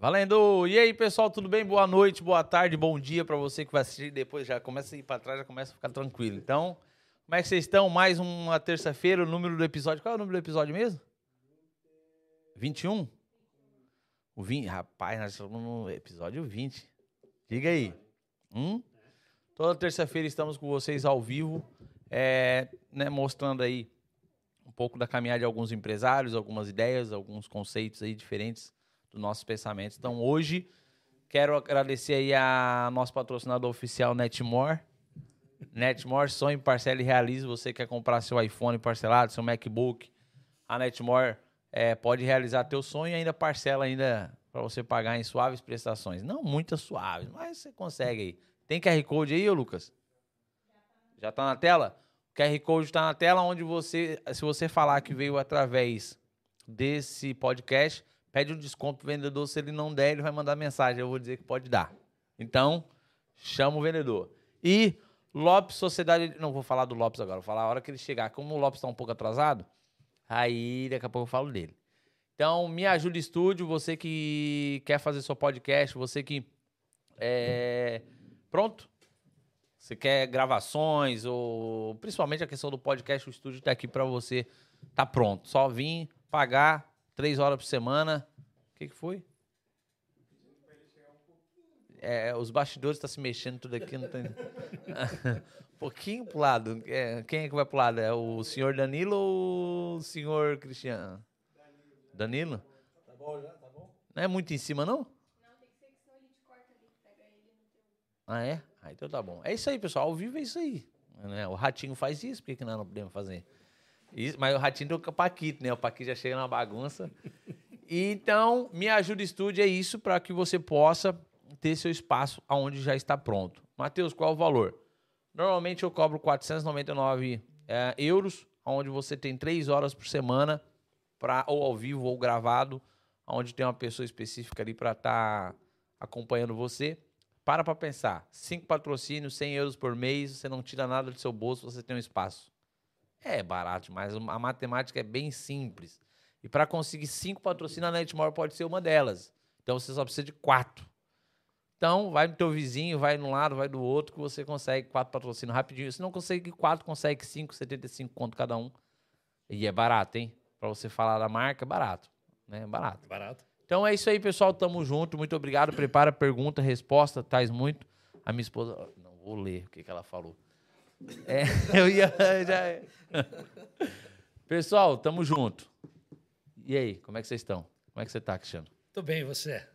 Valendo! E aí, pessoal, tudo bem? Boa noite, boa tarde, bom dia para você que vai assistir. Depois já começa a ir para trás, já começa a ficar tranquilo. Então, como é que vocês estão? Mais uma terça-feira, o número do episódio. Qual é o número do episódio mesmo? 21? O 20? Rapaz, nós estamos no episódio 20. Diga aí. Hum? Toda terça-feira estamos com vocês ao vivo, é, né, mostrando aí um pouco da caminhada de alguns empresários, algumas ideias, alguns conceitos aí diferentes dos nossos pensamentos. Então, hoje, quero agradecer aí a nosso patrocinador oficial, Netmore. Netmore, sonho, parcela e realize. Você quer comprar seu iPhone parcelado, seu MacBook, a Netmore é, pode realizar teu sonho e ainda parcela ainda para você pagar em suaves prestações. Não muitas suaves, mas você consegue aí. Tem QR Code aí, Lucas? Já está na tela? O QR Code está na tela onde você, se você falar que veio através desse podcast, pede um desconto pro vendedor. Se ele não der, ele vai mandar mensagem. Eu vou dizer que pode dar. Então, chama o vendedor. E Lopes Sociedade. Não vou falar do Lopes agora, vou falar a hora que ele chegar. Como o Lopes está um pouco atrasado, aí daqui a pouco eu falo dele. Então, Me Ajuda Estúdio, você que quer fazer seu podcast, você que. É, pronto. Você quer gravações, ou principalmente a questão do podcast, o estúdio está aqui para você. Tá pronto. Só vir, pagar, três horas por semana. O que, que foi? É, os bastidores estão tá se mexendo tudo aqui, não tem. um pouquinho pro lado. É, quem é que vai pro lado? É o senhor Danilo ou o senhor Cristiano? Danilo. Danilo? Tá bom já? Tá bom? Não é muito em cima, não? Não, tem que ser que senão a gente corta ali, pega ele no teu. Ah, é? Ah, então tá bom. É isso aí, pessoal. Ao vivo é isso aí. Né? O Ratinho faz isso, por que, que nós não podemos fazer? Isso, mas o Ratinho deu o Paquito, né? O Paquito já chega na bagunça. Então, Me Ajuda Estúdio é isso para que você possa ter seu espaço aonde já está pronto. Matheus, qual é o valor? Normalmente eu cobro 499 é, euros, onde você tem três horas por semana, pra, ou ao vivo ou gravado, onde tem uma pessoa específica ali para estar tá acompanhando você. Para para pensar. Cinco patrocínios, 100 euros por mês, você não tira nada do seu bolso, você tem um espaço. É barato, mas a matemática é bem simples. E para conseguir cinco patrocínios, a Netmore pode ser uma delas. Então você só precisa de quatro. Então, vai no teu vizinho, vai no lado, vai do outro, que você consegue quatro patrocínios rapidinho. Se não consegue quatro, consegue cinco, 75 conto cada um. E é barato, hein? Para você falar da marca, é barato. Né? Barato. Barato. Então é isso aí, pessoal. Tamo junto. Muito obrigado. Prepara pergunta, resposta. Tais muito. A minha esposa. Não vou ler o que, que ela falou. É, eu ia. Já... Pessoal, tamo junto. E aí, como é que vocês estão? Como é que você tá, Cristiano? Tô bem, e você?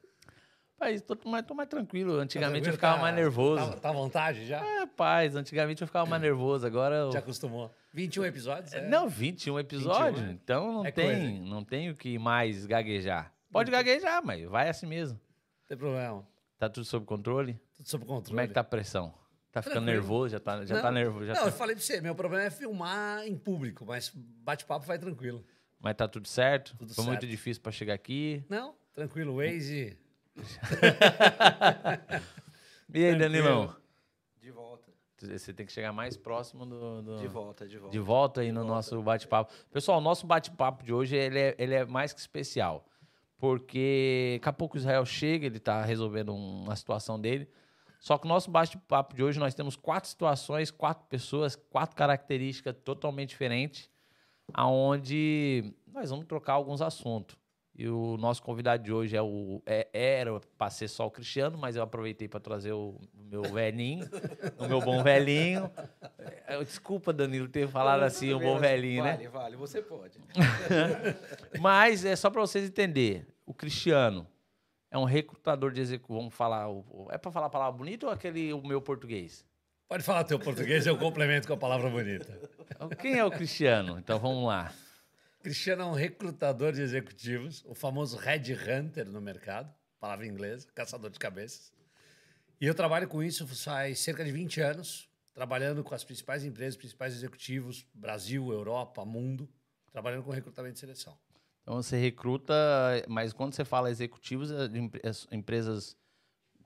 Pai, tô mais, tô mais tranquilo. Antigamente tá eu ficava tá, mais nervoso. Tá, tá, à vontade já? É, paz. Antigamente eu ficava mais nervoso. Agora eu... Já acostumou. 21 episódios? É. Não, 21 episódios. 21, Então não, é tem, não tem o que mais gaguejar. Pode gaguejar, mas vai assim mesmo. Não tem problema. Tá tudo sob controle? Tudo sob controle. Como é que tá a pressão? Tá ficando Tranquilo. nervoso? Já tá, já tá nervoso? Já não, tá... eu falei pra você, meu problema é filmar em público, mas bate-papo vai tranquilo. Mas tá tudo certo? Tudo Foi certo. muito difícil para chegar aqui? Não, tranquilo. Waze... e aí, Danilão? De volta. Você tem que chegar mais próximo do, do... De volta, de volta. De volta aí de no volta. nosso bate-papo. Pessoal, o nosso bate-papo de hoje ele é, ele é mais que especial. Porque daqui a pouco o Israel chega, ele está resolvendo uma situação dele. Só que o nosso bate-papo de hoje nós temos quatro situações, quatro pessoas, quatro características totalmente diferentes, aonde nós vamos trocar alguns assuntos. E o nosso convidado de hoje é o é, era para ser só o Cristiano, mas eu aproveitei para trazer o, meu velhinho, o meu bom velhinho. É, desculpa, Danilo, ter falado assim, o bom velhinho, vale, né? Vale, vale, você pode. mas é só para vocês entenderem. O Cristiano é um recrutador de execução. Vamos falar. É para falar a palavra bonita ou aquele o meu português? Pode falar teu português, eu complemento com a palavra bonita. Quem é o Cristiano? Então vamos lá. Cristiano é um recrutador de executivos, o famoso Red Hunter no mercado, palavra inglesa, caçador de cabeças. E eu trabalho com isso faz cerca de 20 anos, trabalhando com as principais empresas, principais executivos, Brasil, Europa, mundo, trabalhando com recrutamento e seleção. Então você recruta, mas quando você fala executivos, é empresas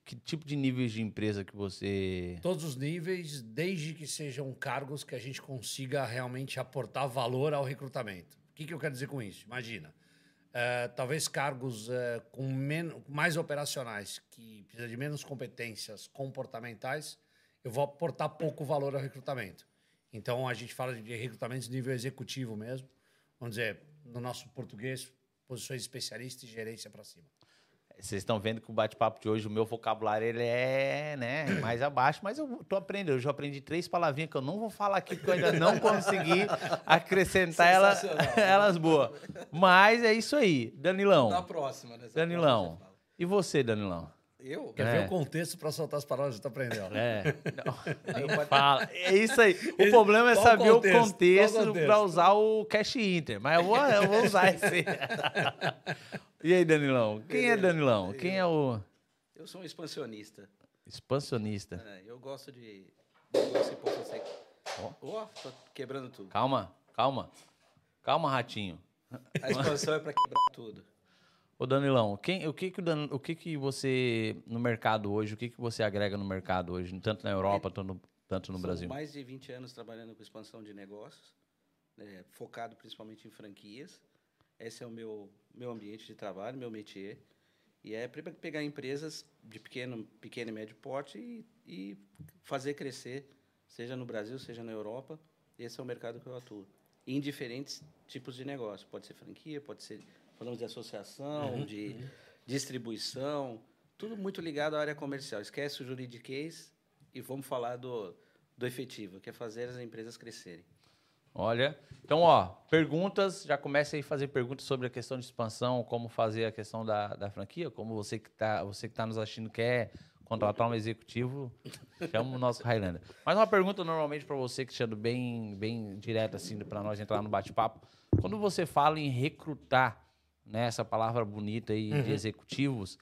que tipo de níveis de empresa que você. Todos os níveis, desde que sejam cargos que a gente consiga realmente aportar valor ao recrutamento que, que eu quero dizer com isso? Imagina, eh, talvez cargos eh, com men- mais operacionais, que precisa de menos competências comportamentais, eu vou aportar pouco valor ao recrutamento. Então, a gente fala de recrutamento de nível executivo mesmo. Vamos dizer, no nosso português, posições especialista e gerência para cima. Vocês estão vendo que o bate-papo de hoje, o meu vocabulário, ele é, né, mais abaixo, mas eu tô aprendendo. Eu já aprendi três palavrinhas que eu não vou falar aqui, porque eu ainda não consegui acrescentar ela, elas boas. Mas é isso aí. Danilão. Na próxima, né? Danilão. E você, Danilão? Eu? Quer É. ver o contexto para soltar as palavras que você está aprendendo? É. Não, nem fala. É isso aí. O Esse- problema é saber o contexto? Qual contexto contexto? para usar o Cash Inter. Mas eu vou, eu vou usar esse. E aí, Danilão? Quem é. Danilão? Quem é o Eu sou um expansionista. expansionista? né? Eu gosto de negócio pouco. Ó, tô quebrando tudo. Calma, calma. Calma, ratinho. A expansão é para quebrar tudo. Ô, Danilão, quem, o, que que o, que que você, no mercado hoje, o que que você agrega no mercado hoje, tanto na Europa, tanto no, tanto no São Brasil? mais de 20 anos trabalhando com expansão de negócios, né, focado principalmente em franquias. Esse é o meu, meu ambiente de trabalho, meu métier. E é para pegar empresas de pequeno, pequeno e médio porte e, e fazer crescer, seja no Brasil, seja na Europa. Esse é o mercado que eu atuo. Em diferentes tipos de negócio. Pode ser franquia, pode ser, falamos de associação, de distribuição, tudo muito ligado à área comercial. Esquece o juridiquês e vamos falar do, do efetivo, que é fazer as empresas crescerem. Olha, então, ó, perguntas, já começa aí a fazer perguntas sobre a questão de expansão, como fazer a questão da, da franquia, como você que está você que tá nos assistindo quer contratar um executivo, chama o nosso Highlander. Mas uma pergunta normalmente para você, Cristiano, bem, bem direta, assim, para nós entrar no bate-papo. Quando você fala em recrutar, né, essa palavra bonita aí de executivos,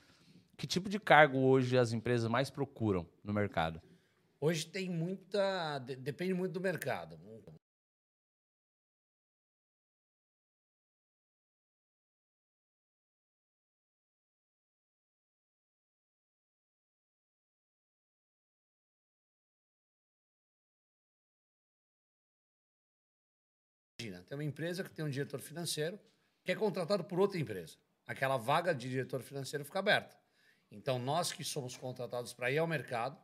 que tipo de cargo hoje as empresas mais procuram no mercado? Hoje tem muita. de- depende muito do mercado. Imagina, tem uma empresa que tem um diretor financeiro que é contratado por outra empresa. Aquela vaga de diretor financeiro fica aberta. Então, nós que somos contratados para ir ao mercado,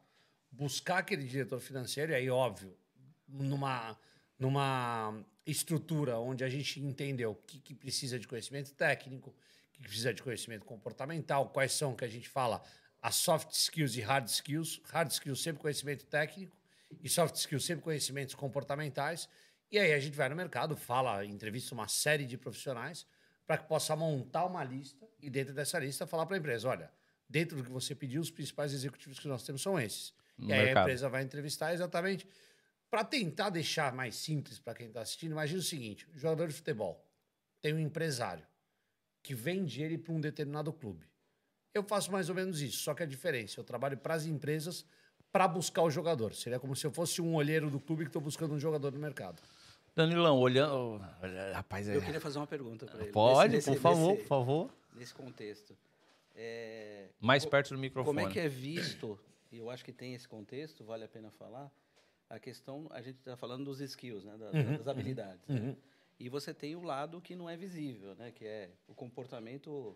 buscar aquele diretor financeiro, e aí, óbvio, numa, numa estrutura onde a gente entendeu o que, que precisa de conhecimento técnico, o que precisa de conhecimento comportamental, quais são que a gente fala as soft skills e hard skills. Hard skills sempre conhecimento técnico e soft skills sempre conhecimentos comportamentais. E aí a gente vai no mercado, fala, entrevista uma série de profissionais para que possa montar uma lista e dentro dessa lista falar para a empresa, olha, dentro do que você pediu, os principais executivos que nós temos são esses. No e aí mercado. a empresa vai entrevistar exatamente para tentar deixar mais simples para quem está assistindo. Imagina o seguinte: jogador de futebol tem um empresário que vende ele para um determinado clube. Eu faço mais ou menos isso, só que a diferença, eu trabalho para as empresas para buscar o jogador. Seria como se eu fosse um olheiro do clube que estou buscando um jogador no mercado. Danilão, olhando. olha, Rapaz, é. Eu queria fazer uma pergunta para ele. Pode, nesse- por favor, nesse- por favor. Nesse contexto. É, Mais co- perto do microfone. Como é que é visto, e eu acho que tem esse contexto, vale a pena falar, a questão, a gente está falando dos skills, né, da- das habilidades. né? E você tem o lado que não é visível, né, que é o comportamento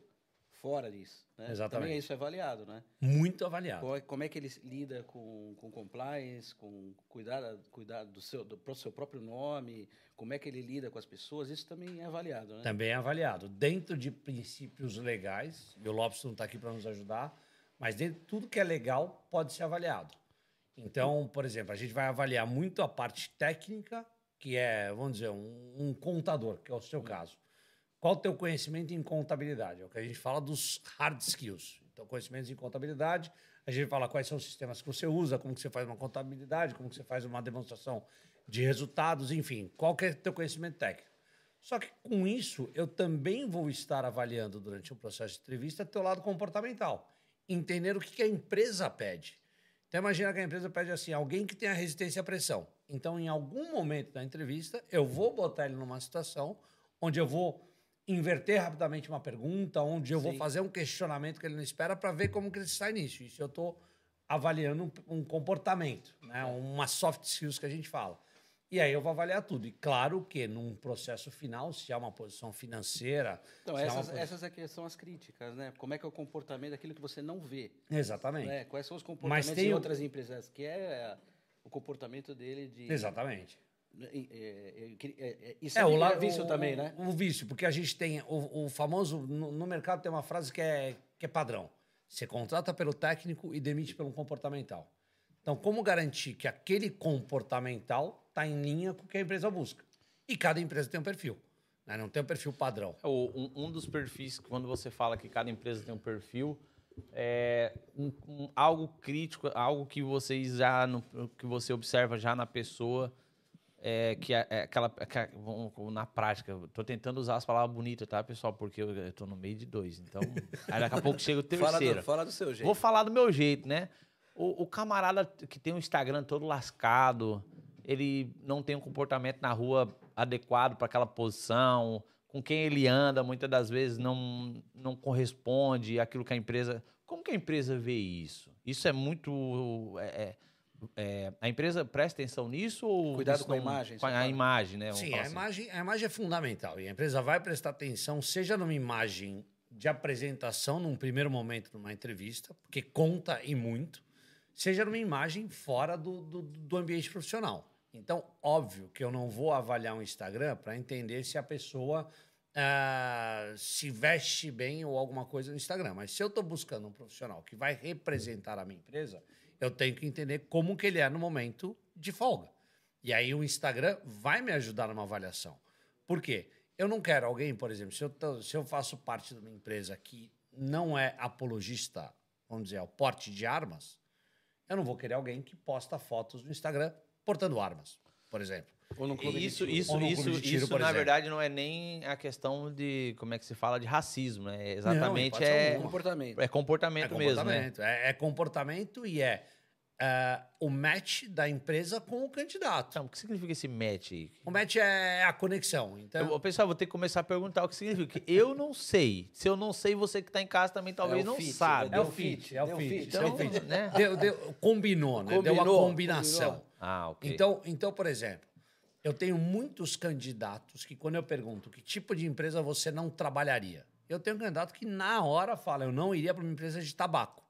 fora disso. Né? Exatamente. Também isso é avaliado, né? Muito avaliado. Qual é- Como é que ele lida com, com compliance, com cuidar, cuidar do, seu, do seu próprio nome, como é que ele lida com as pessoas, isso também é avaliado, né? Também é avaliado. Dentro de princípios legais, e o Lopes não está aqui para nos ajudar, mas dentro de tudo que é legal pode ser avaliado. Então, por exemplo, a gente vai avaliar muito a parte técnica, que é, vamos dizer, um, um contador, que é o seu caso. Qual o teu conhecimento em contabilidade? É o que a gente fala dos hard skills. Então, conhecimentos em contabilidade, a gente fala quais são os sistemas que você usa, como que você faz uma contabilidade, como que você faz uma demonstração de resultados, enfim, qual que é o teu conhecimento técnico. Só que com isso, eu também vou estar avaliando durante o processo de entrevista teu lado comportamental. Entender o que que a empresa pede. Então, imagina que a empresa pede assim, alguém que tenha resistência à pressão. Então, em algum momento da entrevista, eu vou botar ele numa situação onde eu vou inverter rapidamente uma pergunta, onde eu vou Sim. fazer um questionamento que ele não espera para ver como que ele sai nisso. Isso eu estou avaliando um, um comportamento, né? uma soft skills que a gente fala. E aí eu vou avaliar tudo. E claro que num processo final, se há uma posição financeira. Então, essas, essas aqui são as críticas, né? Como é que é o comportamento daquilo que você não vê? Exatamente. né? Quais são os comportamentos tem em o- outras empresas? Que é o comportamento dele de... Exatamente. É, é, é, isso É, é, o, vi- la- é vício o- também, né? O vício, porque a gente tem o, o famoso. No, no mercado tem uma frase que é, que é padrão: você contrata pelo técnico e demite pelo comportamental. Então, como garantir que aquele comportamental está em linha com o que a empresa busca? E cada empresa tem um perfil, né? não tem um perfil padrão. O- um, um dos perfis, quando você fala que cada empresa tem um perfil, é um- um- algo crítico, algo que vocês já, no- que você observa já na pessoa, é que é, é aquela, que é- vamos- na prática, estou tentando usar as palavras bonitas, tá, pessoal? Porque eu estou no meio de dois, então, aí daqui a pouco chega o Fala terceiro. do, fala do seu jeito. Vou falar do meu jeito, né? O, o camarada que tem um Instagram todo lascado, ele não tem um comportamento na rua adequado para aquela posição, com quem ele anda, muitas das vezes não, não corresponde àquilo que a empresa. Como que a empresa vê isso? Isso é muito. é- é- a empresa presta atenção nisso ou. Cuidado com a imagem, Com a fala? imagem, né? Vamos Sim, a assim. imagem, a imagem é fundamental. E a empresa vai prestar atenção, seja numa imagem de apresentação, num primeiro momento, numa entrevista, porque conta e muito, seja numa imagem fora do, do, do ambiente profissional. Então, óbvio que eu não vou avaliar um Instagram para entender se a pessoa ah, se veste bem ou alguma coisa no Instagram. Mas se eu estou buscando um profissional que vai representar a minha empresa, eu tenho que entender como que ele é no momento de folga. E aí o Instagram vai me ajudar numa avaliação. Por quê? Eu não quero alguém, por exemplo, se eu, se eu faço parte de uma empresa que não é apologista, vamos dizer, ao porte de armas, eu não vou querer alguém que posta fotos no Instagram portando armas, por exemplo. Ou num clube de Isso, tiro. isso, Ou num isso, clube de tiro, isso por na exemplo. verdade, não é nem a questão de, como é que se fala, de racismo, né? Exatamente, hipótese é, alguma. comportamento. é comportamento, É mesmo, né? comportamento. É, é comportamento e é ah, o match da empresa com o candidato. Então, o que significa esse match? O match é a conexão. Então, Eu, pessoal, vou ter que começar a perguntar o que significa. Eu não sei. Se eu não sei, você que está em casa também talvez É não fit, sabe. é o fit, é o fit. é o Então, fit. né? Deu- deu- combinou, né? deu a Combinou, combinação. combinou. Ah, ok. Então, então, por exemplo, eu tenho muitos candidatos que, quando eu pergunto que tipo de empresa você não trabalharia, eu tenho um candidato que, na hora, fala: eu não iria para uma empresa de tabaco,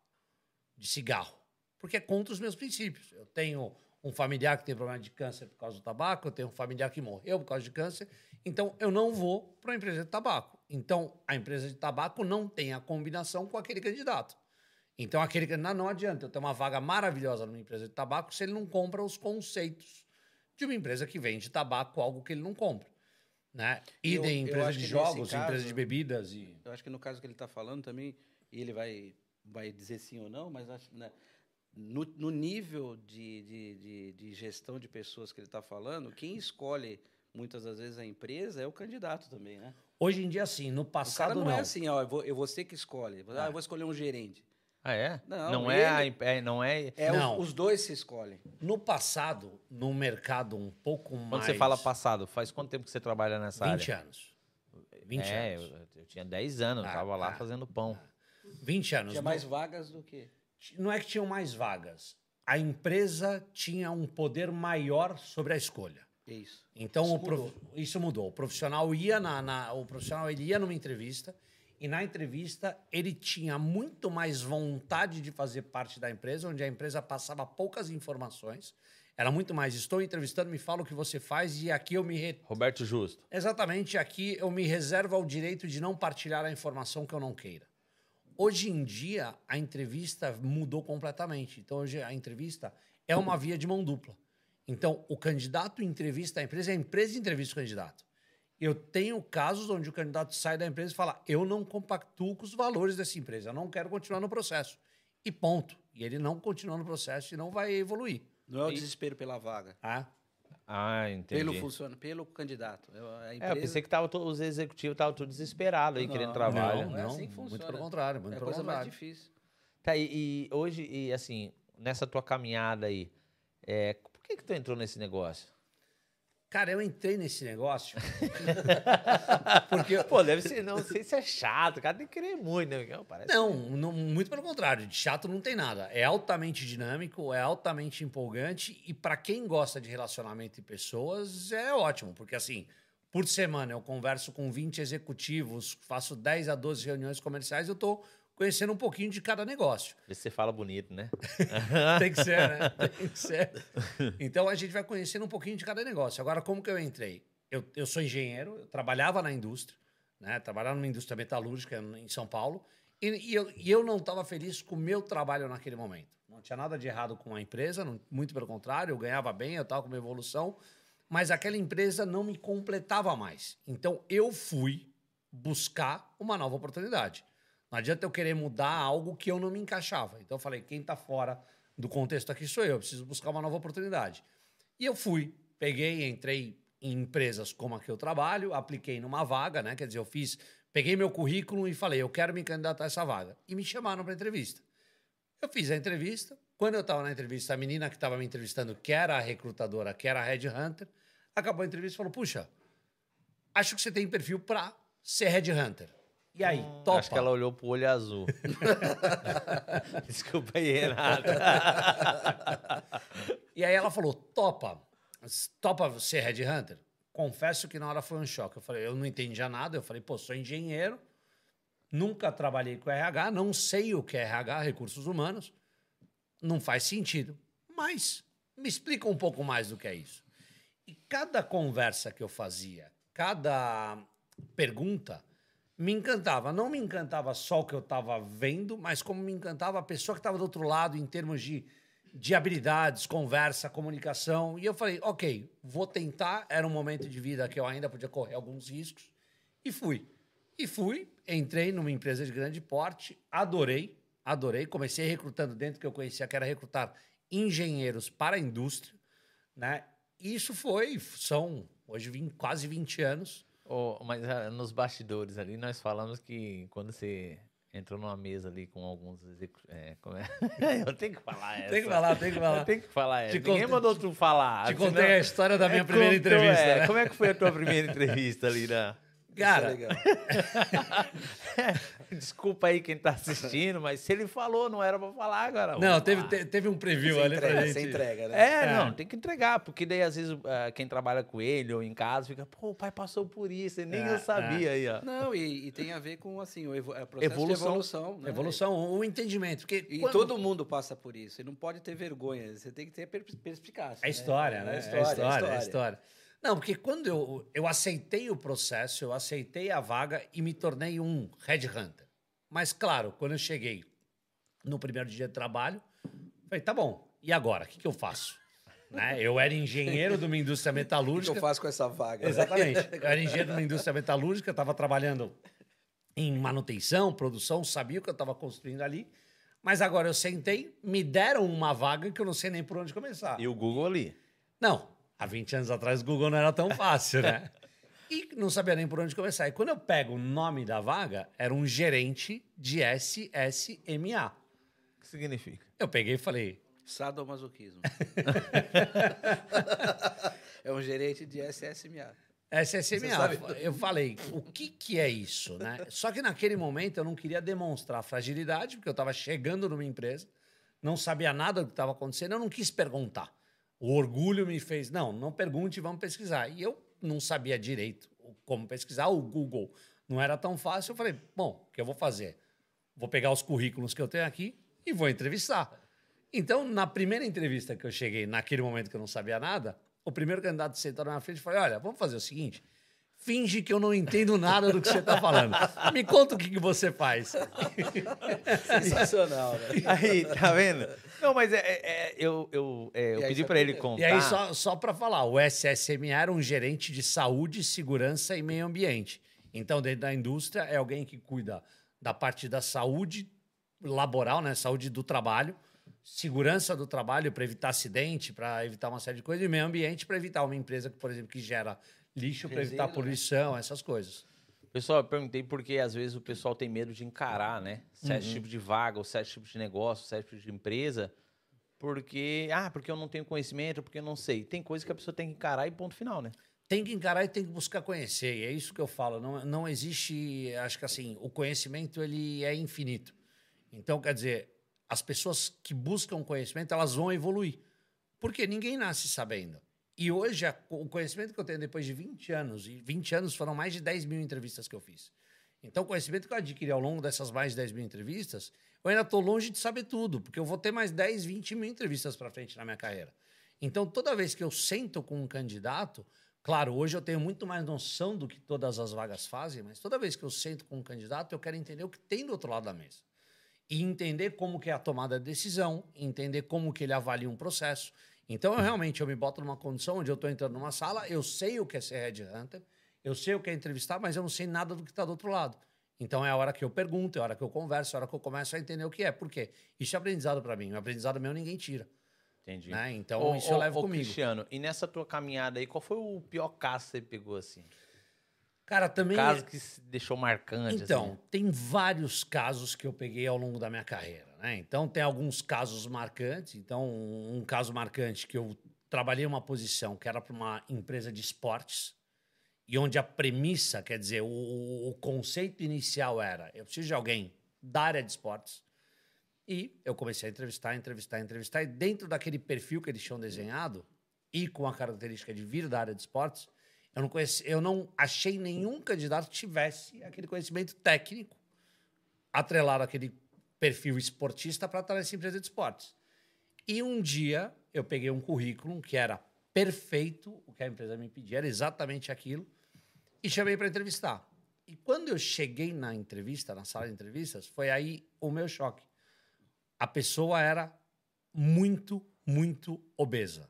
de cigarro, porque é contra os meus princípios. Eu tenho um familiar que tem problema de câncer por causa do tabaco, eu tenho um familiar que morreu por causa de câncer, então eu não vou para uma empresa de tabaco. Então, a empresa de tabaco não tem a combinação com aquele candidato. Então, aquele candidato não adianta eu ter uma vaga maravilhosa numa empresa de tabaco se ele não compra os conceitos de uma empresa que vende tabaco, algo que ele não compra. Né? Idem eu empresa de jogos, nesse empresa caso- de bebidas e. Eu acho que no caso que ele está falando também, e ele vai, vai dizer sim ou não, mas acho, né, no, no nível de, de, de, de gestão de pessoas que ele está falando, quem escolhe muitas das vezes a empresa é o candidato também, né? Hoje em dia, sim, no O cara passado não, não. é assim, ó, eu vou, eu vou ser que escolhe. Ah, eu vou escolher um gerente. Ah, é? Não, é, a, ele- é, não é. É, os- Não. Os, dois se escolhem. No passado, no mercado um pouco Quando mais. você fala passado, faz quanto tempo que você trabalha nessa 20 área? anos. 20 é, anos. eu, eu tinha 10 anos, eu Ah, tava lá ah, fazendo pão. 20 anos. Tinha mais vagas do que. Não é que tinham mais vagas. A empresa tinha um poder maior sobre a escolha. Isso. Então Isso o prof- isso mudou. O profissional ia na, na- o profissional ele ia numa entrevista e na entrevista ele tinha muito mais vontade de fazer parte da empresa, onde a empresa passava poucas informações. Era muito mais estou entrevistando, me fala o que você faz e aqui eu me re- Roberto Justo. exatamente aqui eu me reservo ao direito de não partilhar a informação que eu não queira. Hoje em dia, a entrevista mudou completamente. Então, hoje a entrevista é uma via de mão dupla. Então, o candidato entrevista a empresa, e a empresa entrevista o candidato. Eu tenho casos onde o candidato sai da empresa e fala: eu não compactuo com os valores dessa empresa, eu não quero continuar no processo. E ponto. E ele não continua no processo e não vai evoluir. Não é o desespero pela vaga. Tá? Ah, entendi. Pelo funciona, pelo candidato. Eu- A É, empresa, eu pensei que tava, to- os executivos estavam todos desesperados aí, Não, querendo trabalho. Não, não é não, assim que muito funciona. pelo contrário, muito é a pelo coisa mais contrário. difícil. Tá, e, e hoje, e assim, nessa tua caminhada aí, é, por que que tu entrou nesse negócio? Cara, eu entrei nesse negócio. Porque, pô, deve ser, não sei se é chato, o cara tem que querer muito, né? Parece não, não, muito pelo contrário, de chato não tem nada. É altamente dinâmico, é altamente empolgante e para quem gosta de relacionamento e pessoas é ótimo, porque assim, por semana eu converso com 20 executivos, faço 10 a 12 reuniões comerciais, eu tô conhecendo um pouquinho de cada negócio. Você fala bonito, né? Tem que ser, né? Tem que ser. Então a gente vai conhecendo um pouquinho de cada negócio. Agora, como que eu entrei? Eu, eu sou engenheiro, eu trabalhava na indústria, né? Trabalhava numa indústria metalúrgica em São Paulo. E, e eu, e eu não estava feliz com o meu trabalho naquele momento. Não tinha nada de errado com a empresa, não, muito pelo contrário, eu ganhava bem, eu estava com uma evolução, mas aquela empresa não me completava mais. Então eu fui buscar uma nova oportunidade. Não adianta eu querer mudar algo que eu não me encaixava. Então eu falei, quem está fora do contexto aqui sou eu, eu preciso buscar uma nova oportunidade. E eu fui, peguei, entrei em empresas como a que eu trabalho, apliquei numa vaga, né? Quer dizer, eu fiz, peguei meu currículo e falei, eu quero me candidatar a essa vaga. E me chamaram para entrevista. Eu fiz a entrevista. Quando eu estava na entrevista, a menina que estava me entrevistando, que era a recrutadora, que era a Headhunter, acabou a entrevista e falou: Puxa, acho que você tem perfil para ser Headhunter. E aí, hum, topa? Acho que ela olhou pro olho azul. Desculpa aí, Renato. e aí ela falou, topa. Topa ser Headhunter? Confesso que na hora foi um choque. Eu falei, eu não entendia nada. Eu falei, pô, sou engenheiro, nunca trabalhei com RH, não sei o que é RH, recursos humanos. Não faz sentido. Mas me explica um pouco mais do que é isso. E cada conversa que eu fazia, cada pergunta, me encantava. Não me encantava só o que eu estava vendo, mas como me encantava a pessoa que estava do outro lado em termos de, de habilidades, conversa, comunicação. E eu falei, ok, vou tentar. Era um momento de vida que eu ainda podia correr alguns riscos. E fui. E fui, entrei numa empresa de grande porte, adorei, adorei. Comecei recrutando dentro que eu conhecia, que era recrutar engenheiros para a indústria. Né? Isso foi, são hoje quase 20 anos Oh, mas uh, nos bastidores ali, nós falamos que quando você entrou numa mesa ali com alguns. É, é? Eu tenho que falar essa. Tem que falar, tem que falar. Tenho que falar essa. Te Ninguém mandou tu falar. Te contei a história da minha é, primeira contou, entrevista. É. Né? Como é que foi a tua primeira entrevista ali na. Cara, desculpa aí quem tá assistindo, mas se ele falou, não era para falar agora. Não, teve, te, teve um preview você ali entrega, pra gente. Você entrega, né? É, é, não, tem que entregar, porque daí às vezes uh, quem trabalha com ele ou em casa fica, pô, o pai passou por isso, e nem é, eu sabia é. aí, ó. Não, e, e, tem a ver com assim, o evo, é processo evolução, evolução. Né? Evolução, o entendimento. Porque e quando... todo mundo passa por isso, e não pode ter vergonha, você tem que ter perspicácia. É história, né? É, história, é história. É história. Não, porque quando eu, eu aceitei o processo, eu aceitei a vaga e me tornei um headhunter. Mas, claro, quando eu cheguei no primeiro dia de trabalho, falei, tá bom, e agora? O que, que eu faço? Né? Eu era engenheiro de uma indústria metalúrgica. O que eu faço com essa vaga? Exatamente. Eu era engenheiro de uma indústria metalúrgica, estava trabalhando em manutenção, produção, sabia o que eu estava construindo ali. Mas agora eu sentei, me deram uma vaga que eu não sei nem por onde começar. E o Google ali? Não, Há 20 anos atrás o Google não era tão fácil, né? e não sabia nem por onde começar. E quando eu pego o nome da vaga, era um gerente de SSMA. O que significa? Eu peguei e falei. Sadomasoquismo. é um gerente de SSMA. SSMA. Eu falei, o que, que é isso? Né? Só que naquele momento eu não queria demonstrar fragilidade, porque eu estava chegando numa empresa, não sabia nada do que estava acontecendo, eu não quis perguntar. O orgulho me fez, não, não pergunte, vamos pesquisar. E eu não sabia direito como pesquisar, o Google não era tão fácil. Eu falei, bom, o que eu vou fazer? Vou pegar os currículos que eu tenho aqui e vou entrevistar. Então, na primeira entrevista que eu cheguei, naquele momento que eu não sabia nada, o primeiro candidato sentou na minha frente falou: Olha, vamos fazer o seguinte. Finge que eu não entendo nada do que você está falando. Me conta o que, que você faz. Sensacional, né? Aí, tá vendo? Não, mas é, é, é eu, eu, é, eu pedi para ele contar. E aí, só, só para falar, o SSMA era um gerente de saúde, segurança e meio ambiente. Então, dentro da indústria, é alguém que cuida da parte da saúde laboral, né? Saúde do trabalho, segurança do trabalho para evitar acidente, para evitar uma série de coisas, e meio ambiente para evitar uma empresa que, por exemplo, que gera lixo para evitar né? poluição, né? essas coisas. Pessoal, eu perguntei porque às vezes o pessoal tem medo de encarar, né? Sete uhum. tipos de vaga, ou sete tipos de negócio, sete tipos de empresa. porque, ah, porque eu não tenho conhecimento, porque eu não sei. Tem coisa que a pessoa tem que encarar e ponto final, né? Tem que encarar e tem que buscar conhecer. E é isso que eu falo. Não, não existe, acho que assim, o conhecimento ele é infinito. Então, quer dizer, as pessoas que buscam conhecimento, elas vão evoluir. Porque ninguém nasce sabendo. E hoje, a- o conhecimento que eu tenho depois de 20 anos, e 20 anos foram mais de 10 mil entrevistas que eu fiz. Então, o conhecimento que eu adquiri ao longo dessas mais de 10 mil entrevistas, eu ainda estou longe de saber tudo, porque eu vou ter mais 10, 20 mil entrevistas para frente na minha carreira. Então, toda vez que eu sento com um candidato, claro, hoje eu tenho muito mais noção do que todas as vagas fazem, mas toda vez que eu sento com um candidato, eu quero entender o que tem do outro lado da mesa e entender como que é a tomada de decisão, entender como que ele avalia um processo. Então, eu realmente eu me boto numa condição onde eu estou entrando numa sala, eu sei o que é ser headhunter, eu sei o que é entrevistar, mas eu não sei nada do que está do outro lado. Então, é a hora que eu pergunto, é a hora que eu converso, é a hora que eu começo a entender o que é. Por quê? Isso é aprendizado para mim. O aprendizado meu ninguém tira. Entendi. Né? Então, Ô, isso eu ô, levo ô, comigo. Cristiano, e nessa tua caminhada aí, qual foi o pior caso que você pegou assim? Cara, também... Caso que se deixou marcante, Então, assim. tem vários casos que eu peguei ao longo da minha carreira, né? Então, tem alguns casos marcantes. Então, um caso marcante que eu trabalhei uma posição que era para uma empresa de esportes e onde a premissa, quer dizer, o, o conceito inicial era eu preciso de alguém da área de esportes e eu comecei a entrevistar, entrevistar, entrevistar e dentro daquele perfil que eles tinham desenhado e com a característica de vir da área de esportes, eu não, conheci, eu não achei nenhum candidato que tivesse aquele conhecimento técnico atrelado àquele perfil esportista para estar nessa empresa de esportes. E um dia eu peguei um currículo que era perfeito, o que a empresa me pedia, era exatamente aquilo, e chamei para entrevistar. E quando eu cheguei na entrevista, na sala de entrevistas, foi aí o meu choque. A pessoa era muito, muito obesa.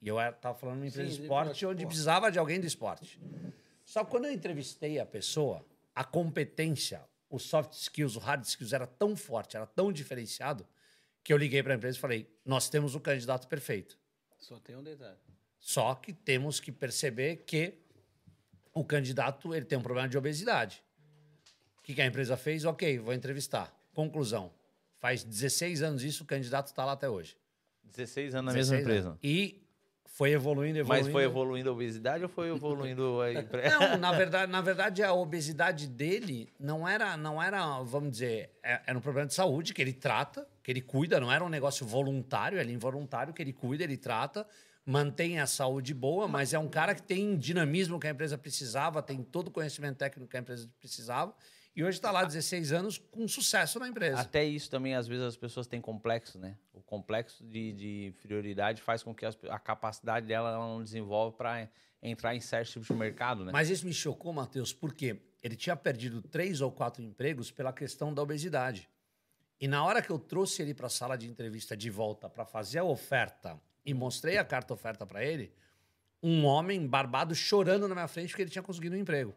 E eu estava falando numa empresa Sim, de de esporte esporte. onde precisava de alguém do esporte. Só que quando eu entrevistei a pessoa, a competência, os soft skills, o hard skills era tão forte, era tão diferenciado, que eu liguei para a empresa e falei: nós temos o candidato perfeito. Só tem um detalhe. Só que temos que perceber que o candidato ele tem um problema de obesidade. O que, que a empresa fez? Ok, vou entrevistar. Conclusão. Faz 16 anos isso, o candidato está lá até hoje. 16 anos na mesma 16 empresa. anos. E foi evoluindo, evoluindo. Mas foi evoluindo a obesidade ou foi evoluindo a empresa? Não, na verdade, na verdade, a obesidade dele não era, não era, vamos dizer, é- era um problema de saúde que ele trata, que ele cuida, não era um negócio voluntário, é involuntário que ele cuida, ele trata, mantém a saúde boa, mas é um cara que tem dinamismo que a empresa precisava, tem todo o conhecimento técnico que a empresa precisava, e hoje está lá 16 anos com sucesso na empresa. Até isso também, às vezes, as pessoas têm complexo, né? O complexo de, de inferioridade faz com que as- a capacidade dela ela não desenvolve para entrar em certos tipos de mercado, né? Mas isso me chocou, Matheus, porque ele tinha perdido três ou quatro empregos pela questão da obesidade. E na hora que eu trouxe ele para a sala de entrevista de volta para fazer a oferta e mostrei a carta oferta para ele, um homem barbado chorando na minha frente porque ele tinha conseguido um emprego.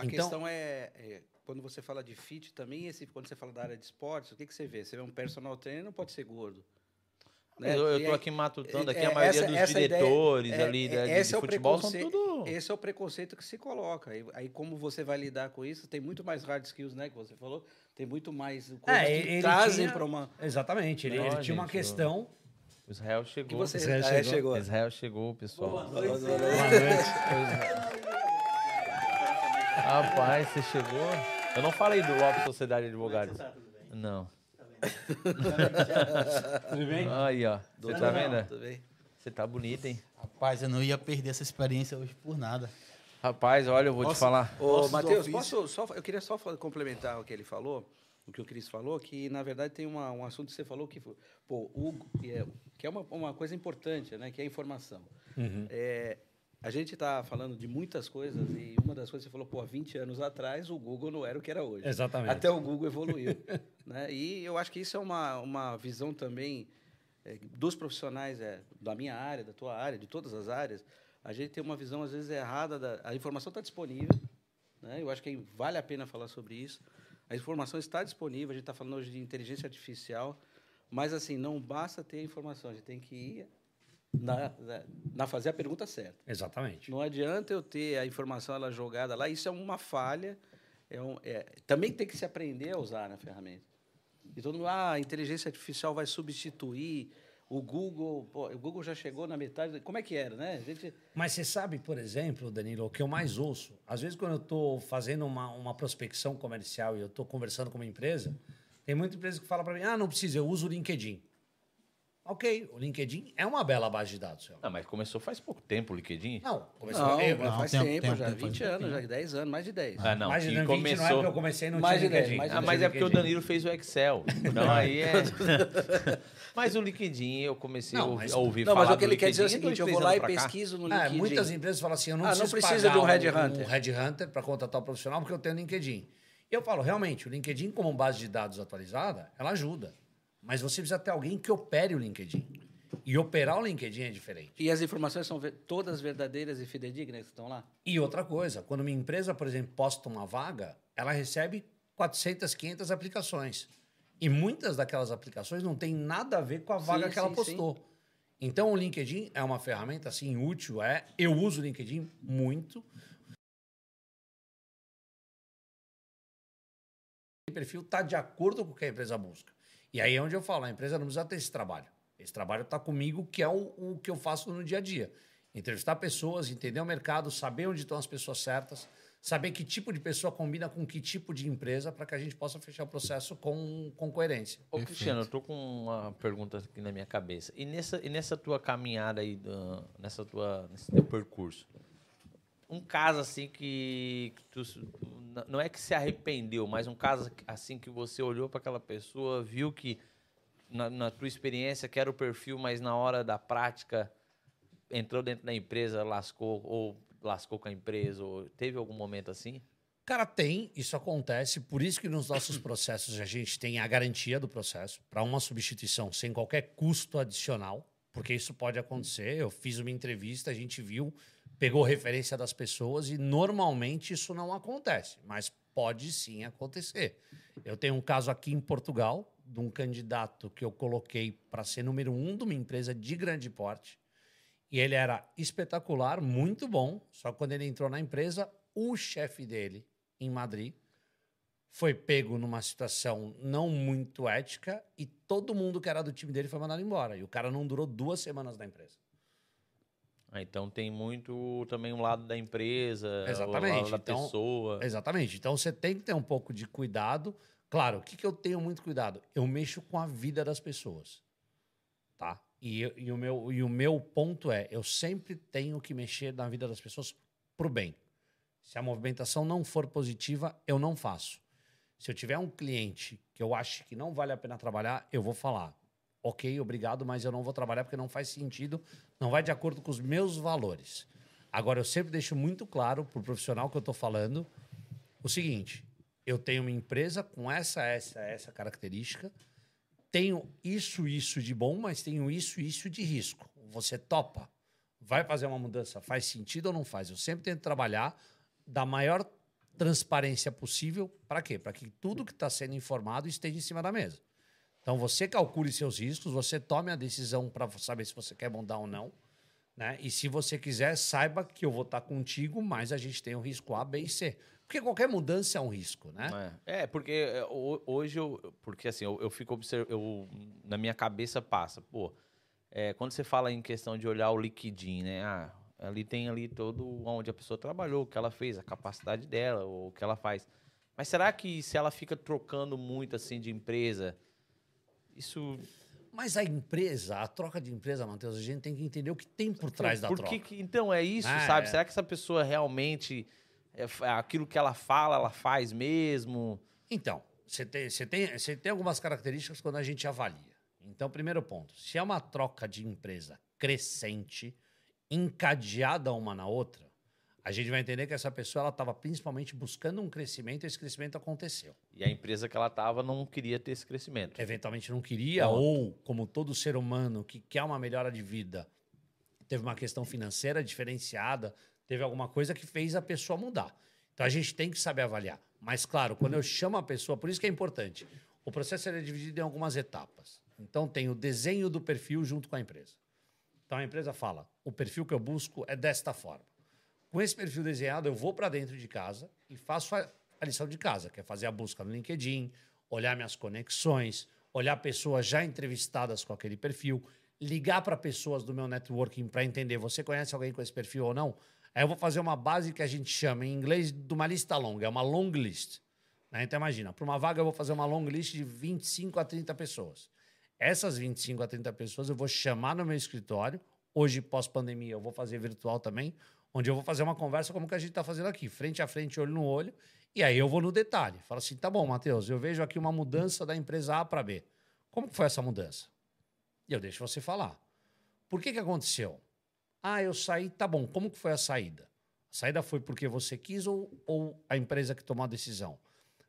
A Então- questão é, é, quando você fala de fit também, esse, quando você fala da área de esportes, o que, que você vê? Você vê um personal trainer, não pode ser gordo. né? Eu, E aí- aqui matutando aqui é, a maioria essa- dos essa ideia- diretores é, ali da, de, esse de é o futebol são preconce- tudo... Esse é o preconceito que se coloca. Aí, aí como você vai lidar com isso, tem muito mais hard skills, né, que você falou, tem muito mais coisas que É, ele trazem para uma... Exatamente. Ele, Não, ele tinha uma gente, questão. O Israel Que chegou. você Israel Ah, é, chegou. Israel chegou, pessoal. Boa noite. Rapaz, você chegou? Eu não falei do Lopes Sociedade de Advogados. Não. Tudo bem? Aí, ó. Você tá vendo? Tudo bem? Você tá bonito, hein? Rapaz, eu não ia perder essa experiência hoje por nada. Rapaz, olha, eu vou te Nossa. falar. Ô, Matheus, posso só, eu queria só complementar o que ele falou, o que o Cris falou, que na verdade tem uma, um assunto que você falou que, pô, o, que é, que é uma, uma coisa importante, né, que é a informação. É, a gente está falando de muitas coisas e uma das coisas que você falou, pô, há 20 anos atrás o Google não era o que era hoje. Exatamente. Até o Google evoluiu. né? E eu acho que isso é uma, uma visão também é, dos profissionais é, da minha área, da tua área, de todas as áreas. A gente tem uma visão, às vezes, errada. Da, a informação está disponível. Né? Eu acho que vale a pena falar sobre isso. A informação está disponível. A gente está falando hoje de inteligência artificial. Mas, assim, não basta ter a informação. A gente tem que ir na, na, na fazer a pergunta certa. Exatamente. Não adianta eu ter a informação ela jogada lá. Isso é uma falha. É um, é, também tem que se aprender a usar na ferramenta. E todo mundo, ah, a inteligência artificial vai substituir o Google. Pô, o Google já chegou na metade. Como é que era, né? A gente... Mas você sabe, por exemplo, Danilo, o que eu mais ouço, às vezes quando eu estou fazendo uma, uma prospecção comercial e eu estou conversando com uma empresa, tem muita empresa que fala para mim, ah, não precisa, eu uso o LinkedIn. Ok, o LinkedIn é uma bela base de dados. Selma. Ah, mas começou faz pouco tempo o LinkedIn. Não, começou Não, eu- mas faz tempo, tempo, tempo, já, tempo, 20 tempo, anos, tempo. já 10 anos, mais de 10. Ah, não. mais de que 20 não é começou... porque eu comecei não Mais de dez, LinkedIn. mais de Ah, dez. mas é porque o. Danilo fez o Excel. Então aí é. mas o LinkedIn eu comecei Não, a ouvir, mas- a ouvir Não, falar mas o que ele quer dizer é o seguinte, eu vou lá e pesquiso no Ah, LinkedIn. muitas empresas falam assim, eu não Ah, não preciso precisa pagar de um um headhunter. um headhunter para contratar o profissional porque eu tenho LinkedIn. E eu falo, realmente, o LinkedIn como base de dados atualizada, ela ajuda. Mas você precisa ter alguém que opere o LinkedIn. E operar o LinkedIn é diferente. E as informações são todas verdadeiras e fidedignas que estão lá? E outra coisa, quando uma empresa, por exemplo, posta uma vaga, ela recebe 400, 500 aplicações. E muitas daquelas aplicações não tem nada a ver com a vaga Sim, que ela sim, postou. Então, o LinkedIn é uma ferramenta assim útil, é. Eu uso o LinkedIn muito. O perfil está de acordo com o que a empresa busca. E aí é onde eu falo, a empresa não precisa ter esse trabalho. Esse trabalho está comigo, que é o, o que eu faço no dia a dia. Entrevistar pessoas, entender o mercado, saber onde estão as pessoas certas, saber que tipo de pessoa combina com que tipo de empresa para que a gente possa fechar o processo com, com coerência. Ô, Cristiano, eu tô com uma pergunta aqui na minha cabeça. E nessa, e nessa tua caminhada aí, nessa tua, nesse teu percurso, um caso assim que, que tu, não é que se arrependeu, mas um caso assim que você olhou para aquela pessoa, viu que na, na tua experiência que era o perfil, mas na hora da prática entrou dentro da empresa, lascou ou lascou com a empresa, ou teve algum momento assim? Cara, tem, isso acontece, por isso que nos nossos processos a gente tem a garantia do processo para uma substituição sem qualquer custo adicional, porque isso pode acontecer. Eu fiz uma entrevista, a gente viu, pegou referência das pessoas e normalmente isso não acontece, mas pode sim acontecer. Eu tenho um caso aqui em Portugal de um candidato que eu coloquei para ser número um de uma empresa de grande porte. E ele era espetacular, muito bom. Só que quando ele entrou na empresa, o chefe dele, em Madrid, foi pego numa situação não muito ética e todo mundo que era do time dele foi mandado embora. E o cara não durou duas semanas na empresa. Ah, então tem muito também um lado da empresa, o Exatamente, lado da então- pessoa. Exatamente. Então você tem que ter um pouco de cuidado. Claro, o que, que eu tenho muito cuidado? Eu mexo com a vida das pessoas. Tá? E, e o meu, e o meu ponto é: eu sempre tenho que mexer na vida das pessoas pro bem. Se a movimentação não for positiva, eu não faço. Se eu tiver um cliente que eu acho que não vale a pena trabalhar, eu vou falar. Ok, obrigado, mas eu não vou trabalhar porque não faz sentido, não vai de acordo com os meus valores. Agora, eu sempre deixo muito claro para o profissional que eu estou falando o seguinte: eu tenho uma empresa com essa, essa, essa característica, tenho isso, isso de bom, mas tenho isso, isso de risco. Você topa? Vai fazer uma mudança? Faz sentido ou não faz? Eu sempre tento trabalhar da maior transparência possível. Para quê? Para que tudo que está sendo informado esteja em cima da mesa. Então você calcule seus riscos, você tome a decisão para saber se você quer mudar ou não. Né? E se você quiser, saiba que eu vou estar contigo, mas a gente tem o risco A, B e C. Porque qualquer mudança é um risco, né? É, é, porque é, ho- hoje eu. Porque assim, eu, eu fico observando. Na minha cabeça passa, pô. é, quando você fala em questão de olhar o liquidinho, né? Ah, ali tem ali todo onde a pessoa trabalhou, o que ela fez, a capacidade dela, o que ela faz. Mas será que se ela fica trocando muito assim de empresa, isso. Mas a empresa, a troca de empresa, Matheus, a gente tem que entender o que tem por trás da Por troca. que então é isso, Ah, sabe? é. Será que essa pessoa realmente. é, f- aquilo que ela fala, ela faz mesmo? Então, você tem, você, tem, você tem algumas características quando a gente avalia. Então, primeiro ponto: se é uma troca de empresa crescente, encadeada uma na outra, a gente vai entender que essa pessoa estava principalmente buscando um crescimento e esse crescimento aconteceu. E a empresa que ela estava não queria ter esse crescimento. Eventualmente não queria, Ponto. ou, como todo ser humano que quer uma melhora de vida, teve uma questão financeira diferenciada, teve alguma coisa que fez a pessoa mudar. Então a gente tem que saber avaliar. Mas, claro, quando eu chamo a pessoa, por isso que é importante, o processo é dividido em algumas etapas. Então tem o desenho do perfil junto com a empresa. Então a empresa fala: o perfil que eu busco é desta forma. Com esse perfil desenhado, eu vou para dentro de casa e faço a, a lição de casa, que é fazer a busca no LinkedIn, olhar minhas conexões, olhar pessoas já entrevistadas com aquele perfil, ligar para pessoas do meu networking para entender você conhece alguém com esse perfil ou não. Aí eu vou fazer uma base que a gente chama em inglês de uma lista longa, é uma long list. Né? Então imagina, para uma vaga eu vou fazer uma long list de 25 a 30 pessoas. Essas 25 a 30 pessoas eu vou chamar no meu escritório. Hoje, pós-pandemia, eu vou fazer virtual também, onde eu vou fazer uma conversa como que a gente está fazendo aqui, frente a frente, olho no olho. E aí eu vou no detalhe. Falo assim, tá bom, Matheus, eu vejo aqui uma mudança da empresa A para B. Como que foi essa mudança? E eu deixo você falar. Por que que aconteceu? Ah, eu saí, tá bom. Como que foi a saída? A saída foi porque você quis ou, ou a empresa que tomou a decisão?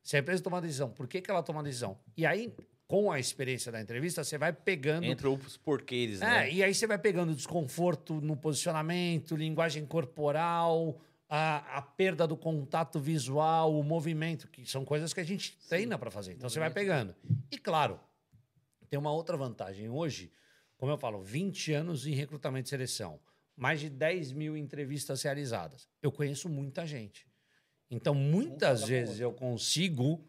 Se a empresa tomou a decisão, por que, que ela tomou a decisão? E aí, com a experiência da entrevista, você vai pegando. Entre os porquês, É, né? e aí você vai pegando desconforto no posicionamento, linguagem corporal, a, a perda do contato visual, o movimento, que são coisas que a gente treina para fazer. Então você vai pegando. E claro, tem uma outra vantagem. Hoje, como eu falo, 20 anos em recrutamento e seleção, mais de 10 mil entrevistas realizadas. Eu conheço muita gente. Então, muitas vezes eu consigo.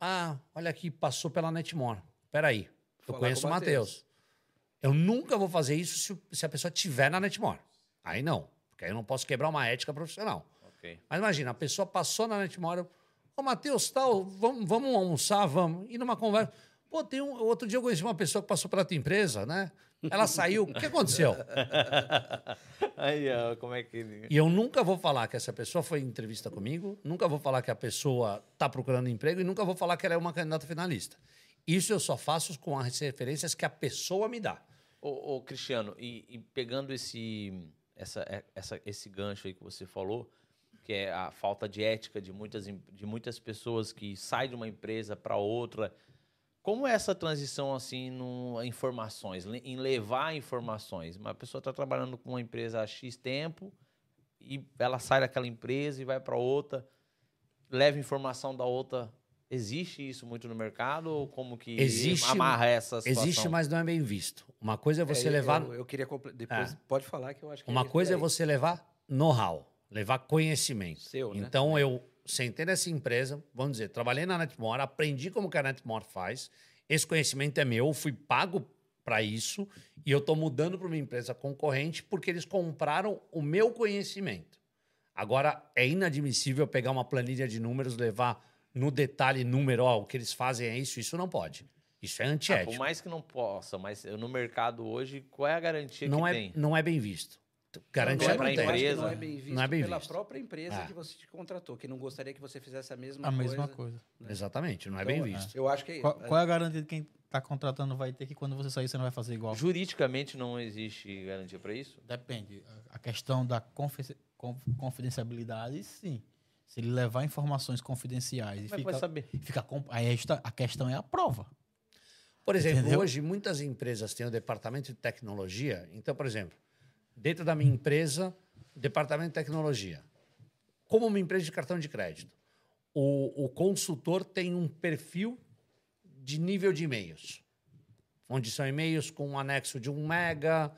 Ah, olha aqui, passou pela Netmore. Peraí, eu Falar conheço o Matheus. Eu nunca vou fazer isso se, se a pessoa tiver na Netmore. Aí não, porque aí eu não posso quebrar uma ética profissional. Ok. Mas imagina, a pessoa passou na Netmore, ô Matheus, tal, vamos, vamos almoçar, vamos. E numa conversa. Pô, tem um. Outro dia eu conheci uma pessoa que passou pela tua empresa, né? Ela saiu. O que aconteceu? Aí, ó, como é que. E eu nunca vou falar que essa pessoa foi em entrevista comigo, nunca vou falar que a pessoa está procurando emprego e nunca vou falar que ela é uma candidata finalista. Isso eu só faço com as referências que a pessoa me dá. Ô, ô, Cristiano, e, e pegando esse, essa, é- essa, esse gancho aí que você falou, que é a falta de ética de muitas, de muitas pessoas que saem de uma empresa para outra, como é essa transição assim no, informações, em levar informações? Uma pessoa está trabalhando com uma empresa há X tempo e ela sai daquela empresa e vai para outra, leva informação da outra. Existe isso muito no mercado ou como que Existe, amarra essa situação? Existe, mas não é bem visto. Uma coisa é você É, levar. Eu, eu queria. comple- Depois É. pode falar que eu acho que. Uma é coisa é você levar know-how, levar conhecimento. Seu, né? Então eu sentei nessa empresa, vamos dizer, trabalhei na Netmore, aprendi como que a Netmore faz. Esse conhecimento é meu, eu fui pago para isso e eu estou mudando para uma empresa concorrente porque eles compraram o meu conhecimento. Agora é inadmissível pegar uma planilha de números, levar no detalhe número, ó, o que eles fazem é isso, isso não pode. Isso é Ah, por antiético. mais que não possa, mas no mercado hoje, qual é a garantia não, que é, tem? não é bem visto. Garantia é não, acho que empresa, Não é bem visto não é bem pela visto. própria empresa Ah. que você te contratou, que não gostaria que você fizesse a mesma A coisa. mesma coisa. Exatamente, não é Então, bem visto. Eu acho que. Qual, qual é a garantia de quem tá contratando vai ter que quando você sair você não vai fazer igual? Juridicamente não existe garantia para isso? Depende. A questão da confi- con- confidencialidade, sim. Se ele levar informações confidenciais e Como é que fica, vai saber? fica aí a a questão é a prova. Por exemplo, Entendeu? hoje muitas empresas têm o departamento de tecnologia. Então, por exemplo, dentro da minha empresa, departamento de tecnologia. Como uma empresa de cartão de crédito, o, o consultor tem um perfil de nível de e-mails, onde são e-mails com um anexo de 1 mega,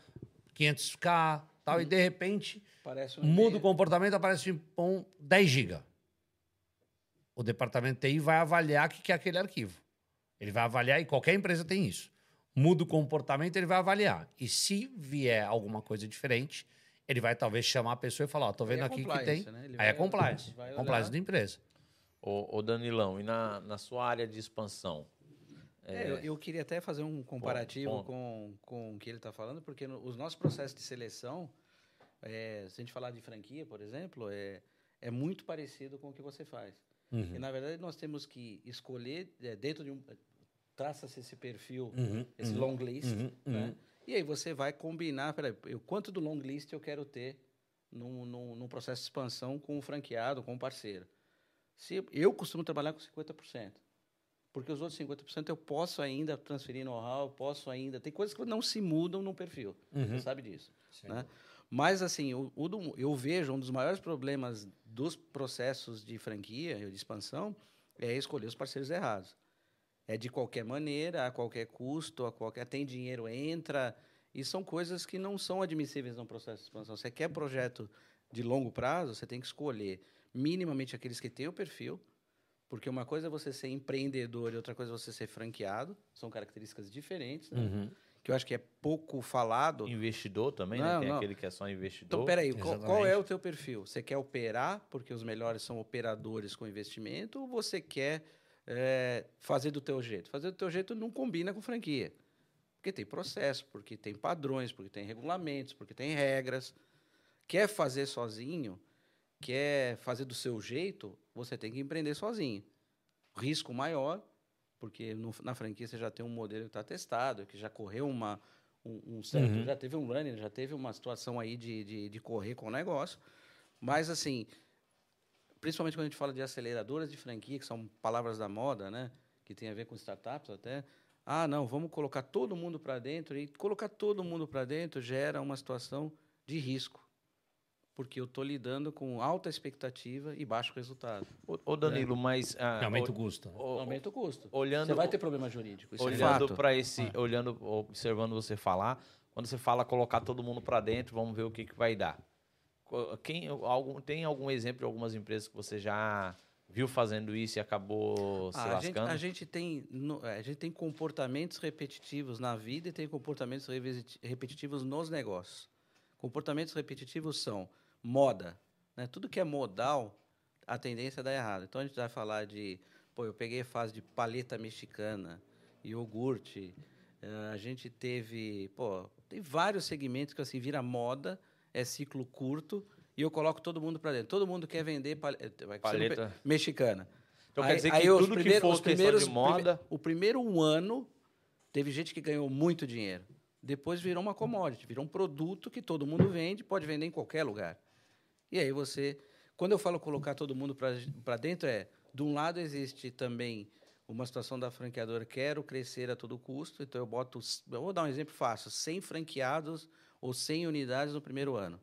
500k, tal, e de repente Parece um muda o comportamento, aparece um 10 GB. O departamento TI vai avaliar o que que é aquele arquivo. Ele vai avaliar, e qualquer empresa tem isso. Muda o comportamento, ele vai avaliar. E se vier alguma coisa diferente, ele vai talvez chamar a pessoa e falar: Ó, tô Aí vendo é aqui que compliance, tem. né? Aí é compliance. Compliance da empresa. Ô, ô Danilão, e na, na sua área de expansão? É, eu, eu queria até fazer um comparativo bom. com, com o que ele está falando, porque no- os nossos processos de seleção, é, se a gente falar de franquia, por exemplo, é, é muito parecido com o que você faz. Uhum. E, na verdade, nós temos que escolher, é, dentro de um. Traça-se esse perfil, Uhum, esse uhum, long list, uhum, né? uhum. E aí você vai combinar, peraí, eu, quanto do long list eu quero ter num, num, num processo de expansão com o franqueado, com o parceiro. Se, eu costumo trabalhar com 50%. Porque os outros 50% eu posso ainda transferir know-how, posso ainda. Tem coisas que não se mudam no perfil. Uhum. Você sabe disso. Né? Mas, assim, o, o do- eu vejo um dos maiores problemas dos processos de franquia, de expansão, é escolher os parceiros errados. É de qualquer maneira, a qualquer custo, a qualquer. Tem dinheiro, entra. E são coisas que não são admissíveis num processo de expansão. Você quer projeto de longo prazo, você tem que escolher minimamente aqueles que têm o perfil, Porque uma coisa é você ser empreendedor e outra coisa é você ser franqueado. São características diferentes, né? Uhum. Que eu acho que é pouco falado. Investidor também, né? Não, Tem não. aquele que é só investidor. Então, peraí, qual, qual é o teu perfil? Você quer operar, porque os melhores são operadores com investimento, ou você quer é, fazer do teu jeito? Fazer do teu jeito não combina com franquia. Porque tem processo, porque tem padrões, porque tem regulamentos, porque tem regras. Quer fazer sozinho, quer fazer do seu jeito, você tem que empreender sozinho. Risco maior, porque no- na franquia você já tem um modelo que está testado, que já correu uma, um, um certo, Uhum. já teve um running, já teve uma situação aí de, de, de correr com o negócio. Mas, assim, principalmente quando a gente fala de aceleradoras de franquia, que são palavras da moda, né? Que tem a ver com startups até. Ah, não, vamos colocar todo mundo para dentro. E colocar todo mundo para dentro gera uma situação de risco. Porque eu estou lidando com alta expectativa e baixo resultado. Ô, Danilo, mas. ah, aumenta o custo. né? ô- Aumenta o custo. olhando- Você vai ter problema jurídico. Isso é olhando fato. para esse, olhando, observando você falar, quando você fala colocar todo mundo para dentro, vamos ver o que, que vai dar. Quem, algum, tem algum exemplo de algumas empresas que você já viu fazendo isso e acabou se Ah, a, gente, lascando? a, gente tem, no- a gente tem comportamentos repetitivos na vida e tem comportamentos repetitivos nos negócios. Comportamentos repetitivos são moda. Né? Tudo que é modal, a tendência é dar errado. Então a gente vai falar de. Pô, eu peguei a fase de paleta mexicana, iogurte. eh, a gente teve. Pô, tem vários segmentos que assim vira moda, é ciclo curto. E eu coloco todo mundo para dentro. Todo mundo quer vender pal- eh, pe- Paleta. mexicana. Então quer dizer que os tudo que for os primeiros- de moda- prime- o primeiro ano teve gente que ganhou muito dinheiro. Depois virou uma commodity, virou um produto que todo mundo vende, pode vender em qualquer lugar. E aí você, quando eu falo colocar todo mundo para dentro é, de um lado existe também uma situação da franqueadora, quero crescer a todo custo, então eu boto, eu vou dar um exemplo fácil, 100 franqueados ou 100 unidades no primeiro ano,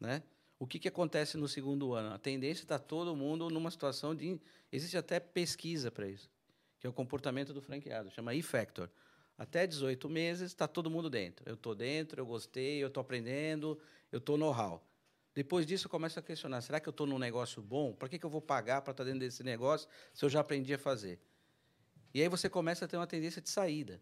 né? O que, que acontece no segundo ano? A tendência está todo mundo numa situação de. Existe até pesquisa para isso, que é o comportamento do franqueado, chama E-Factor. Até 18 meses está todo mundo dentro. Eu estou dentro, eu gostei, eu estou aprendendo, eu estou know-how. Depois disso, eu começo a questionar: será que eu estou num negócio bom? Para que, que eu vou pagar para estar dentro desse negócio se eu já aprendi a fazer? E aí você começa a ter uma tendência de saída.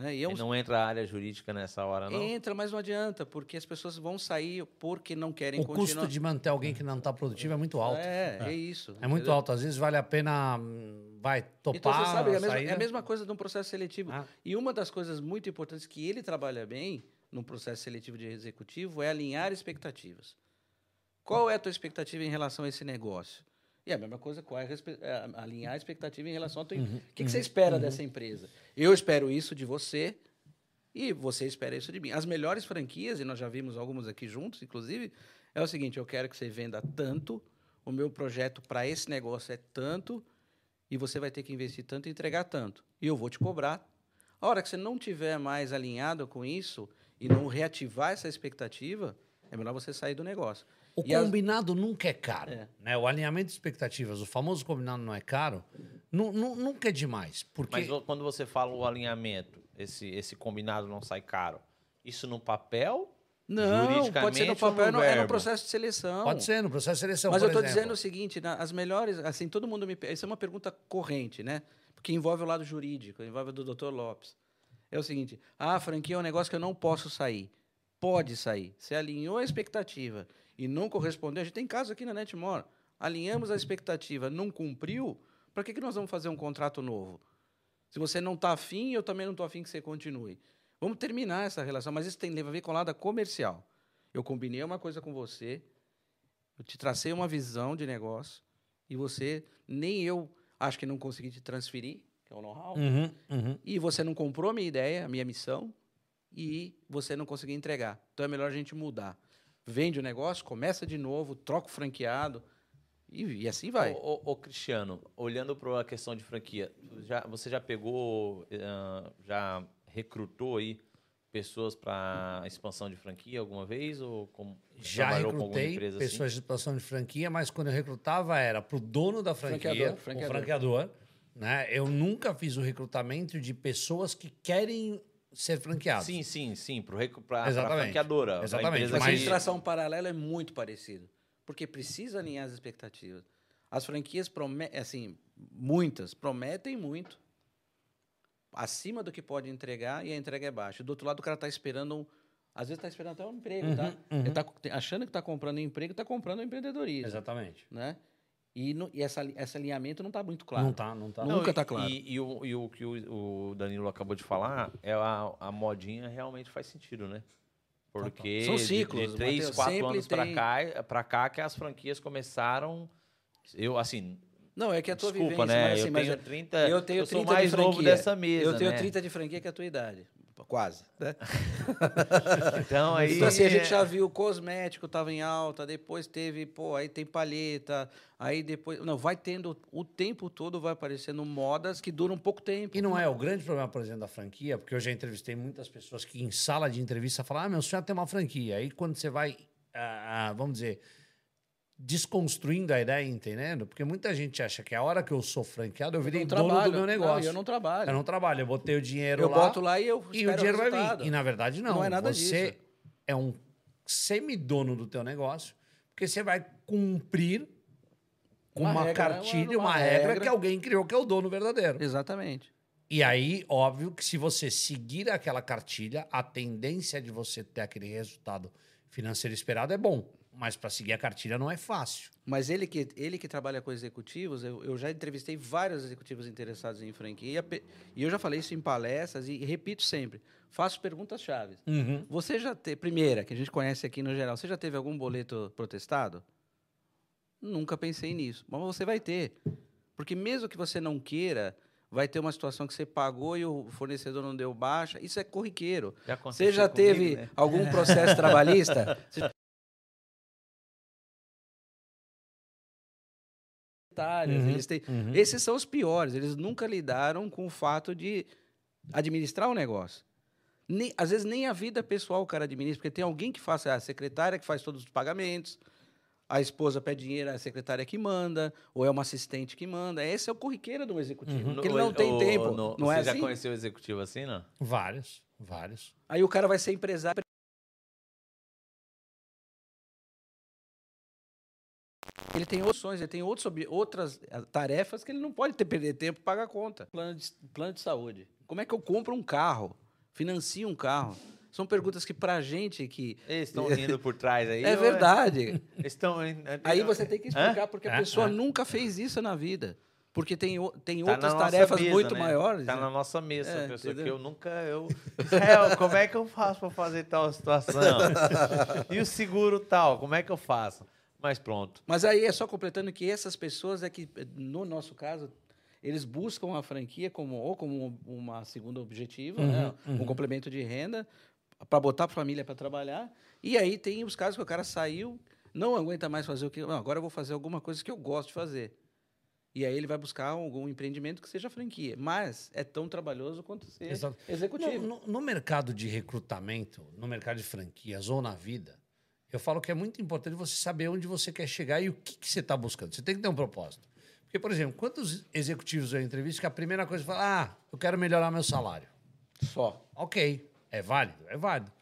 Né? E é um não entra a área jurídica nessa hora, não? Entra, mas não adianta, porque as pessoas vão sair porque não querem O continuar. custo de manter alguém que não está produtivo é muito alto. É, é, isso. É muito entendeu? alto. Às vezes vale a pena, hum, vai, topar Então, você sabe, é a, mesma, é a mesma coisa de um processo seletivo. Ah. E uma das coisas muito importantes que ele trabalha bem num processo seletivo de executivo é alinhar expectativas. Qual é a tua expectativa em relação a esse negócio? E a mesma coisa, qual é alinhar a expectativa em relação a tua... Uhum, O que, que você espera dessa empresa? Eu espero isso de você e você espera isso de mim. As melhores franquias, e nós já vimos algumas aqui juntos, inclusive, é o seguinte, eu quero que você venda tanto, o meu projeto para esse negócio é tanto, e você vai ter que investir tanto e entregar tanto. E eu vou te cobrar. A hora que você não tiver mais alinhado com isso e não reativar essa expectativa, é melhor você sair do negócio. O E as- combinado nunca é caro. É. Né? O alinhamento de expectativas, o famoso combinado não é caro, nu- nu- nunca é demais. Porque Mas quando você fala o alinhamento, esse, esse combinado não sai caro, isso no papel? Não, pode ser no papel, no não, é no processo de seleção. pode ser no processo de seleção. Mas por eu estou dizendo o seguinte, na- as melhores, assim, todo mundo me... Essa é uma pergunta corrente, né? Porque envolve o lado jurídico, envolve o do Dr. Lopes. É o seguinte, ah, a franquia é um negócio que eu não posso sair. Pode sair. Você alinhou a expectativa e não correspondeu. A gente tem caso aqui na Netmore. Alinhamos a expectativa, não cumpriu, para que, que nós vamos fazer um contrato novo? Se você não está afim, eu também não estou afim que você continue. Vamos terminar essa relação, mas isso tem a ver com o lado comercial. Eu combinei uma coisa com você, eu te tracei uma visão de negócio e você, nem eu acho que não consegui te transferir, que é o know-how, Uhum, uhum. e você não comprou a minha ideia, a minha missão, e você não conseguiu entregar. Então é melhor a gente mudar. Vende o negócio, começa de novo, troca o franqueado, e, e assim vai. Ô, ô, ô, Cristiano, olhando para a questão de franquia, já, você já pegou, ah, já recrutou aí pessoas para expansão de franquia alguma vez? Ou como, Já trabalhou com alguma recrutei empresa assim? pessoas de expansão de franquia, mas quando eu recrutava era para o dono da franquia, Franqueador, o franqueador. franqueador. Né? Eu nunca fiz o recrutamento de pessoas que querem ser franqueados. Sim, sim, sim, para a Exatamente. franqueadora. pra Exatamente, empresa Mas a que- administração paralela é muito parecido, porque precisa alinhar as expectativas. As franquias prometem, assim, muitas prometem muito. Acima do que pode entregar e a entrega é baixa. Do outro lado, o cara está esperando. um- Às vezes está esperando até um emprego, tá? uhum. Ele tá achando que está comprando um emprego, está comprando um empreendedorismo. Exatamente. Né? E, no- e essa, esse alinhamento não está muito claro. Não tá, não tá. Não. Nunca e- tá claro. E, e o, e o que o, Danilo acabou de falar, é a, a modinha realmente faz sentido, né? Porque São de- ciclos, de, três, Matheus, quatro sempre anos tem- cá, pra cá que as franquias começaram. Eu, assim, Não, é que a tua desculpa, vivência, né? mas, assim, eu mas tenho 30. eu tenho sou 30 mais de novo dessa mesa. Eu tenho né? 30 de franquia que é a tua idade. Quase. Né? Então aí. Então, assim, a gente é- já viu cosmético tava em alta, depois teve, pô, aí tem palheta, aí depois. Não, vai tendo. O tempo todo vai aparecendo modas que duram pouco tempo. E não é o grande problema, por exemplo, da franquia, porque eu já entrevistei muitas pessoas que em sala de entrevista falam: ah, meu sonho é ter uma franquia. Aí quando você vai, ah, ah, vamos dizer, desconstruindo a ideia, entendendo? Porque muita gente acha que a hora que eu sou franqueado, eu virei não dono trabalho. do meu Não, negócio. eu não trabalho. Eu não trabalho, eu botei o dinheiro Eu lá. boto lá e eu e o dinheiro vai resultado. vir. E na verdade não. Não é nada você disso. é um semidono do teu negócio, porque você vai cumprir Uma uma, regra, cartilha, uma uma, regra, regra. que alguém criou, que é o dono verdadeiro. Exatamente. E aí, óbvio que se você seguir aquela cartilha, a tendência de você ter aquele resultado financeiro esperado é bom. Mas para seguir a cartilha não é fácil. Mas ele que, ele que trabalha com executivos, eu, eu já entrevistei vários executivos interessados em franquia, e eu já falei isso em palestras e repito sempre: faço perguntas chaves. Você já teve, primeira, que a gente conhece aqui no geral, você já teve algum boleto protestado? Nunca pensei nisso, mas você vai ter. Porque mesmo que você não queira, vai ter uma situação que você pagou e o fornecedor não deu baixa, isso é corriqueiro. Já Você já comigo, teve né? algum processo trabalhista? Você- Detalhes, eles têm- Esses são os piores. Eles nunca lidaram com o fato de administrar o negócio. Nem- às vezes nem a vida pessoal o cara administra, porque tem alguém que faça, a secretária que faz todos os pagamentos, a esposa pede dinheiro, é a secretária que manda, ou é uma assistente que manda. Esse é o corriqueiro do executivo, porque ele não O- tem o- tempo. no- não você é já assim? conheceu o executivo assim, não? Vários, vários. Aí o cara vai ser empresário. Tem opções, ele tem outros, outras eh, tarefas que ele não pode ter perder tempo para pagar a conta. Plano de, plano de saúde. Como é que eu compro um carro? Financio um carro? São perguntas que pra gente que Eles estão rindo por trás aí. é ou verdade. Eles estão. Aí você tem que explicar porque a É, pessoa é. nunca fez isso na vida. Porque tem, tem Tá outras tarefas mesa, muito né? maiores. Tá né? na nossa mesa, É, pessoa que entendeu? eu nunca. Eu... Israel, como é que eu faço para fazer tal situação? e o seguro tal, como é que eu faço? Mas pronto. Mas aí é só completando que essas pessoas é que, no nosso caso, eles buscam a franquia como ou como uma segunda objetivo, né? um complemento de renda para botar a família para trabalhar. E aí tem os casos que o cara saiu, não aguenta mais fazer o que, não, agora eu vou fazer alguma coisa que eu gosto de fazer. E aí ele vai buscar algum empreendimento que seja franquia, mas é tão trabalhoso quanto ser Exato. executivo. No, no- no mercado de recrutamento, no mercado de franquias ou na vida, eu falo que é muito importante você saber onde você quer chegar e o que, que você está buscando. Você tem que ter um propósito. Porque, por exemplo, quantos executivos eu entrevisto que a primeira coisa é falar, ah, eu quero melhorar meu salário. Só. Ok, é válido, é válido.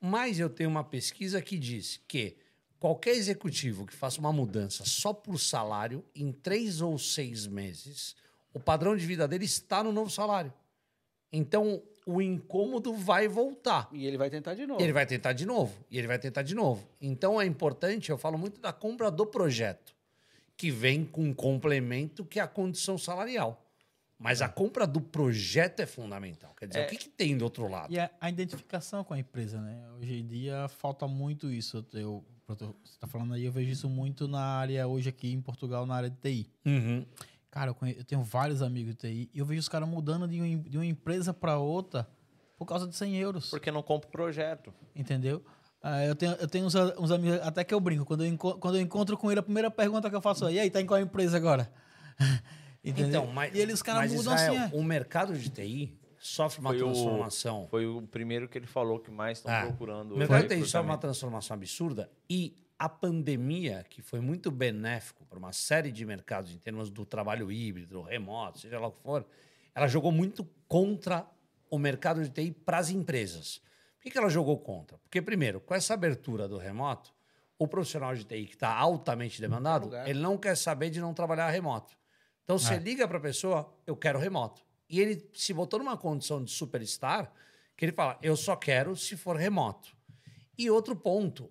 Mas eu tenho uma pesquisa que diz que qualquer executivo que faça uma mudança só por salário, em três ou seis meses, o padrão de vida dele está no novo salário. Então, o incômodo vai voltar. E ele vai tentar de novo. E ele vai tentar de novo. E ele vai tentar de novo. Então, é importante, eu falo muito da compra do projeto, que vem com um complemento que é a condição salarial. Mas a compra do projeto é fundamental. Quer dizer, o que, que tem do outro lado? E a, a identificação com a empresa, né? Hoje em dia falta muito isso. Eu, eu- você está falando aí, eu vejo isso muito na área, hoje aqui em Portugal, na área de TI. Uhum. Cara, eu, conhe- eu tenho vários amigos de TI e eu vejo os caras mudando de, um- de uma empresa para outra por causa de 100 euros. Porque não compro projeto. Entendeu? Ah, eu, tenho, eu tenho uns, uns amigos, até que eu brinco, quando eu, enco- quando eu encontro com ele, a primeira pergunta que eu faço é: e aí, tá em qual empresa agora? Entendeu? Então, mas, e eles, os caras mas mudam Israel, assim, é. o mercado de TI sofre uma Foi o- transformação. Foi o primeiro que ele falou que mais estão Ah, procurando. O mercado de TI sofre uma transformação absurda e a pandemia, que foi muito benéfico para uma série de mercados em termos do trabalho híbrido, remoto, seja lá o que for, ela jogou muito contra o mercado de TI para as empresas. Por que, que ela jogou contra? Porque, primeiro, com essa abertura do remoto, O profissional de TI que está altamente demandado, ele não quer saber de não trabalhar remoto. Então, você É. liga para a pessoa, eu quero remoto. E ele se botou numa condição de superstar que ele fala, eu só quero se for remoto. E outro ponto,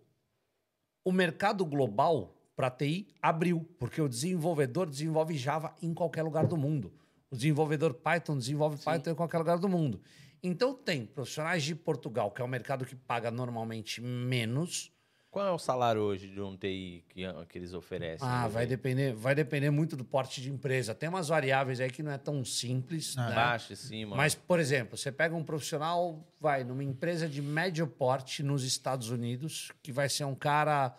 o mercado global para TI abriu, porque o desenvolvedor desenvolve Java em qualquer lugar do mundo. O desenvolvedor Python desenvolve Python em qualquer lugar do mundo. Então tem profissionais de Portugal, que é um mercado que paga normalmente menos. Qual é o salário hoje de um TI que, que eles oferecem? Ah, vai depender, vai depender muito do porte de empresa. Tem umas variáveis aí que não é tão simples, Ah. né? Baixo, em cima. Mas, por exemplo, você pega um profissional, vai numa empresa de médio porte nos Estados Unidos, que vai ser um cara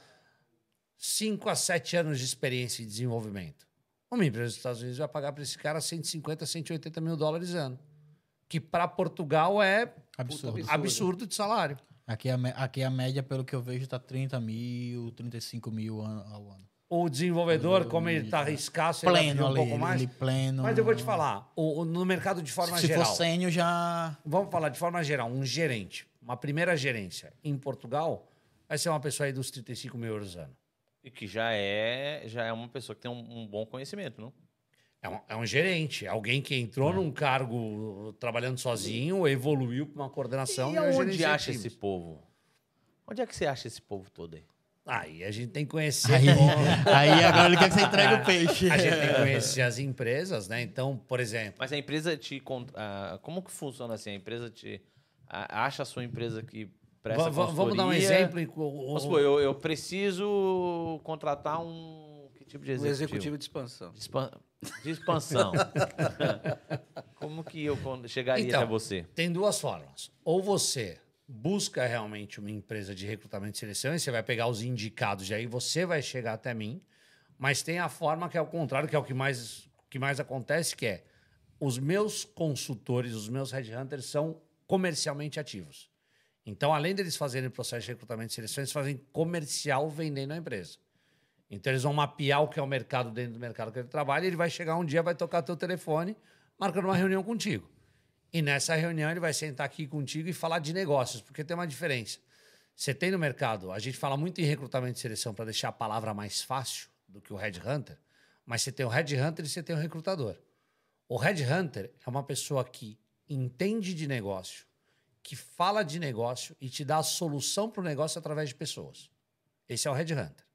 5 a 7 anos de experiência em desenvolvimento. Uma empresa dos Estados Unidos vai pagar para esse cara 150, 180 mil dólares ano. Que para Portugal é Absurdo. Puta, absurdo de salário. Aqui, a, aqui a média, pelo que eu vejo, tá 30 mil, 35 mil ao ano. O desenvolvedor, como ele está escasso, ele pedir Pleno um ali, pouco ele, mais. ele pleno. Mas eu vou te falar, o- o- no mercado de forma Se geral. for sênior, já... Vamos falar de forma geral, um gerente, uma primeira gerência em Portugal, vai ser uma pessoa aí dos 35 mil euros ano. E que já é, já é uma pessoa que tem um, um bom conhecimento, não? É um, é um gerente, alguém que entrou num cargo trabalhando sozinho, evoluiu para uma coordenação. e hoje onde gerencia acha times. esse povo? Onde é que você acha esse povo todo aí? Aí a gente tem que conhecer. Aí, aí agora ele quer que você entregue o peixe. A gente tem que conhecer as empresas, né? Então, por exemplo, Mas a empresa te... ah, como que funciona assim? A empresa te... acha a sua empresa que presta va- va- vamos dar um consultoria? exemplo. em- o- o- Vamos supor, eu, eu preciso contratar um... Que tipo de executivo? executivo de expansão. De, expan- de expansão. como que eu chegaria Então, até você? Tem duas formas. Ou você busca realmente uma empresa de recrutamento e seleção, e você vai pegar os indicados, e aí você vai chegar até mim. Mas tem a forma que é o contrário, que é o que mais, que mais acontece, que é os meus consultores, os meus headhunters são comercialmente ativos. Então, além deles fazerem processo de recrutamento e seleção, eles fazem comercial vendendo a empresa. Então, eles vão mapear o que é o mercado dentro do mercado que ele trabalha e ele vai chegar um dia, vai tocar teu telefone, marcando uma reunião contigo. E nessa reunião ele vai sentar aqui contigo e falar de negócios, porque tem uma diferença. Você tem no mercado, a gente fala muito em recrutamento e seleção para deixar a palavra mais fácil do que o headhunter, mas você tem o headhunter e você tem o recrutador. O headhunter é uma pessoa que entende de negócio, que fala de negócio e te dá a solução para o negócio através de pessoas. Esse é o headhunter.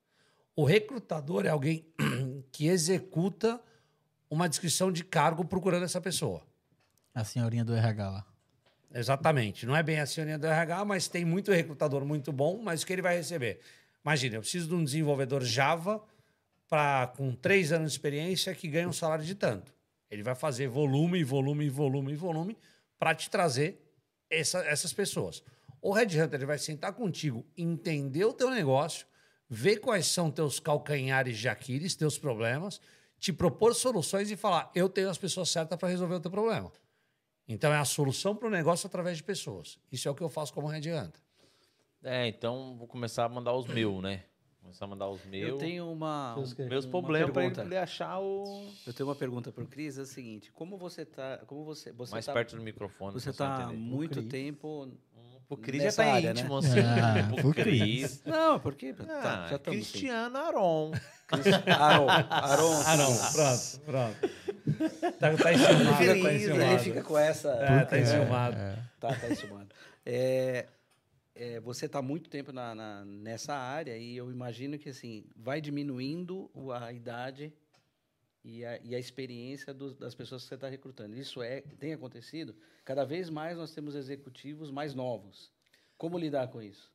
O recrutador é alguém que executa uma descrição de cargo procurando essa pessoa. A senhorinha do RH lá. Exatamente. Não é bem a senhorinha do RH, mas tem muito recrutador muito bom, mas o que ele vai receber? Imagina, eu preciso de um desenvolvedor Java pra, com três anos de experiência que ganha um salário de tanto. Ele vai fazer volume, volume, volume, volume para te trazer essa- essas pessoas. O Headhunter ele vai sentar contigo, entender o teu negócio, ver quais são teus calcanhares de Aquiles, teus problemas, te propor soluções e falar: eu tenho as pessoas certas para resolver o teu problema. Então é a solução para o negócio através de pessoas. Isso é o que eu faço como Headhunter. É, então vou começar a mandar os meus, né? Começar a mandar os meus. Eu tenho uma, meus uma problemas para ele achar o. Eu tenho uma pergunta para o Cris, é o seguinte, como você tá, como você, você Mais tá, perto do microfone. você está muito tempo O Cris já tá área, íntimo, né? assim. Ah, o pro Cris. Não, porque Ah, tá, já estamos assim. Cristiano Aron. Aron, Aron. Ah, não. Pronto, pronto. Tá, tá enciumado, Feliz, tá ele enciumado. fica com essa. É, tá enciumado. Tá, tá enciumado. É, é, você está muito tempo na, na- nessa área e eu imagino que assim vai diminuindo a idade e a, e a experiência dos- das pessoas que você está recrutando. Isso é tem acontecido. Cada vez mais nós temos executivos mais novos. Como lidar com isso?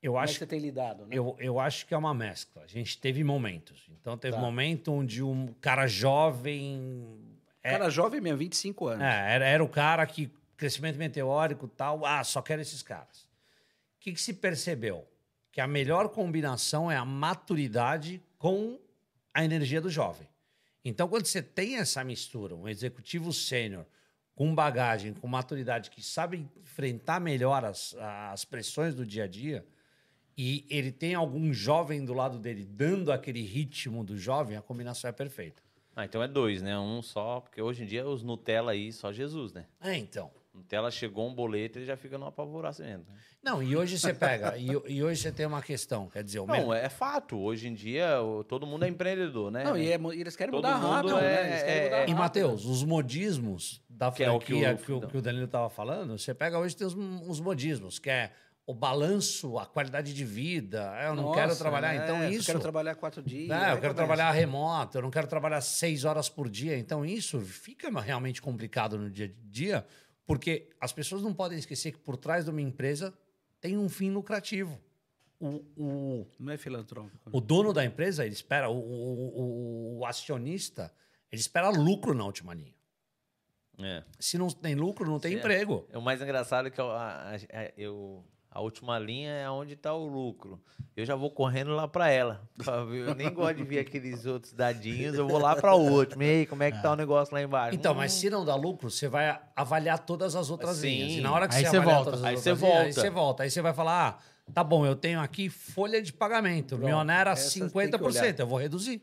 Eu Como é que acho você tem lidado? Né? Eu, eu acho que é uma mescla. A gente teve momentos. Então, teve Tá. momento onde um cara jovem. é- Cara jovem mesmo, 25 anos. É, era, era o cara que crescimento meteórico e tal. Ah, só quero esses caras. O que, que se percebeu? Que a melhor combinação é a maturidade com a energia do jovem. Então, quando você tem essa mistura, um executivo sênior com bagagem, com maturidade, que sabe enfrentar melhor as, as pressões do dia a dia, e ele tem algum jovem do lado dele dando aquele ritmo do jovem, a combinação é perfeita. Ah, então é dois, né? Um só, porque hoje em dia os Nutella aí, só Jesus, né? É, então. Até ela chegou um boleto, ele já fica no apavoramento. né? Não, e hoje você pega, e, e hoje você tem uma questão, quer dizer, o Não, é fato. Hoje em dia, todo mundo é empreendedor, né? Não, e, é e eles querem Todo mudar mundo rápido, é- né? Eles querem é- mudar é- E. Matheus, os modismos da Que é o que franquia o- que o, que o Danilo estava falando, você pega hoje tem os, os modismos, que é o balanço, a qualidade de vida. é, Eu não quero Nossa, trabalhar, né? então Eu isso. quero trabalhar quatro dias. né, eu quero trabalhar remoto, eu não quero trabalhar seis horas por dia. Então, isso fica realmente complicado no dia a dia, porque as pessoas não podem esquecer que por trás de uma empresa tem um fim lucrativo. O, o, Não é filantrópico. o dono da empresa, ele espera, o, o- o- o acionista, ele espera lucro na última linha. É. Se não tem lucro, não tem Sim, é. emprego. O mais engraçado é que eu- a, a- eu- a última linha é onde está o lucro. Eu já vou correndo lá para ela. Eu nem gosto de ver aqueles outros dadinhos, eu vou lá para o último. E aí, como é que tá o negócio lá embaixo? Então, Hum, mas se não dá lucro, você vai avaliar todas as outras Sim. linhas. E na hora que Aí você, você avaliar volta. todas as Aí outras você linhas, Aí volta. você volta. Aí você vai falar, ah, tá bom, eu tenho aqui folha de pagamento. Me Pronto, onera tem que 50%, olhar. eu vou reduzir.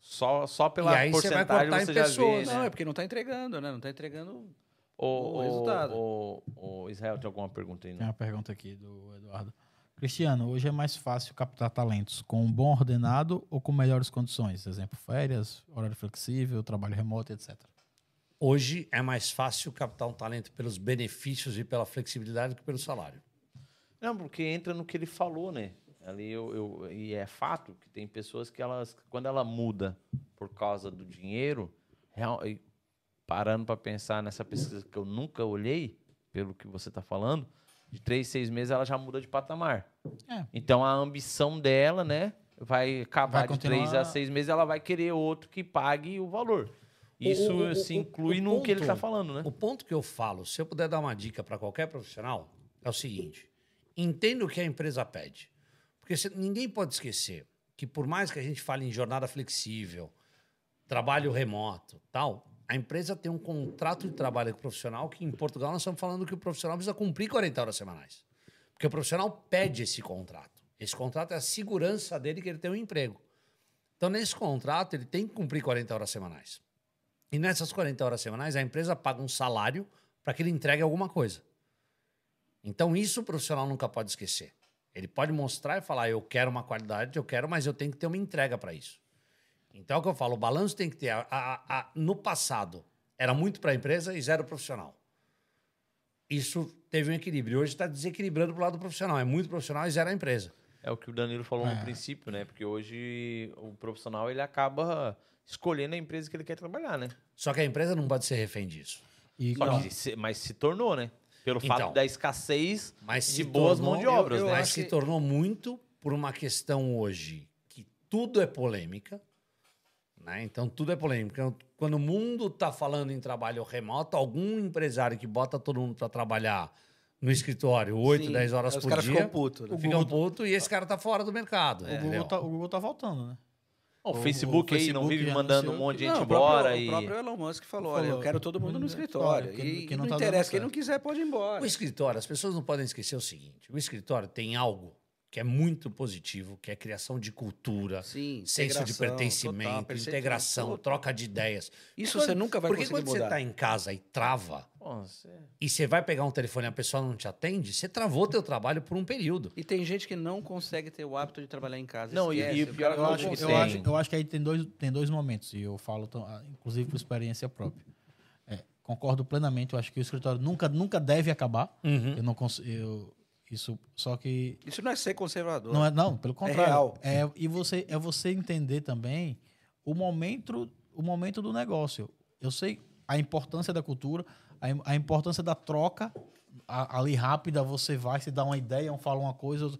Só, só pela E aí você vai porcentagem cortar em você já pessoas. vê, Não, né? é porque não está entregando, né? Não está entregando. O, o resultado. O, o Israel, tem alguma pergunta aí? Tem uma pergunta aqui do Eduardo. Cristiano, hoje é mais fácil captar talentos com um bom ordenado ou com melhores condições? Exemplo, férias, horário flexível, trabalho remoto, etc. Hoje é mais fácil captar um talento pelos benefícios e pela flexibilidade do que pelo salário. Não, porque entra no que ele falou, né? Ali eu, eu- e é fato que tem pessoas que elas, quando ela muda por causa do dinheiro, real- parando para pensar nessa pesquisa que eu nunca olhei, pelo que você está falando, de três, seis meses ela já muda de patamar. É. Então a ambição dela, né, vai acabar Vai de três a seis meses, ela vai querer outro que pague o valor. Isso o- o- se inclui o no que ele está ponto- falando, né? O ponto que eu falo, se eu puder dar uma dica para qualquer profissional, é o seguinte: entenda o que a empresa pede. Porque você- ninguém pode esquecer que, por mais que a gente fale em jornada flexível, trabalho remoto, tal, a empresa tem um contrato de trabalho com o profissional que, em Portugal, nós estamos falando que o profissional precisa cumprir 40 horas semanais. Porque o profissional pede esse contrato. Esse contrato é a segurança dele que ele tem um emprego. Então, nesse contrato, ele tem que cumprir 40 horas semanais. E nessas 40 horas semanais, a empresa paga um salário para que ele entregue alguma coisa. Então, isso o profissional nunca pode esquecer. Ele pode mostrar e falar: eu quero uma qualidade, eu quero, mas eu tenho que ter uma entrega para isso. Então, é o que eu falo: o balanço tem que ter. a- a- a- no passado, era muito para a empresa e zero profissional. Isso teve um equilíbrio. Hoje está desequilibrando para o lado do profissional. É muito profissional e zero a empresa. É o que o Danilo falou É. no princípio, né? Porque hoje o profissional ele acaba escolhendo a empresa que ele quer trabalhar, né? Só que a empresa não pode ser refém disso. E que se- mas se tornou, né? Pelo Então. fato da escassez Mas de boas tornou- mãos de obras, eu né? Mas se que- tornou muito por uma questão hoje que tudo é polêmica. Né? Então, tudo é polêmica. Então, Quando o mundo está falando em trabalho remoto, algum empresário que bota todo mundo para trabalhar no escritório 8, Sim, 10 horas aí os por caras dia, ficam putos, né? ficam puto e esse cara tá fora do mercado. o, entendeu? Google tá, o Google tá voltando, né? O, o- Facebook o aí não Facebook vive mandando um monte de Não, gente o próprio- embora O e... próprio Elon Musk falou, olha, eu Falou, quero todo mundo no escritório. que- E, que e não não, tá interessa, quem não quiser pode ir embora. O escritório, as pessoas não podem esquecer o seguinte: o escritório tem algo que é muito positivo, que é a criação de cultura, Sim, senso de pertencimento, total, integração, total. troca de ideias. Isso Quando- você nunca vai Porque conseguir quando você mudar. está em casa e trava, você- e você vai pegar um telefone e a pessoa não te atende, você travou teu trabalho por um período. E tem gente que não consegue ter o hábito de trabalhar em casa. Não, e- esquece, e o pior que Eu não acho, eu, acho, eu acho que aí tem dois, tem dois momentos, e eu falo, ah, inclusive por experiência própria. É, concordo plenamente, eu acho que o escritório nunca, nunca deve acabar. Uhum. Eu não consigo. Isso, só que Isso não é ser conservador. Não, é, não, pelo contrário. real. É, e você, é você entender também o momento, o momento do negócio. Eu sei a importância da cultura, a, a importância da troca. A- ali rápida, você vai, se dá uma ideia, um fala uma coisa,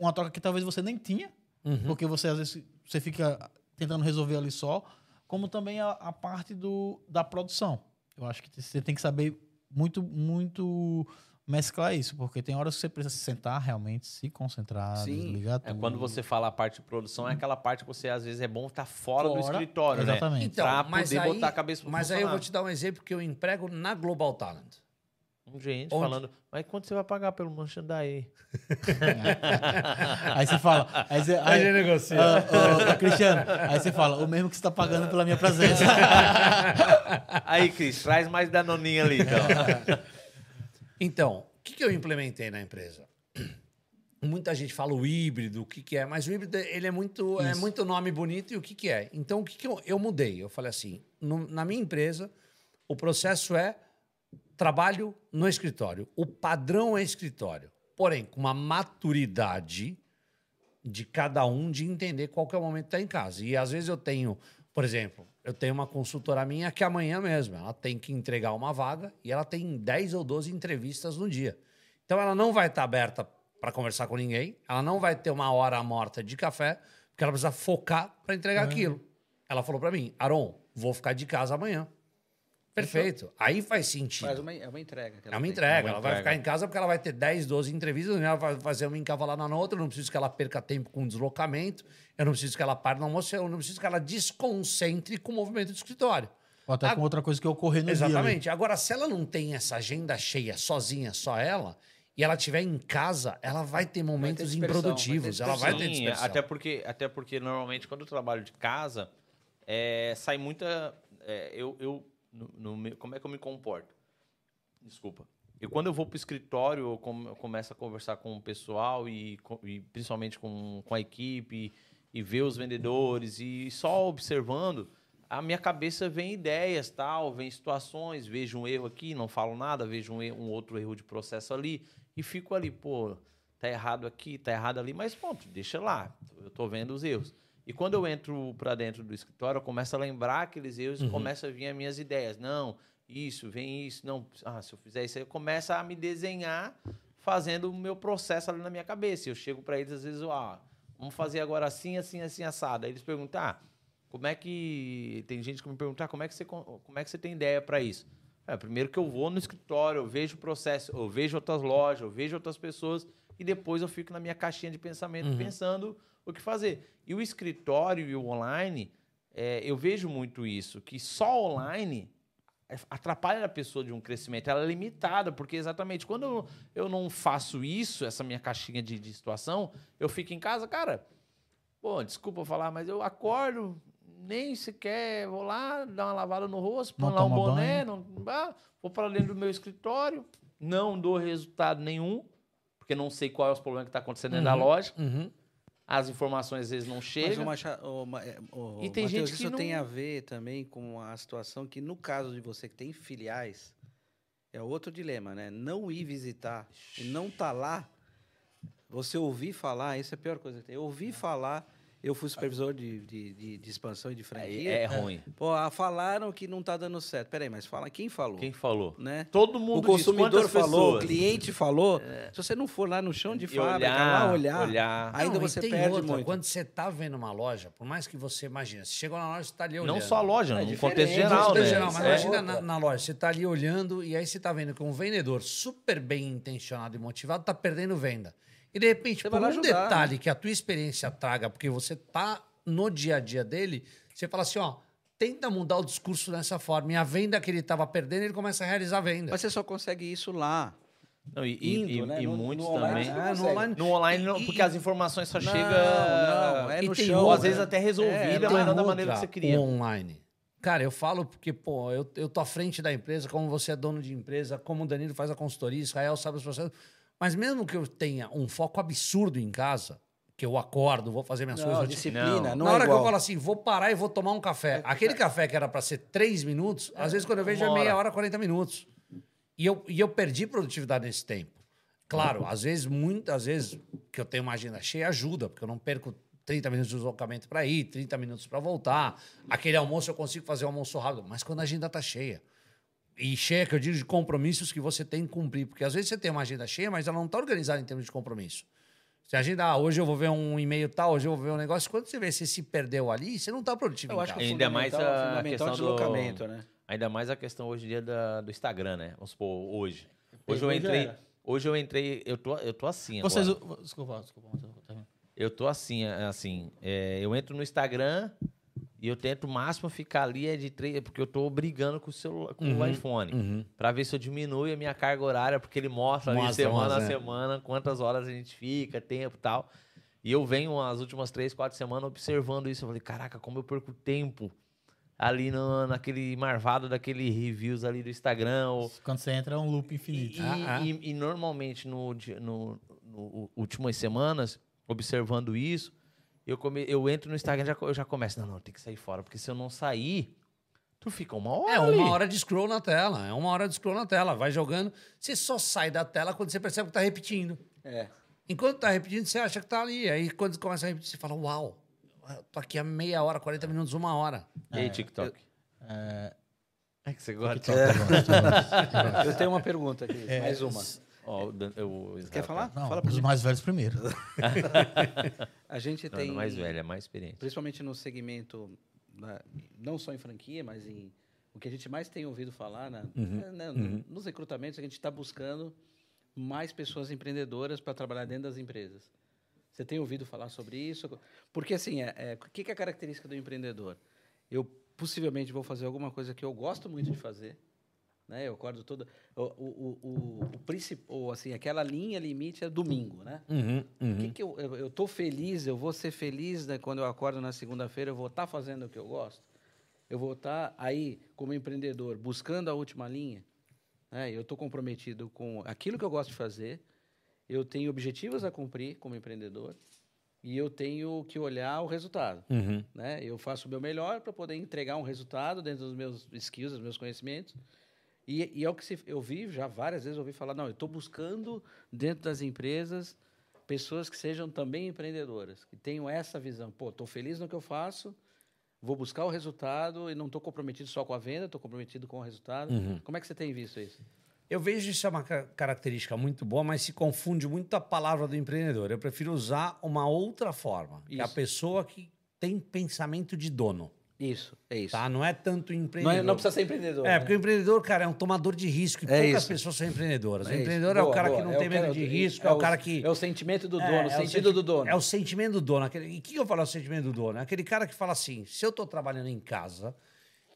uma troca que talvez você nem tinha, Uhum. porque você às vezes você fica tentando resolver ali só, como também a, a parte do, da produção. Eu acho que você tem que saber muito, muito mesclar isso, porque tem horas que você precisa se sentar realmente, se concentrar, Sim. desligar É tudo. quando você fala a parte de produção, é aquela parte que você às vezes é bom estar fora, do Fora, escritório, né? exatamente. Então, Pra mas poder aí, botar a cabeça Mas aí eu vou te dar um exemplo que eu emprego na Global Talent. Gente Onde? falando, mas quanto você vai pagar pelo Manxandaí? Aí você fala. Aí você, Aí aí, negocia. Ô, ô, ô, Cristiano, aí você fala, o mesmo que você tá pagando pela minha presença. Aí, Cris, traz mais danoninha ali, então. Então, o que, que eu implementei na empresa? Muita gente fala o híbrido, o que, que é, mas o híbrido ele é muito, é muito nome bonito e o que, que é. Então, o que, que eu, eu mudei? Eu falei assim: no- na minha empresa, o processo é trabalho no escritório. O padrão é escritório. Porém, com uma maturidade de cada um de entender qual que é o momento de estar em casa. E às vezes eu tenho, por exemplo, eu tenho uma consultora minha que amanhã mesmo, ela tem que entregar uma vaga e ela tem 10 ou 12 entrevistas no dia. Então ela não vai estar aberta para conversar com ninguém, ela não vai ter uma hora morta de café, porque ela precisa focar para entregar aquilo. Ela falou para mim, Aron, vou ficar de casa amanhã. Perfeito. Aí faz sentido. Faz uma, é uma entrega. que É ela uma tem. entrega. uma ela vai entrega. ficar em casa porque ela vai ter 10, 12 entrevistas, ela vai fazer uma encavalada na outra, eu não preciso que ela perca tempo com deslocamento, eu não preciso que ela pare no almoço, eu não preciso que ela desconcentre com o movimento do escritório. Ou até Ah, com outra coisa que ocorrer no dia. ali. Exatamente. Agora, se ela não tem essa agenda cheia, sozinha, só ela, e ela estiver em casa, ela vai ter momentos dispersão, improdutivos, vai ter ela vai ter Sim, dispersão. até porque, até porque normalmente quando eu trabalho de casa, é, sai muita. é, eu, eu no- no como é que eu me comporto? Desculpa. Eu, quando eu vou para o escritório, eu, come- eu começo a conversar com o pessoal e, co- e principalmente com, com a equipe e ver os vendedores e só observando, a minha cabeça vem ideias, tal, vem situações, vejo um erro aqui, não falo nada, vejo um, erro- um outro erro de processo ali e fico ali, pô, tá errado aqui, tá errado ali, mas ponto, deixa lá, eu tô vendo os erros. E quando eu entro para dentro do escritório, eu começo a lembrar aqueles erros e começam a vir as minhas ideias. Não, isso, vem isso, não, ah, se eu fizer isso aí, começa a me desenhar fazendo o meu processo ali na minha cabeça. Eu chego para eles às vezes, ah, vamos fazer agora assim, assim, assim, assado. Aí eles perguntam, ah, como é que tem gente que me pergunta, ah, como é que você como é que você tem ideia para isso? É, primeiro que eu vou no escritório, eu vejo o processo, eu vejo outras lojas, eu vejo outras pessoas e depois eu fico na minha caixinha de pensamento pensando o que fazer. E o escritório e o online, é, eu vejo muito isso, que só online é, atrapalha a pessoa de um crescimento. Ela é limitada, porque exatamente quando eu, eu não faço isso, essa minha caixinha de, de situação, eu fico em casa, cara. Pô, desculpa falar, mas eu acordo, nem sequer vou lá, dar uma lavada no rosto, pôr lá um boné, não, ah, vou para dentro do meu escritório, não dou resultado nenhum, porque não sei qual é os problemas que está acontecendo dentro da loja. Uhum. As informações às vezes não Mas chegam. o Macha- o Ma- é, o- E tem Matheus, gente que isso não- tem a ver também com a situação que, no caso de você que tem filiais, é outro dilema, né? Não ir visitar e não tá lá, você ouvir falar, isso é a pior coisa que tem. Ouvir falar, eu fui supervisor de, de, de- de expansão e de franquia. é ruim. Pô, ah, falaram que não tá dando certo. Peraí, mas fala quem falou? Quem falou? Né? Todo O mundo consumidor diz, quantas falou, o pessoas? cliente falou. Se você não for lá no chão de E fábrica, olhar, lá olhar, olhar. ainda Não, você tem perde outra, muito. Quando você tá vendo uma loja, por mais que você imagine, você chegou na loja, você tá ali olhando. Não só a loja, É no contexto no geral, né? geral, mas É. imagina na, na loja, você tá ali olhando e aí você tá vendo que um vendedor super bem intencionado e motivado tá perdendo venda. E de repente, Você por um ajudar, detalhe que a tua experiência traga, porque você tá no dia a dia dele, você fala assim, ó, tenta mudar o discurso dessa forma. E a venda que ele estava perdendo, ele começa a realizar a venda. Mas você só consegue isso lá. Não, e, Indo, e- né? e No- muitos no online também. não Ah, no online- No online, não, E- porque as informações só Não, chegam. não, é E no tem chão. Ou outra. às vezes até resolvida, É, mas não da maneira que você queria. online. Cara, eu falo porque, pô, eu, eu tô à frente da empresa, como você é dono de empresa, como o Danilo faz a consultoria, Israel sabe os processos. Mas mesmo que eu tenha um foco absurdo em casa, que eu acordo, vou fazer minhas Não, coisas. disciplina, Não. não, Na é hora que igual. eu falo assim, vou parar e vou tomar um café. Aquele café que era para ser três minutos, às vezes quando eu vejo é meia hora. hora, 40 minutos. E eu, e eu perdi produtividade nesse tempo. Claro, às vezes, muitas vezes, que eu tenho uma agenda cheia, ajuda, porque eu não perco 30 minutos de deslocamento para ir, 30 minutos para voltar. Aquele almoço eu consigo fazer um almoço rápido, mas quando a agenda está cheia. E cheia, que eu digo, de compromissos que você tem que cumprir. Porque às vezes você tem uma agenda cheia, mas ela não está organizada em termos de compromisso. Você agenda, ah, hoje eu vou ver um e-mail tal, hoje eu vou ver um negócio. Quando você vê se se perdeu ali, você não está produtivo Eu em acho que Ainda mais a fundamental é questão do- deslocamento, né? Ainda mais a questão hoje em dia da- do Instagram, né? Vamos supor, hoje. Hoje eu entrei. Hoje eu entrei. Eu tô, eu tô assim agora. Vocês. Desculpa, desculpa. mas eu- tá vendo? Eu tô assim, é, assim. é, eu entro no Instagram E eu tento o máximo ficar ali é de três, porque eu tô brigando com o celular, com o Uhum, iPhone. uhum. Pra ver se eu diminuo a minha carga horária, porque ele mostra, ali semana mostra, a né? semana quantas horas a gente fica, tempo e tal. E eu venho as últimas três, quatro semanas observando isso. Eu falei, caraca, como eu perco tempo ali no, naquele marvado daquele reviews ali do Instagram. Ou... Quando você entra é um loop E, infinito. Ah, ah. e- e normalmente no, di- no, no últimas semanas, observando isso, eu, come, eu entro no Instagram e já, eu já começo, não, não, tem que sair fora, porque se eu não sair, tu fica uma hora É ali. uma hora de scroll na tela. É uma hora de scroll na tela. Vai jogando. Você só sai da tela quando você percebe que tá repetindo. É. Enquanto tá repetindo, você acha que tá ali. Aí quando começa a repetir, você fala, uau, eu tô aqui há meia hora, 40 minutos, uma hora. E aí, TikTok? É, É que você gosta. TikTok, eu eu. Eu tenho uma pergunta aqui, mais uma. Ó, o Dan- o quer falar? Não, Fala pra os mais velhos primeiro. A gente Não, tem. não mais velho, é mais experiente. Principalmente no segmento, da- não só em franquia, mas em. O que a gente mais tem ouvido falar, né, é, né, nos recrutamentos, a gente está buscando mais pessoas empreendedoras para trabalhar dentro das empresas. Você tem ouvido falar sobre isso? Porque, assim, é, é, o que, que é a característica do empreendedor? Eu possivelmente vou fazer alguma coisa que eu gosto muito de fazer. Né? Eu acordo toda. O, o, o, o, principal, assim, aquela linha limite é domingo, né? Uhum, O que que eu, eu, eu tô feliz, eu vou ser feliz né, quando eu acordo na segunda-feira, eu vou estar fazendo o que eu gosto. Eu vou estar aí, como empreendedor, buscando a última linha. Né? Eu estou comprometido com aquilo que eu gosto de fazer, eu tenho objetivos a cumprir como empreendedor e eu tenho que olhar o resultado. Uhum. Né? Eu faço o meu melhor para poder entregar um resultado dentro dos meus skills, dos meus conhecimentos. E, e é o que se, eu vi já várias vezes, eu ouvi falar, não, eu estou buscando dentro das empresas pessoas que sejam também empreendedoras, que tenham essa visão. Pô, estou feliz no que eu faço, vou buscar o resultado e não estou comprometido só com a venda, estou comprometido com o resultado. Uhum. Como é que você tem visto isso? Eu vejo isso é uma ca- característica muito boa, mas se confunde muito a palavra do empreendedor. Eu prefiro usar uma outra forma. Que é a Isso. pessoa que tem pensamento de dono. Isso, é isso. Tá? Não é tanto Não, empreendedor. é- não precisa ser empreendedor. É, né? porque o empreendedor, cara, é um tomador de risco e É poucas isso. pessoas são empreendedoras. É o empreendedor é o Boa, cara boa. que não É tem o medo de risco, é, o cara que. É o sentimento do É, dono, o é sentido do dono. É o sentimento do dono. Aquele, e o que eu falo é o sentimento do dono? É aquele cara que fala assim: se eu estou trabalhando em casa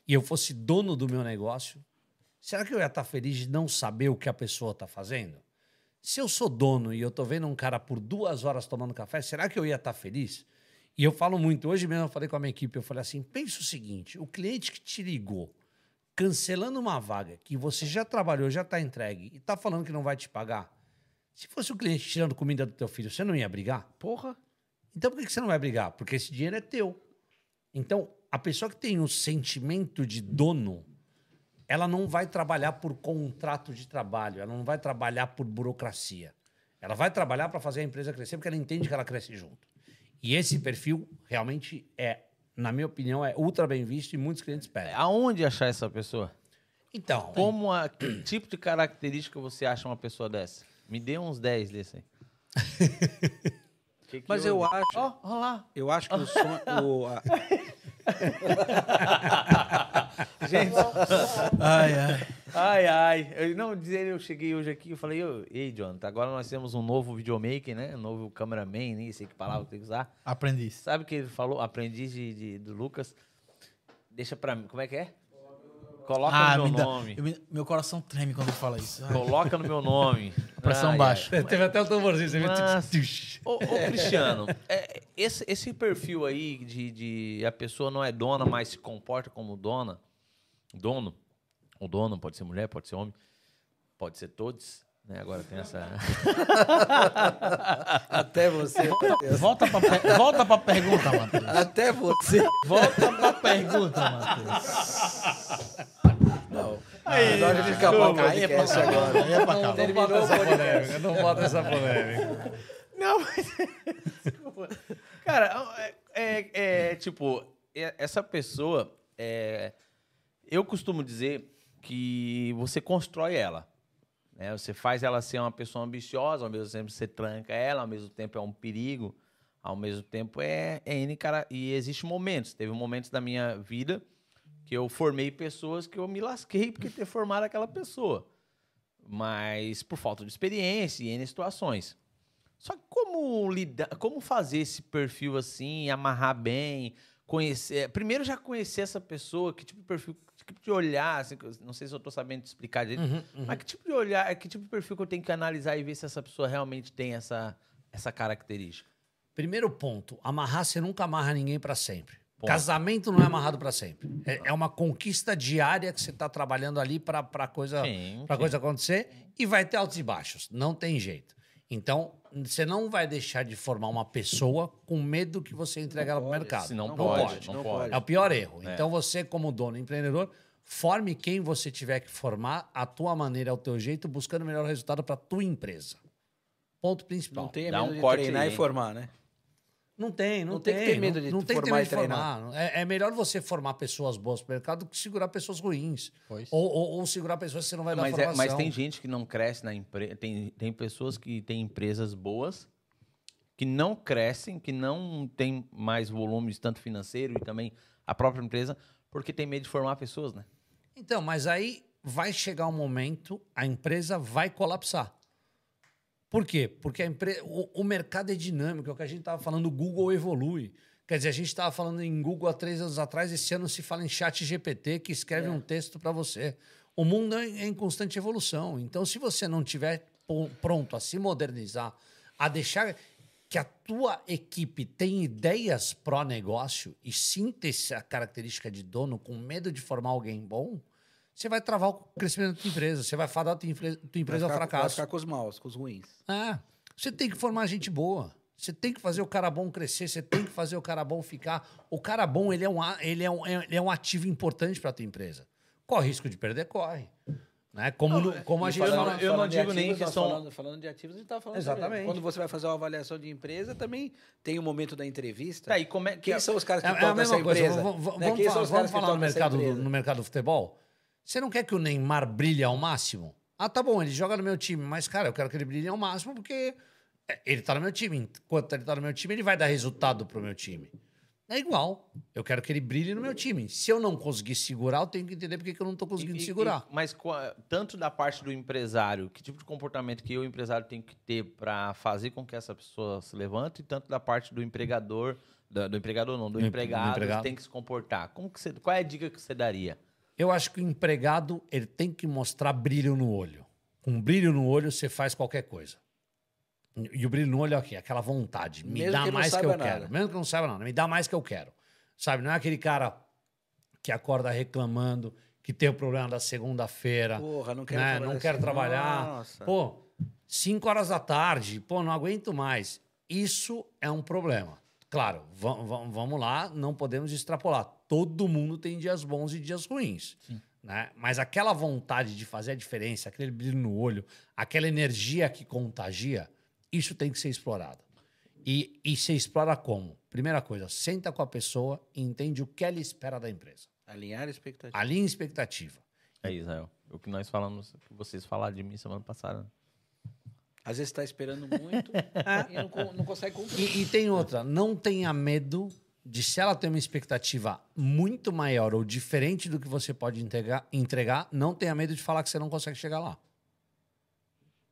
e eu fosse dono do meu negócio, será que eu ia estar feliz de não saber o que a pessoa está fazendo? Se eu sou dono e eu estou vendo um cara por duas horas tomando café, será que eu ia estar feliz? E eu falo muito, hoje mesmo eu falei com a minha equipe, eu falei assim: pensa o seguinte, o cliente que te ligou cancelando uma vaga que você já trabalhou, já está entregue e está falando que não vai te pagar. Se fosse o cliente tirando comida do teu filho, você não ia brigar? Porra. Então por que que você não vai brigar? Porque esse dinheiro é teu. Então, a pessoa que tem o sentimento de dono, ela não vai trabalhar por contrato de trabalho, ela não vai trabalhar por burocracia. Ela vai trabalhar para fazer a empresa crescer porque ela entende que ela cresce junto. E esse perfil realmente é, na minha opinião, é ultra bem visto e muitos clientes pedem. Aonde achar essa pessoa? Então, Como a, que tipo de característica você acha uma pessoa dessa? Me dê uns 10 desse aí. Que que Mas eu acho. Ó, ó lá. Eu acho que o sonho. o- a- Gente, Ai, ai. ai, ai. Eu, não, dizer, eu cheguei hoje aqui e falei, "Ô, ei, Jonathan, agora nós temos um novo videomaker, né? Um novo cameraman, nem sei que palavra que tem que usar. Aprendiz. Sabe o que ele falou? Aprendiz de, de- do Lucas. Deixa pra mim. Como é que é? Coloca Ah, no me meu dá- nome. eu me- meu coração treme quando ele fala isso. Ai. Coloca no meu nome. Pressão Ai, baixa. ai. teve até o tamborzinho, você? Mas- Ô, ô, Cristiano, é, esse, esse perfil aí de, de a pessoa não é dona, mas se comporta como dona, dono, o dono pode ser mulher, pode ser homem, pode ser todos, né? Agora tem essa. Até você. Volta pra, per- volta pra pergunta, Matheus. Até você. Volta pra pergunta, Matheus. Não. Aí, na hora de acabar o Aí é agora. Aí é pra acabar. Terminou o podcast. Não bota essa polêmica. Não, mas. Desculpa. Cara, é, é- é, tipo, é- essa pessoa, é, eu costumo dizer que você constrói ela. Né? Você faz ela ser uma pessoa ambiciosa, ao mesmo tempo você tranca ela, ao mesmo tempo é um perigo, ao mesmo tempo é, é N cara. E existem momentos. Teve momentos da minha vida que eu formei pessoas que eu me lasquei porque ter formado aquela pessoa. Mas por falta de experiência e N situações. Só que como lidar, como fazer esse perfil assim, amarrar bem? conhecer. Primeiro já conhecer essa pessoa, que tipo de perfil, que tipo de olhar, assim, não sei se eu tô sabendo te explicar direito, Uhum, mas que tipo de olhar, que tipo de perfil que eu tenho que analisar e ver se essa pessoa realmente tem essa, essa característica. Primeiro ponto, amarrar, você nunca amarra ninguém para sempre. Ponto. Casamento não é amarrado para sempre. É, é uma conquista diária que você está trabalhando ali para a coisa, Sim, pra sim. coisa acontecer e vai ter altos e baixos. Não tem jeito. Então, você não vai deixar de formar uma pessoa com medo que você entregue ela para o mercado. Se não, Não pode, pode, não, pode. É o pior erro. É. Então, você, como dono empreendedor, forme quem você tiver que formar, a tua maneira, ao teu jeito, buscando o melhor resultado para a tua empresa. Ponto principal. Não tenha Dá medo um de corte treinar aí, e formar, né? Não tem, não, Não tem tem. que ter medo de não, não tem que ter formar medo de formar. É, é melhor você formar pessoas boas para o mercado do que segurar pessoas ruins. Pois. Ou, ou, ou segurar pessoas que você não vai dar Mas, é- formação. mas tem gente que não cresce na empresa. Tem, tem pessoas que têm empresas boas que não crescem, que não têm mais volumes, tanto financeiro e também a própria empresa, porque tem medo de formar pessoas, né? Então, mas aí vai chegar um momento, a empresa vai colapsar. Por quê? Porque a empre... o, o mercado é dinâmico, é o que a gente estava falando, o Google evolui. Quer dizer, a gente estava falando em Google há três anos atrás, esse ano se fala em chat GPT, que escreve um texto para você. O mundo é em constante evolução. Então, se você não tiver pronto a se modernizar, a deixar que a tua equipe tenha ideias pró-negócio e sinta essa característica de dono com medo de formar alguém bom, você vai travar o crescimento da tua empresa, você vai fadar a tua, tua empresa ao vai, ficar, vai fracasso. ficar com os maus, com os ruins. É, você tem que formar gente boa. Você tem que fazer o cara bom crescer, você tem que fazer o cara bom ficar. O cara bom, ele é um, ele é um, ele é um ativo importante para a tua empresa. Corre risco de perder? Corre. Né? Como, no- como a gente falando- fala. eu não falando de digo nem ativos, que nós são- Falando, falando de ativos, a gente tá falando Exatamente. Quando você vai fazer uma avaliação de empresa, também tem o momento da entrevista. Tá, e como é que Quem são os caras que É, é a tocam essa mesma coisa. empresa? Vamos, vamos- Né? vamos falar, vamos que falar no, essa mercado no mercado do futebol? Você não quer que o Neymar brilhe ao máximo? Ah, tá bom, ele joga no meu time, mas, cara, eu quero que ele brilhe ao máximo porque é, ele tá no meu time. Enquanto ele tá no meu time, ele vai dar resultado pro meu time. É igual. Eu quero que ele brilhe no meu time. Se eu não conseguir segurar, eu tenho que entender por que eu não tô conseguindo E- segurar. e- mas qua- tanto da parte do empresário, que tipo de comportamento que o empresário tem que ter para fazer com que essa pessoa se levante, e tanto da parte do empregador, da- do, empregador não, do, Do em- empregado, do empregado. tem que se comportar. Como que você, qual é a dica que você daria? Eu acho que o empregado ele tem que mostrar brilho no olho. Com brilho no olho, você faz qualquer coisa. E o brilho no olho é? Aquela vontade. Me Mesmo dá que mais que eu nada. quero. Mesmo que não saiba nada. Me dá mais que eu quero. Sabe? Não é aquele cara que acorda reclamando, que tem o problema da segunda-feira. Porra, não quero né? trabalhar Não quero assim. trabalhar. Nossa. Pô, cinco horas da tarde. Pô, não aguento mais. Isso é um problema. Claro, va- va- vamos lá, não podemos extrapolar. Todo mundo tem dias bons e dias ruins. Né? Mas aquela vontade de fazer a diferença, aquele brilho no olho, aquela energia que contagia, isso tem que ser explorado. E, e se explora como? Primeira coisa, senta com a pessoa e entende o que ela espera da empresa. Alinhar a expectativa. Alinha a expectativa. É Israel. O que nós falamos, que vocês falaram de mim semana passada. Às vezes está esperando muito e não, não consegue cumprir. E, e tem outra, não tenha medo de se ela tem uma expectativa muito maior ou diferente do que você pode entregar, entregar, não tenha medo de falar que você não consegue chegar lá.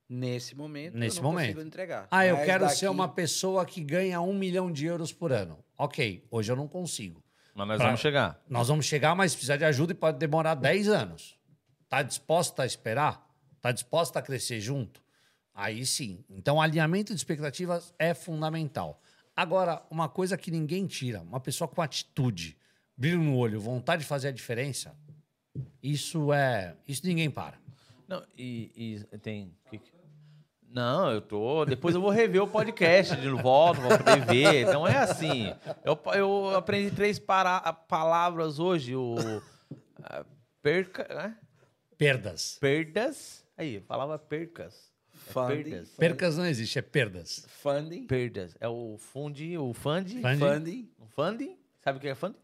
Nesse momento, Nesse eu não momento. consigo entregar. Ah, eu Mas quero daqui- ser uma pessoa que ganha um milhão de euros por ano. Ok, hoje eu não consigo. Mas nós Pra- vamos chegar. Nós vamos chegar, mas precisa de ajuda e pode demorar 10 anos. Tá disposta a esperar? Tá disposta a crescer junto? Aí sim. Então, alinhamento de expectativas é fundamental. Agora, uma coisa que ninguém tira, uma pessoa com atitude, brilho no olho, vontade de fazer a diferença, isso é. Isso ninguém para. Não, e, e tem. que que- Não, eu tô. Depois eu vou rever o podcast de volta, vou poder ver. Então é assim. Eu, eu aprendi três para- palavras hoje. O. ah, Perca. né? Perdas. Perdas. Aí, falava percas. É Funding. perdas. Percas não existe, é perdas. Funding. Perdas. É o fundi, o fundi. Funding. Funding. O funding. Sabe o que é funding?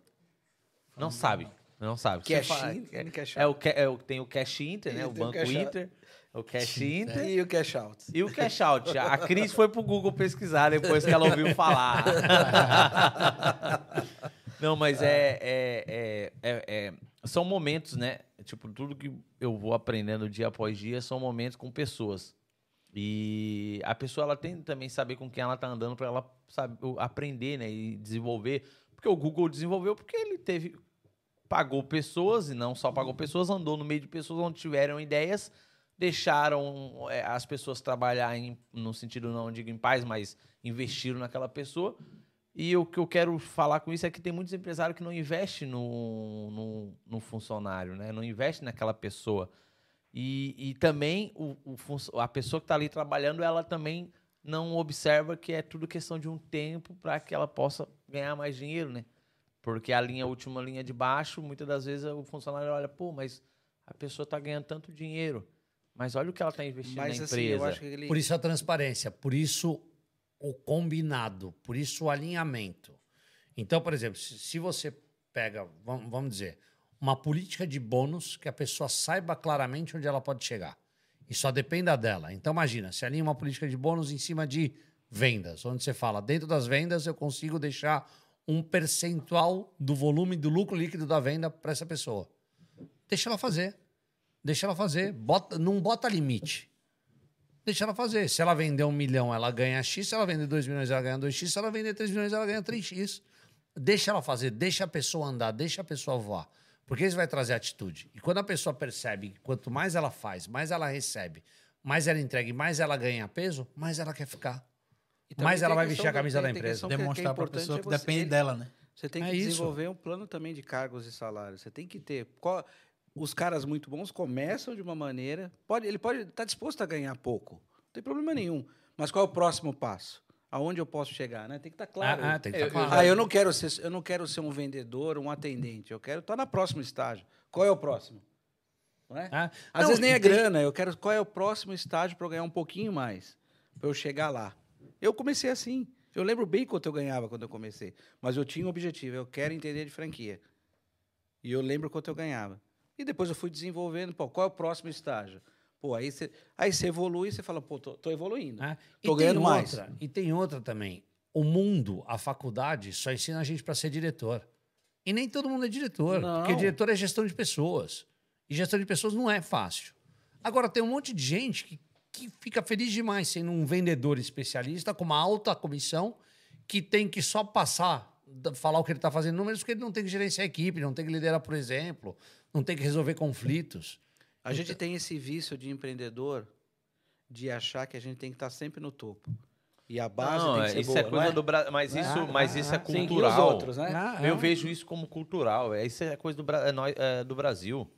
Não sabe. Não sabe. Cash fala- in e cash é o, é o tem o cash inter, né? O o banco out. inter. O cash inter. E o cash out. E o cash out? A Cris foi pro Google pesquisar depois que ela ouviu falar. Não, mas é, é, é- é- é- São momentos, né? Tipo, tudo que eu vou aprendendo dia após dia são momentos com pessoas. E a pessoa ela tem também saber com quem ela tá andando para ela saber, aprender, né? E desenvolver. Porque o Google desenvolveu porque ele teve pagou pessoas e não só pagou pessoas, andou no meio de pessoas onde tiveram ideias, deixaram é, as pessoas trabalhar em, no sentido não digo em paz, mas investiram naquela pessoa. E o que eu quero falar com isso é que tem muitos empresários que não investem no, no, no funcionário, né? Não investem naquela pessoa. E, e também o, o, a pessoa que está ali trabalhando, ela também não observa que é tudo questão de um tempo para que ela possa ganhar mais dinheiro, né? Porque a linha, a última linha de baixo, muitas das vezes o funcionário olha, pô, mas a pessoa está ganhando tanto dinheiro. Mas olha o que ela está investindo mas, na assim, empresa. Ele... Por isso a transparência, por isso o combinado, por isso o alinhamento. Então, por exemplo, se, se você pega, vamos, vamos dizer, uma política de bônus que a pessoa saiba claramente onde ela pode chegar. E só dependa dela. Então, imagina, se alinha uma política de bônus em cima de vendas, onde você fala, dentro das vendas eu consigo deixar um percentual do volume do lucro líquido da venda para essa pessoa. Deixa ela fazer. Deixa ela fazer. Bota, não bota limite. Deixa ela fazer. Se ela vender um milhão, ela ganha X. Se ela vender dois milhões, ela ganha 2X. Se ela vender 3 milhões, ela ganha 3X. Deixa ela fazer. Deixa a pessoa andar. Deixa a pessoa voar. Porque isso vai trazer atitude. E quando a pessoa percebe que quanto mais ela faz, mais ela recebe, mais ela entrega e mais ela ganha peso, mais ela quer ficar. Mais ela vai vestir a camisa da empresa. Demonstrar para a pessoa que, é depende dela, né? Você tem que é desenvolver isso. um plano também de cargos e salários. Você tem que ter. Qual, os caras muito bons começam de uma maneira. Pode, ele pode estar tá disposto a ganhar pouco. Não tem problema nenhum. Mas qual é o próximo passo? Aonde eu posso chegar, né? Tem que estar tá claro. Ah, ah, tem que estar tá claro. Ah, eu não quero ser, eu não quero ser um vendedor, um atendente. Eu quero estar na próximo estágio. Qual é o próximo? Não é? Ah, Às não, vezes nem é tem... grana. Eu quero qual é o próximo estágio para eu ganhar um pouquinho mais, para eu chegar lá. Eu comecei assim. Eu lembro bem quanto eu ganhava quando eu comecei, mas eu tinha um objetivo. Eu quero entender de franquia. E eu lembro quanto eu ganhava. E depois eu fui desenvolvendo. Pô, qual é o próximo estágio? Pô, aí você, aí evolui e você fala, pô, tô, tô evoluindo. Ah, tô ganhando mais. Outra, e tem outra também. O mundo, a faculdade, só ensina a gente para ser diretor. E nem todo mundo é diretor. Não. Porque diretor é gestão de pessoas. E gestão de pessoas não é fácil. Agora, tem um monte de gente que, que fica feliz demais sendo um vendedor especialista com uma alta comissão que tem que só passar, falar o que ele está fazendo números, porque ele não tem que gerenciar a equipe, não tem que liderar, por exemplo, não tem que resolver conflitos. A gente tem esse vício de empreendedor de achar que a gente tem que estar sempre no topo. E a base não, tem que ser isso boa, é coisa é? do Brasil, mas isso, ah, mas isso é ah, cultural. Sim, outros, né? Ah, eu vejo isso como cultural. É, isso é coisa do, é, do Brasil.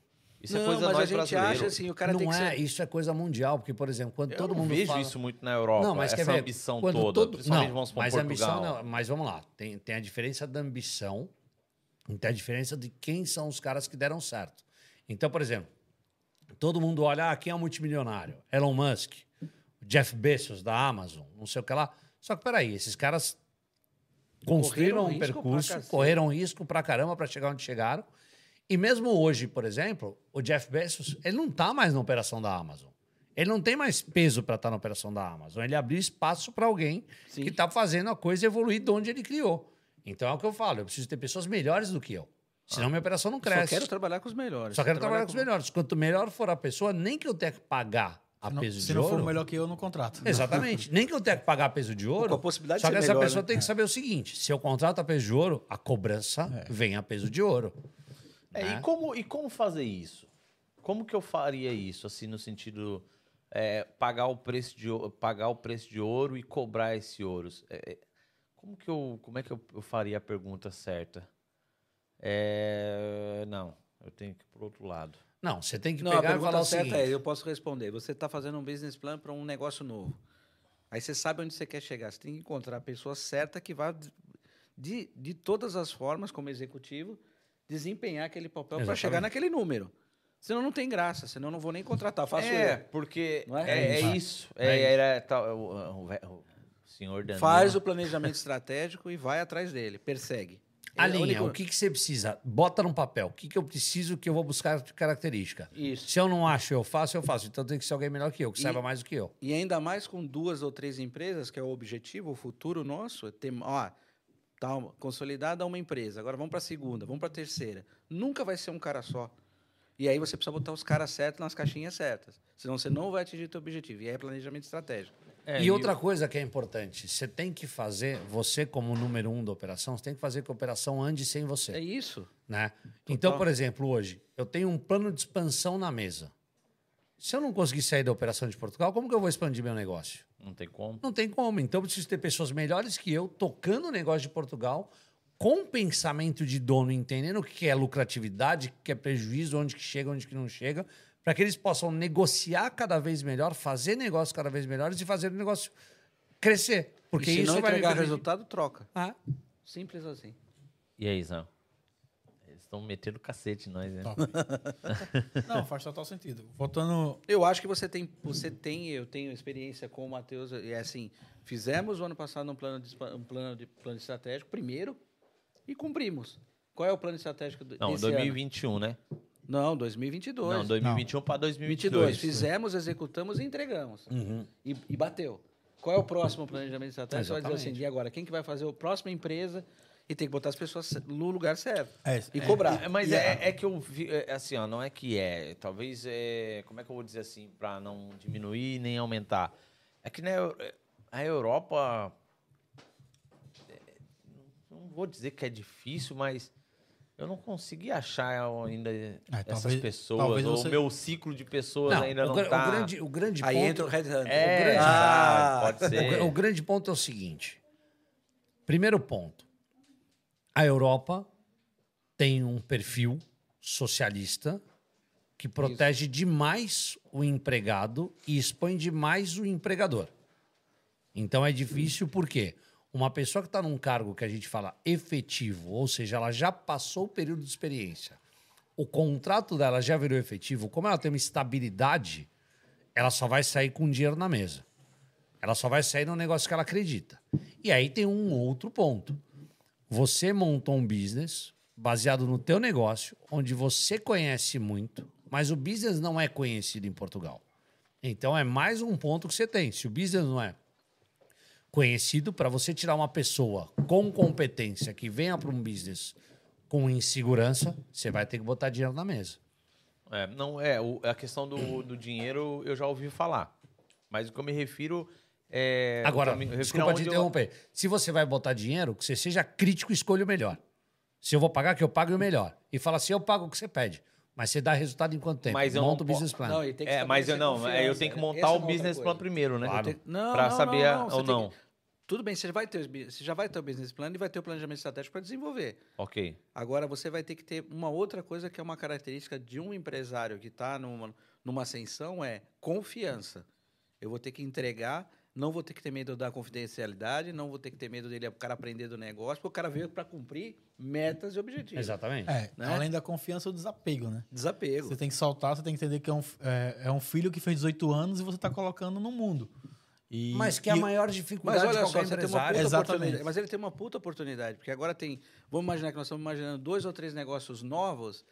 Isso é não, é coisa mas nós a gente brasileiro. acha assim, o cara não tem que é, ser... isso é coisa mundial, porque por exemplo, quando eu todo mundo vejo fala... isso muito na Europa, não, mas essa ambição toda, todo... principalmente não, vamos mas ambição não, mas vamos lá, tem, tem a diferença da ambição, tem a diferença de quem são os caras que deram certo. Então, por exemplo, todo mundo olha, ah, quem é o multimilionário? Elon Musk, Jeff Bezos da Amazon, não sei o que lá. Só que peraí, esses caras construíram um percurso, correram risco pra caramba para chegar onde chegaram. E mesmo hoje, por exemplo, o Jeff Bezos, ele não está mais na operação da Amazon. Ele não tem mais peso para estar tá na operação da Amazon. Ele abriu espaço para alguém Sim. que está fazendo a coisa evoluir de onde ele criou. Então é o que eu falo, eu preciso ter pessoas melhores do que eu. Senão minha operação não cresce. Só quero trabalhar com os melhores. Só quero trabalhar, trabalhar com os melhores. Quanto melhor for a pessoa, nem que eu tenha que pagar a não, peso de ouro. Se não for melhor que eu, no contrato. Exatamente. Nem que eu tenha que pagar peso de ouro. Com a possibilidade só que essa melhor, pessoa né? tem que saber o seguinte: se eu contrato a peso de ouro, a cobrança é. vem a peso de ouro. É, né? e, como, e como fazer isso? Como que eu faria isso, assim, no sentido é, pagar o preço de pagar o preço de ouro e cobrar esse ouro? É, é, como que eu como é que eu, eu faria a pergunta certa? É, não, eu tenho que ir para outro lado. Não, você tem que não, pegar e falar o seguinte. É, eu posso responder. Você está fazendo um business plan para um negócio novo. Aí você sabe onde você quer chegar. Você tem que encontrar a pessoa certa que vá, de, de todas as formas, como executivo, desempenhar aquele papel para chegar naquele número. Senão não tem graça, senão não vou nem contratar. Faço é, eu. porque é? É, é, isso. É, é era, tá, o, o, o, senhor Danilo. Faz o planejamento estratégico e vai atrás dele. Persegue. A linha, o que, que você precisa? Bota no papel. O que, que eu preciso que eu vou buscar de característica? Isso. Se eu não acho, eu faço, eu faço. Então tem que ser alguém melhor que eu, que e, saiba mais do que eu. E ainda mais com duas ou três empresas, que é o objetivo, o futuro nosso. É ter, ó, tá consolidada uma empresa, agora vamos para a segunda, vamos para a terceira. Nunca vai ser um cara só. E aí você precisa botar os caras certos nas caixinhas certas. Senão você não vai atingir o seu objetivo. E aí é planejamento estratégico. É, e outra coisa que é importante, você tem que fazer, você como número um da operação, você tem que fazer que a operação ande sem você. É isso. né? Então, por exemplo, hoje, eu tenho um plano de expansão na mesa. Se eu não conseguir sair da operação de Portugal, como que eu vou expandir meu negócio? Não tem como. Não tem como. Então, eu preciso ter pessoas melhores que eu tocando o negócio de Portugal com pensamento de dono, entendendo o que é lucratividade, o que é prejuízo, onde que chega, onde que não chega, para que eles possam negociar cada vez melhor, fazer negócios cada vez melhores e fazer o negócio crescer. Porque e se isso não vai entregar permitir- resultado, troca. Ah, Simples assim. E aí, Zão? Eles estão metendo cacete em nós, né? Não, faz total sentido. Voltando. Eu acho que você tem, você tem, eu tenho experiência com o Matheus, e é assim, fizemos o ano passado um plano de, um plano de plano estratégico primeiro e cumprimos. Qual é o plano estratégico do, Não, desse 2021, né? Não, 2022. Não, 2021 para 2022. 2022. Fizemos, executamos e entregamos. Uhum. E, e bateu. Qual é o próximo planejamento estratégico? Você vai dizer assim, e agora? Quem que vai fazer a próxima empresa e tem que botar as pessoas no lugar certo. É, e é, cobrar. É, mas é, é que eu vi, é, assim, ó, não é que é, talvez, é, como é que eu vou dizer assim, para não diminuir nem aumentar. É que né, a Europa, é, não vou dizer que é difícil, mas eu não consegui achar ainda essas talvez- pessoas, talvez ou você- o meu ciclo de pessoas não, ainda o, não gra- tá... o grande, o grande Aí ponto... entra o Red Hunter. É, o grande... ah, pode O, ser. gra- o grande ponto é o seguinte. Primeiro ponto. A Europa tem um perfil socialista que protege demais o empregado e expõe demais o empregador. Então é difícil porque uma pessoa que está num cargo que a gente fala efetivo, ou seja, ela já passou o período de experiência, o contrato dela já virou efetivo, como ela tem uma estabilidade, ela só vai sair com dinheiro na mesa. Ela só vai sair no negócio que ela acredita. E aí tem um outro ponto. Você montou um business baseado no teu negócio, onde você conhece muito, mas o business não é conhecido em Portugal. Então é mais um ponto que você tem. Se o business não é conhecido, para você tirar uma pessoa com competência que venha para um business com insegurança, você vai ter que botar dinheiro na mesa. É, não, é, o- a questão do, do dinheiro eu já ouvi falar. Mas o que eu me refiro é. Agora, me refiro desculpa te aonde eu- interromper. Se você vai botar dinheiro, que você seja crítico e escolha o melhor. Se eu vou pagar, que eu pague o melhor. E fala assim, eu pago o que você pede. Mas você dá resultado em quanto tempo? Mas eu Monta o não business plan. Não, tem que É, mas eu estabelecer não, é, eu tenho que Essa montar é o outra business plan primeiro, né? Claro. Tem- Não, Pra não, saber não, a- você ou tem não. Tudo bem, você vai ter, você já vai ter o business plan e vai ter o planejamento estratégico para desenvolver. Ok. Agora você vai ter que ter uma outra coisa que é uma característica de um empresário que está numa, numa ascensão é confiança. Eu vou ter que entregar, não vou ter que ter medo da confidencialidade, não vou ter que ter medo dele o cara aprender do negócio, porque o cara veio para cumprir metas e objetivos. Exatamente. É, Né? além da confiança, o desapego, né? Desapego. Você tem que soltar, você tem que entender que é um, é, é um filho que fez 18 anos e você está colocando no mundo. E, Mas que é a e- maior Mas dificuldade olha de só, você tem uma empresário. puta Exatamente. oportunidade. Mas ele tem uma puta oportunidade, porque agora tem. Vamos imaginar que nós estamos imaginando dois ou três negócios novos.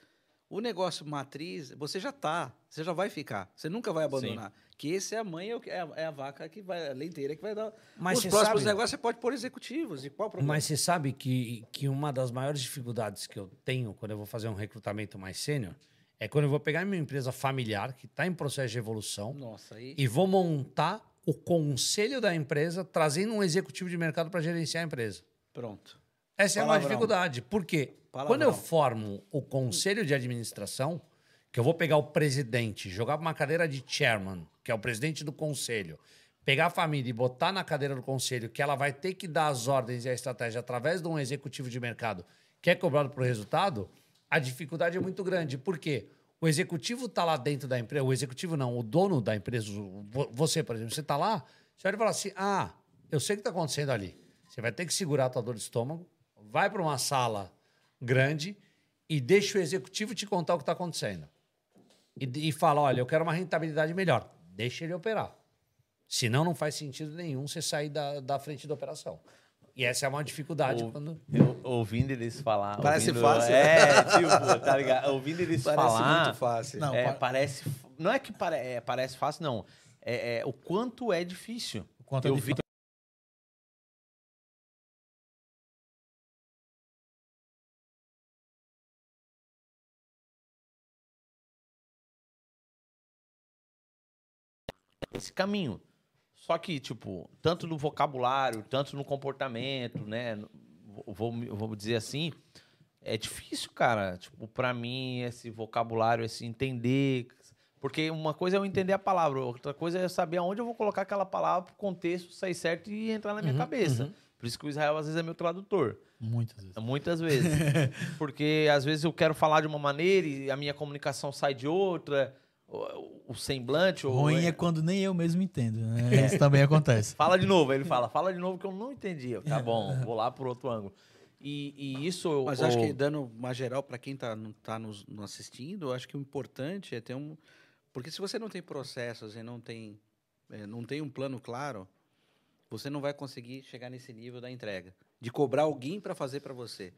O negócio matriz, você já tá, você já vai ficar, você nunca vai abandonar. Que esse é a mãe, é é a, é a vaca que vai, a leiteira que vai dar. Mas Os você próximos sabe- negócios você pode pôr executivos. E qual o problema? Mas você sabe que, que uma das maiores dificuldades que eu tenho quando eu vou fazer um recrutamento mais sênior é quando eu vou pegar minha empresa familiar, que está em processo de evolução, Nossa, aí. e vou montar o conselho da empresa, trazendo um executivo de mercado para gerenciar a empresa. Pronto. Essa é uma Palavrão. dificuldade. Por quê? Palavrão. Quando eu formo o conselho de administração, que eu vou pegar o presidente, jogar uma cadeira de chairman, que é o presidente do conselho, pegar a família e botar na cadeira do conselho, que ela vai ter que dar as ordens e a estratégia através de um executivo de mercado que é cobrado por resultado, a dificuldade é muito grande. Por quê? O executivo está lá dentro da empresa, o executivo não, o dono da empresa, você, por exemplo, você está lá, você vai falar assim: ah, eu sei o que está acontecendo ali. Você vai ter que segurar a tua dor de estômago, vai para uma sala grande e deixa o executivo te contar o que está acontecendo. E, e fala: olha, eu quero uma rentabilidade melhor. Deixa ele operar. Senão, não faz sentido nenhum você sair da, da frente da operação. E essa é uma dificuldade Ou- quando. eu- ouvindo eles falar. Parece ouvindo- fácil, É, tipo, tá ligado? Ouvindo eles Parece falar. muito fácil. Não, é, pa- parece. Não é que pare- é, parece fácil, não. É, é o quanto é difícil. o quanto é eu difícil. vi esse caminho. Só que, tipo, tanto no vocabulário, tanto no comportamento, né? Vou, vou, dizer assim, é difícil, cara. Tipo, pra mim, esse vocabulário, esse entender. Porque uma coisa é eu entender a palavra, outra coisa é eu saber aonde eu vou colocar aquela palavra pro contexto sair certo e entrar na minha cabeça. Por isso que o Israel às vezes é meu tradutor. Muitas vezes. Muitas vezes. Porque às vezes eu quero falar de uma maneira e a minha comunicação sai de outra, o, semblante. ou- Ruim é quando nem eu mesmo entendo. Né? Isso também acontece. Fala de novo. Ele fala, fala de novo que eu não entendi. Eu, Tá bom, vou lá por outro ângulo. E, e isso. Mas o- acho que dando uma geral para quem está tá nos, nos assistindo, eu acho que o importante é ter um. Porque se você não tem processos e não tem, é, não tem um plano claro, você não vai conseguir chegar nesse nível da entrega. De cobrar alguém para fazer para você.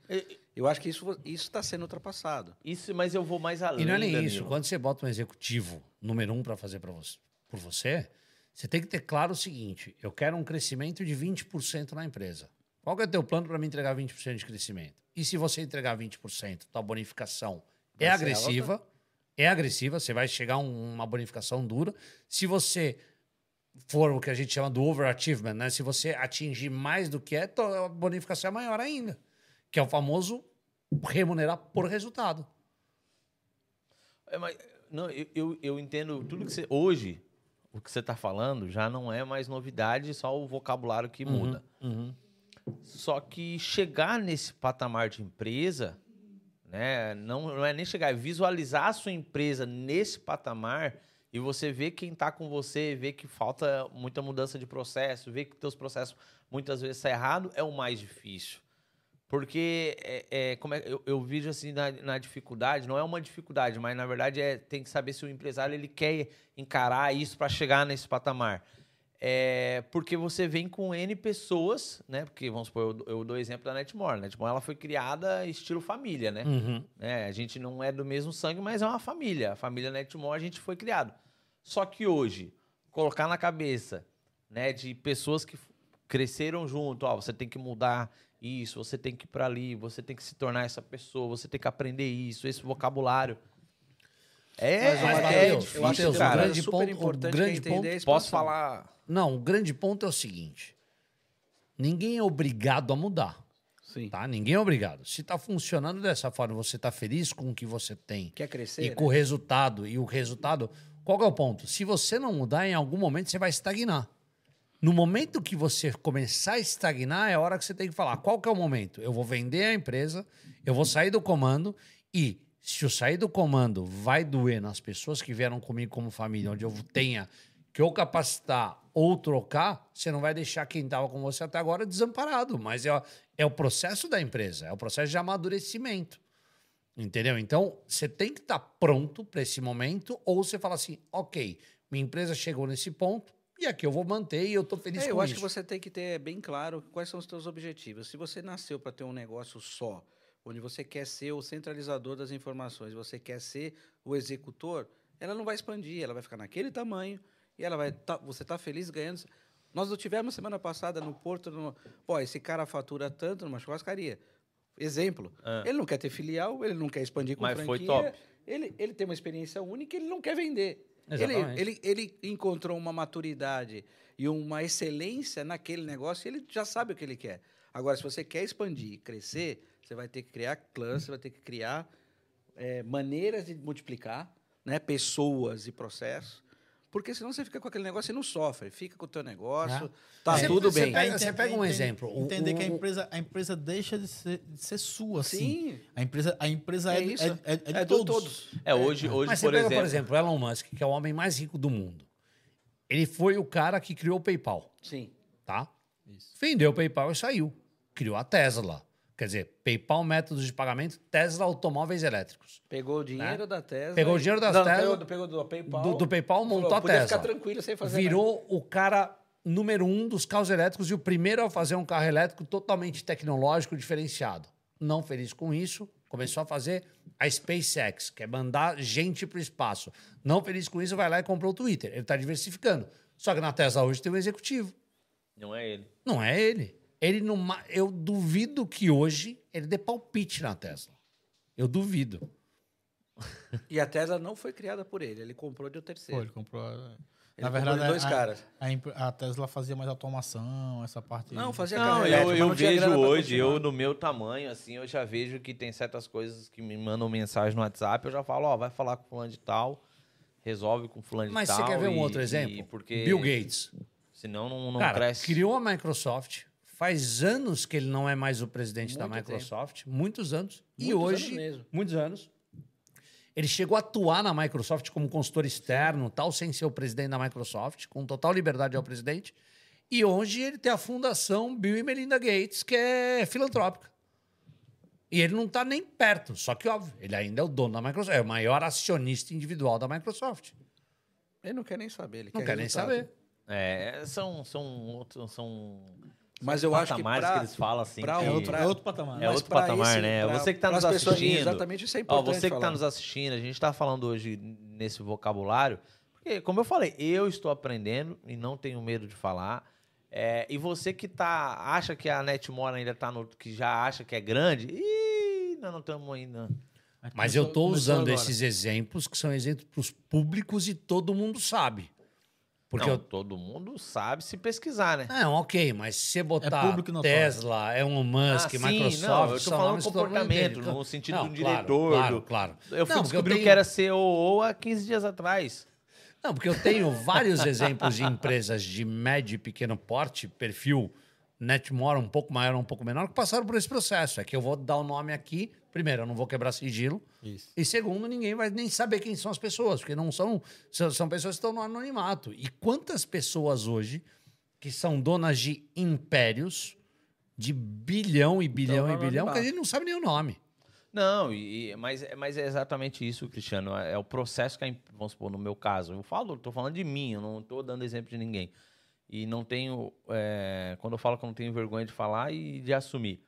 Eu acho que isso está sendo ultrapassado. Isso, mas eu vou mais além. E não é nem Danilo. isso. Quando você bota um executivo número um para fazer pra você, por você, você tem que ter claro o seguinte: eu quero um crescimento de 20% na empresa. Qual que é o teu plano para me entregar 20% de crescimento? E se você entregar 20%, tua bonificação é agressiva, é agressiva, você vai chegar a um- uma bonificação dura. Se você for o que a gente chama do overachievement, né? Se você atingir mais do que é, tua bonificação é maior ainda. Que é o famoso remunerar por resultado. É, mas, não, eu, eu, eu entendo tudo que você. Hoje, o que você está falando já não é mais novidade, só o vocabulário que muda. Só que chegar nesse patamar de empresa, né, não, não é nem chegar, é visualizar a sua empresa nesse patamar e você ver quem está com você, ver que falta muita mudança de processo, ver que teus processos muitas vezes estão errado, é o mais difícil. Porque é, é, como é, eu, eu vejo assim na, na dificuldade, não é uma dificuldade, mas na verdade é, tem que saber se o empresário ele quer encarar isso para chegar nesse patamar. É, porque você vem com N pessoas, né? Porque, vamos supor, eu, eu dou o exemplo da Netmore. A Netmore ela foi criada estilo família, né? né? A gente não é do mesmo sangue, mas é uma família. A família Netmore a gente foi criado. Só que hoje, colocar na cabeça né, de pessoas que cresceram junto, ó, você tem que mudar isso, você tem que ir para ali, você tem que se tornar essa pessoa, você tem que aprender isso, esse vocabulário. É, Mas, Mas, é, Mateus, difícil, Mateus, cara. coisa grande super ponto- importante grande é entender a Posso falar? Não, o grande ponto é o seguinte: ninguém é obrigado a mudar, Sim. tá? Ninguém é obrigado. Se está funcionando dessa forma, você está feliz com o que você tem Quer crescer? e né? com o resultado e o resultado, qual que é o ponto? Se você não mudar, em algum momento você vai estagnar. No momento que você começar a estagnar, é a hora que você tem que falar qual que é o momento. Eu vou vender a empresa, eu vou sair do comando e se eu sair do comando vai doer nas pessoas que vieram comigo como família, onde eu tenha que ou capacitar ou trocar, você não vai deixar quem estava com você até agora desamparado. Mas é, é o processo da empresa, é o processo de amadurecimento. Entendeu? Então, você tem que estar pronto para esse momento, ou você fala assim: ok, minha empresa chegou nesse ponto, e aqui eu vou manter e eu estou feliz É, com eu acho isso. que você tem que ter bem claro quais são os seus objetivos. Se você nasceu para ter um negócio só, onde você quer ser o centralizador das informações, você quer ser o executor, ela não vai expandir, ela vai ficar naquele tamanho e ela vai tá- você está feliz ganhando. Nós não tivemos semana passada no Porto, no, pô, esse cara fatura tanto numa churrascaria. Exemplo, Ah. ele não quer ter filial, ele não quer expandir com Mas foi franquia. top. Ele, ele tem uma experiência única, ele não quer vender. Ele, ele, ele encontrou uma maturidade e uma excelência naquele negócio e ele já sabe o que ele quer. Agora, se você quer expandir, crescer, você vai ter que criar clãs, você vai ter que criar eh, maneiras de multiplicar, né, pessoas e processos, porque senão você fica com aquele negócio e não sofre. Fica com o teu negócio, tá Você- tudo você bem. pega- você pega um exemplo, o- Entender que a o- empresa, a empresa deixa de ser, de ser sua, assim. Sim. A empresa, a empresa é, É de- isso. é, é- é de É do todos. todos. É, hoje, hoje Mas você por, pega, exemplo, por exemplo, o Elon Musk, que é o homem mais rico do mundo. Ele foi o cara que criou o PayPal, Sim. tá? Vendeu o PayPal e saiu. Criou a Tesla. Quer dizer, PayPal, métodos de pagamento, Tesla Automóveis Elétricos. Pegou o dinheiro da Tesla. Né? Pegou o dinheiro da Não, Tesla, Pegou, do- pegou do PayPal. do- do PayPal, montou falou, a Tesla. ficar tranquilo sem fazer nada. Virou o cara número um dos carros elétricos e o primeiro a fazer um carro elétrico totalmente tecnológico, diferenciado. Não feliz com isso, começou a fazer a SpaceX, que é mandar gente para o espaço. Não feliz com isso, vai lá e comprou o Twitter. Ele está diversificando. Só que na Tesla hoje tem um executivo. não é ele. Não é ele. Ele não, eu duvido que hoje ele dê palpite na Tesla. Eu duvido. E a Tesla não foi criada por ele, ele comprou de um Pô, terceiro. ele comprou. Ele na comprou verdade, de dois a, caras. A, a Tesla fazia mais automação, essa parte. Não, fazia Não, carro eu, mas eu não tinha vejo hoje, eu no meu tamanho, assim, eu já vejo que tem certas coisas que me mandam mensagem no WhatsApp, eu já falo, ó, vai falar com fulano de tal, resolve com fulano de Mas tal. você quer ver um e- outro e- exemplo? porque Bill Gates. senão não, não Cara, cresce. criou a Microsoft. Faz anos que ele não é mais o presidente da Muito Microsoft. Muitos anos. e Muitos hoje, anos mesmo. muitos anos. Ele chegou a atuar na Microsoft como consultor externo, tal, sem ser o presidente da Microsoft, com total liberdade ao presidente. E hoje ele tem a fundação Bill e Melinda Gates, que é filantrópica. E ele não está nem perto, só que óbvio, ele ainda é o dono da Microsoft, é o maior acionista individual da Microsoft. Ele não quer nem saber, ele Não quer quer nem saber. É, são, são outros, são... Mas eu acho que patamares pra- que eles falam assim. pra que- É outro, pra- é outro patamar. É outro patamar, esse- né? pra- você que tá nos pessoas- assistindo. exatamente, isso é Ó, importante você que tá falar. nos assistindo, a gente tá falando hoje nesse vocabulário, porque, como eu falei, eu estou aprendendo e não tenho medo de falar. É, e você que tá, acha que a Netmore ainda tá no. que já acha que é grande, ih, nós não estamos ainda. Mas eu estou usando agora. esses exemplos que são exemplos públicos e todo mundo sabe. Porque não, eu. todo mundo sabe se pesquisar, né? Não, ok, mas se você botar público notório. Tesla, Elon Musk, Ah, sim, Microsoft. não, eu tô falando comportamento, no sentido Não, do claro, diretor, Claro, do- claro. Eu fui Não, descobrir tenho- que era CEO há 15 dias atrás. Não, porque eu tenho vários exemplos de empresas de médio e pequeno porte, perfil Netmore um pouco maior, um pouco menor, que passaram por esse processo. É que eu vou dar o nome aqui. Primeiro, eu não vou quebrar sigilo. Isso. E segundo, ninguém vai nem saber quem são as pessoas, porque não são, são, pessoas que estão no anonimato. E quantas pessoas hoje que são donas de impérios de bilhão e bilhão no e bilhão, que a gente não sabe nem o nome. Não, e, mas, é- mas é exatamente isso, Cristiano. É, é o processo que, a, vamos supor, no meu caso, eu falo, tô falando de mim, eu não estou dando exemplo de ninguém. E não tenho, é, quando eu falo que eu não tenho vergonha de falar e de assumir.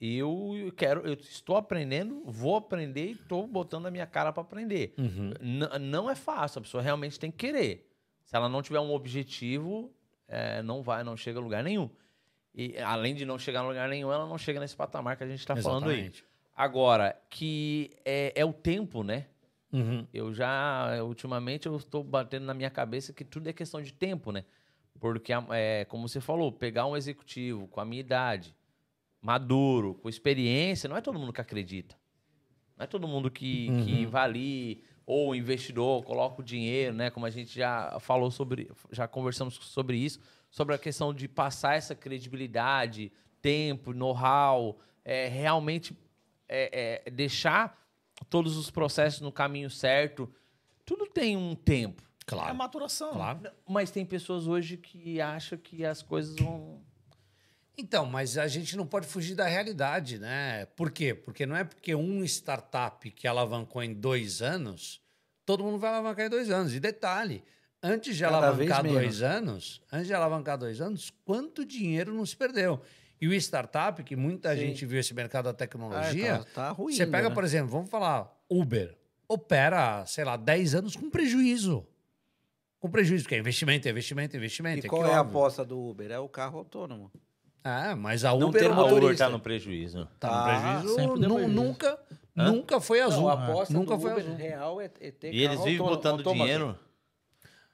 Eu quero, eu estou aprendendo, vou aprender e estou botando a minha cara para aprender. N- não é fácil, a pessoa realmente tem que querer. Se ela não tiver um objetivo, é, não vai, não chega a lugar nenhum. E além de não chegar a lugar nenhum, ela não chega nesse patamar que a gente está falando aí. Agora, que é, é o tempo, né? Uhum. Eu já, ultimamente, eu estou batendo na minha cabeça que tudo é questão de tempo, né? Porque, é, como você falou, pegar um executivo com a minha idade, maduro, com experiência, não é todo mundo que acredita. Não é todo mundo que, que vai ali, ou o investidor, coloca o dinheiro, né? Como a gente já falou sobre, já conversamos sobre isso, sobre a questão de passar essa credibilidade, tempo, know-how, é, realmente é, é, deixar todos os processos no caminho certo. Tudo tem um tempo. É Claro. maturação. Claro. Mas tem pessoas hoje que acham que as coisas vão. Então, mas a gente não pode fugir da realidade, né? Por quê? Porque não é porque um startup que alavancou em dois anos, todo mundo vai alavancar em dois anos. E detalhe, antes de Cada alavancar dois anos, antes de alavancar dois anos, quanto dinheiro não se perdeu? E o startup, que muita Sim. gente viu esse mercado da tecnologia, Ah, tá, tá ruim. você pega, né? por exemplo, vamos falar, Uber opera, sei lá, 10 anos com prejuízo. Com prejuízo, porque é investimento, é investimento, é investimento. E qual que é a aposta do Uber? É o carro autônomo. É, mas a Não Uber, ter motorista. Uber tá no prejuízo. Tá no prejuízo. sempre deu nu- prejuízo. Nunca, nunca foi azul. Não, a aposta nunca do foi Uber azul. real é, é ter E eles vivem botando autômato. dinheiro.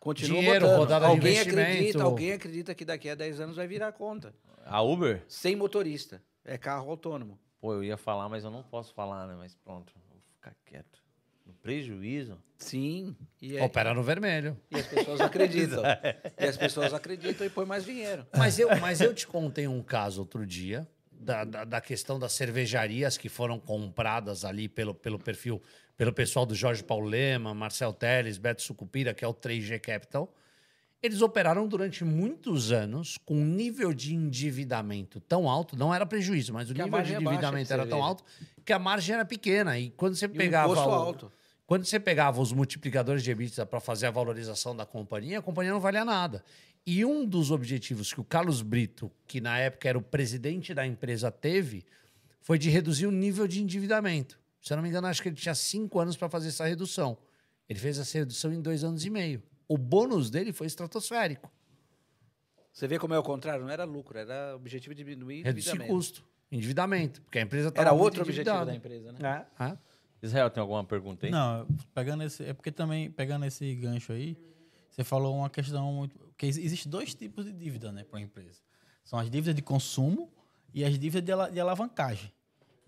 Continua Dinheiro, botando. rodada de alguém investimento. acredita, alguém acredita que daqui a 10 anos vai virar conta. A Uber? Sem motorista. É carro autônomo. Pô, eu ia falar, mas eu não posso falar, né? Mas pronto, vou ficar quieto. No prejuízo? Sim. E, é- Opera no vermelho. e as pessoas acreditam. e as pessoas acreditam e põem mais dinheiro. Mas eu, mas eu te contei um caso outro dia da, da, da questão das cervejarias que foram compradas ali pelo, pelo perfil, pelo pessoal do Jorge Paulema, Marcel Teles, Beto Sucupira, que é o 3G Capital. Eles operaram durante muitos anos com um nível de endividamento tão alto, não era prejuízo, mas o Que nível de é endividamento era tão alto que a margem era pequena. E quando você E pegava. o- alto. Quando você pegava os multiplicadores de EBITDA para fazer a valorização da companhia, a companhia não valia nada. E um dos objetivos que o Carlos Brito, que na época era o presidente da empresa, teve foi de reduzir o nível de endividamento. Se eu não me engano, acho que ele tinha cinco anos para fazer essa redução. Ele fez essa redução em dois anos e meio. O bônus dele foi estratosférico. Você vê como é o contrário? Não era lucro, era objetivo de diminuir Reduzir custo. Endividamento. Porque a empresa estava Era outro objetivo da empresa, né? É. Israel, tem alguma pergunta aí? Não, pegando esse. É porque também, pegando esse gancho aí, você falou uma questão muito. que existe dois tipos de dívida, né, para a empresa. São as dívidas de consumo e as dívidas de, ala- de alavancagem.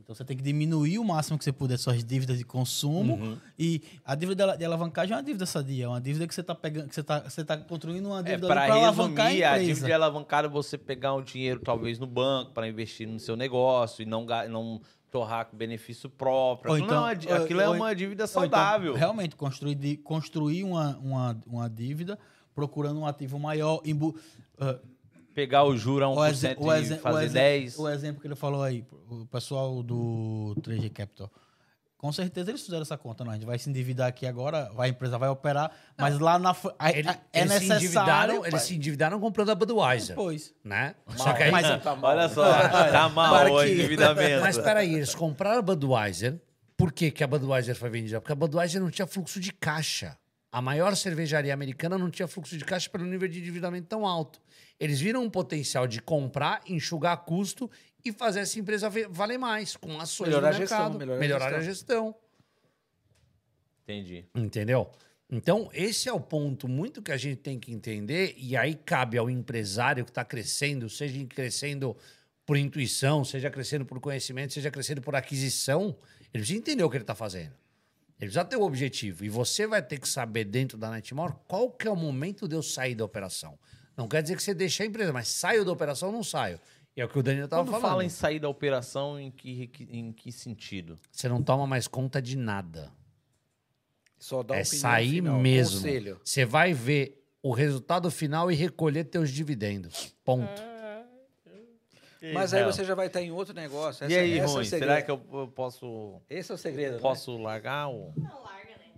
Então você tem que diminuir o máximo que você puder suas dívidas de consumo. Uhum. E a dívida de ala- de alavancagem é uma dívida sadia, é uma dívida que você está pegando, que você está você tá construindo uma É, dívida para para alavancar a resumir, a, empresa. dívida de alavancada é você pegar um dinheiro talvez no banco para investir no seu negócio e não, não torrar com benefício próprio. Ou Aquilo, então- não é uma ou- aquilo é ou- uma dívida Ou então, saudável. realmente, construir, construir uma, uma, uma dívida procurando um ativo maior. Embu, ah, Pegar o juro a 1% o, exe- o, e exe- o fazer exe- 10%. o exemplo que ele falou aí, o pessoal do 3G Capital. Com certeza eles fizeram essa conta, não. A gente vai se endividar aqui agora, vai- a empresa vai operar, mas lá na a- Ele- é eles, se necessário. endividaram, pai. eles se endividaram comprando a Budweiser. Depois. Né? Só que aí, Mas- Olha só, tá mal o endividamento. Mas peraí, eles compraram a Budweiser. Por que, que a Budweiser foi vendida? Porque a Budweiser não tinha fluxo de caixa. A maior cervejaria americana não tinha fluxo de caixa pelo nível de endividamento tão alto. Eles viram um potencial de comprar, enxugar custo e fazer essa empresa valer mais, com ações Melhorar no a gestão, mercado. melhorar a melhorar a gestão. Entendi. Entendeu? Então, esse é o ponto muito que a gente tem que entender, e aí cabe ao empresário que está crescendo, seja crescendo por intuição, seja crescendo por conhecimento, seja crescendo por aquisição, ele precisa entender o que ele está fazendo. Ele precisa ter o objetivo. E você vai ter que saber dentro da Netmore qual que é o momento de eu sair da operação. Não quer dizer que você deixe a empresa, mas saio da operação ou não saio. E é o que o Daniel estava falando. fala em sair da operação, em que, em que sentido? Você não toma mais conta de nada. Só dá é sair final, mesmo. Conselho. Você vai ver o resultado final e recolher teus dividendos. Ponto. Mas aí você já vai estar em outro negócio. E Essa- aí, é o Rui, segredo. será que eu, eu posso, Esse é o segredo. né? posso largar ou... Não larga, né?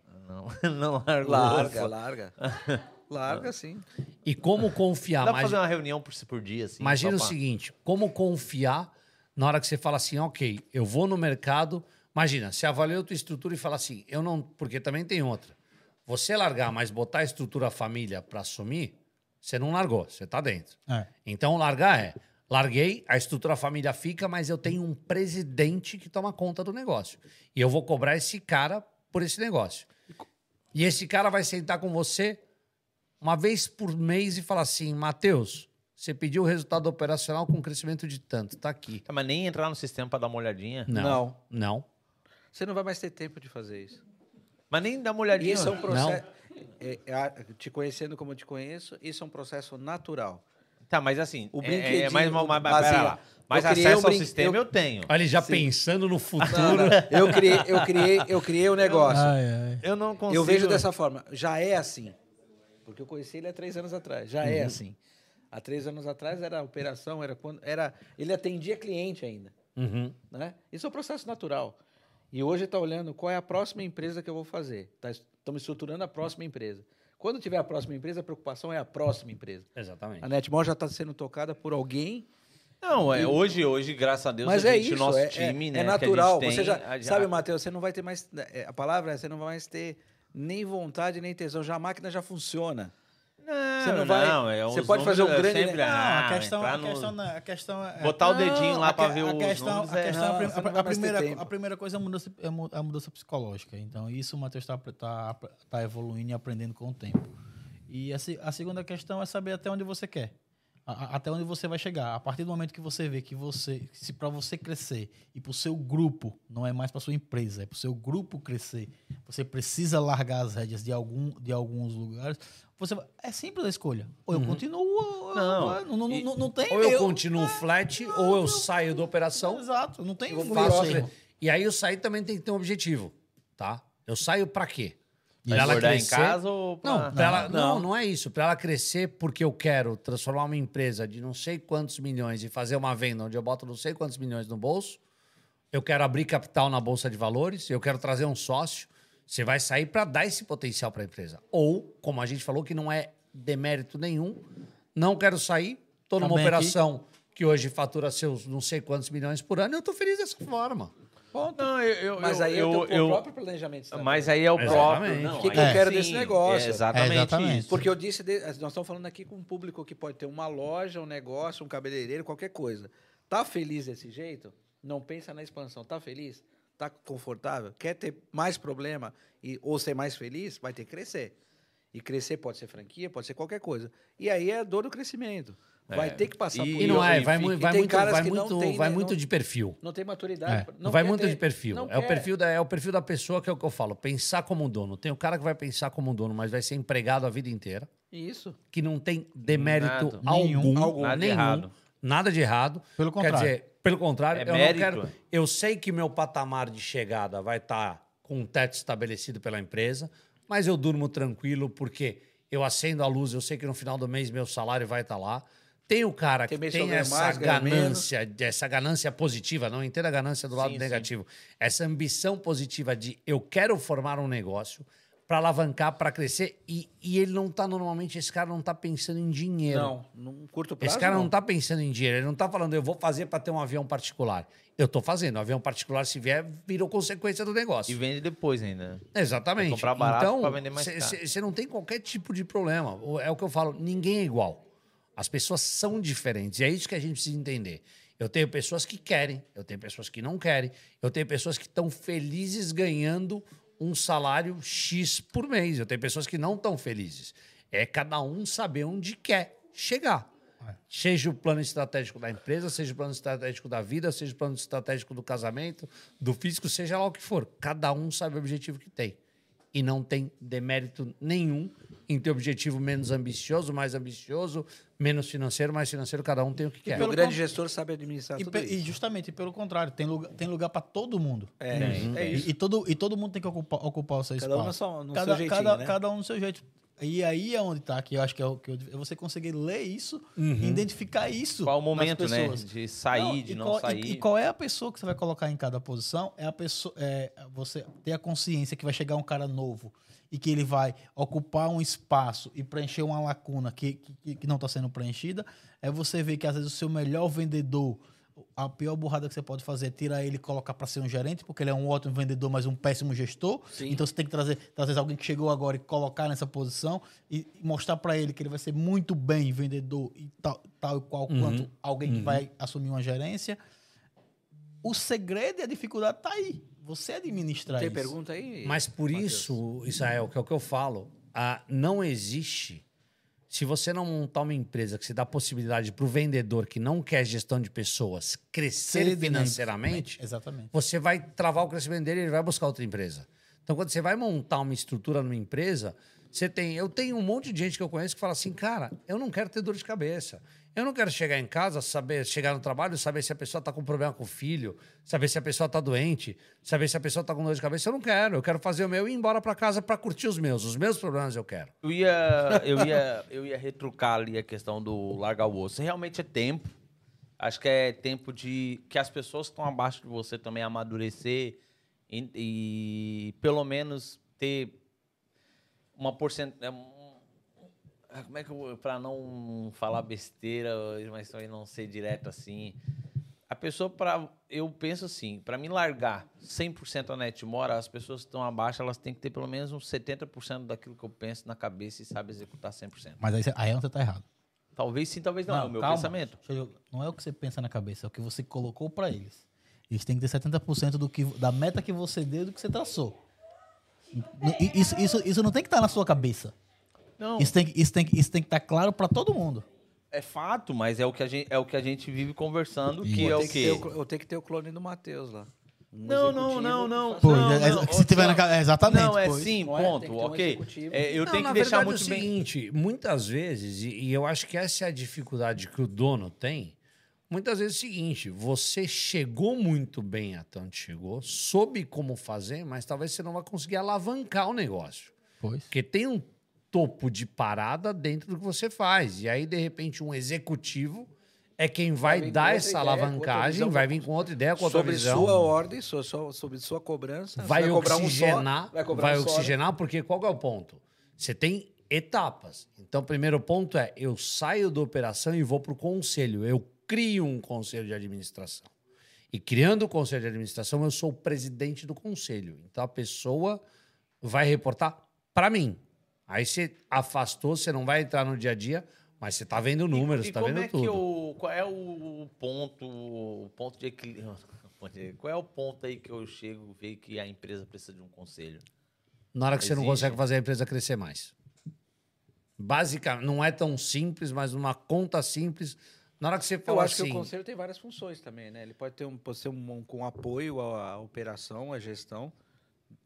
Não, não largo. Larga, larga. larga, sim. E como confiar? Dá pra fazer uma reunião por, por dia, assim? Imagina o pra- seguinte: como confiar na hora que você fala assim, ok, eu vou no mercado. Imagina, você avaliou a tua estrutura e fala assim, eu não. Porque também tem outra. Você largar, mas botar a estrutura família para assumir, você não largou, você tá dentro. É. Então, largar é. Larguei, a estrutura família fica, mas eu tenho um presidente que toma conta do negócio. E eu vou cobrar esse cara por esse negócio. E esse cara vai sentar com você uma vez por mês e falar assim: Matheus, você pediu o resultado operacional com crescimento de tanto, tá aqui. Tá, mas nem entrar no sistema pra dar uma olhadinha. Não. Não. Não. Você não vai mais ter tempo de fazer isso. Mas nem dar uma olhadinha. isso é um processo. é- é a- te conhecendo como eu te conheço, isso é um processo natural. Tá, mas assim, O é- é, mais, o- mas, mas, acesso um ao sistema eu, eu- tenho. Olha, ele já Sim. pensando no Não, futuro. não, eu criei, eu criei, eu criei o negócio. Ai, ai. Eu não consigo... Eu vejo dessa forma. Já é assim. Porque eu conheci ele há três anos atrás. Já é assim. Há três anos atrás era a operação, era quando. Era, ele atendia cliente ainda. Uhum. Né? Isso é um processo natural. E hoje está olhando qual é a próxima empresa que eu vou fazer. Tá, estamos estruturando a próxima empresa. Quando tiver a próxima empresa, a preocupação é a próxima empresa. Exatamente. A Netmall já está sendo tocada por alguém. Não, é, hoje, hoje, graças a Deus, Mas a é gente, isso, o nosso é, time, é, né? é que a gente natural. tem, você já, a- sabe, Matheus, você não vai ter mais. é, A palavra é, você não vai mais ter nem vontade, nem tesão. Já a máquina já funciona. Não, Você não vai- é, você pode fazer um é grande- sempre, Não, ah, a questão, a no- questão, não é- a questão é. Botar o Não, dedinho lá a pra que- ver a os questão, a é- questão, Não, a, não a- a primeira, a primeira coisa é a mudança, é a mudança psicológica. Então, isso o Matheus está tá, tá evoluindo e aprendendo com o tempo. E a, a segunda questão é saber até onde você quer. A- até onde você vai chegar. A partir do momento que você vê que você, se para você crescer e para o seu grupo, não é mais para sua empresa, é para o seu grupo crescer, você precisa largar as rédeas de, algum, de alguns lugares. Você vai- é simples a escolha. Ou eu continuo, ou eu- Não. não, não, não, não tem Ou eu continuo flat, ou eu saio da operação Exato, não tem eu faço. E aí eu sair também tem que ter um objetivo, tá? Eu saio pra quê? Vai engordar em casa ou pra... Não, pra ela, não, não. não é isso. Para ela crescer porque eu quero transformar uma empresa de não sei quantos milhões e fazer uma venda onde eu boto não sei quantos milhões no bolso. Eu quero abrir capital na bolsa de valores. Eu quero trazer um sócio. Você vai sair para dar esse potencial para a empresa. Ou, como a gente falou, que não é demérito nenhum. Não quero sair. Estou numa operação que hoje fatura seus não sei quantos milhões por ano. E eu estou feliz dessa forma. Não, eu, eu, Mas eu, aí é eu, o teu eu- próprio planejamento. estratégico. Mas aí é o próprio. Exatamente. Não, O que que eu quero sim, desse negócio? É exatamente, É exatamente. isso. Porque eu disse, nós estamos falando aqui com um público que pode ter uma loja, um negócio, um cabeleireiro, qualquer coisa. Tá feliz desse jeito? Não pensa na expansão. Tá feliz? tá confortável, quer ter mais problema e, ou ser mais feliz, vai ter que crescer. E crescer pode ser franquia, pode ser qualquer coisa. E aí é a dor do crescimento. Vai É. ter que passar E- por E isso. não é, e vai, e vai tem muito, caras vai que não muito, tem, vai né, muito não- de perfil. Não tem maturidade. É, não vai quer muito ter- de perfil. É o quer. perfil, da, é o perfil da pessoa que é o que eu falo. Pensar como dono. Tem o cara que vai pensar como dono, mas vai ser empregado a vida inteira. Isso. Que não tem demérito Nada. algum. Nenhum. Algum. Nada de nenhum, errado. Nada de errado. Pelo Quer contrário. dizer, pelo contrário, É eu mérito. não quero. Eu sei que meu patamar de chegada vai estar com um teto estabelecido pela empresa, mas eu durmo tranquilo porque eu acendo a luz, eu sei que no final do mês meu salário vai estar lá. Tem o cara Tem que tem ganho essa mais, menos. ganância, essa ganância positiva, não entenda a ganância do lado Sim, sim. negativo. Essa ambição positiva de eu quero formar um negócio para alavancar, para crescer, e, e ele não tá normalmente, esse cara não tá pensando em dinheiro. Não, num curto prazo. Esse cara não tá pensando em dinheiro, ele não tá falando, eu vou fazer para ter um avião particular. Eu tô fazendo, o avião particular, se vier, virou consequência do negócio. E vende depois ainda. Exatamente. Comprar barato então, pra vender mais caro. você não tem qualquer tipo de problema. É o que eu falo, ninguém é igual. As pessoas são diferentes. E é isso que a gente precisa entender. Eu tenho pessoas que querem, eu tenho pessoas que não querem, eu tenho pessoas que estão felizes ganhando um salário X por mês. Eu tenho pessoas que não estão felizes. É cada um saber onde quer chegar. Seja o plano estratégico da empresa, seja o plano estratégico da vida, seja o plano estratégico do casamento, do físico, seja lá o que for. Cada um sabe o objetivo que tem. E não tem demérito nenhum em ter objetivo menos ambicioso, mais ambicioso, menos financeiro, mais financeiro. Cada um tem o que quer. O grande con- gestor sabe administrar E, tudo pe- e isso. justamente pelo contrário, tem lugar, tem lugar para todo mundo. É, é E- isso. E, todo, e todo mundo tem que ocupar, ocupar o seu Cada um espaço. no seu- no cada, seu jeitinho, cada, né? cada um no seu jeito. E aí é onde tá, que eu acho que é o que eu, você conseguir ler isso, Uhum. identificar isso. Qual o nas momento, né? De sair, de e não qual, e- sair. E, qual é a pessoa que você vai colocar em cada posição? É a pessoa, é você ter a consciência que vai chegar um cara novo e que ele vai ocupar um espaço e preencher uma lacuna que, que, que não está sendo preenchida. É você ver que às vezes o seu melhor vendedor, a pior burrada que você pode fazer é tirar ele e colocar para ser um gerente, porque ele é um ótimo vendedor, mas um péssimo gestor. Sim. Então você tem que trazer, trazer alguém que chegou agora e colocar nessa posição e mostrar para ele que ele vai ser muito bem vendedor e tal, tal e qual quanto alguém que vai assumir uma gerência. O segredo e a dificuldade tá aí. Você administrar Tem isso. pergunta aí? Mas por Matheus? isso, Israel, que é o que eu falo, ah, não existe. Se você não montar uma empresa que se dá possibilidade para o vendedor que não quer gestão de pessoas crescer Ser financeiramente, Exatamente. você vai travar o crescimento dele e ele vai buscar outra empresa. Então, quando você vai montar uma estrutura numa empresa, você tem. Eu tenho um monte de gente que eu conheço que fala assim, cara, eu não quero ter dor de cabeça. Eu não quero chegar em casa, saber, chegar no trabalho, saber se a pessoa está com problema com o filho, saber se a pessoa está doente, saber se a pessoa está com dor de cabeça. Eu não quero. Eu quero fazer o meu e ir embora para casa para curtir os meus. Os meus problemas eu quero. Eu ia, eu, ia, eu ia retrucar ali a questão do largar o osso. Realmente é tempo. Acho que é tempo de que as pessoas que estão abaixo de você também amadurecer e, e pelo menos ter uma porcentagem. Como é que eu. Pra não falar besteira, mas também não ser direto assim. A pessoa, para eu penso assim, para me largar 100% a Netmora, as pessoas que estão abaixo, elas têm que ter pelo menos uns 70% daquilo que eu penso na cabeça e sabe executar 100%. Mas aí, aí você tá errado. Talvez sim, talvez não, é o meu calma. pensamento. Eu- Não é o que você pensa na cabeça, é o que você colocou para eles. Eles têm que ter 70% do que, da meta que você deu e do que você traçou. Isso, isso, isso não tem que estar na sua cabeça. Não, Isso tem, que- isso tem, que- isso tem que estar claro para todo mundo. é fato, mas é o que a gente, é o que a gente vive conversando, que Eu é o quê? ter o- Eu tenho que ter o clone do Matheus lá. Um Não, não, não, não. Pô, Não, é- não, se tiver na é exatamente. Não, é pô. sim, é? ponto, um ok. É, eu Não, tenho que deixar muito é o bem. seguinte, muitas vezes, e, e eu acho que essa é a dificuldade que o dono tem, muitas vezes é o seguinte, você chegou muito bem até onde chegou, soube como fazer, mas talvez você não vai conseguir alavancar o negócio. Pois. Porque tem um topo de parada dentro do que você faz. E aí, de repente, um executivo é quem vai, dar essa ideia, alavancagem, vai vir com outra ideia, com outra sobre visão. sua ordem, so- so- sobre sua cobrança. vai, você cobrar um só, oxigenar, vai vai, só, oxigenar, porque qual é o ponto? Você tem etapas. Então, o primeiro ponto é, eu saio da operação e vou para o conselho. Eu crio um conselho de administração. E criando o conselho de administração, eu sou o presidente do conselho. Então, a pessoa vai reportar para mim. Aí você afastou, você não vai entrar no dia a dia, mas você está vendo números, E está como vendo é tudo. que o qual é o ponto, o ponto de equilíbrio? aí. Qual é o ponto aí que eu chego e ver que a empresa precisa de um conselho? Na hora que você não Existe. consegue fazer a empresa crescer mais. Basicamente, não é tão simples, mas uma conta simples. Na hora que você Eu fala acho que assim, o conselho tem várias funções também, né? Ele pode ter um, pode ser um, um- com apoio à, à operação, à gestão.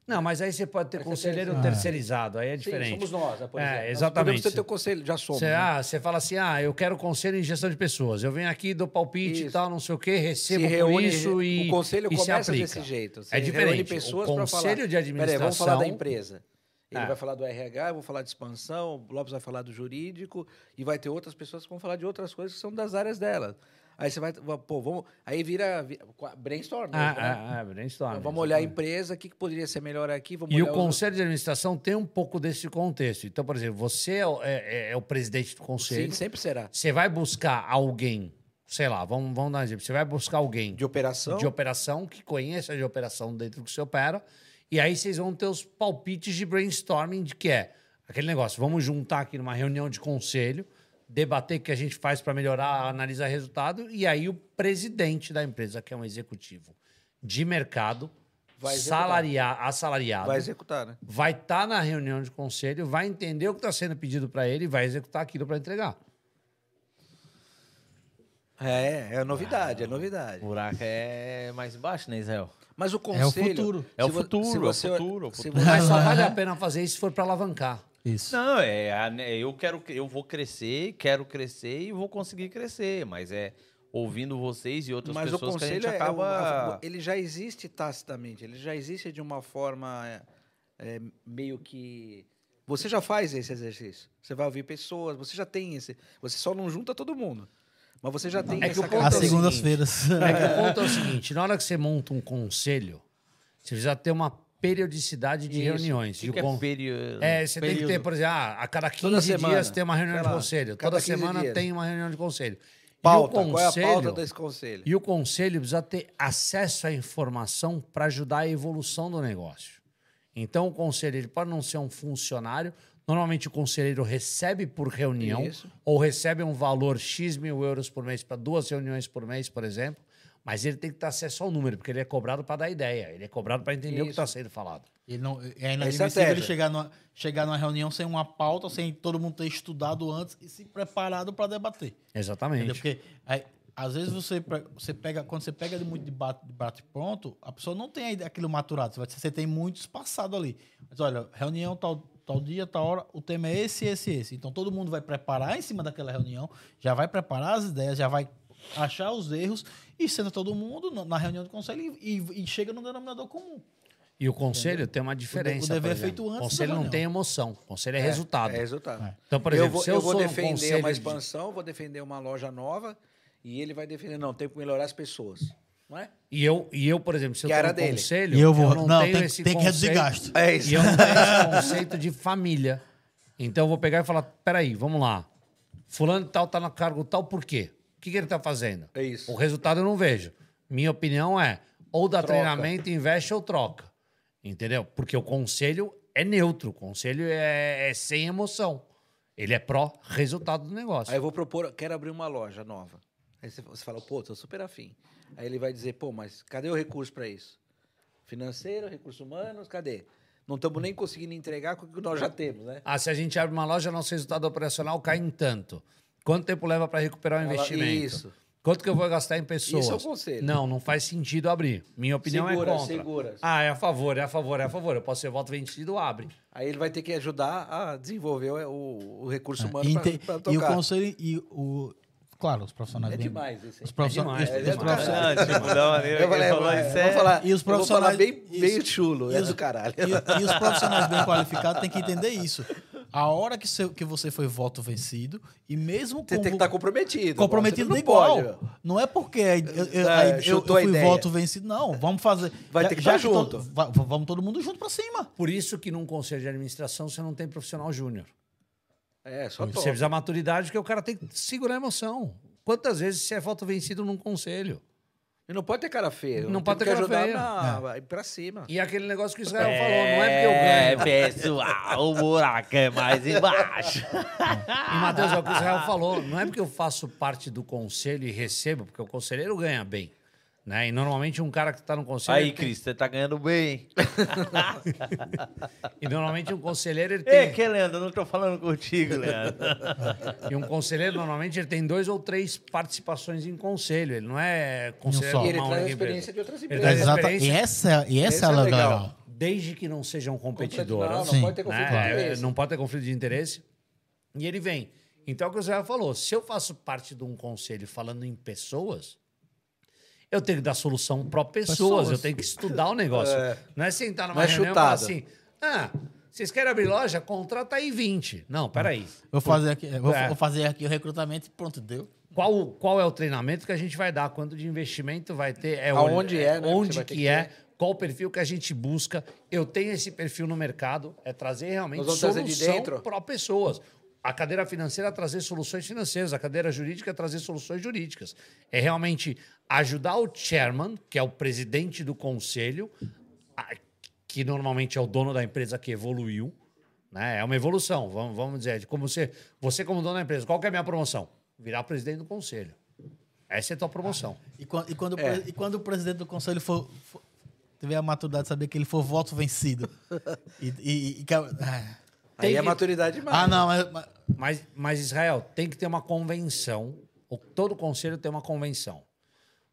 Não, mas aí você pode ter você conselheiro terceirizado, aí é Sim, diferente. somos nós, né, por É, exemplo. Exatamente. podemos ter teu conselho, já somos. Você, né? ah, você fala assim, ah, eu quero conselho em gestão de pessoas. Eu venho aqui, dou palpite e Isso. tal, não sei o quê, recebo reúne, isso e o conselho e começa desse jeito. Você É diferente. pessoas o para falar. conselho de administração... Peraí, vamos falar da empresa. Ele É. vai falar do RH, eu vou falar de expansão, o Lopes vai falar do jurídico e vai ter outras pessoas que vão falar de outras coisas que são das áreas dela. Aí você vai, pô, vamos, aí vira, vira brainstorm. né? Ah, ah, ah, brainstorm, Vamos olhar a empresa, o que, que poderia ser melhor aqui, vamos E o olhar os- conselho de administração tem um pouco desse contexto. Então, por exemplo, você é, o- é- é- é o presidente do conselho. Sim, sempre será. Você vai buscar alguém, sei lá, vamos, vamos dar um exemplo. Você vai buscar alguém De operação. de operação que conheça de operação dentro do que você opera. E aí vocês vão ter os palpites de brainstorming de que é aquele negócio. Vamos juntar aqui numa reunião de conselho, debater o que a gente faz para melhorar, analisar resultado. E aí o presidente da empresa, que é um executivo de mercado, Vai executar. salaria, assalariado, Vai executar, né? vai estar na reunião de conselho, vai entender o que está sendo pedido para ele e vai executar aquilo para entregar. É, é novidade, é novidade. O buraco é mais embaixo, né, Israel? Mas o conselho. futuro. É o vo- futuro, é o futuro, é o futuro. você- Mas só vale a pena fazer isso se for para alavancar. Isso. Não, é, a- né, eu quero, eu vou crescer, quero crescer e vou conseguir crescer, mas é ouvindo vocês e outras Mas o pessoas que a gente conselho é acaba. um- ele já existe tacitamente, ele já existe de uma forma é, é, meio que você já faz esse exercício. Você vai ouvir pessoas, você já tem esse, você só não junta todo mundo, mas você já tem É que essa o ponto Às é o característica. segundas-feiras. É que o ponto é o seguinte: na hora que você monta um conselho, você precisa ter uma periodicidade de Isso. reuniões. Que E o que é con- período? É, você tem que ter, período? por exemplo, ah, a cada 15 Toda semana, dias tem uma reunião de conselho. Toda 15 semana dias. tem uma reunião de conselho. Pauta, e o qual é a pauta conselho, desse conselho? e o conselho precisa ter acesso à informação para ajudar a evolução do negócio. Então, o conselho ele pode não ser um funcionário. Normalmente, o conselheiro recebe por reunião Isso. ou recebe um valor X mil euros por mês para duas reuniões por mês, por exemplo. Mas ele tem que ter acesso ao número, porque ele é cobrado para dar ideia. Ele é cobrado para entender o que Isso. está sendo falado. Ele não, é É inadmissível estratégia. ele chegar numa, chegar numa reunião sem uma pauta, sem todo mundo ter estudado antes e se preparado para debater. Exatamente. Entendeu? Porque aí, às vezes você, você pega, quando você pega de muito debate, pronto, a pessoa não tem aquilo maturado. Você tem muito espaçado ali. Mas olha, reunião tal, tal dia, tal hora, o tema é esse, esse, esse. Então todo mundo vai preparar em cima daquela reunião, já vai preparar as ideias, já vai achar os erros e senta todo mundo na- na reunião do conselho e, e- e chega no denominador comum. E o conselho tem uma diferença. o dever é feito antes O conselho não tem emoção. O conselho é, resultado. É resultado. É. Então, por eu exemplo, vou, se eu, eu vou defender conselho uma de- expansão, vou defender uma loja nova e ele vai defender, não, tem que melhorar as pessoas. Não é? E eu, e eu, por exemplo, se eu Que tenho era um dele. conselho, E eu vou. não, não, tenho tem, esse tem que reduzir conceito- gasto. É isso. E eu não tenho esse conceito de família. Então eu vou pegar e falar: peraí, vamos lá. Fulano de tal tá no cargo tal, por quê? O que, que ele tá fazendo? É isso. O resultado eu não vejo. Minha opinião é: ou dá Troca. treinamento, investe ou troca. Entendeu? Porque o conselho é neutro. O conselho é, é sem emoção. Ele é pró-resultado do negócio. Aí eu vou propor, quero abrir uma loja nova. Aí você, fala, pô, tô super afim. Aí ele vai dizer, pô, mas cadê o recurso para isso? Financeiro, recursos humanos, cadê? Não estamos nem conseguindo entregar com o que nós já temos, né? Ah, se a gente abre uma loja, nosso resultado operacional cai em tanto. Quanto tempo leva para recuperar o Ela- investimento? isso. Quanto que eu vou gastar em pessoas? Isso é o conselho. Não, não faz sentido abrir. Minha opinião Segura, é contra. segura. Ah, é a favor, é a favor, é a favor. Eu posso ser voto vencido, abre. Aí ele vai ter que ajudar a desenvolver o, o- recurso É, humano para e o tocar. conselho e o claro os profissionais É bem- demais isso aí. os profissionais, demais, os é demais. profissionais- tipo, Eu falei, falou, é, isso eu é- vou falar, E os eu vou falar profissionais- bem, isso. bem chulo, E é do caralho. E, e os profissionais bem qualificados têm que entender isso. A hora que, seu- que você foi voto vencido, e mesmo Você com tem que estar comprometido. comprometido de não igual. pode, não é porque eu, eu, eu- É, eu- eu fui ideia. voto vencido. Não, vamos fazer. Vai já- ter que estar junto. to- va- vamos todo mundo junto pra cima. Por isso que num conselho de administração você não tem profissional júnior. É, só Você precisa maturidade, porque o cara tem que segurar a emoção. Quantas vezes você é voto vencido num conselho? E não pode ter cara feia. Não pode ter que cara ajudar feia. na- vai pra cima. E aquele negócio que o Israel falou, não é porque eu ganho. É, pessoal, o buraco é mais embaixo. E, Matheus, é o que o Israel falou. Não é porque eu faço parte do conselho e recebo, porque o conselheiro ganha bem. Né? E normalmente um cara que está no conselho. Aí, tem- Cris, você tá ganhando bem. E normalmente um conselheiro ele Ei, tem. que Leandro, não tô falando contigo, Leandro. E um conselheiro normalmente ele tem dois ou três participações em conselho. Ele não é conselheiro só. E ele traz a experiência empresa. de outras empresas. experiência. e essa, e essa é é a legal. legal. Desde que não sejam competidoras. Não, não Sim. pode ter conflito de né? interesse. Não pode ter conflito de interesse. E ele vem. Então, é o que o Zé falou, se eu faço parte de um conselho falando em pessoas, eu tenho que dar solução para pessoas, Pessoas. eu tenho que estudar o negócio. Não é sentar numa Não é reunião e falar assim, ah, vocês querem abrir loja? Contrata aí 20. Não, peraí. Vou fazer aqui, vou, É. vou fazer aqui o recrutamento e pronto, deu. Qual, qual é o treinamento que a gente vai dar? Quanto de investimento vai ter? É Aonde é, né? Onde que, que é? Qual o perfil que a gente busca? Eu tenho esse perfil no mercado. É trazer realmente de solução dentro? para pessoas. A cadeira financeira é trazer soluções financeiras, a cadeira jurídica é trazer soluções jurídicas. É realmente ajudar o chairman, que é o presidente do conselho, a- que normalmente é o dono da empresa que evoluiu, né? É uma evolução, vamos, vamos dizer, como você, você como dono da empresa, qual que é a minha promoção? Virar presidente do conselho. Essa é a tua promoção. E quando, e quando, o É. e quando o presidente do conselho for, for- tiver a maturidade de saber que ele for voto vencido. e, e- e ah. Aí é que- maturidade demais. ah, não, mas, mas- Mas, mas Israel, tem que ter uma convenção. O- Todo conselho tem uma convenção.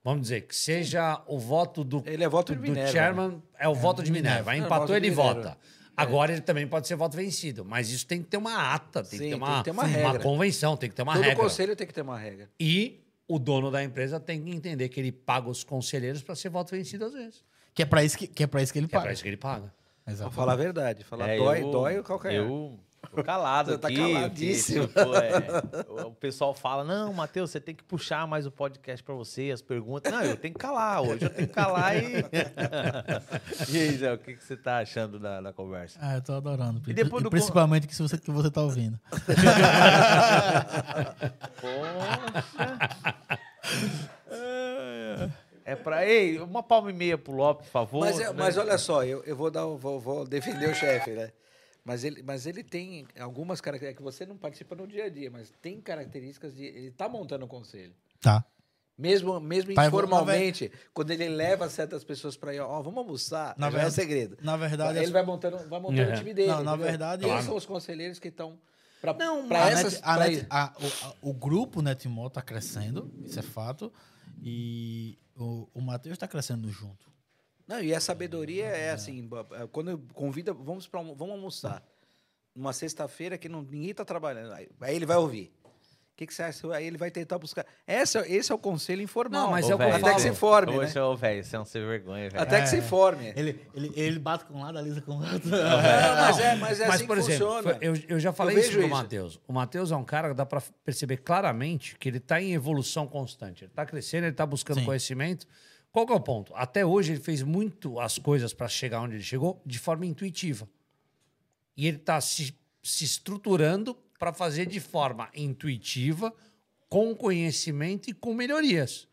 Vamos dizer, que seja o voto do, Ele é voto do Minerva, chairman, é o voto de Minerva. Aí É, empatou, voto de ele Minerva. vota. Agora ele também pode ser voto vencido. Mas isso tem que ter uma ata, tem, Sim, que, ter tem uma, que ter uma regra. convenção, tem que ter uma Todo regra. conselho tem que ter uma regra. E o dono da empresa tem que entender que ele paga os conselheiros para ser voto vencido às vezes. que, é pra isso que, que é isso que ele Que é paga. para isso que ele paga. Exato. Vou falar a verdade. Falar É, dói, eu- dói o calcanhar. Eu tô calado Você tá aqui. caladíssimo. porque, tipo, é, o pessoal fala, não, Matheus, você tem que puxar mais o podcast pra você, as perguntas. Não, eu tenho que calar. Hoje eu tenho que calar e... e aí, Zé, o que, que você tá achando da, da conversa? Ah, eu tô adorando. E depois E do principalmente que você, que você tá ouvindo. É pra... Ei, uma palma e meia pro Lopes, por favor. Mas, é- né? mas olha só, eu, eu vou, dar, o- vou, vou defender o chefe, né? Mas ele, mas ele tem algumas características que você não participa no dia a dia, mas tem características de. Ele está montando o conselho. Tá. Mesmo, mesmo Tá, informalmente, quando ele leva certas pessoas para ir, ó, vamos almoçar, Na já é verdade- o segredo. Na verdade, ele vai montando, vai montando É. o time dele. Não, na verdade- Quem Claro. são os conselheiros que estão para Não, para a essas. Net- a pra Net- a- o, a- o grupo Netmol tá crescendo, isso é fato. E o, o Matheus tá crescendo junto. Não, e a sabedoria é assim, ba- é, quando convida, vamos para vamos almoçar. Numa sexta-feira que não, ninguém está trabalhando. Aí, aí ele vai ouvir. O que, que você acha? Aí ele vai tentar buscar. Essa, esse é o conselho informal. Não, mas é o Até que se forme, Ô, né? velho, você é um sem vergonha, velho. Até que se É. forme. Ele, ele, ele bate com um lado, alisa com o outro. Não, mas é, mas é assim por que exemplo, funciona. eu, eu já falei Eu isso pro. Matheus. O Matheus é um cara que dá para perceber claramente que ele está em evolução constante. Ele está crescendo, ele está buscando Sim. conhecimento. Qual que é o ponto? Até hoje ele fez muito as coisas para chegar onde ele chegou de forma intuitiva. E ele está se, se estruturando para fazer de forma intuitiva, com conhecimento e com melhorias.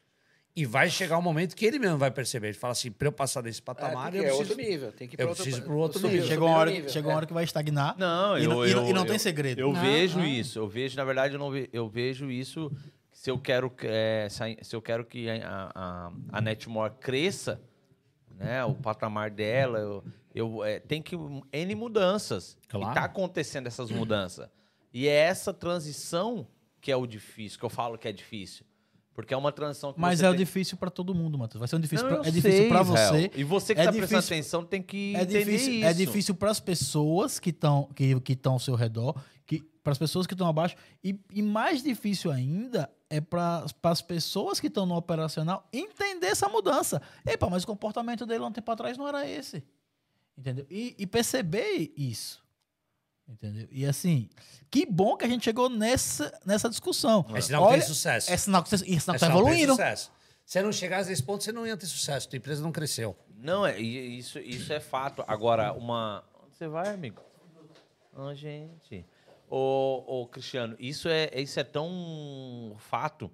E vai chegar um momento que ele mesmo vai perceber. Ele fala assim: para eu passar desse É, patamar, porque eu é preciso. outro nível. Tem que ir eu pra outro, preciso pro outro nível. Chegou uma o hora, nível. chegou uma É. hora que vai estagnar. Não, e, eu, não, e não- eu- e não eu- tem segredo. Eu Não, vejo não. isso. Eu vejo, na verdade, eu, não ve- eu vejo isso. Se eu quero, que, é, se, eu quero que a, a, a Netmore cresça, né, o patamar dela, eu, eu, é, tem que N mudanças. Claro. E tá acontecendo essas mudanças. E é essa transição que é o difícil, que eu falo que é difícil. Porque é uma transição que Mas é o tem- difícil pra todo mundo, Matheus. Vai ser um difícil Não, pra, eu é difícil Israel. você. E você que é tá prestando difícil- atenção tem que É difícil, isso. é difícil para as pessoas que estão que, que estão ao seu redor, para as pessoas que estão abaixo e, e mais difícil ainda é para as pessoas que estão no operacional entender essa mudança. Epa, mas o comportamento dele há um tempo atrás não era esse. Entendeu? E, e perceber isso. Entendeu? E assim, que bom que a gente chegou nessa, nessa discussão. É sinal que tem sucesso. É sinal que você é sinal que É evoluindo. sucesso. Se não chegasse nesse ponto, você não ia ter sucesso. Tua empresa não cresceu. Não, é, isso, isso é fato. Agora, uma. Onde você vai, amigo? Ah, gente. Ô, ô, Cristiano, isso é, isso é tão fato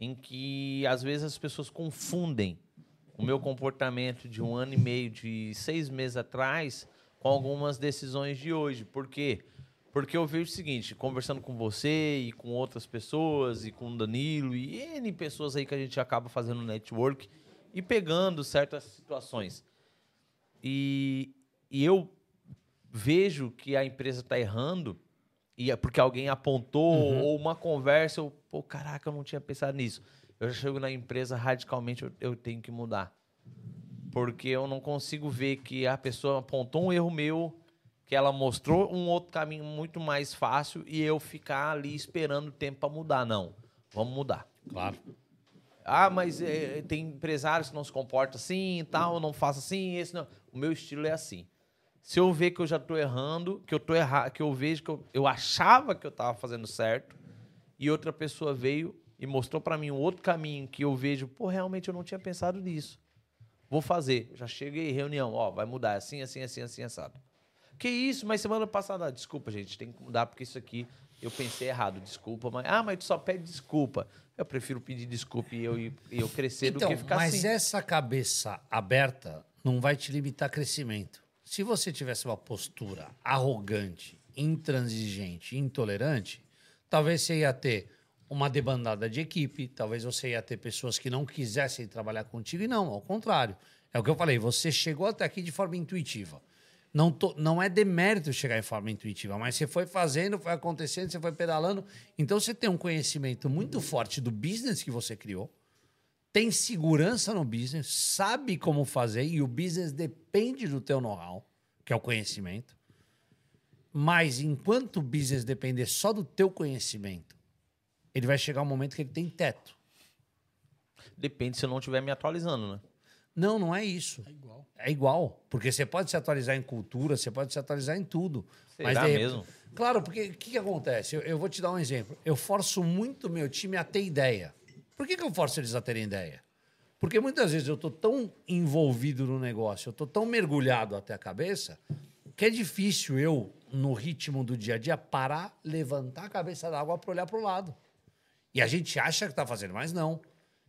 em que às vezes as pessoas confundem o meu comportamento de um ano e meio, de seis meses atrás, com algumas decisões de hoje. Por quê? Porque eu vejo o seguinte, conversando com você e com outras pessoas, e com o Danilo, e N pessoas aí que a gente acaba fazendo network, ir pegando certas situações. E, e eu vejo que a empresa está errando, e é porque alguém apontou, ou uma conversa, eu, pô, caraca, eu não tinha pensado nisso. Eu já chego na empresa, radicalmente, eu, eu tenho que mudar. Porque eu não consigo ver que a pessoa apontou um erro meu, que ela mostrou um outro caminho muito mais fácil, e eu ficar ali esperando o tempo para mudar. Não, vamos mudar. Claro. Ah, mas é, tem empresários que não se comportam assim e tal, não faço assim, esse não. O meu estilo é assim. Se eu ver que eu já estou errando, que eu tô errado, que eu vejo que eu, eu achava que eu estava fazendo certo, e outra pessoa veio e mostrou para mim um outro caminho que eu vejo, pô, realmente eu não tinha pensado nisso. Vou fazer. Já cheguei reunião, ó, vai mudar assim, assim, assim, assim, assado. Que isso? Mas semana passada, desculpa, gente, tem que mudar porque isso aqui eu pensei errado, desculpa, mas ah, mas tu só pede desculpa. Eu prefiro pedir desculpa e eu, e eu crescer do Então, que ficar mas assim. essa cabeça aberta não vai te limitar crescimento. Se você tivesse uma postura arrogante, intransigente, intolerante, talvez você ia ter uma debandada de equipe, talvez você ia ter pessoas que não quisessem trabalhar contigo, e não, ao contrário. É o que eu falei, você chegou até aqui de forma intuitiva. Não, tô- não é demérito chegar em forma intuitiva, mas você foi fazendo, foi acontecendo, você foi pedalando. Então você tem um conhecimento muito forte do business que você criou, tem segurança no business, sabe como fazer e o business depende do teu know-how, que é o conhecimento. Mas enquanto o business depender só do teu conhecimento, ele vai chegar um momento que ele tem teto. Depende se eu não estiver me atualizando, né? Não, não é isso. É igual. É igual, porque você pode se atualizar em cultura, você pode se atualizar em tudo. Será de- mesmo? Claro, porque o que, que acontece? Eu, eu vou te dar um exemplo. Eu forço muito meu time a ter ideia. Por que, que eu forço eles a terem ideia? Porque muitas vezes eu estou tão envolvido no negócio, eu estou tão mergulhado até a cabeça, que é difícil eu, no ritmo do dia a dia, parar, levantar a cabeça da água para olhar para o lado. E a gente acha que está fazendo, mas não.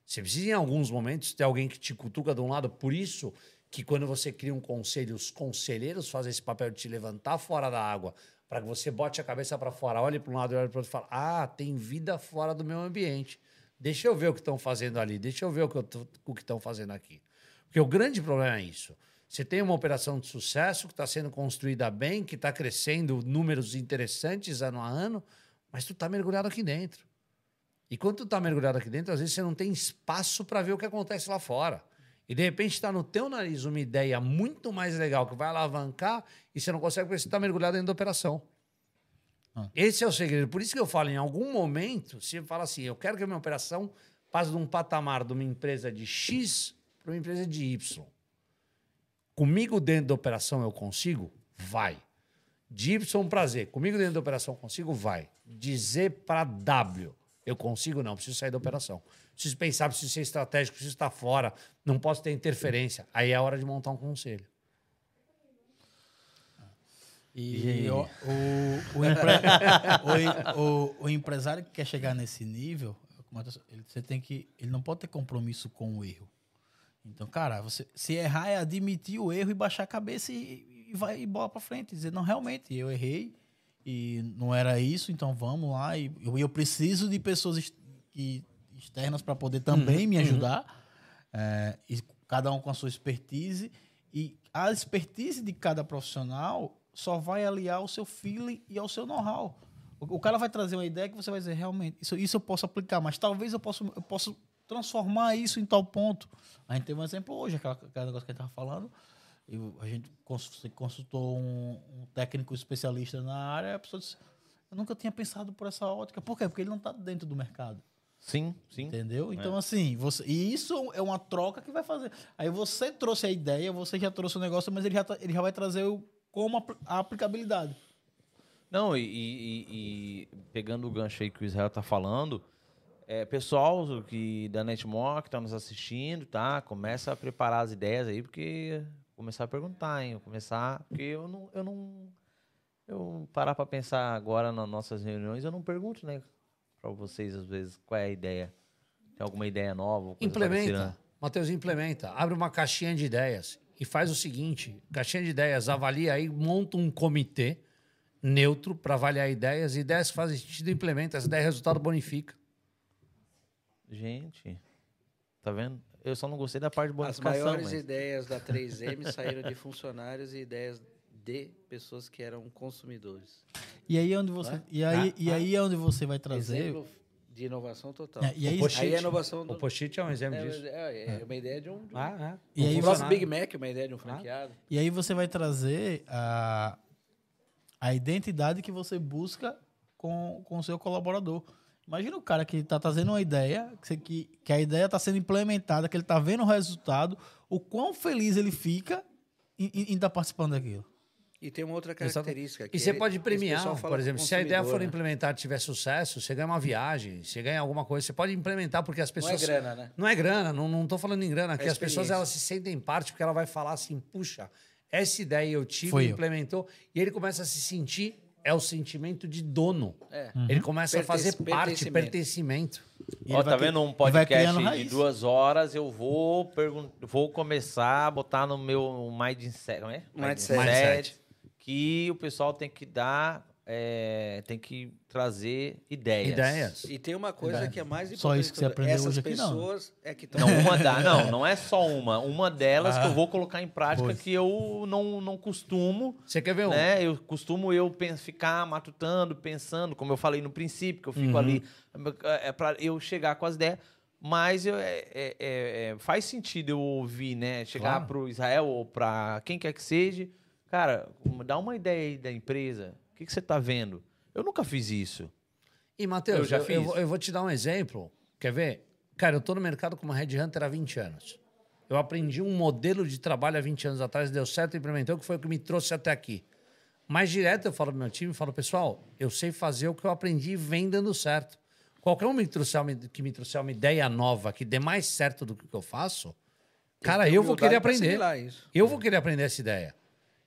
Você precisa, em alguns momentos, ter alguém que te cutuca de um lado. Por isso que quando você cria um conselho, os conselheiros fazem esse papel de te levantar fora da água para que você bote a cabeça para fora, olhe para um lado e olhe para o outro e fale: Ah, tem vida fora do meu ambiente. Deixa eu ver o que estão fazendo ali, deixa eu ver o que o que estão fazendo aqui. Porque o grande problema é isso. Você tem uma operação de sucesso que está sendo construída bem, que está crescendo números interessantes ano a ano, mas tu está mergulhado aqui dentro. E quando tu tá mergulhado aqui dentro, às vezes você não tem espaço para ver o que acontece lá fora. E de repente está no teu nariz uma ideia muito mais legal que vai alavancar e você não consegue porque você está mergulhado dentro da operação. Ah. Esse é o segredo. Por isso que eu falo, em algum momento, você fala assim, eu quero que a minha operação passe de um patamar de uma empresa de X para uma empresa de Y. Comigo dentro da operação eu consigo? Vai. De Y para Z. Comigo dentro da operação consigo? Vai. De Z para W. Eu consigo? Não. Preciso sair da operação. Preciso pensar, preciso ser estratégico, preciso estar fora. Não posso ter interferência. Aí é a hora de montar um conselho. E o, o, o, empre- o- empresário que quer chegar nesse nível, ele, você tem que, ele não pode ter compromisso com o erro. Então, cara, você, se errar é admitir o erro e baixar a cabeça e, e vai e bola para frente. Dizer, não, realmente, eu errei e não era isso, então vamos lá. E eu, eu preciso de pessoas ex- que- externas para poder também me ajudar. É, e cada um com a sua expertise. E a expertise de cada profissional só vai aliar ao seu feeling e ao seu know-how. O, o cara vai trazer uma ideia que você vai dizer, realmente, isso, isso eu posso aplicar, mas talvez eu possa, eu possa transformar isso em tal ponto. A gente teve um exemplo hoje, aquela, aquele negócio que a gente estava falando. Eu, a gente cons- consultou um, um técnico especialista na área, a pessoa disse, eu nunca tinha pensado por essa ótica. Por quê? Porque ele não está dentro do mercado. Sim, sim. Entendeu? Então, assim, você, e isso é uma troca que vai fazer. Aí você trouxe a ideia, você já trouxe o negócio, mas ele já, tá- ele já vai trazer o, como a aplicabilidade. Não, e, e- e- pegando o gancho aí que o Israel tá falando, é, pessoal que da Netmore que tá nos assistindo, tá? Começa a preparar as ideias aí, porque começar a perguntar, hein? Começar, porque eu não, eu não, eu parar para pensar agora nas nossas reuniões, eu não pergunto, né, para vocês às vezes qual é a ideia. Tem alguma ideia nova? Implementa. parecida? Matheus, implementa. Abre uma caixinha de ideias e faz o seguinte: caixinha de ideias, avalia aí, monta um comitê neutro para avaliar ideias. Ideias que fazem sentido, implementa. As ideias, resultado bonifica. Gente, tá vendo? Eu só não gostei da parte de As bonificação. maiores mas- ideias da 3M saíram de funcionários e ideias de pessoas que eram consumidores. E aí é onde você, e aí, Ah, e aí é onde você vai trazer. Exemplo de inovação total. É, e aí, O post-it. Aí a inovação do... O post-it é um exemplo é, disso. é, é uma ideia de um... de um- Ah, é. E aí o você- próprio Big Mac, uma ideia de um franqueado. E aí você vai trazer a, a identidade que você busca com, com o seu colaborador. Imagina o cara que está trazendo uma ideia, que, que, que a ideia está sendo implementada, que ele está vendo o resultado, o quão feliz ele fica em estar participando daquilo. E tem uma outra característica. que E você ele- pode premiar, por exemplo, se a ideia for né? implementada e tiver sucesso, você ganha uma viagem, você ganha alguma coisa, você pode implementar porque as Não é pessoas... grana, né? Não é grana, não, não tô falando em grana, que as pessoas elas se sentem parte porque ela vai falar assim, puxa, essa ideia eu tive, Foi eu. implementou, e ele começa a se sentir, é o sentimento de dono. É. Ele começa a fazer parte, pertencimento. pertencimento. E Ó, tá cri- vendo um podcast de duas horas? Eu vou, pergun- vou começar a botar no meu mindset, não é? Mindset. Mindset. Que o pessoal tem que dar, é, tem que trazer ideias. Ideias. E tem uma coisa que é mais importante. Só isso que você aprendeu Essas hoje aqui, não. pessoas é que estão... Não, uma da, não, não é só uma. Uma delas que eu vou colocar em prática Pois. que eu não, não costumo, Você quer ver um? né? Eu costumo eu ficar matutando, pensando, como eu falei no princípio, que eu Uhum. fico ali é para eu chegar com as ideias. Mas eu- é- é- é- é- faz sentido eu ouvir, né? Chegar Claro. pro Israel ou para quem quer que seja, cara, dá uma ideia aí da empresa. O que, que você tá vendo? Eu nunca fiz isso. E, Matheus, Eu já eu, eu fiz. vou- eu vou te dar um exemplo. Quer ver? Cara, eu tô no mercado como Red Hunter há 20 anos. Eu aprendi um modelo de trabalho há 20 anos atrás, deu certo, implementou, que foi o que me trouxe até aqui. Mais direto, eu falo pro meu time, falo, pessoal, eu sei fazer o que eu aprendi e vem dando certo. Qualquer um me trouxer que me trouxer uma ideia nova que dê mais certo do que o que eu faço, cara, tem eu vou querer aprender. Eu vou querer aprender essa ideia.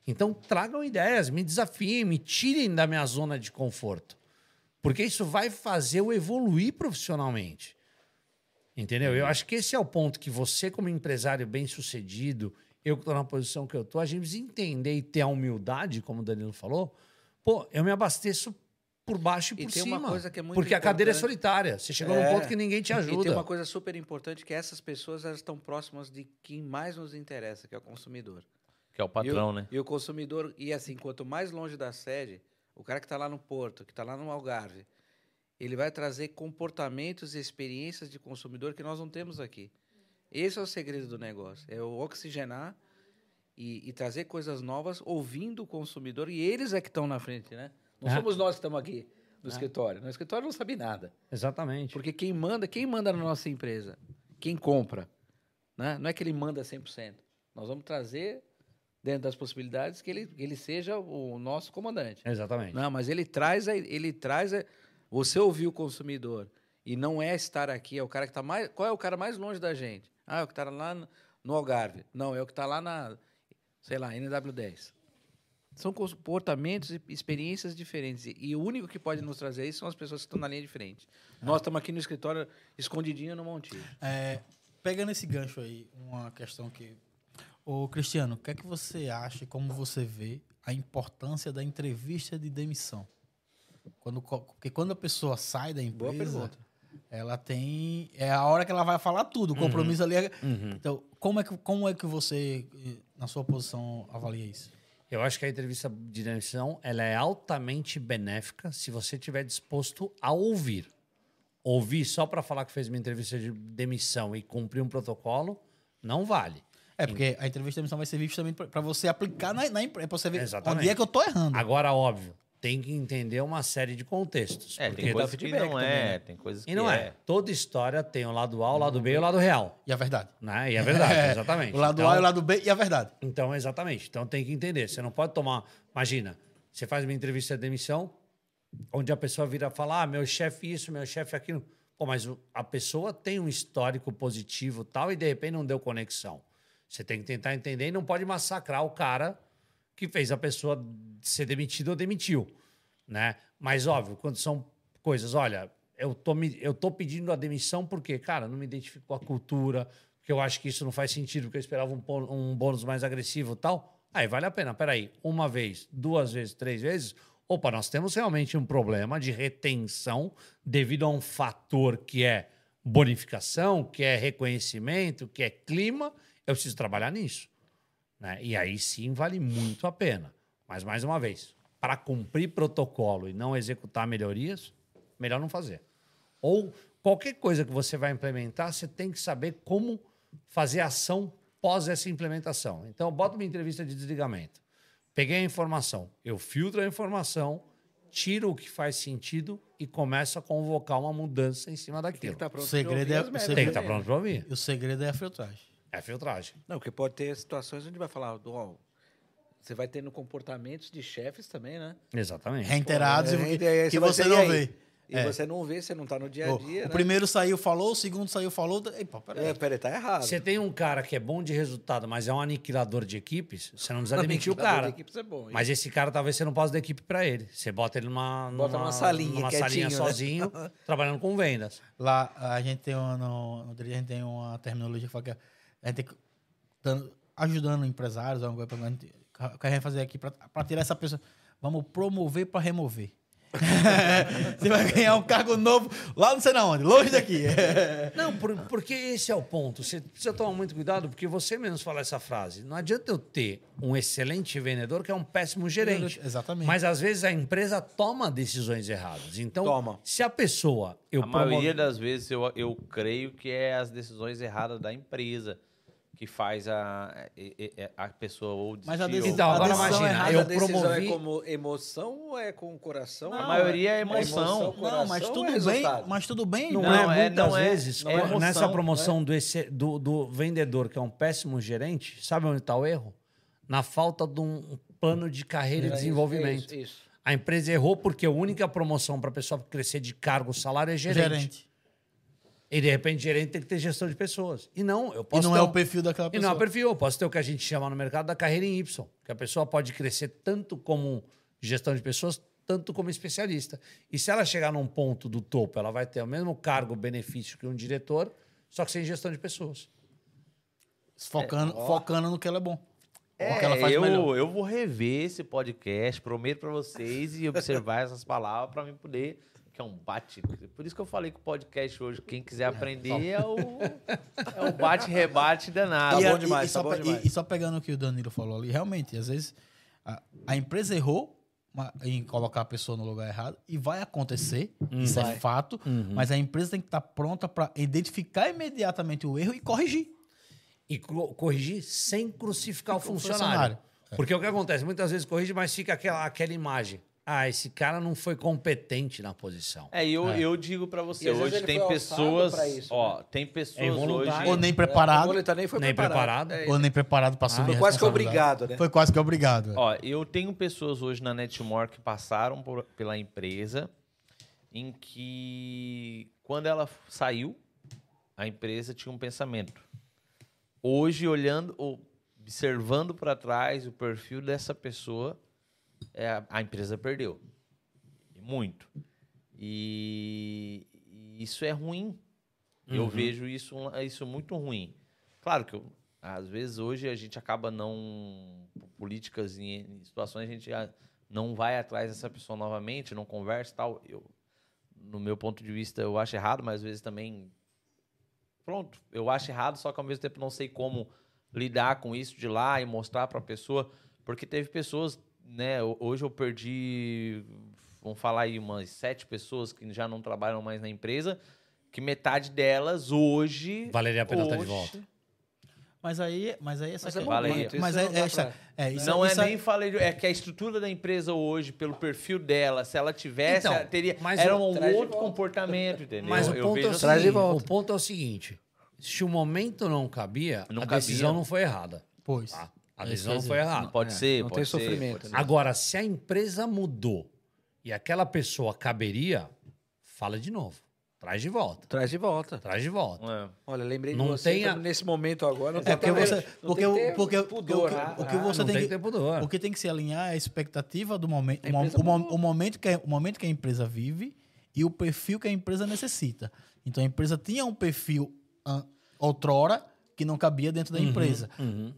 Então, tragam ideias, me desafiem, me tirem da minha zona de conforto. Porque isso vai fazer eu evoluir profissionalmente. Entendeu? Eu acho que esse é o ponto que você, como empresário bem-sucedido, eu que estou na posição que eu estou, a gente precisa entender e ter a humildade, como o Danilo falou. Pô, eu me abasteço por baixo e E por cima. é porque a cadeira é importante. solitária. Você chegou É. num ponto que ninguém te E tem ajuda. uma coisa super importante que essas pessoas elas estão próximas de quem mais nos interessa, que é o consumidor. Que é o patrão, e o, né? E o consumidor, e assim, quanto mais longe da sede, o cara que está lá no Porto, que está lá no Algarve, ele vai trazer comportamentos e experiências de consumidor que nós não temos aqui. Esse é o segredo do negócio, é o oxigenar e, e trazer coisas novas, ouvindo o consumidor, e eles é que estão na frente, né? Não É. somos nós que estamos aqui no escritório. No escritório não sabe nada. Exatamente. Porque quem manda, quem manda na nossa empresa? Quem compra. Né? Não é que ele manda 100%. Nós vamos trazer, dentro das possibilidades, que ele, ele seja o nosso comandante. Exatamente. Não, mas ele traz, a- ele traz a- você ouvir o consumidor e não é estar aqui, é o cara que está mais. Qual é o cara mais longe da gente? Ah, é o que está lá no, Algarve. Não, é o que está lá na, sei lá, NW10. São comportamentos e experiências diferentes. E, o único que pode nos trazer isso são as pessoas que estão na linha de frente. Nós estamos aqui no escritório, escondidinho no Montinho. É, pegando esse gancho aí, uma questão que. Ô, Cristiano, o que é que você acha e como você vê a importância da entrevista de demissão? Quando, porque quando a pessoa sai da empresa, ela tem. É a hora que ela vai falar tudo. O compromisso ali é. Então, como é, que, como é que você, eh, na sua posição, avalia isso? Eu acho que a entrevista de demissão ela é altamente benéfica se você estiver disposto a ouvir. Ouvir só para falar que fez uma entrevista de demissão e cumprir um protocolo não vale. É, porque a entrevista de demissão vai servir justamente para você aplicar na, na empresa, para você ver Exatamente. onde é que eu tô errando. Agora, óbvio, tem que entender uma série de contextos. É, porque tem coisas que não também, é, né? tem coisas que E não é. Toda história tem o lado A, o lado B e o lado real. E a verdade. Né? E é verdade, exatamente. O lado Então- A e o lado B e a verdade. Então, exatamente. Então tem que entender. Você não pode tomar. Imagina, você faz uma entrevista de demissão, onde a pessoa vira falar: ah, meu chefe isso, meu chefe aquilo. Pô, mas a pessoa tem um histórico positivo tal, e de repente não deu conexão. Você tem que tentar entender e não pode massacrar o cara que fez a pessoa ser demitida ou demitiu. Né? Mas, óbvio, quando são coisas, olha, eu tô, me, eu tô pedindo a demissão porque, cara, não me identifico com a cultura, porque eu acho que isso não faz sentido, porque eu esperava um, um bônus mais agressivo tal. Aí vale a pena. Peraí, uma vez, duas vezes, três vezes. Opa, nós temos realmente um problema de retenção devido a um fator que é bonificação, quer reconhecimento, quer clima, eu preciso trabalhar nisso. Né? E aí sim vale muito a pena. Mas, mais uma vez, para cumprir protocolo e não executar melhorias, melhor não fazer. Ou qualquer coisa que você vai implementar, você tem que saber como fazer ação pós essa implementação. Então, bota uma entrevista de desligamento. Peguei a informação, eu filtro a informação, tiro o que faz sentido e começo a convocar uma mudança em cima Tem que daquilo. estar pronto O segredo é- o segredo- Tem que estar também, pronto né? para ouvir. O segredo é a filtragem. É filtragem. Não, porque pode ter situações onde vai falar, ó, você vai tendo comportamentos de chefes também, né? Exatamente. Reiterados Pô, e é, que, é, que você ter, não e aí? vê. E É. você não vê, você não tá no dia a dia, o né? primeiro saiu, falou, o segundo saiu, falou. Ei, pô, peraí. É, peraí, tá errado. Você tem um cara que é bom de resultado, mas é um aniquilador de equipes, você não precisa Não, demitir o aniquilador cara. de equipes é bom, Mas esse cara talvez você não possa dar equipe para ele. Você bota ele numa, Bota numa salinha, numa salinha né? sozinho, trabalhando com vendas. Lá a gente tem uma, no, a gente tem uma terminologia que fala que a gente dando- ajudando empresários, alguma coisa, a gente, o que a gente vai fazer aqui para tirar essa pessoa. Vamos promover para remover. Você vai ganhar um cargo novo lá não sei na onde, longe daqui. Não, por- porque esse é o ponto. Você precisa tomar muito cuidado, porque você mesmo fala essa frase. Não adianta eu ter um excelente vendedor que é um péssimo gerente. Exatamente. Mas às vezes a empresa toma decisões erradas. Então, Toma. se a pessoa. Eu a maioria das vezes eu, eu creio que é as decisões erradas da empresa que faz a, a pessoa ou Mas a desistir decisão- Então, a agora decisão imagina, errada eu a decisão promovi. é como emoção ou é com o coração? A Não, maioria é emoção. emoção, não, mas tudo é bem, mas tudo bem. Não, Não, é, é- muitas não é- vezes, não é quando- emoção, nessa promoção do, esse- do, do vendedor, que é um péssimo gerente, sabe onde está o erro? Na falta de um plano de carreira É e desenvolvimento. é isso, isso. A empresa errou porque a única promoção para a pessoa crescer de cargo, salário é gerente. gerente. E de repente, gerente tem que ter gestão de pessoas. E não, eu E posso não ter é um- o perfil daquela E pessoa. não é o perfil. Eu posso ter o que a gente chama no mercado da carreira em Y, que a pessoa pode crescer tanto como gestão de pessoas, tanto como especialista. E se ela chegar num ponto do topo, ela vai ter o mesmo cargo, benefício que um diretor, só que sem gestão de pessoas. Focando, focando no que ela é bom. É, o que ela faz eu, melhor. eu vou rever esse podcast, prometo pra vocês e observar essas palavras pra mim poder. Que é um bate. Por isso que eu falei que o podcast hoje, quem quiser aprender, é o, é o bate-rebate danado. Tá bom demais, só tá bom pe- demais. e- e só pegando o que o Danilo falou ali, realmente, às vezes a, a empresa errou em colocar a pessoa no lugar errado e vai acontecer, isso é fato, mas a empresa tem que estar pronta para identificar imediatamente o erro e corrigir. E co- corrigir sem crucificar o O funcionário. funcionário. Porque o que acontece? Muitas vezes corrige, mas fica aquela, aquela imagem. Ah, esse cara não foi competente na posição. É, eu, eu digo pra você, E hoje tem pessoas. isso, ó, tem pessoas É involuntário. hoje. Ou nem O preparado, Boleta nem foi Nem preparado. preparado. É, ou nem preparado para assumir Foi quase que obrigado, né? Foi quase que obrigado. é. Ó, eu tenho pessoas hoje na Netmore que passaram por- pela empresa em que quando ela saiu, a empresa tinha um pensamento. Hoje, olhando, ou observando para trás o perfil dessa pessoa, é, a- empresa perdeu. Muito. E, e isso é ruim. Eu vejo isso, isso muito ruim. Claro que eu- às vezes hoje a gente acaba não. Políticas em, situações, a gente não vai atrás dessa pessoa novamente, não conversa e tal. Eu, no meu ponto de vista, eu acho errado, mas às vezes também. Pronto, eu acho errado, só que ao mesmo tempo não sei como lidar com isso de lá e mostrar para a pessoa. Porque teve pessoas, né? ho- Hoje eu perdi, vamos falar aí, umas sete pessoas que já não trabalham mais na empresa, que metade delas hoje. Valeria a pena estar de hoje, volta. Mas aí, mas aí essa Mas é mas não é, é, pra- essa- é, isso, não isso é nem falei, é que a estrutura da empresa hoje, pelo perfil dela, se ela tivesse, Então, ela teria, mas era um outro comportamento, entendeu? Mas o Eu ponto, é vejo o, assim. Seguinte, o ponto é o seguinte: se o momento não cabia, Não a cabia. decisão não foi errada. Pois. tá? A É decisão não isso foi errada. Pode É, ser, não pode tem ser, sofrimento, pode ser. né? Agora, se a empresa mudou e aquela pessoa caberia, fala de novo. Traz de volta. Traz de volta. Traz de volta. É. Olha, lembrei Não de você tenha- nesse momento agora. Não É tem porque você, não porque, tem o- que ter porque, pudor, porque ah, o que você não tem tem que, pudor. o que tem que se alinhar é a expectativa do momento, o, o o momento que a, o momento que a empresa vive e o perfil que a empresa necessita. Então a empresa tinha um perfil outrora que não cabia dentro da empresa.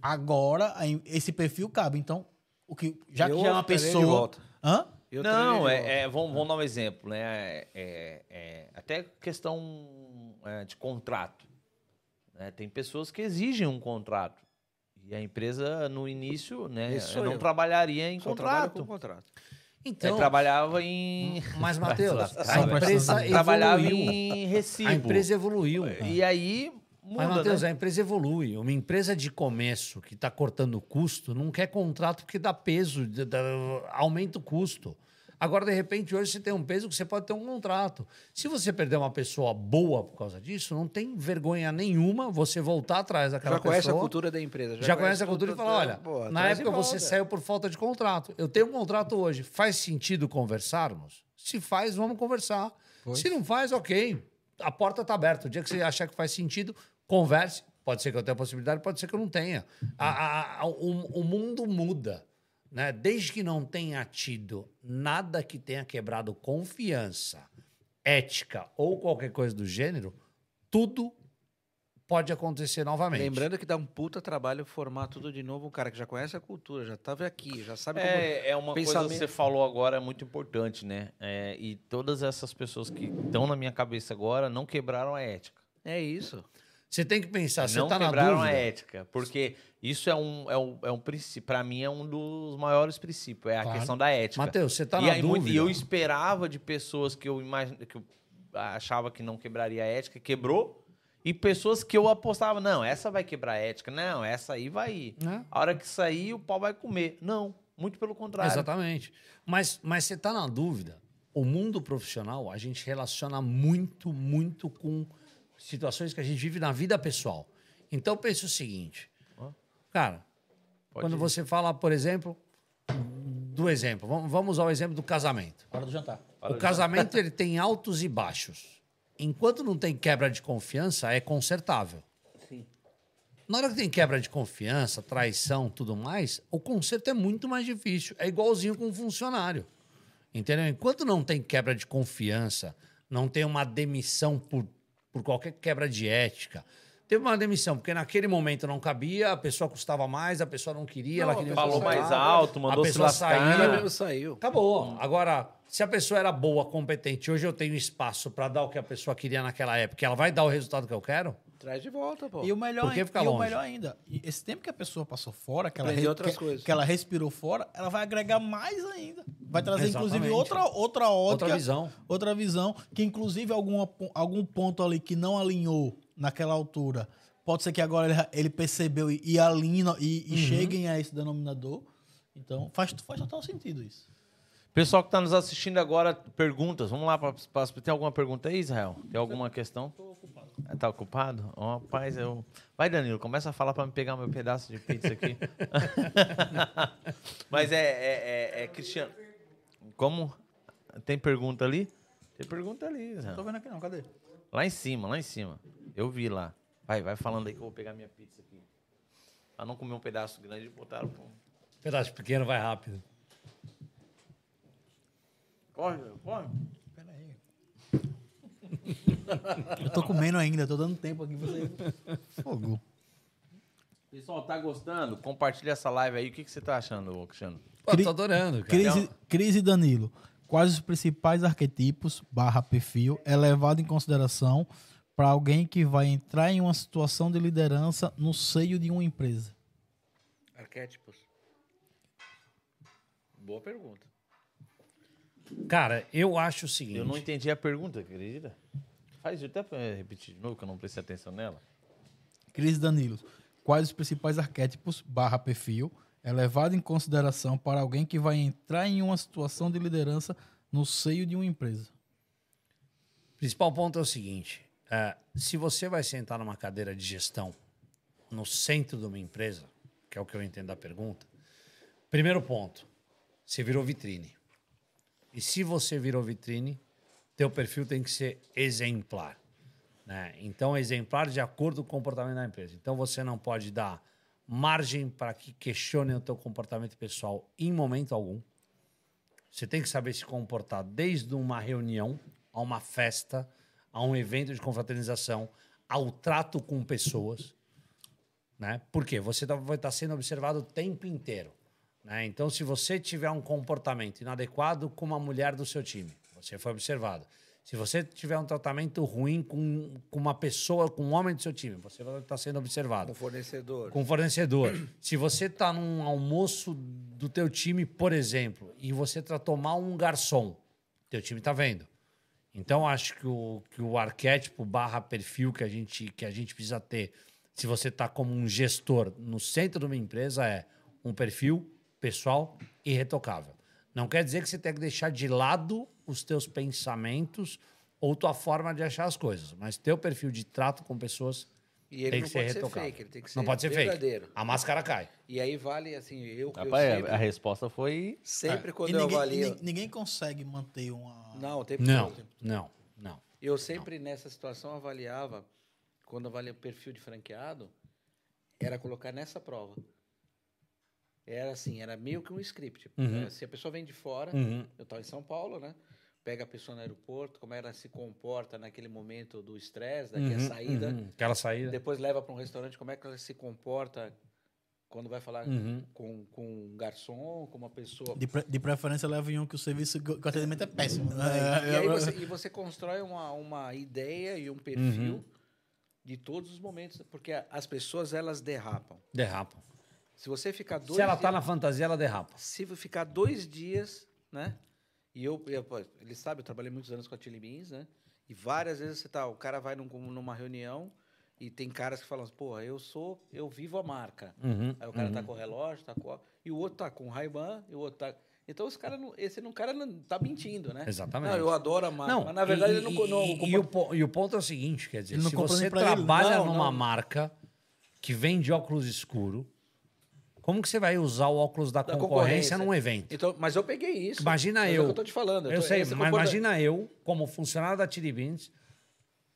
Agora a em- esse perfil cabe. Então o que já Eu que já é uma pessoa. Hã? Eu Não, é, é, vamos, vamos dar um exemplo, né? É, é, é, até questão é, de contrato. né? Tem pessoas que exigem um contrato. E a empresa, no início, né, não eu. trabalharia em Só contrato. com contrato. Então, trabalhava em. mas, Matheus, a empresa trabalhava evoluiu. em recibo. A empresa evoluiu. E aí muda, Mas, Matheus, né? a empresa evolui. Uma empresa de começo que está cortando custo não quer contrato porque dá peso, dá- dá- aumenta o custo. Agora, de repente, hoje você tem um peso que você pode ter um contrato. Se você perder uma pessoa boa por causa disso, não tem vergonha nenhuma você voltar atrás daquela Já conhece pessoa. a cultura da empresa. Já, conhece a cultura e fala: olha, Pô, na época você saiu por falta de contrato. Eu tenho um contrato hoje. Faz sentido conversarmos? Se faz, vamos conversar. Se não faz, ok. A porta está aberta. O dia que você achar que faz sentido, converse. Pode ser que eu tenha possibilidade, pode ser que eu não tenha. A- a- a- o, o mundo muda. Né? Desde que não tenha tido nada que tenha quebrado confiança, ética ou qualquer coisa do gênero, tudo pode acontecer novamente. Lembrando que dá um puta trabalho formar tudo de novo um cara que já conhece a cultura, já estava aqui, já sabe como... É, é uma coisa pensamento- que você falou agora é muito importante, né? É, e todas essas pessoas que estão na minha cabeça agora não quebraram a ética. É isso. Você tem que pensar, você não está na quebraram dúvida. a ética. Porque isso é um, é um, é um princípio. Para mim, é um dos maiores princípios. É a Claro. questão da ética. Matheus, você está na aí, dúvida. e eu esperava de pessoas que eu, imagine, que eu achava que não quebraria a ética, quebrou. E pessoas que eu apostava, não, essa vai quebrar a ética. Não, essa aí vai ir. Né? A hora que sair, o pau vai comer. Não, muito pelo contrário. Exatamente. Mas, mas você está na dúvida. O mundo profissional, a gente relaciona muito, muito com situações que a gente vive na vida pessoal. Então, pense o seguinte. Cara, Pode quando ir. você fala, por exemplo, do exemplo, vamos, vamos usar o exemplo do casamento. Hora do jantar. o casamento ele tem altos e baixos. Enquanto não tem quebra de confiança, é consertável. Na hora que tem quebra de confiança, traição, tudo mais, o conserto é muito mais difícil. É igualzinho com um funcionário. Entendeu? Enquanto não tem quebra de confiança, não tem uma demissão por, por qualquer quebra de ética. Teve uma demissão, porque naquele momento não cabia, a pessoa custava mais, a pessoa não queria, ela queria Falou mais alto, a mandou se pessoa saiu. Ela mesmo saiu. Acabou. Agora, se a pessoa era boa, competente, hoje eu tenho espaço para dar o que a pessoa queria naquela época, ela vai dar o resultado que eu quero? Traz de volta, pô. E o melhor, e o melhor ainda, esse tempo que a pessoa passou fora, que ela, outras que, coisas. que ela respirou fora, ela vai agregar mais ainda. Vai trazer, inclusive, Exatamente. outra, outra ótica. Outra visão. Outra visão, que inclusive alguma, algum ponto ali que não alinhou naquela altura, pode ser que agora ele, ele percebeu e, e alinha e, e Uhum. cheguem a esse denominador. Então, faz, faz total sentido isso. Pessoal que está nos assistindo agora, perguntas. Vamos lá, pra, pra- tem alguma pergunta aí, Israel? Tem alguma questão? Estou ocupado. Tá ocupado? Ó, rapaz, eu... Vai, Danilo, começa a falar para me pegar meu pedaço de pizza aqui. Mas é, é, é- é Cristiano. Como? Tem pergunta ali? Tem pergunta ali, Tô Israel. vendo aqui não, cadê? Lá em cima, lá em cima. Eu vi lá. Vai, vai falando aí que eu vou pegar minha pizza aqui. Pra não comer um pedaço grande, botaram... pro- Pedaço pequeno vai rápido. Corre, corre. Pera aí. Eu tô comendo ainda, tô dando tempo aqui pra você. Fogo. Pessoal, tá gostando? Compartilha essa live aí. O que, que você tá achando, Cristiano? Pô, Cri- tô adorando, cara. Cris, Cris e Danilo, quais os principais arquetipos barra perfil é levado em consideração para alguém que vai entrar em uma situação de liderança no seio de uma empresa? Arquétipos. Boa pergunta. Cara, eu acho o seguinte. Eu não entendi a pergunta, acredita? Faz até pra repetir de novo, que eu não prestei atenção nela. Cris Danilo, quais os principais arquétipos barra perfil é levado em consideração para alguém que vai entrar em uma situação de liderança no seio de uma empresa? O principal ponto é o seguinte: é, se você vai sentar numa cadeira de gestão no centro de uma empresa, que é o que eu entendo da pergunta, primeiro ponto, você virou vitrine. E se você virou vitrine, teu perfil tem que ser exemplar. Né? Então, exemplar de acordo com o comportamento da empresa. Então, você não pode dar margem para que questionem o teu comportamento pessoal em momento algum. Você tem que saber se comportar desde uma reunião, a uma festa, a um evento de confraternização, ao trato com pessoas. Né? Por quê? Você tá- vai estar sendo observado o tempo inteiro. Né? Então, se você tiver um comportamento inadequado com uma mulher do seu time, você foi observado. Se você tiver um tratamento ruim com, com uma pessoa, com um homem do seu time, você vai estar sendo observado Com fornecedor. com fornecedor. Se você está num almoço do teu time, por exemplo, e você tratou mal um garçom, teu time está vendo. Então, acho que o, que o arquétipo barra perfil que a gente, que a gente precisa ter, se você está como um gestor no centro de uma empresa, é um perfil pessoal irretocável. Não quer dizer que você tem que deixar de lado os teus pensamentos ou tua forma de achar as coisas, mas teu perfil de trato com pessoas E ele tem não que ser pode ser retocável. fake, ele tem que ser não pode ser verdadeiro. fake. A máscara cai. E aí vale, assim, eu, eu Rapaz, sempre, a resposta foi. sempre quando E eu ninguém, avalio... ni- ninguém consegue manter uma. Não, tempo Não, todo. não, não. Eu sempre nessa situação avaliava, quando avalia o perfil de franqueado, era colocar nessa prova. Era assim, era meio que um script. Uhum. né? Se a pessoa vem de fora, Uhum. eu estava em São Paulo, né? Pega a pessoa no aeroporto, como ela se comporta naquele momento do estresse, daqui a Uhum, saída. uhum. Aquela saída. Depois leva para um restaurante, como é que ela se comporta quando vai falar Uhum. com, com um garçom, com uma pessoa. De, pre- de preferência, leva em um que o serviço, que o atendimento é péssimo. E É, aí eu- você, e você constrói uma, uma ideia e um perfil Uhum. de todos os momentos, porque as pessoas elas derrapam. Derrapa. Se você ficar dois Se ela tá dias, na fantasia, ela derrapa. se ficar dois dias, né? E eu, eu ele sabe, eu trabalhei muitos anos com a Chili Beans, né? E várias vezes você tá, o cara vai num- numa reunião e tem caras que falam, assim, porra, eu sou, eu vivo a marca. Uhum, Aí o cara tá com o relógio, tá com. E o outro tá com o Ray-Ban, e o outro tá. Então os caras não. Esse não, cara não tá mentindo, né? Exatamente. Não, eu adoro a marca. Não, mas na verdade e, ele não. e- não, e- e o, e o ponto é o seguinte, quer dizer, se você ele. trabalha Não, numa não. marca que vende óculos escuro, como que você vai usar o óculos da, Da concorrência, concorrência. num evento? Então, mas eu peguei isso. Imagina Mas é eu. o que eu tô te falando. Eu tô- sei, esse mas comporta- imagina eu, como funcionário da Chili Beans,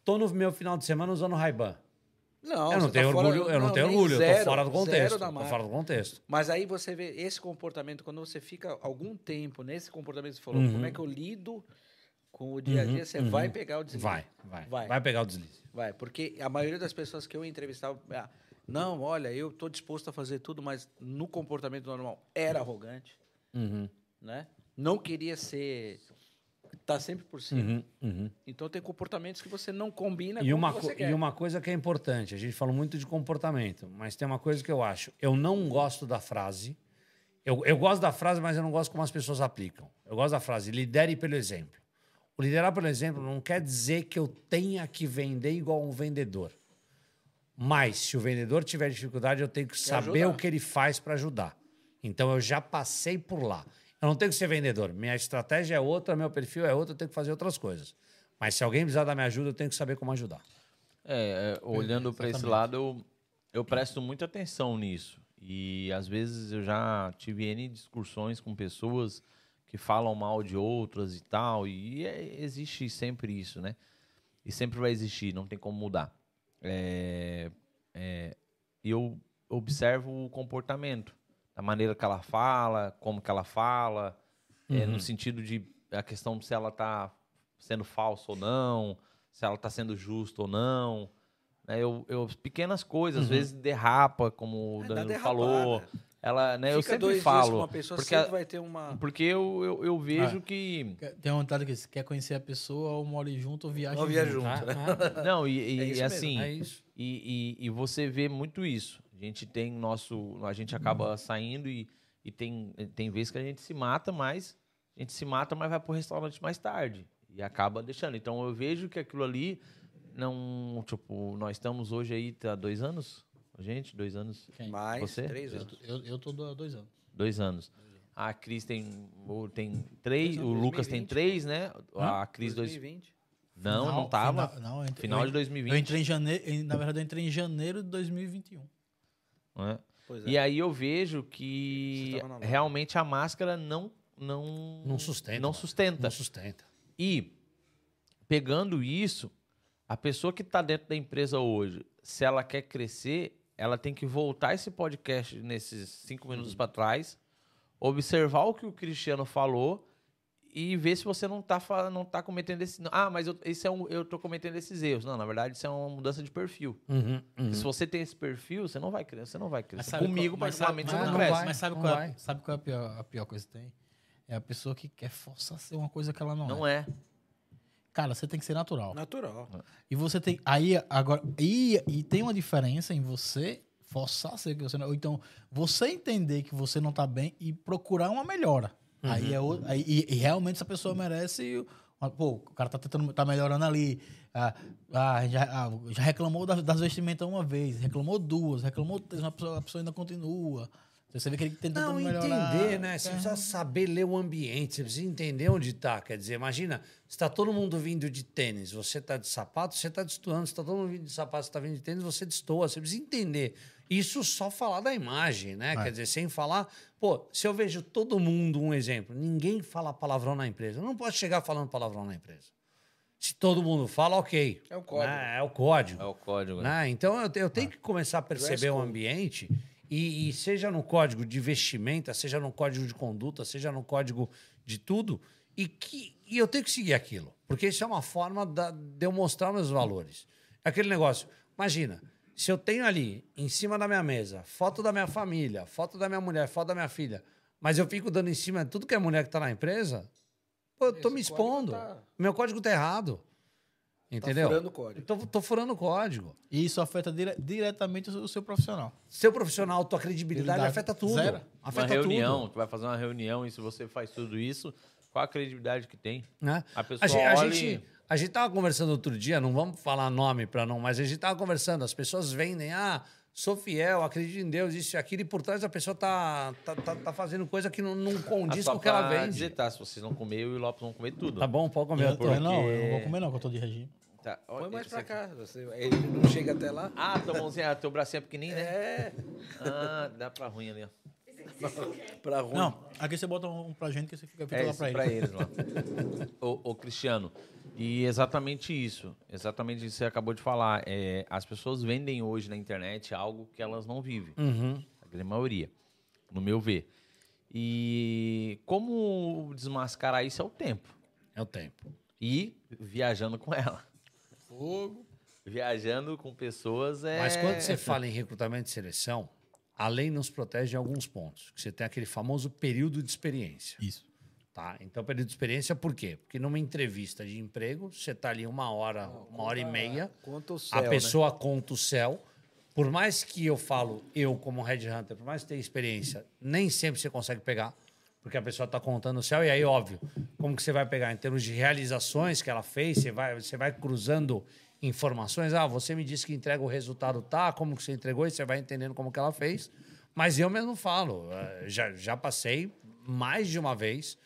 tô no meu final de semana usando Ray-Ban. Não, Eu não você tenho tá fora- orgulho, eu não, tenho nem orgulho, eu tô zero, fora do zero contexto. Tô fora do contexto. Mas aí você vê esse comportamento, quando você fica algum tempo nesse comportamento, você falou, Uhum. como é que eu lido com o dia a dia, você vai pegar o deslize. Vai, vai, Vai. vai. pegar o deslize. Vai, porque a maioria das pessoas que eu entrevistava, ah, não, olha, eu tô disposto a fazer tudo, mas no comportamento normal era arrogante, Uhum, né? Não queria ser tá sempre por cima. uhum, uhum. Então tem comportamentos que você não combina E com uma, o que você quer. e uma coisa que é importante, a gente falou muito de comportamento, mas tem uma coisa que eu acho. Eu não gosto da frase. Eu, eu gosto da frase, mas eu não gosto como as pessoas aplicam. Eu gosto da frase, lidere pelo exemplo. O liderar pelo exemplo não quer dizer que eu tenha que vender igual um vendedor. Mas, se o vendedor tiver dificuldade, eu tenho que saber o que ele faz para ajudar. Então, eu já passei por lá. Eu não tenho que ser vendedor. Minha estratégia é outra, meu perfil é outro, eu tenho que fazer outras coisas. Mas, se alguém precisar da minha ajuda, eu tenho que saber como ajudar. É, é, olhando para esse lado, eu, eu presto muita atenção nisso. E às vezes eu já tive N discussões com pessoas que falam mal de outras e tal. E é- existe sempre isso, né? E sempre vai existir, não tem como mudar. É, é, eu observo o comportamento, a maneira que ela fala, como que ela fala, é, no sentido de a questão de se ela tá sendo falsa ou não, se ela tá sendo justa ou não. né? Eu, eu, pequenas coisas, às vezes derrapa, como o dá Danilo falou. Ela, né, eu Fica sempre dois dias falo. com uma pessoa, porque sempre a- vai ter uma... porque eu, eu, eu vejo Ah. que. Tem uma vontade que se quer conhecer a pessoa, ou mora junto, ou viaja Ou viaja junto. junto. Ah, Não, e, e- É isso mesmo, assim. é isso. E, e, e você vê muito isso. A gente tem nosso. A gente acaba saindo e, e tem, tem vezes que a gente se mata, mas a gente se mata, mas vai pro restaurante mais tarde. E acaba deixando. Então eu vejo que aquilo ali não. Tipo, nós estamos hoje aí há dois anos? Gente, dois anos. Quem? Mais Você? três Eu, anos. eu, eu tô há dois anos. Dois anos. A Cris tem, o- tem três, Dois o Lucas tem 2020. três, né? A Cris dois. 2020. Não, não Final- tava. Final, não, eu entrei- Final eu, de Eu 2020. entrei em janeiro, na verdade, eu entrei em janeiro de 2021. né? Pois é. E aí eu vejo que realmente a máscara não não Não sustenta. não sustenta. Não sustenta. E pegando isso, a pessoa que está dentro da empresa hoje, se ela quer crescer, ela tem que voltar esse podcast nesses cinco minutos para trás, observar o que o Cristiano falou e ver se você não tá, não tá cometendo esse. Ah, mas eu, esse é um, eu tô cometendo esses erros. Não, na verdade, isso é uma mudança de perfil. Uhum, uhum. Se você tem esse perfil, você não vai crescer. Você não vai crescer. Comigo, qual- sabe- particularmente, mas você não não cresce. vai. Mas sabe não qual, é, vai. sabe qual é a pior, a pior coisa que tem? É a pessoa que quer forçar ser uma coisa que ela não, Não é. é. Cara, você tem que ser natural. Natural. E você tem. Aí, agora. E, e tem uma diferença em você forçar a ser que você não. Ou então, você entender que você não tá bem e procurar uma melhora. Aí é aí, e, e realmente essa pessoa merece. Pô, o cara tá tentando. tá melhorando ali. Ah, ah, já, ah, já reclamou das, das vestimentas uma vez, reclamou duas, reclamou três, pessoa, a pessoa ainda continua. Você vê que ele tenta Não, tentando melhorar. entender, né? Você É. precisa saber ler o ambiente, você precisa entender onde tá. Quer dizer, imagina, está todo mundo vindo de tênis, você tá de sapato, você tá destoando, está todo mundo vindo de sapato, você tá vindo de tênis, você destoa. Você precisa entender. Isso só falar da imagem, né? Quer dizer, sem falar. Pô, se eu vejo todo mundo, um exemplo, ninguém fala palavrão na empresa. Eu não posso chegar falando palavrão na empresa. Se todo mundo fala, ok. É o código. Né? É o código. É o código. né? Né? Então eu, eu tenho que começar a perceber o ambiente e, e seja no código de vestimenta, seja no código de conduta, seja no código de tudo, e, que, e eu tenho que seguir aquilo. Porque isso é uma forma da- de eu mostrar meus valores. Aquele negócio, imagina, se eu tenho ali, em cima da minha mesa, foto da minha família, foto da minha mulher, foto da minha filha, mas eu fico dando em cima de tudo que é mulher que está na empresa, pô, eu tô Esse me expondo. tá- Meu código tá errado. Entendeu? furando o código. Tô, tô furando o código. E isso afeta dire- diretamente o seu profissional. Seu profissional, tua credibilidade afeta tudo. zero. Uma Afeta reunião, tudo. tu vai fazer uma reunião e se você faz tudo isso, qual a credibilidade que tem? Né? A pessoa A gente, a, olha e- gente, a gente tava conversando outro dia, não vamos falar nome para não, mas a gente tava conversando, as pessoas vendem, ah, sou fiel, acredito em Deus, isso e aquilo, e por trás a pessoa tá, tá, tá, tá fazendo coisa que não, não condiz com o que ela vende. dizer, tá, se vocês não comer, eu e o Lopes vão comer tudo. Tá bom, pode comer. Eu, eu não, eu não porque- vou comer não, que eu tô de regime. Tá, Põe mais pra cá. Você, ele não chega até lá. Ah, tua mãozinha, teu bracinho é pequenininho, né? É. Ah, dá pra ruim ali, ó. Pra ruim. Não, aqui você bota um pra gente que você fica, fica É lá pra pra, ele. eles lá. ô, ô, Cristiano, e exatamente isso. Exatamente isso que você acabou de falar. É, as pessoas vendem hoje na internet algo que elas não vivem. Uhum. A grande maioria, no meu ver. E como desmascarar isso é o tempo. É o tempo. E viajando com ela. Fogo. Viajando com pessoas é. Mas quando você fala em recrutamento e seleção, a lei nos protege em alguns pontos. que Você tem aquele famoso período de experiência. Isso. Tá? Então, período de experiência, por quê? Porque numa entrevista de emprego, você está ali uma hora, uma hora e meia, Conta o céu, a né? pessoa conta o céu. Por mais que eu falo, eu como headhunter, por mais que tenha experiência, nem sempre você consegue pegar, porque a pessoa está contando o céu. E aí, óbvio, como que você vai pegar? Em termos de realizações que ela fez, você vai, você vai cruzando informações. Ah, você me disse que entrega o resultado, tá? Como que você entregou? E você vai entendendo como que ela fez. Mas eu mesmo falo, eh, já, já passei mais de uma vez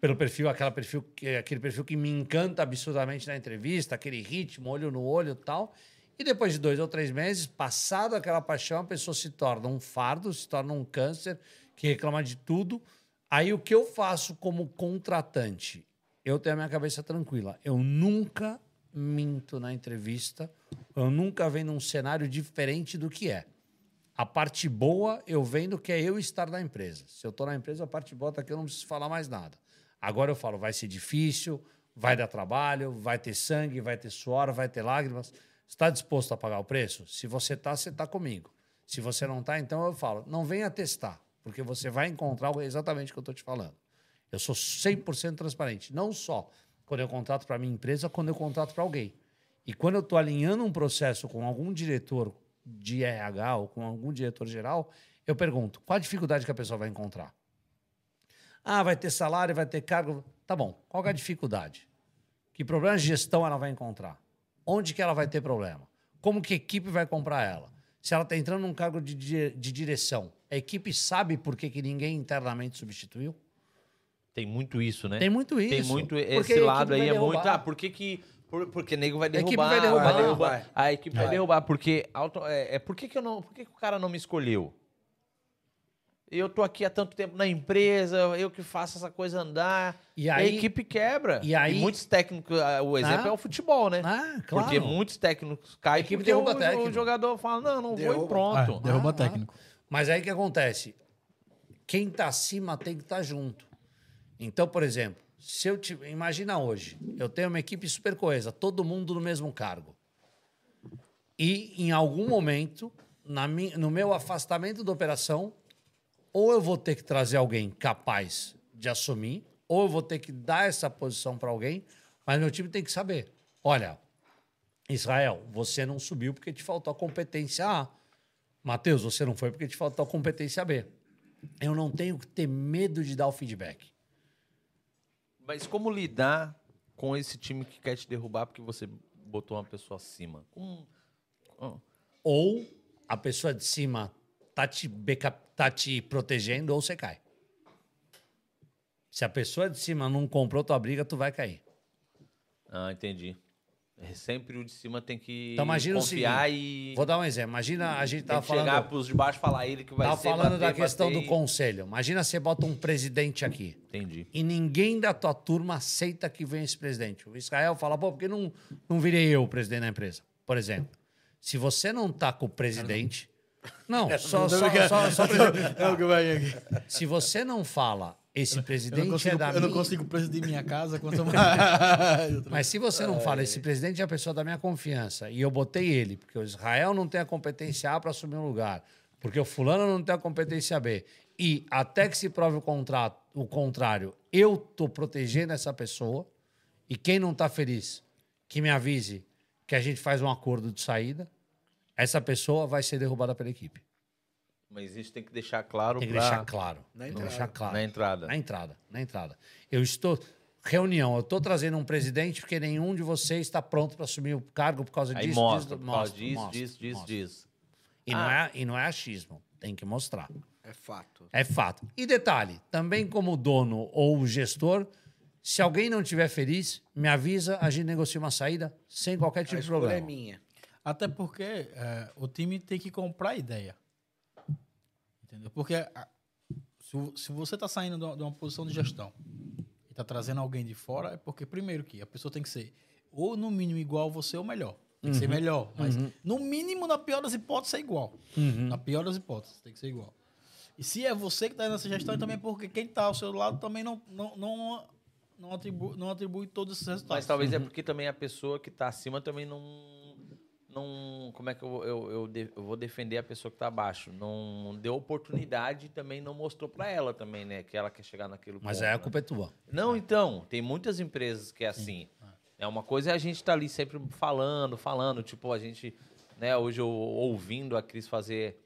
pelo perfil, aquela perfil, que- aquele perfil que me encanta absurdamente na entrevista, aquele ritmo, olho no olho tal. E depois de dois ou três meses, passado aquela paixão, a pessoa se torna um fardo, se torna um câncer, que reclama de tudo. Aí o que eu faço como contratante? Eu tenho a minha cabeça tranquila. Eu nunca minto na entrevista, eu nunca vendo um cenário diferente do que é. A parte boa eu vendo que é eu estar na empresa. Se eu estou na empresa, a parte boa está que eu não preciso falar mais nada. Agora eu falo, vai ser difícil, vai dar trabalho, vai ter sangue, vai ter suor, vai ter lágrimas. Está disposto a pagar o preço? Se você está, você está comigo. Se você não está, então eu falo, não venha testar, porque você vai encontrar exatamente o que eu estou te falando. Eu sou 100% transparente. Não só quando eu contrato para minha empresa, quando eu contrato para alguém. E quando eu estou alinhando um processo com algum diretor de RH ou com algum diretor geral, eu pergunto, qual a dificuldade que a pessoa vai encontrar? Ah, vai ter salário, vai ter cargo. Tá bom, qual é a dificuldade? Que problemas de gestão ela vai encontrar? Onde que ela vai ter problema? Como que a equipe vai comprar ela? Se ela está entrando num cargo de, de direção, a equipe sabe por que, que ninguém internamente substituiu? Tem muito isso, né? Tem muito isso. Tem muito esse a equipe lado vai aí é derrubar. muito. Ah, por que que. Por, porque nego vai A equipe derrubar. vai derrubar. Vai. A equipe vai derrubar. Porque. Auto, é, é, por que, que eu não. Por que, que o cara não me escolheu? Eu tô aqui há tanto tempo na empresa, eu que faço essa coisa andar. E a aí- equipe quebra. e aí- muitos técnicos. ah, O exemplo Ah. é o futebol, né? Ah, claro. Porque muitos técnicos caem equipe porque derruba o, técnico. o jogador fala: não, não vou Derruba. e pronto. Ah, derruba Ah, técnico. Mas aí o que acontece? Quem está acima tem que estar junto. Então, por exemplo, se eu te, imagina hoje, eu tenho uma equipe super coesa, todo mundo no mesmo cargo. E em algum momento, na no meu afastamento da operação, ou eu vou ter que trazer alguém capaz de assumir, ou eu vou ter que dar essa posição para alguém, mas meu time tem que saber. Olha, Israel, você não subiu porque te faltou a competência A. Matheus, você não foi porque te faltou a competência B. Eu não tenho que ter medo de dar o feedback. Mas como lidar com esse time que quer te derrubar porque você botou uma pessoa acima? Oh, Ou a pessoa de cima tá te, backup, tá te protegendo ou você cai. Se a pessoa de cima não comprou tua briga, tu vai cair. Ah, entendi. É, Sempre o de cima tem que Então imagina o confiar seguinte, e Vou dar um exemplo. Imagina a gente tem tava que chegar falando, pros de baixo e falar ele que vai tava ser falando da bater, questão bater do conselho. Imagina você bota um presidente aqui. Entendi. e ninguém da tua turma aceita que venha esse presidente. O Israel fala, pô, por que não, não virei eu o presidente da empresa? Por exemplo, se você não tá com o presidente... Não, só, só, só, só presidente. É o que vai aqui. Se você não fala, esse presidente consigo, é da eu não minha... consigo presidir minha casa quanto mais. Mas se você não fala, esse presidente é a pessoa da minha confiança, e eu botei ele, porque o Israel não tem a competência A para assumir um lugar, porque o fulano não tem a competência B, e até que se prove o, contrato, o contrário, eu tô protegendo essa pessoa, e quem não tá feliz, que me avise que a gente faz um acordo de saída, essa pessoa vai ser derrubada pela equipe. Mas isso tem que deixar claro Tem que pra- deixar claro. Na Tem que entrada. deixar claro. na entrada. Na entrada, na entrada. Eu estou. Reunião, eu estou trazendo um presidente porque nenhum de vocês está pronto para assumir o cargo por causa Aí disso. mostra, disso, por causa mostra, disso, mostra, disso, disso, mostra. disso. E, não é, e não é achismo, tem que mostrar. É fato. É fato. E detalhe, também como dono ou gestor, se alguém não estiver feliz, me avisa, a gente negocia uma saída sem qualquer A tipo de é problema. minha. Até porque é, o time tem que comprar a ideia. Entendeu? Porque a- se, se você está saindo de uma, de uma posição de gestão e está trazendo alguém de fora, é porque, primeiro, que a pessoa tem que ser ou no mínimo igual a você ou melhor. Tem que ser melhor. Mas no mínimo, na pior das hipóteses, é igual. Na pior das hipóteses, tem que ser igual. E se é você que está nessa gestão, é também porque quem está ao seu lado também não, não, não, não, atribui, não atribui todos esses resultados. Mas talvez é porque também a pessoa que tá acima também não. Não como é que eu, eu, eu, de- eu vou defender a pessoa que tá abaixo? Não deu oportunidade e também não mostrou pra ela também, né? Que ela quer chegar naquele Mas ponto, aí a né? culpa é tua. Não, então, tem muitas empresas que é assim. É uma coisa é a gente tá ali sempre falando, falando, tipo, a gente, né, hoje eu ouvindo a Cris fazer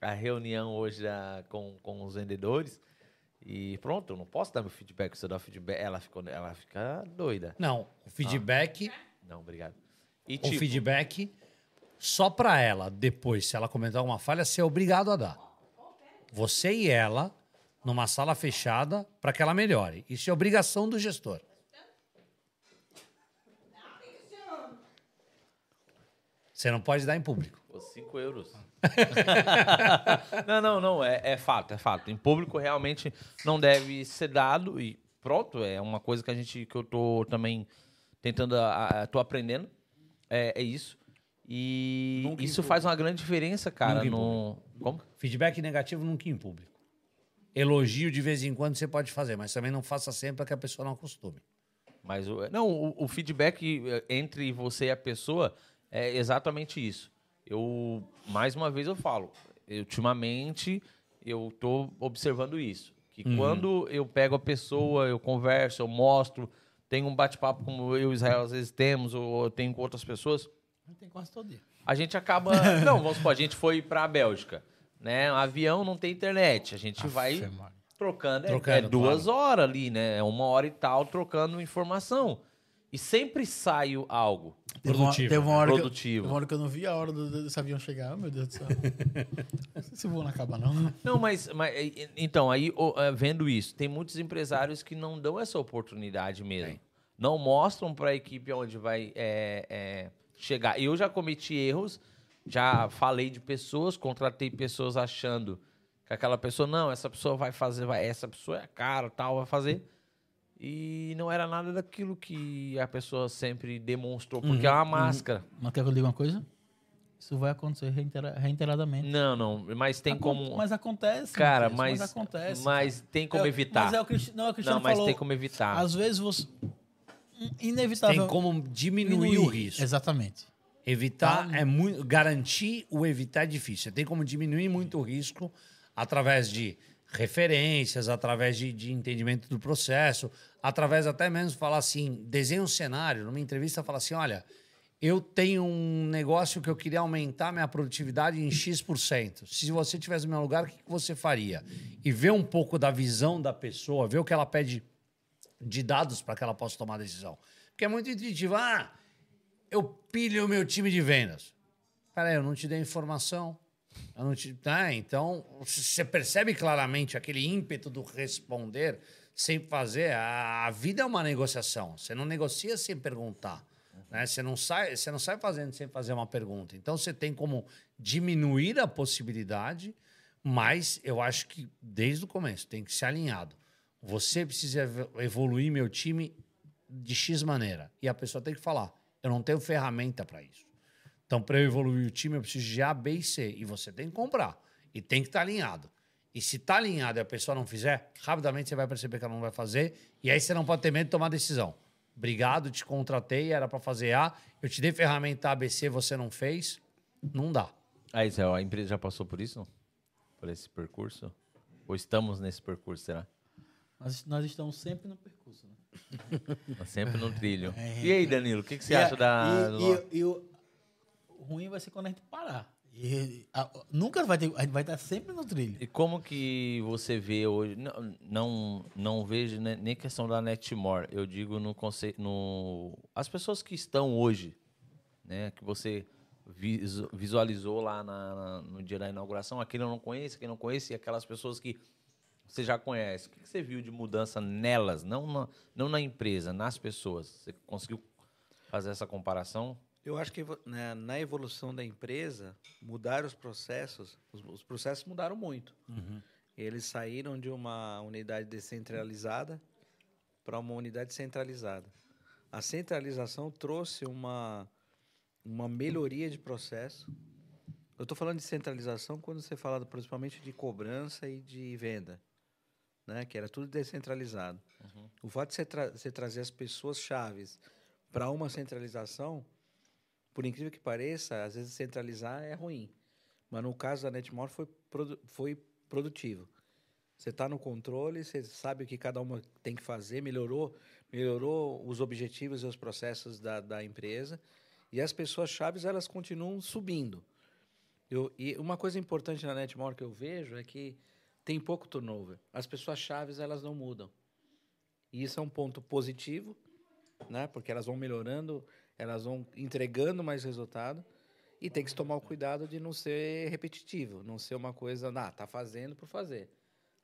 a reunião hoje da- com, com os vendedores e pronto, eu não posso dar meu feedback, se eu dar feedback, ela, ficou, ela fica doida. Não, o feedback, Não, obrigado. E o tipo, feedback só para ela, depois, se ela comentar alguma falha, ser obrigado a dar. Você e ela, numa sala fechada, para que ela melhore. Isso é obrigação do gestor. Você não pode dar em público. Pô, 5 euros. não, não, não. É, é fato, é fato. Em público realmente não deve ser dado e pronto. É uma coisa que a gente que eu tô também tentando, a, a- tô aprendendo. É, é isso. E Nunca isso faz uma grande diferença, cara. Nunca No... Como? Feedback negativo nunca em público. Elogio de vez em quando você pode fazer, mas também não faça sempre para que a pessoa não acostume. Mas o, não, o, o feedback eh, entre você e a pessoa é exatamente isso. Eu, mais uma vez eu falo, ultimamente eu tô observando isso. Que quando eu pego a pessoa, eu converso, eu mostro, tenho um bate-papo como eu e Israel às vezes temos, ou eu tenho com outras pessoas, Tem quase todo dia. a gente acaba. não, vamos supor, a gente foi pra Bélgica. Né? Um avião não tem internet. A gente vai Afe, Maria. trocando. é- Trocando, é duas horas ali, né? É uma hora e tal trocando informação. E sempre sai algo. Teve uma, Produtivo, teve uma hora que eu- Produtivo. uma hora que eu não vi a hora do- desse avião chegar. Meu Deus do céu. não sei se o voo não acaba, não. né? Não, mas, mas, então, aí é, vendo isso, tem muitos empresários que não dão essa oportunidade mesmo. Não mostram para a equipe onde vai é, é, chegar. Eu já cometi erros, já falei de pessoas, contratei pessoas achando que aquela pessoa, não, essa pessoa vai fazer, vai, essa pessoa é cara, tal, vai fazer. E não era nada daquilo que a pessoa sempre demonstrou, porque é uma máscara. Mas quer que eu diga uma coisa? Isso vai acontecer reitera- reiteradamente. Não, não, mas tem Acon- como. Mas acontece. Cara, Matheus, mas, acontece. mas tem como É, evitar. Mas é o Cristiano, não, é o Cristiano Não, mas falou, tem como evitar. Às vezes você. Inevitável. Tem como diminuir, o risco. Exatamente. Evitar Tá. é muito. Garantir o evitar é difícil. Tem como diminuir muito o risco através de referências, através de, de entendimento do processo, através até mesmo falar assim, desenha um cenário, numa entrevista fala assim, olha, eu tenho um negócio que eu queria aumentar minha produtividade em X%. Se você tivesse no meu lugar, o que você faria? E ver um pouco da visão da pessoa, ver o que ela pede de dados para que ela possa tomar a decisão. Porque é muito intuitivo. Ah, eu pilho o meu time de vendas. Peraí, eu não te dei informação. Eu não te... Ah, então, você percebe claramente aquele ímpeto do responder sem fazer. A, vida é uma negociação. Você não negocia sem perguntar. Né? Você, não sai, você não sai fazendo sem fazer uma pergunta. Então, você tem como diminuir a possibilidade, mas eu acho que desde o começo tem que ser alinhado. Você precisa ev- evoluir meu time de X maneira. E a pessoa tem que falar: eu não tenho ferramenta para isso. Então, para eu evoluir o time, eu preciso de A, B e C. E você tem que comprar. E tem que estar alinhado. E se está alinhado e a pessoa não fizer, rapidamente você vai perceber que ela não vai fazer. E aí você não pode ter medo de tomar decisão. Obrigado, te contratei, era para fazer A. Eu te dei ferramenta A, B, C, você não fez. Não dá. Aí, Zé, a empresa já passou por isso? Por esse percurso? Ou estamos nesse percurso, será? Nós, nós estamos sempre no percurso. Né? Sempre no trilho. É. E aí, Danilo, o que, que você E a- acha da. E, e- o, ruim vai ser quando a gente parar. E, a- nunca vai ter. A gente vai estar sempre no trilho. E como que você vê hoje? Não, não, não vejo ne- nem questão da Netmore. Eu digo no conceito. No, as pessoas que estão hoje, né? Que você visu- visualizou lá na- na- no dia da inauguração, aquele eu não conheço, aquele não conheço, e aquelas pessoas que você já conhece. O que você viu de mudança nelas? Não na, não na empresa, nas pessoas. Você conseguiu fazer essa comparação? Eu acho que né, na evolução da empresa, mudaram os processos, os, os processos mudaram muito. Eles saíram de uma unidade descentralizada para uma unidade centralizada. A centralização trouxe uma, uma melhoria de processo. Eu estou falando de centralização quando você fala principalmente de cobrança e de venda, né? que era tudo descentralizado. O fato de você, tra você trazer as pessoas chaves para uma centralização, por incrível que pareça, às vezes centralizar é ruim. Mas no caso da Netmore foi, produ foi produtivo. Você está no controle, você sabe o que cada uma tem que fazer, melhorou, melhorou os objetivos e os processos da, da empresa. E as pessoas chaves, elas continuam subindo. Eu, e uma coisa importante na Netmore que eu vejo é que tem pouco turnover. As pessoas chaves, elas não mudam. E isso é um ponto positivo, né? Porque elas vão melhorando, elas vão entregando mais resultado. E tem que se tomar o cuidado de não ser repetitivo, não ser uma coisa, ah, tá fazendo por fazer.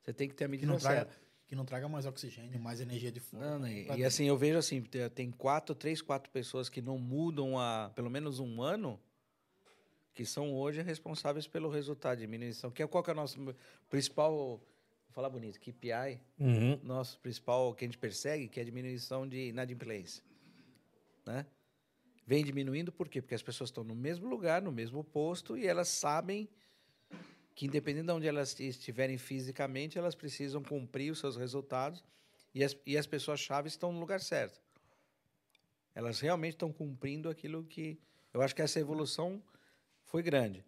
Você tem que ter a Que medida não, traga, certa. que não traga mais oxigênio, mais energia de fora. Não, E dentro. assim, eu vejo assim, te- tem quatro, três, quatro pessoas que não mudam há pelo menos um ano, que são hoje responsáveis pelo resultado, diminuição. Que é, qual que é o nosso principal, vou falar bonito, KPI, nosso principal que a gente persegue, que é a diminuição de inadimplência. Né? Vem diminuindo por quê? Porque as pessoas estão no mesmo lugar, no mesmo posto, e elas sabem que, independente de onde elas estiverem fisicamente, elas precisam cumprir os seus resultados e as, e as pessoas-chave estão no lugar certo. Elas realmente estão cumprindo aquilo que. Eu acho que essa evolução foi grande.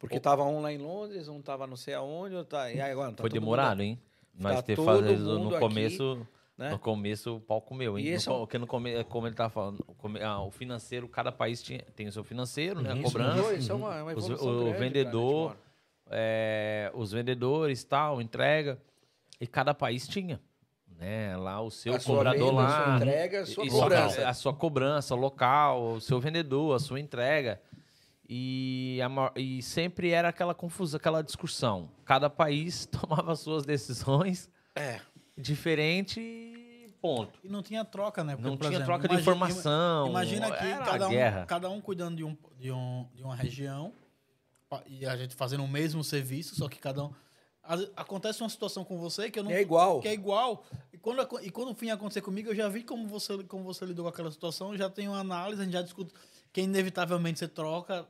Porque estava um lá em Londres, um estava não sei aonde, tá, e aí agora tá Foi todo mundo demorado, hein? Nós tá ter mundo no aqui, começo. né? No começo, o pau comeu, hein? No esse co- é um- Porque no come, como ele tava falando, o come- ah, o financeiro, cada país tinha, tem o seu financeiro, né? A Isso, cobrança. Isso é uma, é uma Os- o grande vendedor, é, os vendedores, tal, entrega. E cada país tinha. Né? Lá o seu A cobrador venda, a lá. sua entrega, a sua cobrança. a sua cobrança local, o seu vendedor, a sua entrega. E, a e sempre era aquela confusão, aquela discussão. Cada país tomava suas decisões É. diferente e ponto. E não tinha troca, né? Porque, Não por tinha exemplo, troca de imagina- informação. Imagina que cada um, guerra. cada um cuidando de, um, de, um, de uma região e a gente fazendo o mesmo serviço, só que cada um. Acontece uma situação com você que eu não. É igual. Que é igual. E quando, e quando vinha acontecer comigo, eu já vi como você, como você lidou com aquela situação, eu já tenho uma análise, a gente já discute que inevitavelmente você troca.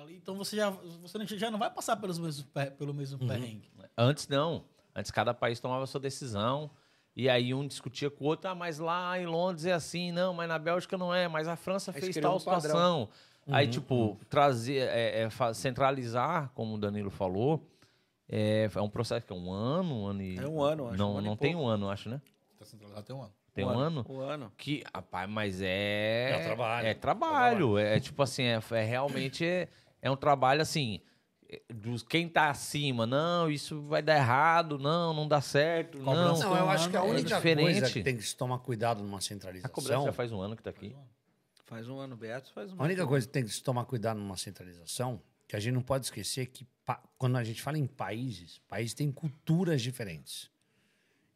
Ali, então você já, você não- já não vai passar pelos mesmos, pelo mesmo perrengue. Antes não. Antes cada país tomava sua decisão. E aí um discutia com o outro, ah, mas lá em Londres é assim, não, mas na Bélgica não é, mas a França Aí fez tal um situação. Aí, tipo, trazer, é, é, centralizar, como o Danilo falou, é, é um processo que é um ano, um ano e. É um ano, acho, Não, um ano não tem pouco. um ano, acho, né? Tá centralizado até um ano. Tem um, ano? Um ano. Que, rapaz, mas é. É trabalho. É trabalho. É, tipo assim, é, é realmente é, é um trabalho assim. é, Dos quem tá acima, não, isso vai dar errado, não, não dá certo, não. Cobrança Não, eu acho que a É única diferente. coisa que tem que se tomar cuidado numa A centralização. cobrança já faz um ano que tá aqui. Faz um ano, Beto faz um A única coisa que tem que se tomar cuidado numa centralização, que a gente não pode esquecer que quando a gente fala em países, países têm culturas diferentes.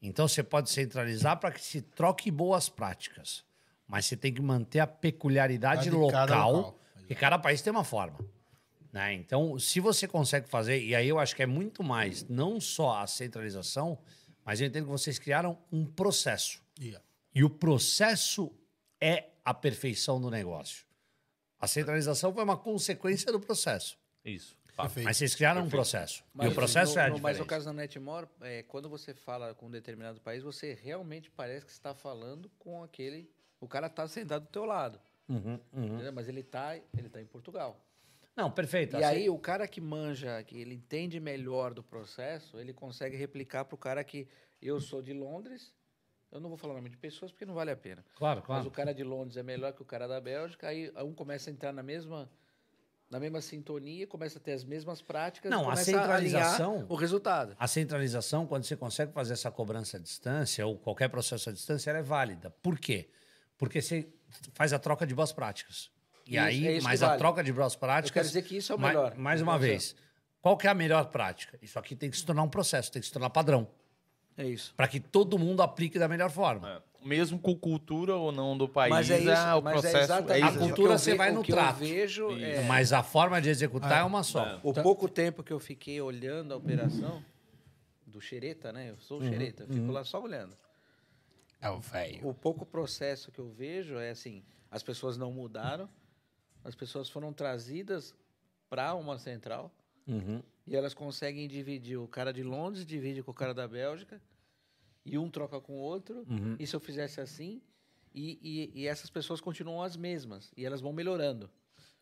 Então você pode centralizar para que se troque boas práticas, mas você tem que manter a peculiaridade local, local. porque cada país tem uma forma. Né? Então, se você consegue fazer, e aí eu acho que é muito mais, não só a centralização, mas eu entendo que vocês criaram um processo. Yeah. E o processo é a perfeição do negócio. A centralização foi uma consequência do processo. Isso. Perfeito. Mas vocês criaram um processo. e o processo no, é a no, Mas no diferença. caso da Netmore, é, quando você fala com um determinado país, você realmente parece que está falando com aquele... O cara está sentado do teu lado. Uhum, uhum. Mas ele está ele tá em Portugal. Não, perfeito. E assim- aí, o cara que manja, que ele entende melhor do processo, ele consegue replicar para o cara que eu sou de Londres. Eu não vou falar o nome de pessoas porque não vale a pena. Claro, Mas claro. o cara de Londres é melhor que o cara da Bélgica, aí um começa a entrar na mesma, na mesma sintonia, começa a ter as mesmas práticas Não, a centralização- alinhar o resultado. A centralização, quando você consegue fazer essa cobrança à distância, ou qualquer processo à distância, ela é válida. Por quê? Porque você faz a troca de boas práticas. E Isso, aí, é mas que a vale. troca de boas Eu práticas. quero dizer que isso é o melhor. Mais do uma vez, qual que é a melhor prática? Isso aqui tem que se tornar um processo, tem que se tornar padrão. É isso. Para que todo mundo aplique da melhor forma. Mesmo com cultura ou não do país, Mas é isso, ah, o mas é processo é, exatamente A cultura eu você ve- vai o no eu trato. vejo é- Mas a forma de executar é uma só. O pouco tempo que eu fiquei olhando a operação do xereta, né? Eu sou o xereta, eu fico lá só olhando. É o velho. O pouco processo que eu vejo é assim, as pessoas não mudaram, as pessoas foram trazidas para uma central Uhum. e elas conseguem dividir. O cara de Londres divide com o cara da Bélgica e um troca com o outro. Uhum. E se eu fizesse assim, e, e- e essas pessoas continuam as mesmas e elas vão melhorando.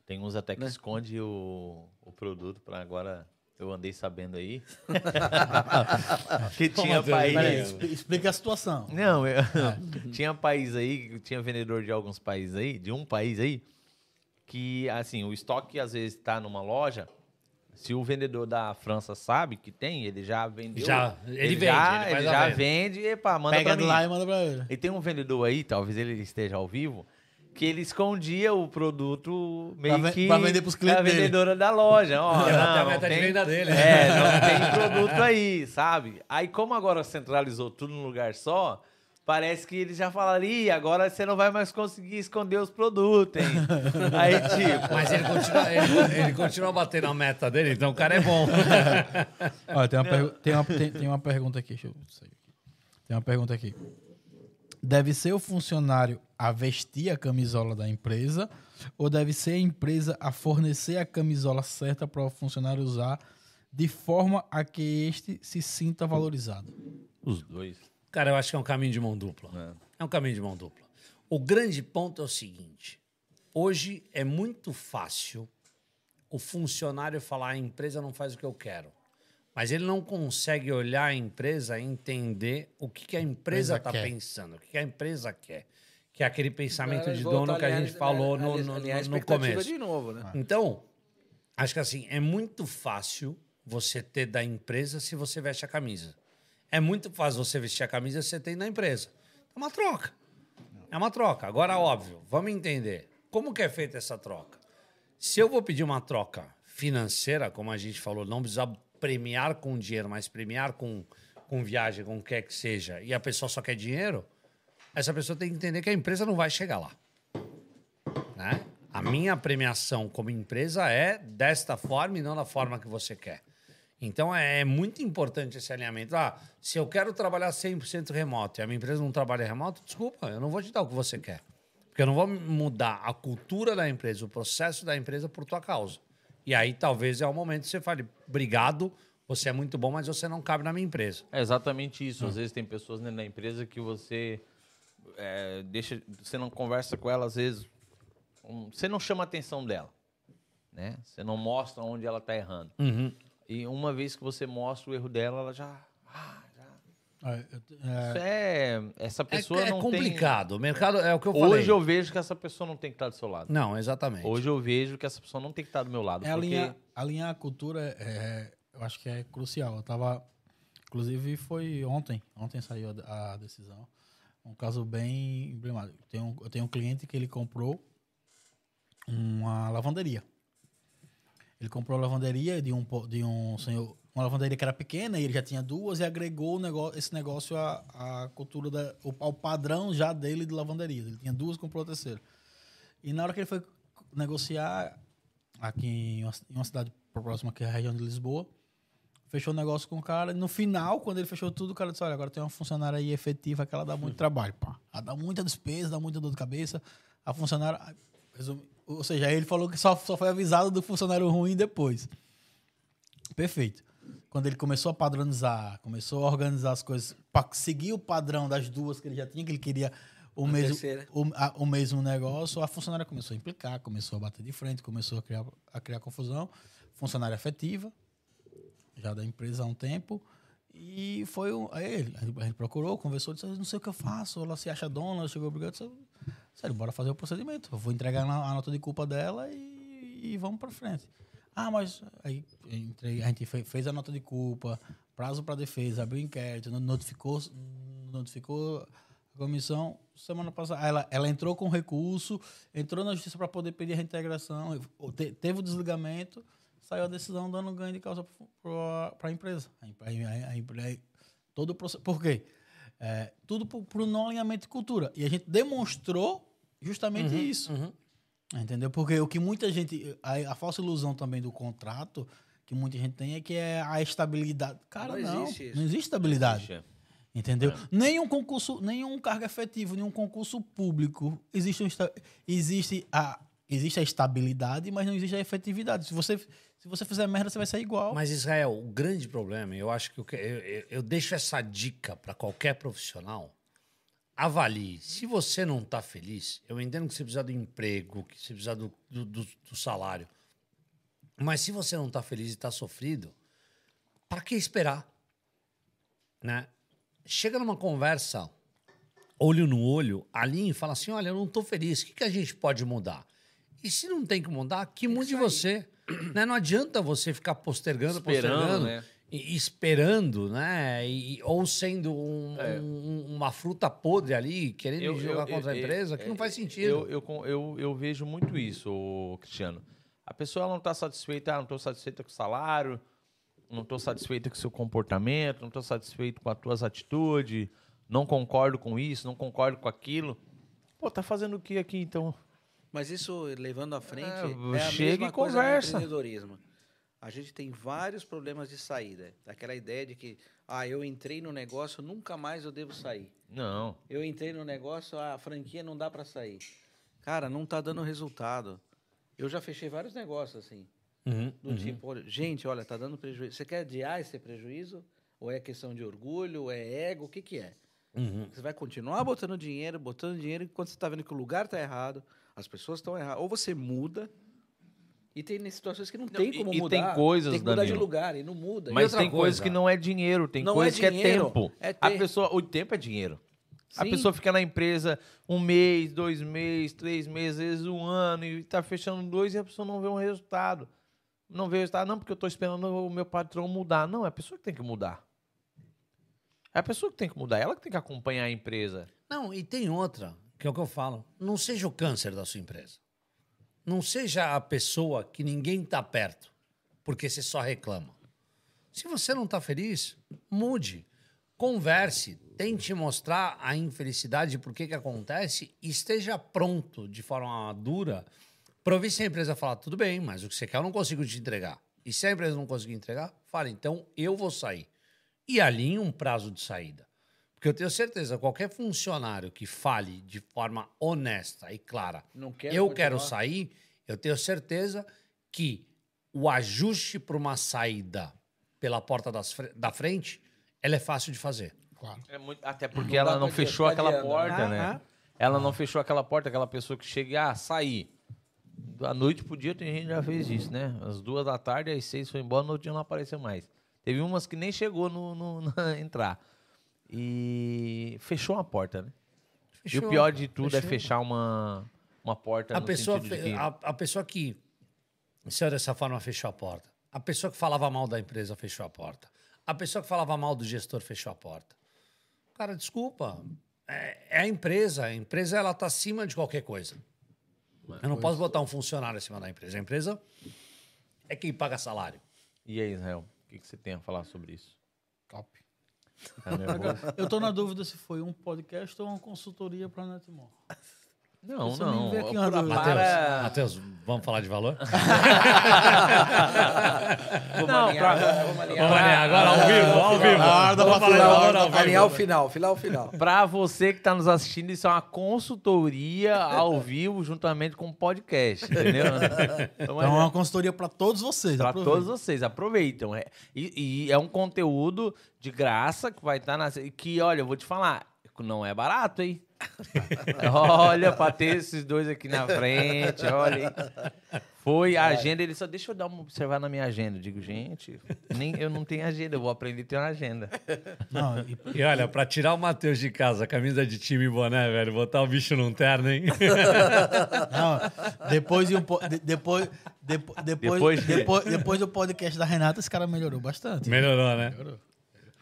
Tem uns até que Né? esconde o, o produto para agora. Eu andei sabendo aí. que tinha assim? país. Peraí, explica a situação. Não, eu- tinha país aí, tinha vendedor de alguns países aí, de um país aí, que assim, o estoque às vezes está numa loja. Se o vendedor da França sabe que tem, ele já vendeu. Já, ele vende, já, ele a já venda. vende, epa, manda Pega pra mim. lá e manda pra ele. E tem um vendedor aí, talvez ele esteja ao vivo, que ele escondia o produto meio Pra que pra vender pros clientes a dele. vendedora da loja. Ó, a não, de tem- venda dele. É, não tem produto aí, sabe? Aí como agora centralizou tudo num lugar só, parece que eles já falaram, Ih, agora você não vai mais conseguir esconder os produtos, hein? aí tipo... Mas ele continua, ele, ele continua batendo a meta dele, então o cara é bom. Olha, tem uma, pergu- tem, uma, tem, tem uma pergunta aqui. Deixa eu sair aqui. Tem uma pergunta aqui. Deve ser o funcionário a vestir a camisola da empresa ou deve ser a empresa a fornecer a camisola certa para o funcionário usar de forma a que este se sinta valorizado? Os dois. Cara, eu acho que é um caminho de mão dupla. É. É um caminho de mão dupla. O grande ponto é o seguinte: hoje é muito fácil o funcionário falar a empresa não faz o que eu quero. Mas ele não consegue olhar a empresa e entender o que, que a empresa está pensando, o que, que a empresa quer. Que é aquele pensamento de dono que a gente falou no, alinhar- no, no, no expectativa começo. de novo, né? Então, acho que assim, é muito fácil você ter da empresa se você veste a camisa. É muito fácil você vestir a camisa se você tem da empresa. É uma troca. É uma troca. Agora, óbvio, vamos entender. Como que é feita essa troca? Se eu vou pedir uma troca financeira, como a gente falou, não precisa premiar com dinheiro, mas premiar com, com viagem, com o que quer que seja, e a pessoa só quer dinheiro, essa pessoa tem que entender que a empresa não vai chegar lá né? A minha premiação como empresa é desta forma e não da forma que você quer. Então é muito importante esse alinhamento. Ah, se eu quero trabalhar 100% remoto e a minha empresa não trabalha remoto, desculpa, eu não vou te dar o que você quer. Porque eu não vou mudar a cultura da empresa, o processo da empresa por tua causa. E aí talvez é o momento que você fale, obrigado, você é muito bom, mas você não cabe na minha empresa. É exatamente isso. Às vezes tem pessoas dentro da empresa que você é, deixa, você não conversa com ela, às vezes um, você não chama a atenção dela, né? Você não mostra onde ela está errando. E uma vez que você mostra o erro dela, ela já, ah, já- É, é, é essa É, pessoa é não complicado. O mercado é o que eu tem. falei. Hoje eu vejo que essa pessoa não tem que estar do seu lado. Não, exatamente. Hoje eu vejo que essa pessoa não tem que estar do meu lado, é porque alinhar, alinhar a cultura, é, eu acho que é crucial. Eu tava, inclusive foi ontem, ontem saiu a, a decisão. Um caso bem emblemático. Tem um, eu tenho um cliente que ele comprou uma lavanderia. Ele comprou a lavanderia de um, de um senhor, uma lavanderia que era pequena e ele já tinha duas e agregou negócio, esse negócio à, à cultura, da, ao- padrão já dele de lavanderia. Ele tinha duas, comprou a terceira. E na hora que ele foi negociar aqui em uma, em uma cidade próxima que é a região de Lisboa, fechou o negócio com o cara. E no final, quando ele fechou tudo, o cara disse: Olha, agora tem uma funcionária aí efetiva que ela dá muito trabalho, pá. Ela dá muita despesa, dá muita dor de cabeça. A funcionária. resumi- Ou seja, ele falou que só, só foi avisado do funcionário ruim depois. Perfeito. Quando ele começou a padronizar, começou a organizar as coisas para seguir o padrão das duas que ele já tinha, que ele queria o, mesmo, o, a- o mesmo negócio, a funcionária começou a implicar, começou a bater de frente, começou a criar, a criar confusão. Funcionária afetiva, já da empresa há um tempo. E foi um, aí a gente- procurou, conversou, disse, não sei o que eu faço, ela se acha dona, ela chegou obrigado, disse, sério, bora fazer o procedimento. Eu vou entregar a nota de culpa dela e, e vamos para frente. Ah, mas aí entrei- a gente fe- fez a nota de culpa, prazo para defesa, abriu inquérito, no- notificou, notificou a comissão. Semana passada, ela, ela entrou com recurso, entrou na justiça para poder pedir a reintegração, te- teve o desligamento, saiu a decisão dando ganho de causa para a empresa. A, empre- a, a, empre- todo o processo. Por quê? É, tudo para o não alinhamento de cultura. E a gente demonstrou justamente isso. Entendeu? Porque o que muita gente. A, a falsa ilusão também do contrato que muita gente tem é que é a estabilidade. Cara, Não não. existe isso. Não existe estabilidade. Puxa, Entendeu? Nenhum concurso, nenhum cargo efetivo, nenhum concurso público existe, um existe, a, existe a estabilidade, mas não existe a efetividade. Se você, se você fizer merda, você vai sair igual. Mas, Israel, o grande problema, eu acho que eu, eu- eu deixo essa dica para qualquer profissional. Avalie. Se você não está feliz, eu entendo que você precisa do emprego, que você precisa do, do, do- do salário. Mas se você não está feliz e está sofrido, para que esperar? Né? Chega numa conversa, olho no olho, ali e fala assim: olha, eu não estou feliz, o que, que a gente pode mudar? E se não tem que mudar, que mude você. Né? Não adianta você ficar postergando, Esperando, postergando, né? e, esperando, né? E- ou sendo um- um- uma fruta podre ali, querendo jogar contra a empresa, que não faz sentido. Eu, eu, eu, eu vejo muito isso, Cristiano. A pessoa não está satisfeita, ah, não estou satisfeita com o salário, não estou satisfeita com o seu comportamento, não estou satisfeito com as tuas atitudes, não concordo com isso, não concordo com aquilo. Pô, tá fazendo o que aqui então? Mas isso, levando à frente, É, é, a chega mesma e coisa conversa. empreendedorismo. A gente tem vários problemas de saída. Aquela ideia de que, ah, eu entrei no negócio, nunca mais eu devo sair. Não. Eu entrei no negócio, a franquia não dá para sair. Cara, não tá dando resultado. Eu já fechei vários negócios assim. Uhum, Do tipo, olha, gente, olha, tá dando prejuízo. Você quer adiar esse prejuízo? Ou é questão de orgulho? Ou é ego? O que que é? uhum. Você vai continuar botando dinheiro, botando dinheiro, enquanto você está vendo que o lugar está errado, as pessoas estão erradas. Ou você muda, e tem situações que não, tem e- como e tem mudar. coisas, tem que mudar de Danilo. lugar, e não muda. E Mas tem coisa, coisas que não é dinheiro, tem Não é coisas que é tempo. é a ter- pessoa, o tempo é dinheiro. A Sim. pessoa fica na empresa um mês, dois meses, três meses, às vezes um ano, e tá fechando dois e a pessoa não vê um resultado. Não vê o resultado, não, porque eu tô esperando o meu patrão mudar. Não, é a pessoa que tem que mudar. É a pessoa que tem que mudar, ela que tem que acompanhar a empresa. Não, e tem outra, que é o que eu falo. Não seja o câncer da sua empresa. Não seja a pessoa que ninguém está perto, porque você só reclama. Se você não está feliz, mude. Converse, tente mostrar a infelicidade, por que que acontece, e esteja pronto de forma dura para ouvir se a empresa falar, tudo bem, mas o que você quer eu não consigo te entregar. E se a empresa não conseguir entregar, fala, então eu vou sair. E alinhe um prazo de saída. Porque eu tenho certeza, qualquer funcionário que fale de forma honesta e clara, quero eu continuar. quero sair, eu tenho certeza que o ajuste para uma saída pela porta das da frente, ela é fácil de fazer. Claro. É muito- até porque Não ela não fechou aquela porta, né? né? Ah, Ela não fechou aquela porta, aquela pessoa que chega e, ah, sair. Da noite pro dia, tem gente que já fez isso, né? Às duas da tarde, às seis foi embora, no outro dia não apareceu mais. Teve umas que nem chegou no, no- na entrar. E fechou uma porta, né? e Fechou, o pior de tudo é fechou. fechar uma, uma porta A no pessoa, que... a, a pessoa que, se eu dessa forma, fechou a porta. A pessoa que falava mal da empresa fechou a porta. A pessoa que falava mal do gestor fechou a porta. Cara, desculpa. É, é a empresa. A empresa ela está acima de qualquer coisa. Eu não posso botar um funcionário acima da empresa. A empresa é quem paga salário. E aí, Israel, o que, que você tem a falar sobre isso? Top. Tá? Eu tô na dúvida se foi um podcast ou uma consultoria para Netmore. Não, não. Matheus, para- Matheus, vamos falar de valor? Não, pra- Vamos alinhar agora ao vivo, ao vivo. Ah, Vamos falar de falar, valor ao Alinhar o vivo. final, final, final. Pra você que tá nos assistindo, isso é uma consultoria ao vivo juntamente com o podcast, entendeu? Então, É uma consultoria para todos vocês. Pra aproveitem. todos vocês, aproveitam. É, e, e é um conteúdo de graça que vai estar na. Que, olha, eu vou te falar, não é barato, hein? Olha, pra ter esses dois aqui na frente, olha. Foi a agenda, ele só deixa eu dar uma observar na minha agenda. Eu digo, gente, nem, eu não tenho agenda, eu vou aprender a ter uma agenda. Não, e- E olha, pra tirar o Matheus de casa, camisa de time e boné, velho, botar o bicho num terno, hein? não, depois, de um po- de- depois, depo- depois, Depois de- depois, depois do podcast da Renata, esse cara melhorou bastante. Melhorou, né?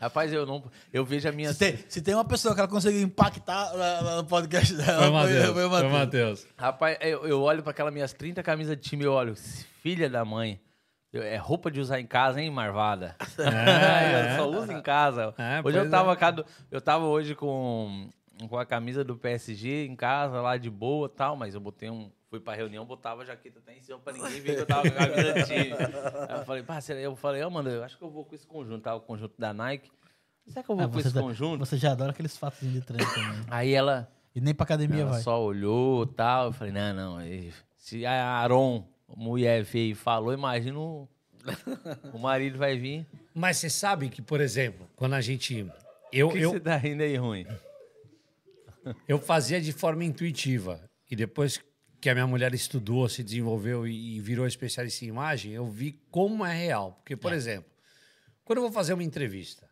Rapaz, eu não. Eu vejo a minha. Se tem, se tem uma pessoa que ela conseguiu impactar no podcast dela, Foi o Matheus. foi o Foi Matheus. Rapaz, eu, eu olho para aquelas minhas 30 camisas de time e eu olho, filha da mãe. eu- É roupa de usar em casa, hein, Marvada? É, eu só uso em casa. É, hoje eu pois tava, é. eu tava hoje com, com a camisa do PSG em casa, lá de boa e tal, mas eu botei um. Fui pra reunião, botava a jaqueta até em cima pra ninguém ver que eu tava com a camisa time. Aí eu falei, será- eu falei, ó, mano, eu acho que eu vou com esse conjunto, tá? O conjunto da Nike. Será que eu vou Ah, com você, esse tá- conjunto? você já adora aqueles fatos de treino também. Aí ela. E nem pra academia Ela vai. só olhou e tal. Eu falei, não, não. Se a Aaron, mulher veio e falou, imagina o, o marido vai vir. Mas você sabe que, por exemplo, quando a gente. Eu, Por que eu, você tá rindo aí ruim? eu fazia de forma intuitiva. E depois que a minha mulher estudou, se desenvolveu e, virou especialista em imagem, eu vi como é real. Porque, por exemplo, quando eu vou fazer uma entrevista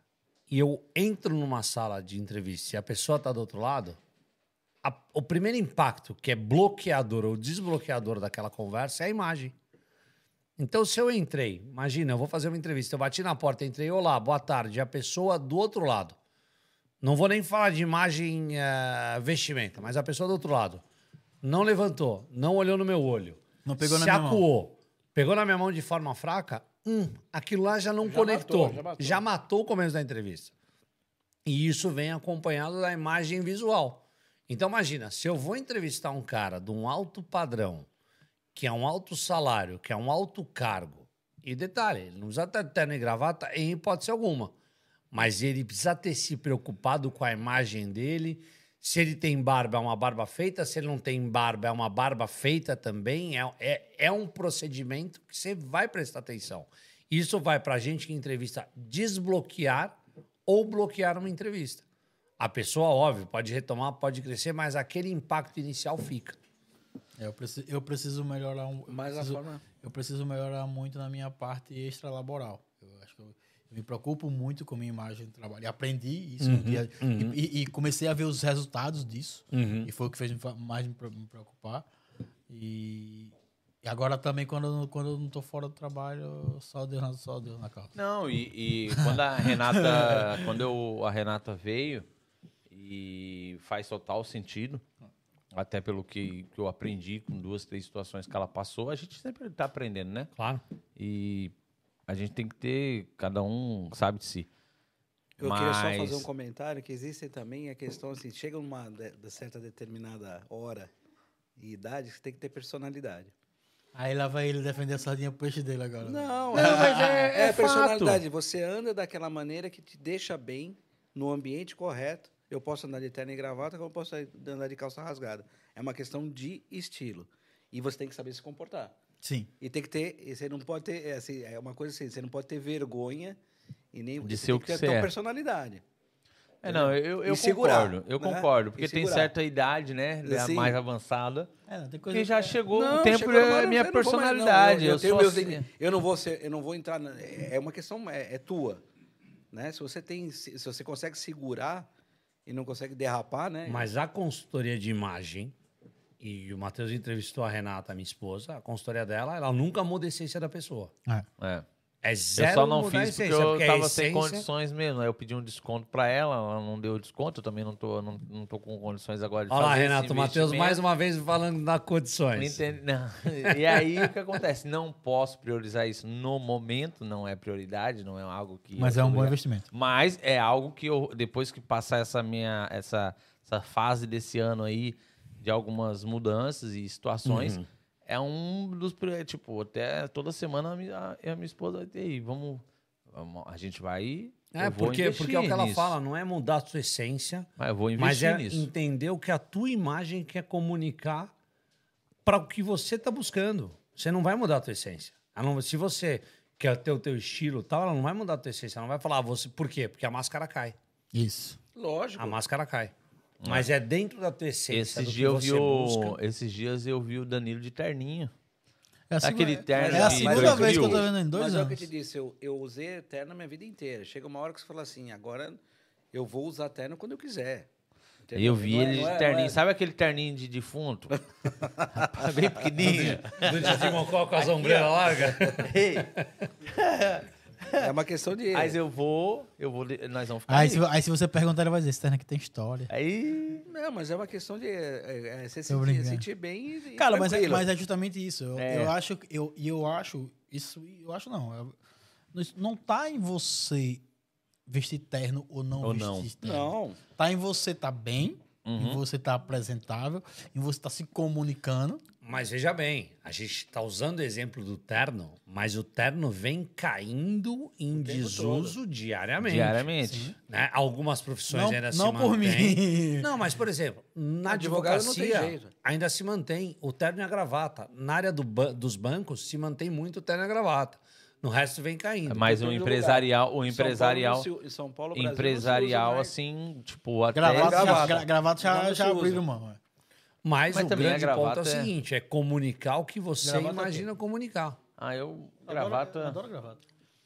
e eu entro numa sala de entrevista e a pessoa está do outro lado, a- o primeiro impacto que é bloqueador ou desbloqueador daquela conversa é a imagem. Então, se eu entrei, imagina, eu vou fazer uma entrevista, eu bati na porta, entrei, olá, boa tarde, a pessoa do outro lado. Não vou nem falar de imagem eh, vestimenta, mas a pessoa do outro lado não levantou, não olhou no meu olho, Não pegou na se minha mão. acuou, pegou na minha mão de forma fraca, hum, aquilo lá já não conectou, matou, já matou. já matou o começo da entrevista. E isso vem acompanhado da imagem visual. Então, imagina, se eu vou entrevistar um cara de um alto padrão, que é um alto salário, que é um alto cargo, e detalhe, ele não precisa ter terno e gravata em hipótese alguma, mas ele precisa ter se preocupado com a imagem dele. Se ele tem barba, é uma barba feita. Se ele não tem barba, é uma barba feita também. É, é, é um procedimento que você vai prestar atenção. Isso vai para a gente que entrevista desbloquear ou bloquear uma entrevista. A pessoa, óbvio, pode retomar, pode crescer, mas aquele impacto inicial fica. É, Eu preciso, eu preciso melhorar um. eu preciso, forma- eu preciso melhorar muito na minha parte extralaboral. Eu acho que eu, eu me preocupo muito com a minha imagem de trabalho. E aprendi isso um dia, e, e- e comecei a ver os resultados disso. E foi o que fez mais me pre- me preocupar. E, e agora também, quando, eu não- quando eu não estou fora do trabalho, só Deus, na- só Deus na causa. Não, e, e quando a Renata. quando eu- a Renata veio, e faz total sentido, até pelo que, que eu aprendi com duas, três situações que ela passou, a gente sempre tá aprendendo, né? Claro. E a gente tem que ter, cada um sabe de si. Eu queria só Mas- fazer um comentário que existem também a questão assim, chega numa de, de certa determinada hora e idade, você tem que ter personalidade. Aí lá vai ele defender a sardinha pro peixe dele agora. Não, Não, mas é- é personalidade. Você anda daquela maneira que te deixa bem no ambiente correto. Eu posso andar de terno e gravata, como eu posso andar de calça rasgada. É uma questão de estilo. E você tem que saber se comportar. Sim. E tem que ter. Você não pode ter. É, assim, é uma coisa assim, você não pode ter vergonha e nem. De ser tem o que ter a você tua é. personalidade. É, não, eu, eu E segurar, concordo. Eu né? concordo. Porque tem certa idade, né? da Assim. mais avançada. É, não, Que já chegou Não, o tempo chegou é minha personalidade. Assim. eu não vou ser, eu não vou entrar. na- é uma questão é, é tua, né? Se você tem, se se você consegue segurar e não consegue derrapar, né? Mas a consultoria de imagem, e o Matheus entrevistou a Renata, minha esposa, a consultoria dela, ela nunca muda a essência da pessoa. É. É. É zero Eu só não fiz porque eu porque tava sem essência- condições mesmo. Aí eu pedi um desconto pra ela, ela não deu desconto. Eu também não tô, não, não tô com condições agora de Olha lá, fazer esse Renato, o Matheus mais uma vez falando das Não condições. entende- não. E aí o que acontece? Não posso priorizar isso no momento, não é prioridade, não é algo que. Mas é um bom investimento. Mas é algo que eu, depois que passar essa minha essa, essa fase desse ano aí de algumas mudanças e situações, Uhum. é um dos pri- tipo até toda semana a minha, a minha esposa vai ter aí, vamos, vamos a gente vai É, eu vou porque, investir porque é o que ela nisso. fala, não é mudar a sua essência, Mas eu vou mas é nisso. entender o que a tua imagem quer comunicar para o que você está buscando. Você não vai mudar a tua essência. Não- se você quer ter o teu estilo e tal, ela não vai mudar a tua essência. Ela não vai falar, ah, você, por quê? Porque a máscara cai. Isso. Lógico. A máscara cai. Mas é dentro da tua essência. Esses do que dias, eu vi você o, busca. esses dias eu vi o Danilo de terninho. É a segunda- Aquele terno É a de segunda 2000. vez que eu tô vendo em dois Mas é o anos. que eu te disse, eu, eu usei terno a minha vida inteira. Chega uma hora que você fala assim, agora eu vou usar terno quando eu quiser. E eu vi Não é- ele não é- de terninho. não é- Sabe aquele terninho de defunto? Bem pequenininho. Do Didi Mocó com as ombreiras largas. É uma questão de. Mas eu vou, eu vou, nós vamos ficar Aí aí. se, aí se você perguntar, ele vai dizer, esse terno aqui tem história. Aí, Não, mas é uma questão de é, é, você Tô sentir, sentir bem e, Cara, mas é, mas é justamente isso. Eu, É. eu acho, eu, e eu acho, isso, eu acho não. eu- não tá em você vestir terno ou não Ou vestir não. terno. Não. Tá em você tá bem, Uhum. em você tá apresentável, em você tá se comunicando. Mas veja bem, a gente está usando o exemplo do terno, mas o terno vem caindo em desuso diariamente. diariamente. né? Algumas profissões Não, ainda se não por mantêm. mim. Não, mas, por exemplo, na Advogado não advocacia jeito. ainda se mantém o terno e a gravata. Na área do ba- dos bancos se mantém muito o terno e a gravata. No resto vem caindo. Mas o empresarial, o São Paulo, empresarial, não se- em São Paulo, Brasil, não empresarial assim, tipo, até Gravata, já, gravata. gra- gravata já, Não já abriram mão. É. Mas, Mas o grande ponto é o é- seguinte, é comunicar o que você Gravata imagina comunicar. Ah, eu gravata. Adoro, adoro gravata.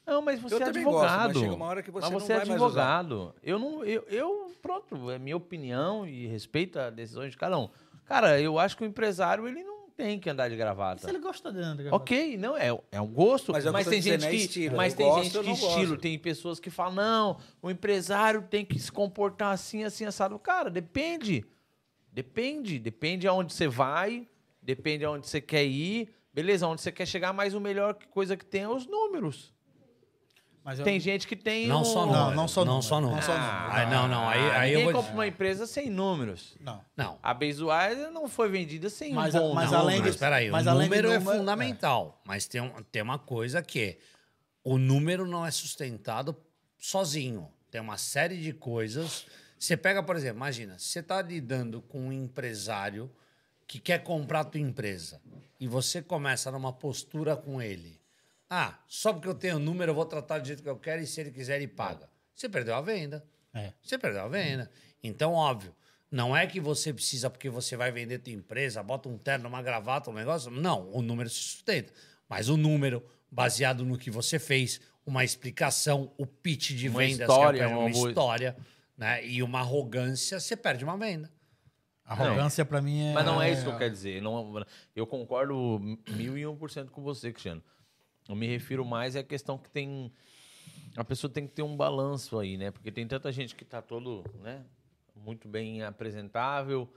Não, mas você Eu é também gosto, mas advogado. chega uma hora que você mas não você é vai mais usar. advogado. Eu não, eu, eu, pronto, é minha opinião e respeito a decisões de cada um. Cara, eu acho que o empresário ele não tem que andar de Se gravata. ele gosta de andar de gravata. Ok, não é, é um gosto, Mas mas, é tô tem gente é que, estilo. mas Eu tem gosto, gente que estilo, gosto. tem pessoas que falam não, o empresário tem que se comportar assim, assim assado. Cara, depende, depende, depende aonde você vai, depende aonde você quer ir, beleza? Onde você quer chegar, mas o melhor coisa que tem é os números. Mas eu- Tem gente que tem Não um- só Não, número. não só não número. só número. Não só Ah, Ah, não, não. Aí, ah, aí eu ninguém vou... compra uma empresa sem números. Não. Não. A Basewire não foi vendida sem Mas- um bom mas número. além Mas aí, mas o além de número é número- fundamental. Mas tem, um- tem uma coisa que o número não é sustentado sozinho. Tem uma série de coisas. Você pega, por exemplo, imagina, você está lidando com um empresário que quer comprar a tua empresa e você começa numa postura com ele. Ah, só porque eu tenho número eu vou tratar do jeito que eu quero e se ele quiser ele paga. Você perdeu a venda. É. Você perdeu a venda. Então, óbvio, não é que você precisa, porque você vai vender tua empresa, bota um terno, uma gravata, um negócio. Não, o número se sustenta. Mas o número, baseado no que você fez, uma explicação, o pitch de Uma vendas, história, que é uma, uma boa- história, né? E uma arrogância, você perde uma venda. Arrogância pra mim é. Mas não é isso que eu quero dizer. Não, eu concordo mil e um por cento com você, Cristiano. Eu me refiro mais à questão que tem. A pessoa tem que ter um balanço aí, né? Porque tem tanta gente que tá todo, né? Muito bem apresentável,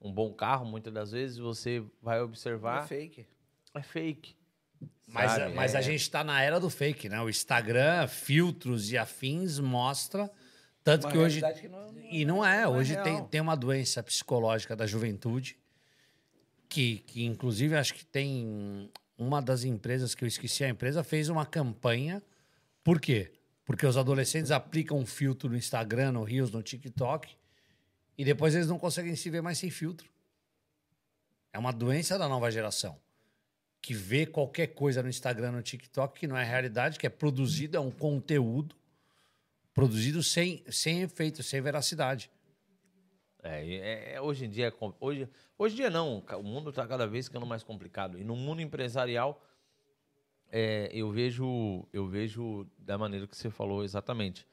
um bom carro, muitas das vezes você vai observar. é fake. É fake. Mas, sabe? mas É- a gente está na era do fake, né? O Instagram, filtros e afins mostra. Tanto Uma que hoje. que não- e não é. não é hoje tem, tem uma doença psicológica da juventude. Que, que, inclusive, acho que tem. Uma das empresas que eu esqueci a empresa fez uma campanha. Por quê? Porque os adolescentes aplicam um filtro no Instagram, no Reels, no TikTok. E depois eles não conseguem se ver mais sem filtro. É uma doença da nova geração. que vê qualquer coisa no Instagram, no TikTok, que não é realidade, que é produzido, é um conteúdo produzido sem, sem efeito, sem veracidade. É, é- é- hoje em dia, é hoje, hoje em dia não, o mundo está cada vez ficando mais complicado. E no mundo empresarial, é, eu vejo, eu vejo da maneira que você falou exatamente.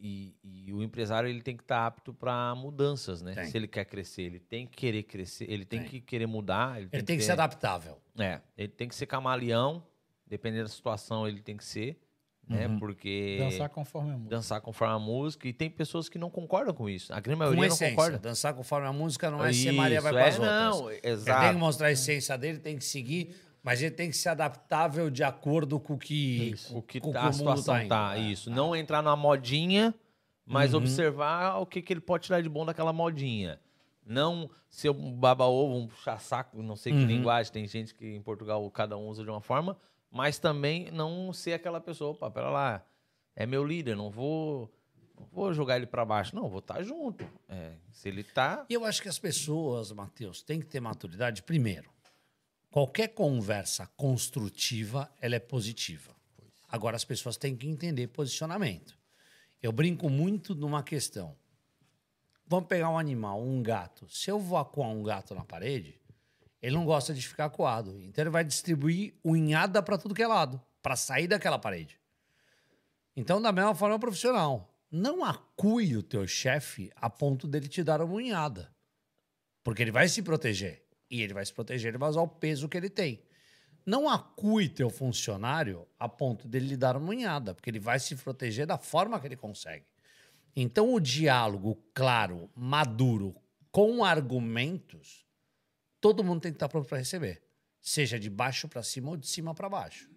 E, e o empresário ele tem que estar apto para mudanças, né? Tem. Se ele quer crescer, ele tem que querer crescer, ele tem, Tem. que querer mudar, ele, Ele tem que ter- ser adaptável. É, ele tem que ser camaleão, dependendo da situação, ele tem que ser, né? Uhum. Porque Dançar conforme a música. dançar conforme a música e tem pessoas que não concordam com isso. A grande Com maioria não essência. concorda. Dançar conforme a música não é ser Maria vai Isso, para é, as outras. Não, Ele tem que exato. mostrar a essência dele, tem que seguir, mas ele tem que ser adaptável de acordo com o que, O que com tá, a mundo situação indo. tá, É. isso. Não entrar numa modinha, mas Uhum. observar o que, que ele pode tirar de bom daquela modinha. Não ser um baba-ovo, um puxa-saco, não sei que Uhum. linguagem. Tem gente que em Portugal cada um usa de uma forma, mas também não ser aquela pessoa, opa, pera lá, é meu líder, não vou, não vou jogar ele pra baixo. Não, vou estar junto. É, se ele tá... Eu acho que as pessoas, Matheus, têm que ter maturidade. Primeiro, qualquer conversa construtiva, ela é positiva. Agora, as pessoas têm que entender posicionamento. Eu brinco muito numa questão. Vamos pegar um animal, um gato. Se eu vou acuar um gato na parede, ele não gosta de ficar acuado. Então, ele vai distribuir unhada para tudo que é lado, para sair daquela parede. Então, da mesma forma, é profissional. Não acue o teu chefe a ponto dele te dar uma unhada. Porque ele vai se proteger. E ele vai se proteger, ele vai usar o peso que ele tem. Não acue teu funcionário a ponto dele lhe dar uma unhada, porque ele vai se proteger da forma que ele consegue. Então, o diálogo claro, maduro, com argumentos, todo mundo tem que estar pronto para receber. Seja de baixo para cima ou de cima para baixo.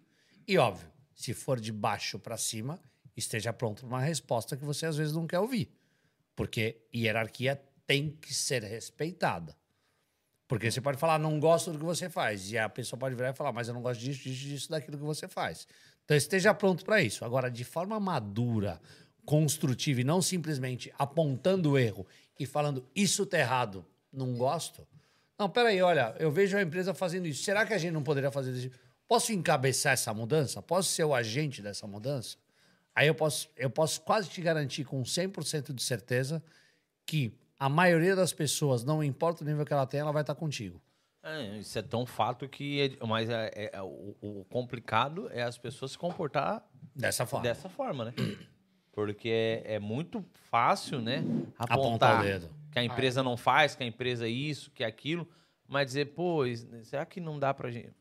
E óbvio, se for de baixo para cima, esteja pronto para uma resposta que você às vezes não quer ouvir. Porque hierarquia tem que ser respeitada. Porque você pode falar, não gosto do que você faz. E a pessoa pode virar e falar, mas eu não gosto disso, disso, disso, daquilo que você faz. Então esteja pronto para isso. Agora, de forma madura, construtiva e não simplesmente apontando o erro e falando, isso tá errado, não gosto. Não, peraí, olha, eu vejo a empresa fazendo isso. Será que a gente não poderia fazer isso? Posso encabeçar essa mudança? Posso ser o agente dessa mudança? Aí eu posso, eu posso quase te garantir com 100% de certeza que a maioria das pessoas, não importa o nível que ela tem, ela vai estar contigo. É, isso é tão fato que. é- mas é, é- é o, o complicado é as pessoas se comportar Dessa forma. dessa forma, né? Porque é, é muito fácil, né? Apontar Apontar o dedo. Que a empresa não faz, que a empresa é isso, que é aquilo, mas dizer, pô, será que não dá pra gente.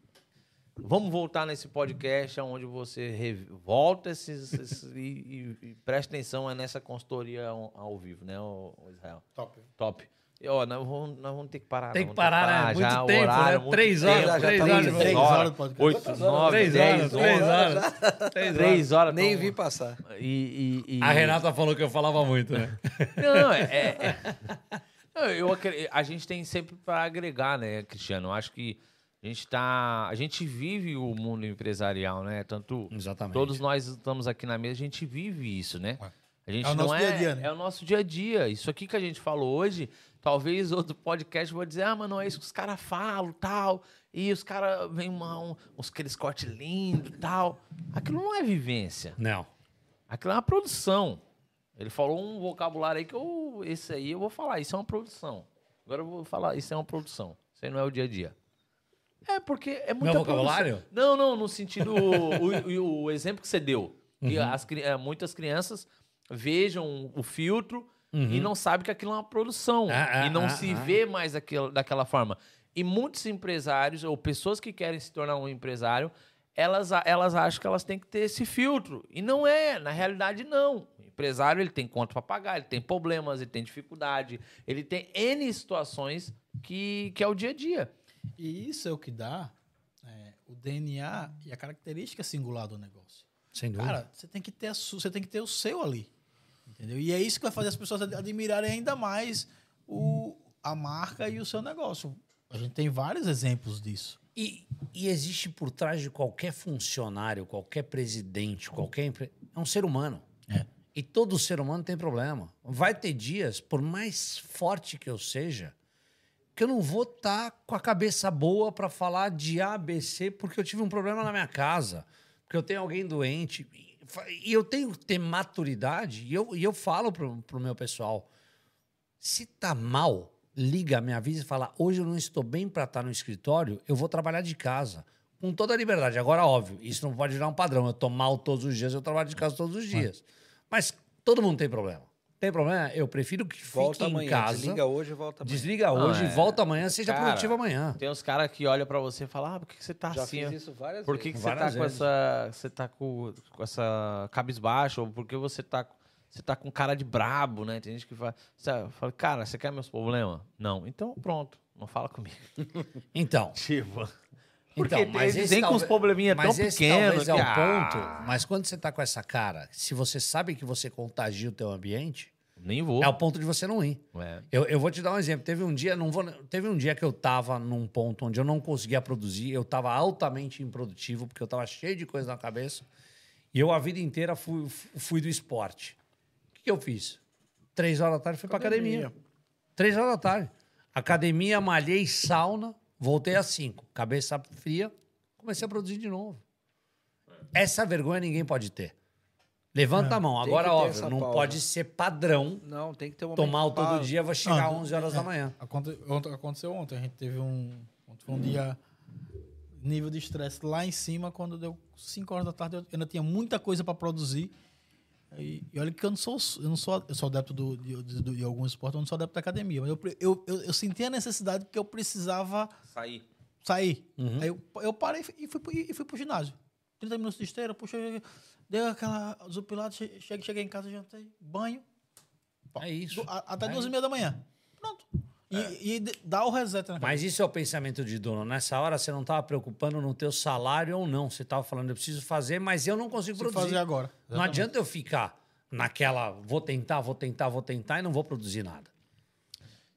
Vamos voltar nesse podcast onde você volta esses, esses- e, e- e preste atenção é nessa consultoria ao, ao vivo, né, o, Israel? Top. Top. Ó, nós vamos, nós vamos ter que parar. Tem que parar, né? já, Muito o tempo, horário, né? muito Três tempo. horas, já três horas. três horas do podcast. Oito, nove, Três dez, horas, três horas. Três horas. Três horas. Nem vi passar. E, e- e- A Renata falou que eu falava muito, né? Não, é. é- é- Não, eu, a gente tem sempre para agregar, né, Cristiano? Eu acho que a gente tá. A gente vive o mundo empresarial, né? Tanto. Exatamente. Todos nós estamos aqui na mesa, a gente vive isso, né? A gente É o não nosso é, dia a dia, né? é o nosso dia a dia. Isso aqui que a gente falou hoje, talvez outro podcast vai dizer, ah, mas não é isso que os caras falam, tal. E os caras vêm uma- um, uns aqueles cortes lindos, tal. Aquilo não é vivência. Não. Aquilo é uma produção. Ele falou um vocabulário aí que eu. Esse aí eu vou falar. Isso é uma produção. Agora eu vou falar. Isso é uma produção. Isso aí não é o dia a dia. É, porque é muita Meu vocabulário? produção. Não, não, no sentido. o, o- o exemplo que você deu. Que Uhum. as, eh, muitas crianças vejam o filtro Uhum. e não sabem que aquilo é uma produção. Ah, ah, e não ah, se ah. vê mais aquilo, daquela forma. E muitos empresários, ou pessoas que querem se tornar um empresário, elas, elas acham que elas têm que ter esse filtro. E não é, na realidade, não. O empresário ele tem conta para pagar, ele tem problemas, ele tem dificuldade, ele tem N situações que, que é o dia a dia. E isso é o que dá é, o DNA e a característica singular do negócio. Sem dúvida. Cara, você tem que ter a você tem que ter o seu ali. Entendeu? E é isso que vai fazer as pessoas ad- admirarem ainda mais o, a marca e o seu negócio. A gente tem vários exemplos disso. E, e existe por trás de qualquer funcionário, qualquer presidente, qualquer empre... é um ser humano. É. E todo ser humano tem problema. Vai ter dias, por mais forte que eu seja, Porque eu não vou estar com a cabeça boa para falar de ABC porque eu tive um problema na minha casa, porque eu tenho alguém doente. E eu tenho que ter maturidade. E eu, e eu falo pro, pro meu pessoal: se tá mal, liga, me avisa e fala: hoje eu não estou bem para estar no escritório, eu vou trabalhar de casa. Com toda a liberdade. Agora, óbvio, isso não pode virar um padrão. Eu tô mal todos os dias, eu trabalho de casa todos os dias. Mas todo mundo tem problema. Tem problema? Eu prefiro que Volta fique amanhã. em casa. Desliga hoje e volta amanhã. Desliga hoje, é. volta amanhã, seja Cara, produtivo amanhã. Tem uns caras que olham pra você e falam, ah, por que, que você tá Já assim? fiz isso várias Por que, vezes. que você tá Várias com vezes. essa. Você tá com, com essa cabisbaixo? Ou por que você tá, você tá com cara de brabo, né? Tem gente que fala, fala, cara, você quer meus problemas? Não. Então pronto, não fala comigo. Então, Tipo. Então Porque mas eles vêm com uns talvez- probleminha tão pequenos talvez é o que, ponto. ah, Mas quando você tá com essa cara, se você sabe que você contagia o teu ambiente, Nem vou. é o ponto de você não ir. É. Eu, eu vou te dar um exemplo. Teve um dia, não vou, teve um dia que eu tava num ponto onde eu não conseguia produzir, eu tava altamente improdutivo, porque eu tava cheio de coisa na cabeça. E eu a vida inteira fui, fui do esporte. O que, que eu fiz? Três horas da tarde fui pra academia. Três horas da tarde. Academia, malhei, sauna, voltei às cinco. Cabeça fria, comecei a produzir de novo. Essa vergonha ninguém pode ter. Levanta a mão. Agora, óbvio, não pausa. pode ser padrão Não, tem que ter um momento tomar todo pausa. dia, vai chegar Ah, às 11 horas da manhã. Ontem- Aconteceu ontem, a gente teve um, ontem foi um dia nível de estresse lá em cima, quando deu 5 horas da tarde, eu ainda tinha muita coisa para produzir. E, e olha que eu não sou, eu não sou, eu sou adepto do, de, de, de alguns esportes, eu não sou adepto da academia, mas eu, eu, eu, eu senti a necessidade que eu precisava Sair. sair. Uhum. Aí eu, eu parei e fui, pro- e fui pro ginásio. 30 minutos de esteira, puxa, deu aquela zupilada, che- cheguei, cheguei em casa, jantei, banho, É isso. do- a- até É duas e meia da manhã. Pronto. E, e de- dá o reset na Mas isso é o pensamento de dono. Nessa hora você não estava preocupando no teu salário ou não. Você estava falando, eu preciso fazer, mas eu não consigo Preciso produzir. fazer agora. Não Exatamente. adianta eu ficar naquela, vou tentar, vou tentar, vou tentar e não vou produzir nada.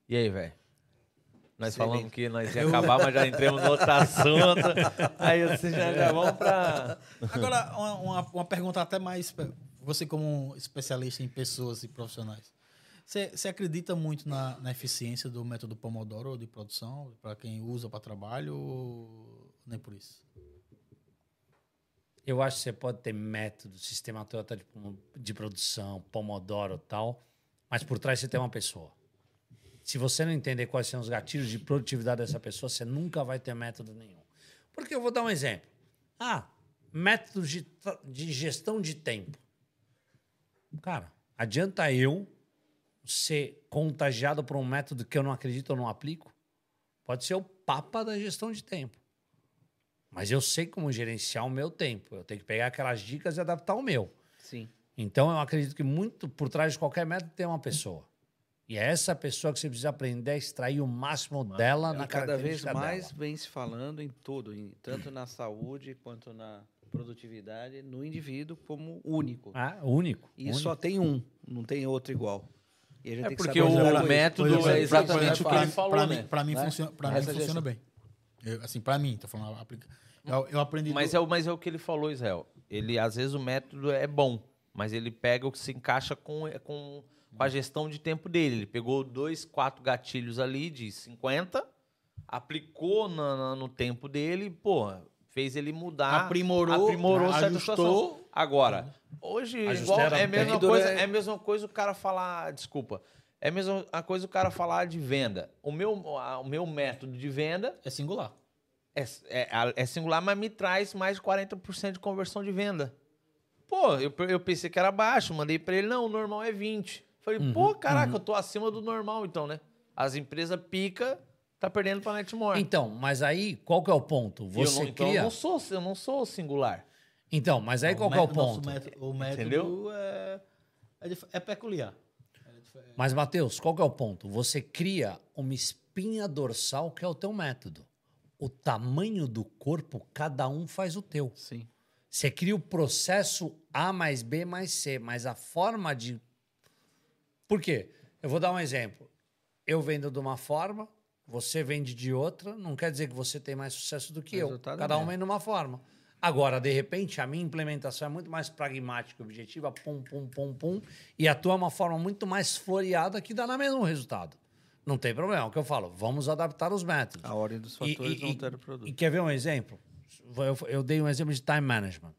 E aí, velho? Nós falamos que nós ia acabar, mas já entramos no outro assunto. Aí você já, já vamos pra. Agora, uma, uma, uma pergunta até mais. Você, como um especialista em pessoas e profissionais, você, acredita muito na, na eficiência do método Pomodoro de produção, para quem usa para trabalho, ou nem por isso? Eu acho que você pode ter método, sistema Toyota de, de produção, Pomodoro tal, mas por trás você tem uma pessoa. Se você não entender quais são os gatilhos de produtividade dessa pessoa, você nunca vai ter método nenhum. Porque eu vou dar um exemplo. Ah, métodos de, de gestão de tempo. Cara, adianta eu ser contagiado por um método que eu não acredito ou não aplico? Pode ser o papa da gestão de tempo. Mas eu sei como gerenciar o meu tempo. Eu tenho que pegar aquelas dicas e adaptar o meu. Sim. Então, eu acredito que muito por trás de qualquer método tem uma pessoa. E é essa pessoa que você precisa aprender a extrair o máximo dela na E cada vez característica mais dela. vem se falando em tudo, em- tanto na saúde quanto na produtividade, no indivíduo como único. Ah, único. E único. só tem um, não tem outro igual. E a gente É tem que porque saber o isso. método Pois é é, exatamente o que ele falou, pra né? Mim, pra mim, Né? funciona, pra mim Essa funciona gestão. bem. Eu, assim, pra mim, tô falando. Eu, eu aprendi. Mas do- é, o- mas é o que ele falou, Israel. Ele, às vezes, o método é bom, mas ele pega o que se encaixa com, com, com a gestão de tempo dele. Ele pegou dois, quatro gatilhos ali de 50, aplicou na- na- no tempo dele, pô, fez ele mudar. Aprimorou, aprimorou certa ajustou. situação. Agora, hoje, Ajustou igual, é a mesma coisa, É- a mesma coisa o cara falar, desculpa, é a mesma coisa o cara falar de venda. O meu, o meu método de venda É singular. é, é, é singular, mas me traz mais de 40% de conversão de venda. Pô, eu, eu pensei que era baixo, mandei pra ele, não, o normal é 20. Falei, Uhum, pô, caraca, eu tô acima do normal então, né? As empresas pica, tá perdendo pra Netmore. Então, mas aí, qual que é o ponto? E eu Você não, então eu cria... não sou, eu não sou singular. Então, mas aí qual que é o ponto? método- o método Entendeu? É, é, dif- é peculiar. Mas, Matheus, qual que é o ponto? Você cria uma espinha dorsal que é o teu método. O tamanho do corpo, cada um faz o teu. Sim. Você cria o processo A mais B mais C, mas a forma de. Por quê? Eu vou dar um exemplo. Eu vendo de uma forma, você vende de outra, não quer dizer que você tem mais sucesso do que eu. resultado é Cada um mesmo. vem de uma forma. Agora, de repente, a minha implementação é muito mais pragmática e objetiva, pum, pum, pum, pum, e a tua é uma forma muito mais floreada que dá no mesmo resultado. Não tem problema. É o que eu falo, vamos adaptar os métodos. A ordem dos fatores e- não e- altera o produto. E quer ver um exemplo? Eu, eu dei um exemplo de time management.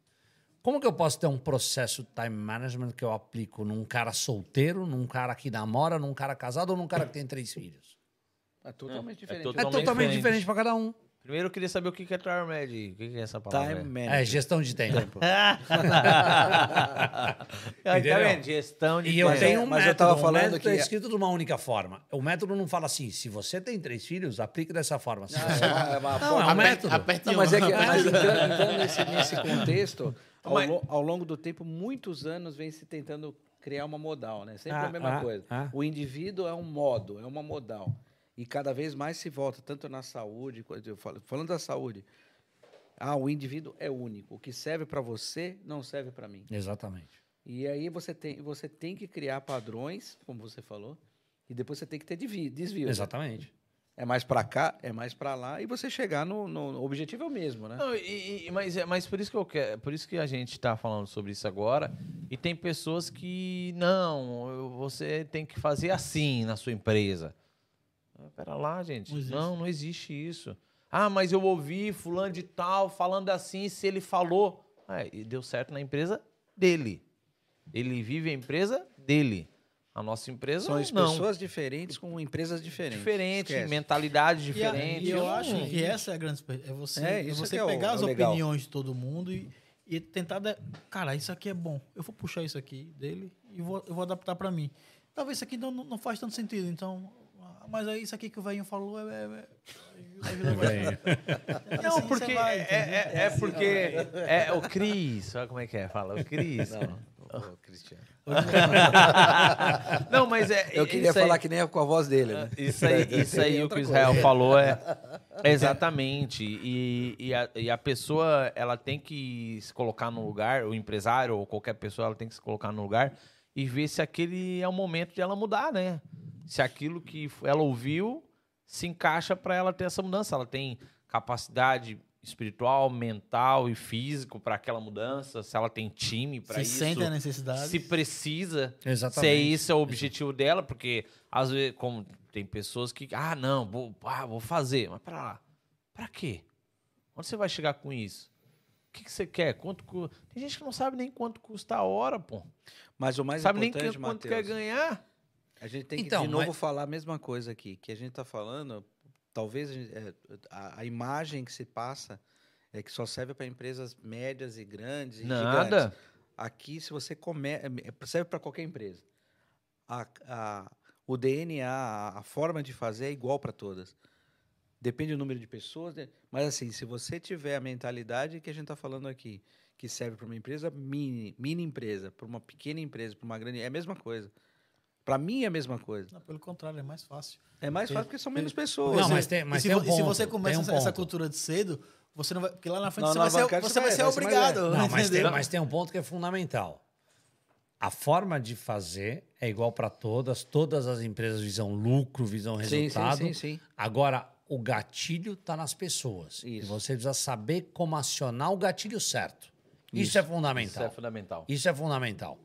Como que eu posso ter um processo de time management que eu aplico num cara solteiro, num cara que namora, num cara casado ou num cara que tem três filhos? É totalmente diferente. É Totalmente totalmente diferente. para cada um. Primeiro eu queria saber o que que é Tower Med. O que que é essa palavra? Time É management. gestão de tempo. Aí, Entendeu? tá vendo? Gestão de E eu tempo. tenho um mas eu método. tava falando método que- é escrito de uma única forma. O método não fala assim, se você tem três filhos, aplique dessa forma. Se você- É uma- é Não, é um método. Aperte Não, mas é que mas entrando, entrando nesse, nesse contexto, ao, Mas- lo- ao longo do tempo, muitos anos vem se tentando criar uma modal, né? Sempre Ah, a mesma ah, coisa. ah. O indivíduo é um modo, é uma modal. E cada vez mais se volta, tanto na saúde, quando eu falo- falando da saúde, ah, o indivíduo é único. O que serve para você não serve para mim. Exatamente. E aí você tem, você tem que criar padrões, como você falou, e depois você tem que ter desvio. né? Exatamente. É mais para cá, é mais para lá, e você chegar no, no o objetivo é o mesmo, né? Não, e- e- mas, é- mas por isso que eu quero, por isso que a gente está falando sobre isso agora. E tem pessoas que não, você tem que fazer assim na sua empresa. Ah, Pera lá, gente. Não existe. Não, não existe isso. Ah, mas eu ouvi fulano de tal falando assim, se ele falou, Ah, e deu certo na empresa dele. Ele vive a empresa dele. A nossa empresa São as não. pessoas diferentes com empresas diferentes. diferente, Esquece. mentalidade E, a- diferente. e eu não- acho que essa é a grande. É você, É, é isso você é o- pegar é as o legal. opiniões de todo mundo e, e tentar. de- Cara, isso aqui é bom. Eu vou puxar isso aqui dele e vou, eu vou adaptar para mim. Talvez isso aqui não, não faz tanto sentido. Então. Ah, Mas é isso aqui que o velhinho falou é. é, é. Não, Assim porque é, é, é porque é o Cris, olha como é que é, fala o Cris. Ô, Cristiano. Não, mas é Eu queria falar que nem com a voz dele, né? Isso aí, isso aí o que o Israel falou é é exatamente. E, e, a, e a pessoa, ela tem que se colocar no lugar, o empresário ou qualquer pessoa, ela tem que se colocar no lugar e ver se aquele é o momento de ela mudar, né? Se aquilo que ela ouviu se encaixa para ela ter essa mudança. Ela tem capacidade espiritual, mental e físico para aquela mudança, se ela tem time para Se isso. sente a necessidade. Se precisa, se Exatamente. esse é o objetivo dela, porque às vezes, como tem pessoas que, ah, não, vou, ah, vou fazer, mas para lá, para quê? Onde você vai chegar com isso? O que, que você quer? Quanto cu- Tem gente que não sabe nem quanto custa a hora, pô. Mas o mais sabe nem importante, que, quanto Matheus, quer ganhar. A gente tem que Então, de novo mas- falar a mesma coisa aqui, que a gente está falando, talvez a, gente- é, a- a imagem que se passa é que só serve para empresas médias e grandes e gigantes. Nada. Aqui, se você começa, serve para qualquer empresa. A- a- o DNA, a, a forma de fazer é igual para todas. Depende do número de pessoas, mas assim, se você tiver a mentalidade que a gente está falando aqui, que serve para uma empresa mini, mini empresa, para uma pequena empresa, para uma grande, é a mesma coisa. Para mim é a mesma coisa. Não, pelo contrário, é mais fácil. É mais Tem- fácil porque são tem- menos pessoas. Não, E mas se- tem- mas e se, tem um e se ponto, você começa tem um essa, ponto. cultura de cedo, você não vai. Porque lá na frente Não, você, na vai ser, você você vai vai- ser vai ser mais obrigado. Não, mas tem, mas tem um ponto que é fundamental. A forma de fazer é igual para todas, todas as empresas visam lucro, visam Sim, sim, resultado. sim, sim. Agora, o gatilho está nas pessoas. E Isso. você precisa saber como acionar o gatilho certo. Isso, é Isso fundamental. é fundamental. Isso é fundamental.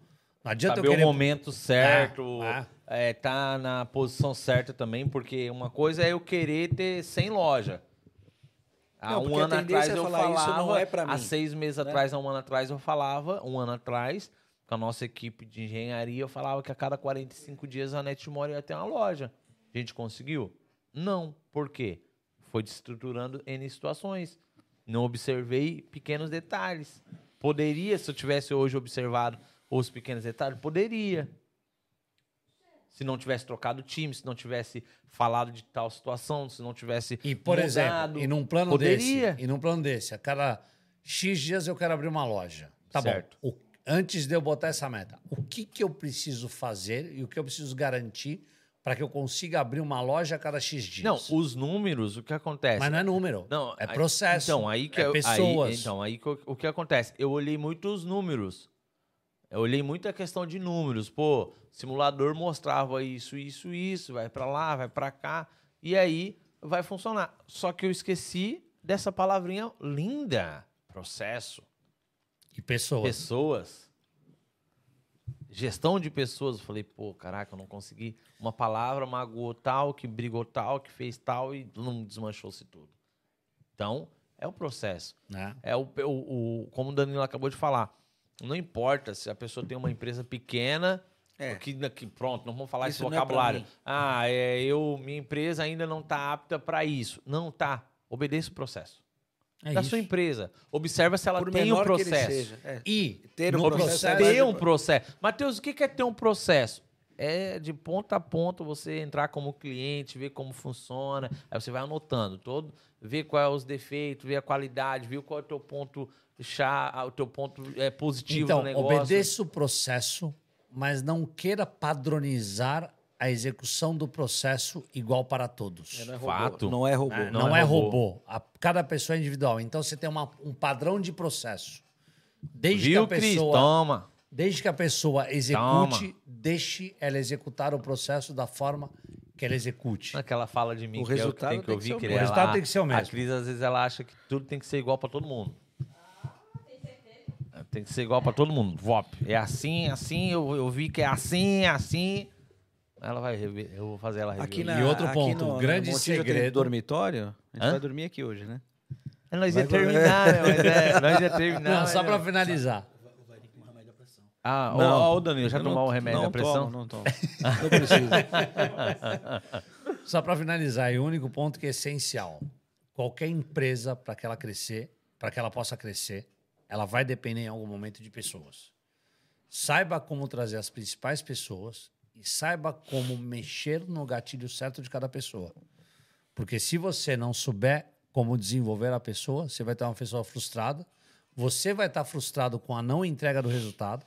Não adianta Saber eu querer... o momento certo, Ah, é, tá na posição certa também, porque uma coisa é eu querer ter 100 loja. Há Não, um ano atrás é eu falar, falava, "Isso não é há mim", seis meses né? atrás, há um ano atrás eu falava, um ano atrás, com a nossa equipe de engenharia, eu falava que a cada 45 dias a Netmore ia ter uma loja. A gente conseguiu? Não. Por quê? Foi desestruturando N situações. Não observei pequenos detalhes. Poderia, se eu tivesse hoje observado os pequenos detalhes, poderia. Se não tivesse trocado time, se não tivesse falado de tal situação, se não tivesse E, por mudado, exemplo, e num plano poderia. desse, e num plano desse, a cada X dias eu quero abrir uma loja. Tá Certo. bom. O- antes de eu botar essa meta, o que, que eu preciso fazer e o que eu preciso garantir para que eu consiga abrir uma loja a cada X dias? Não, os números, o que acontece? Mas não é número. Não, é aí- processo. Então, aí que é eu- aí- pessoas. então, aí que o que acontece? Eu olhei muito os números. Eu olhei muito a questão de números. Pô, simulador mostrava isso, isso, isso, vai pra lá, vai pra cá, e aí vai funcionar. Só que eu esqueci dessa palavrinha linda, processo, E pessoas. pessoas. gestão de pessoas, eu falei, pô, caraca, eu não consegui. Uma palavra magoou tal, que brigou tal, que fez tal e não desmanchou-se tudo. Então, é o processo. Né? É o, o, o- como o Danilo acabou de falar. Não importa se a pessoa tem uma empresa pequena, É. que, que pronto, não vamos falar Isso esse é vocabulário. mim. ah, é, eu, minha empresa ainda não está apta para isso. Não tá. Obedeça o processo. É da isso. sua empresa. Observa se ela Por tem o menor que ele processo. seja. É. E Ter um no processo é Ter um processo. Matheus, o que é ter um processo? É de ponta a ponta você entrar como cliente, ver como funciona. Aí você vai anotando todo, ver qual é os defeitos, ver a qualidade, ver qual é o teu ponto chá, o teu ponto é, positivo Então, do negócio. obedeça o processo, mas não queira padronizar a execução do processo igual para todos. Não é robô. Fato. Não é robô. É, não não, é é robô. robô. A- cada pessoa é individual. Então você tem uma- um padrão de processo. Desde Viu, que a Cris? pessoa, Toma. desde que a pessoa execute, deixe ela executar o processo da forma que ela execute. Aquela fala de mim O que é o que resultado tem que que ouvir. ser o que ela- O resultado tem que ser o mesmo. A Cris, às vezes, ela acha que tudo tem que ser igual para todo mundo. Tem que ser igual para todo mundo. VOP. É assim, assim, eu, eu vi que é assim, é assim. Ela vai rever. Eu vou fazer ela rever. Aqui na, E outro aqui ponto, no, grande no tem segredo- dormitório. A gente Hã? vai dormir aqui hoje, né? Nós ia terminar, né? Mas é, nós ia terminar. Não, só é- para finalizar. Ah, Não. ó, o Danilo, já tomou o remédio da pressão? Tomo, não tomo. Não preciso. Só para finalizar, e o único ponto que é essencial: qualquer empresa, para que ela crescer, para que ela possa crescer, ela vai depender em algum momento de pessoas. Saiba como trazer as principais pessoas e saiba como mexer no gatilho certo de cada pessoa. Porque se você não souber como desenvolver a pessoa, você vai ter uma pessoa frustrada, você vai estar frustrado com a não entrega do resultado.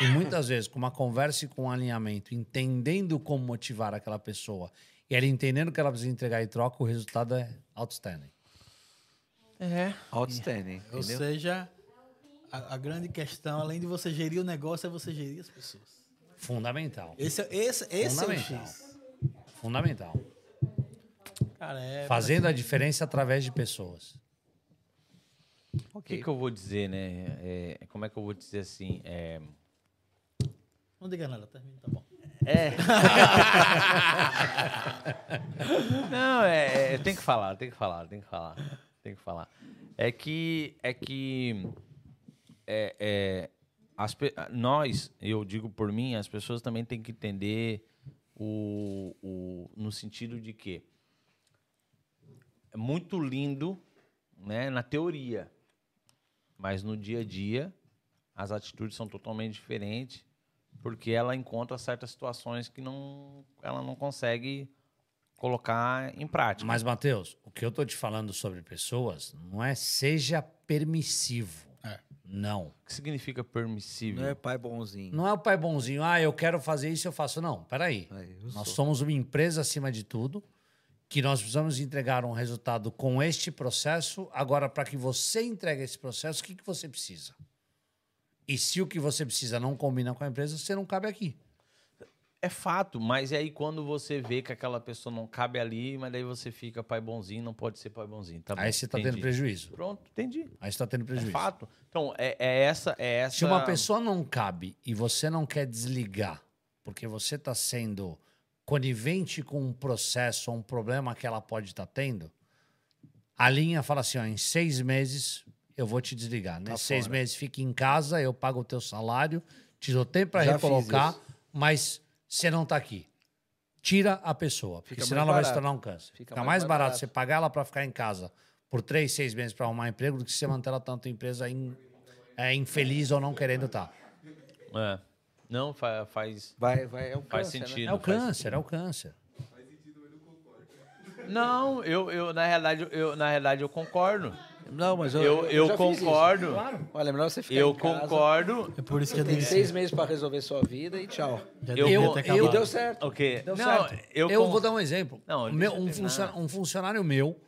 E muitas vezes, com uma conversa e com um alinhamento, entendendo como motivar aquela pessoa e ela entendendo que ela precisa entregar em troca, o resultado é outstanding. É. Outstanding. Ou Entendeu? seja, a, a grande questão, além de você gerir o negócio, é você gerir as pessoas. Fundamental. Esse, é- esse, esse é o Fundamental. X. Fundamental. Cara, é, Fazendo a diferença através de pessoas. O que, que eu vou dizer, né? É, como é que eu vou dizer assim? É, Não diga nada, termina, tá bom. É. Não, é, é, tem que falar, tem que falar, tem que falar, tem que falar. É que é que é, é, as, nós, eu digo por mim, as pessoas também têm que entender o, o no sentido de que é muito lindo, né, na teoria, mas no dia a dia as atitudes são totalmente diferentes porque ela encontra certas situações que não, ela não consegue colocar em prática. Mas, Matheus, o que eu tô te falando sobre pessoas não é seja permissivo. É. Não. o que significa permissível? Não é pai bonzinho. Não é o pai bonzinho, ah, eu quero fazer isso, eu faço. Não, peraí. Aí, eu Nós sou. somos uma empresa acima de tudo, que nós precisamos entregar um resultado com este processo. Agora, para que você entregue esse processo, o que, que você precisa? E se o que você precisa não combina com a empresa, você não cabe aqui. É fato, mas é aí quando você vê que aquela pessoa não cabe ali, mas daí você fica pai bonzinho, não pode ser pai bonzinho. Tá Aí você está tendo prejuízo. Pronto, entendi. Aí você está tendo É prejuízo. fato. Então, é, é essa, é essa. Se uma pessoa não cabe e você não quer desligar, porque você está sendo conivente com um processo ou um problema que ela pode estar tendo, a linha fala assim: ó, em seis meses eu vou te desligar. Nesses seis meses fique em casa, eu pago o teu salário, te dou tempo para recolocar, mas você não está aqui. Tira a pessoa, porque Fica senão ela vai se barato. tornar um câncer. Fica, Fica mais, mais barato, barato. você pagar ela para ficar em casa por três, seis meses para arrumar emprego do que você manter ela tanto empresa in- é, infeliz ou não querendo estar. É. Não, fa- faz, Vai, vai, é um faz câncer, né? sentido. É o faz câncer, é o câncer. Não, eu, eu na realidade eu na realidade eu concordo. Não, mas eu, Eu, eu isso. concordo. Olha, é melhor você ficar Eu em casa, concordo. É por isso que eu Tem seis meses pra resolver sua vida e tchau. Já Eu eu- E acabado. deu certo. Ok. Deu não, certo. eu, Eu, vou dar um exemplo. Não, meu- eu um, um funcionário meu,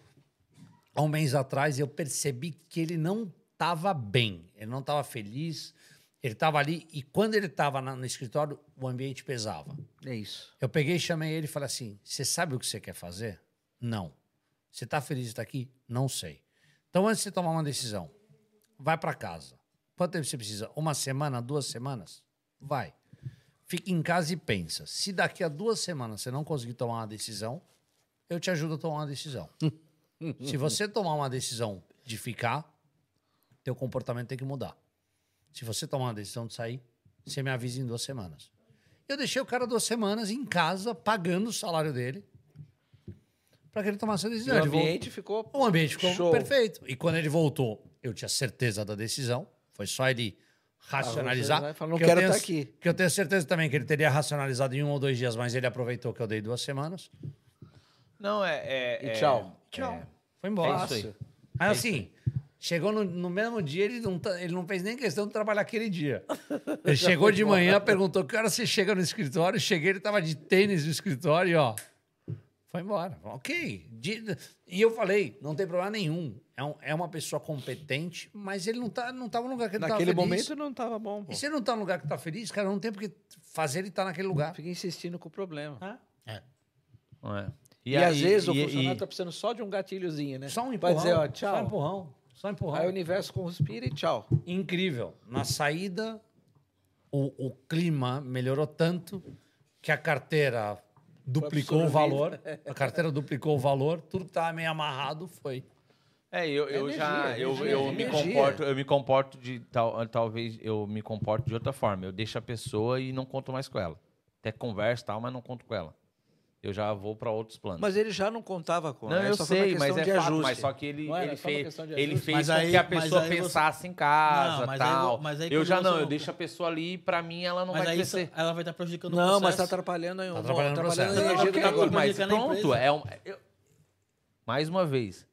há um mês atrás, eu percebi que ele não estava bem, ele não estava feliz, ele estava ali e quando ele estava no escritório, o ambiente pesava. É isso. Eu peguei, chamei ele e falei assim: Você sabe o que você quer fazer? Não. Você está feliz de estar aqui? Não sei. Então, antes de você tomar uma decisão, vai para casa. Quanto tempo você precisa? Uma semana, duas semanas? Vai. fica em casa e pensa. Se daqui a duas semanas você não conseguir tomar uma decisão, eu te ajudo a tomar uma decisão. Se você tomar uma decisão de ficar, teu comportamento tem que mudar. Se você tomar uma decisão de sair, você me avisa em duas semanas. Eu deixei o cara duas semanas em casa, pagando o salário dele, para que ele tomasse a E decisão. o ambiente ficou. o ambiente ficou Show. perfeito. E quando ele voltou, eu tinha certeza da decisão. Foi só ele racionalizar. e falar, "Não que eu quero tenho- tá aqui." Que eu tenho certeza também que ele teria racionalizado em um ou dois dias, mas ele aproveitou que eu dei duas semanas. Não, é. é- E é- tchau. é- Foi embora. É isso aí. Aí assim, chegou no, no mesmo dia, ele não, tá- ele não fez nem questão de trabalhar aquele dia. Ele chegou de manhã, perguntou que hora você chega no escritório. Cheguei, ele tava de tênis no escritório e ó. Foi embora. Ok. E eu falei, não tem problema nenhum. É, um- é uma pessoa competente, mas ele não, tá, não tava no lugar que ele Naquele tava feliz. momento não estava bom. Pô. E se ele não tá no lugar que tá feliz, cara, não tem porque fazer ele estar naquele lugar. Fica insistindo com o problema. não é. E, às aí- vezes o e- funcionário e- está precisando só de um gatilhozinho, né? Só um Pra empurrão. dizer, ó, Só um tchau. empurrão. Só um empurrão. Aí o universo conspira e tchau. incrível. Na saída, o, o clima melhorou tanto que a carteira duplicou o valor. A carteira duplicou o valor, tudo que estava meio amarrado foi. É, eu, eu Energia, já. Eu, energia, eu me comporto, eu me comporto de. Tal, talvez eu me comporto de outra forma. Eu deixo a pessoa e não conto mais com ela. Até converso e tal, mas não conto com ela. Eu já vou para outros planos. Mas ele já não contava com não, ela, eu sei, mas é fato. Mas só que ele, Não ele fez, questão de ele fez Mas com aí- que a pessoa aí você- pensasse em casa Não, mas aí tal. mas aí eu já não, eu deixo a pessoa ali e pra mim ela não Mas vai aí isso- crescer. ela vai estar prejudicando o Não, mas está processo. atrapalhando, tá atrapalhando o atrapalhando a processo. energia do Ok, negócio. mas pronto, é um, eu- mais uma vez,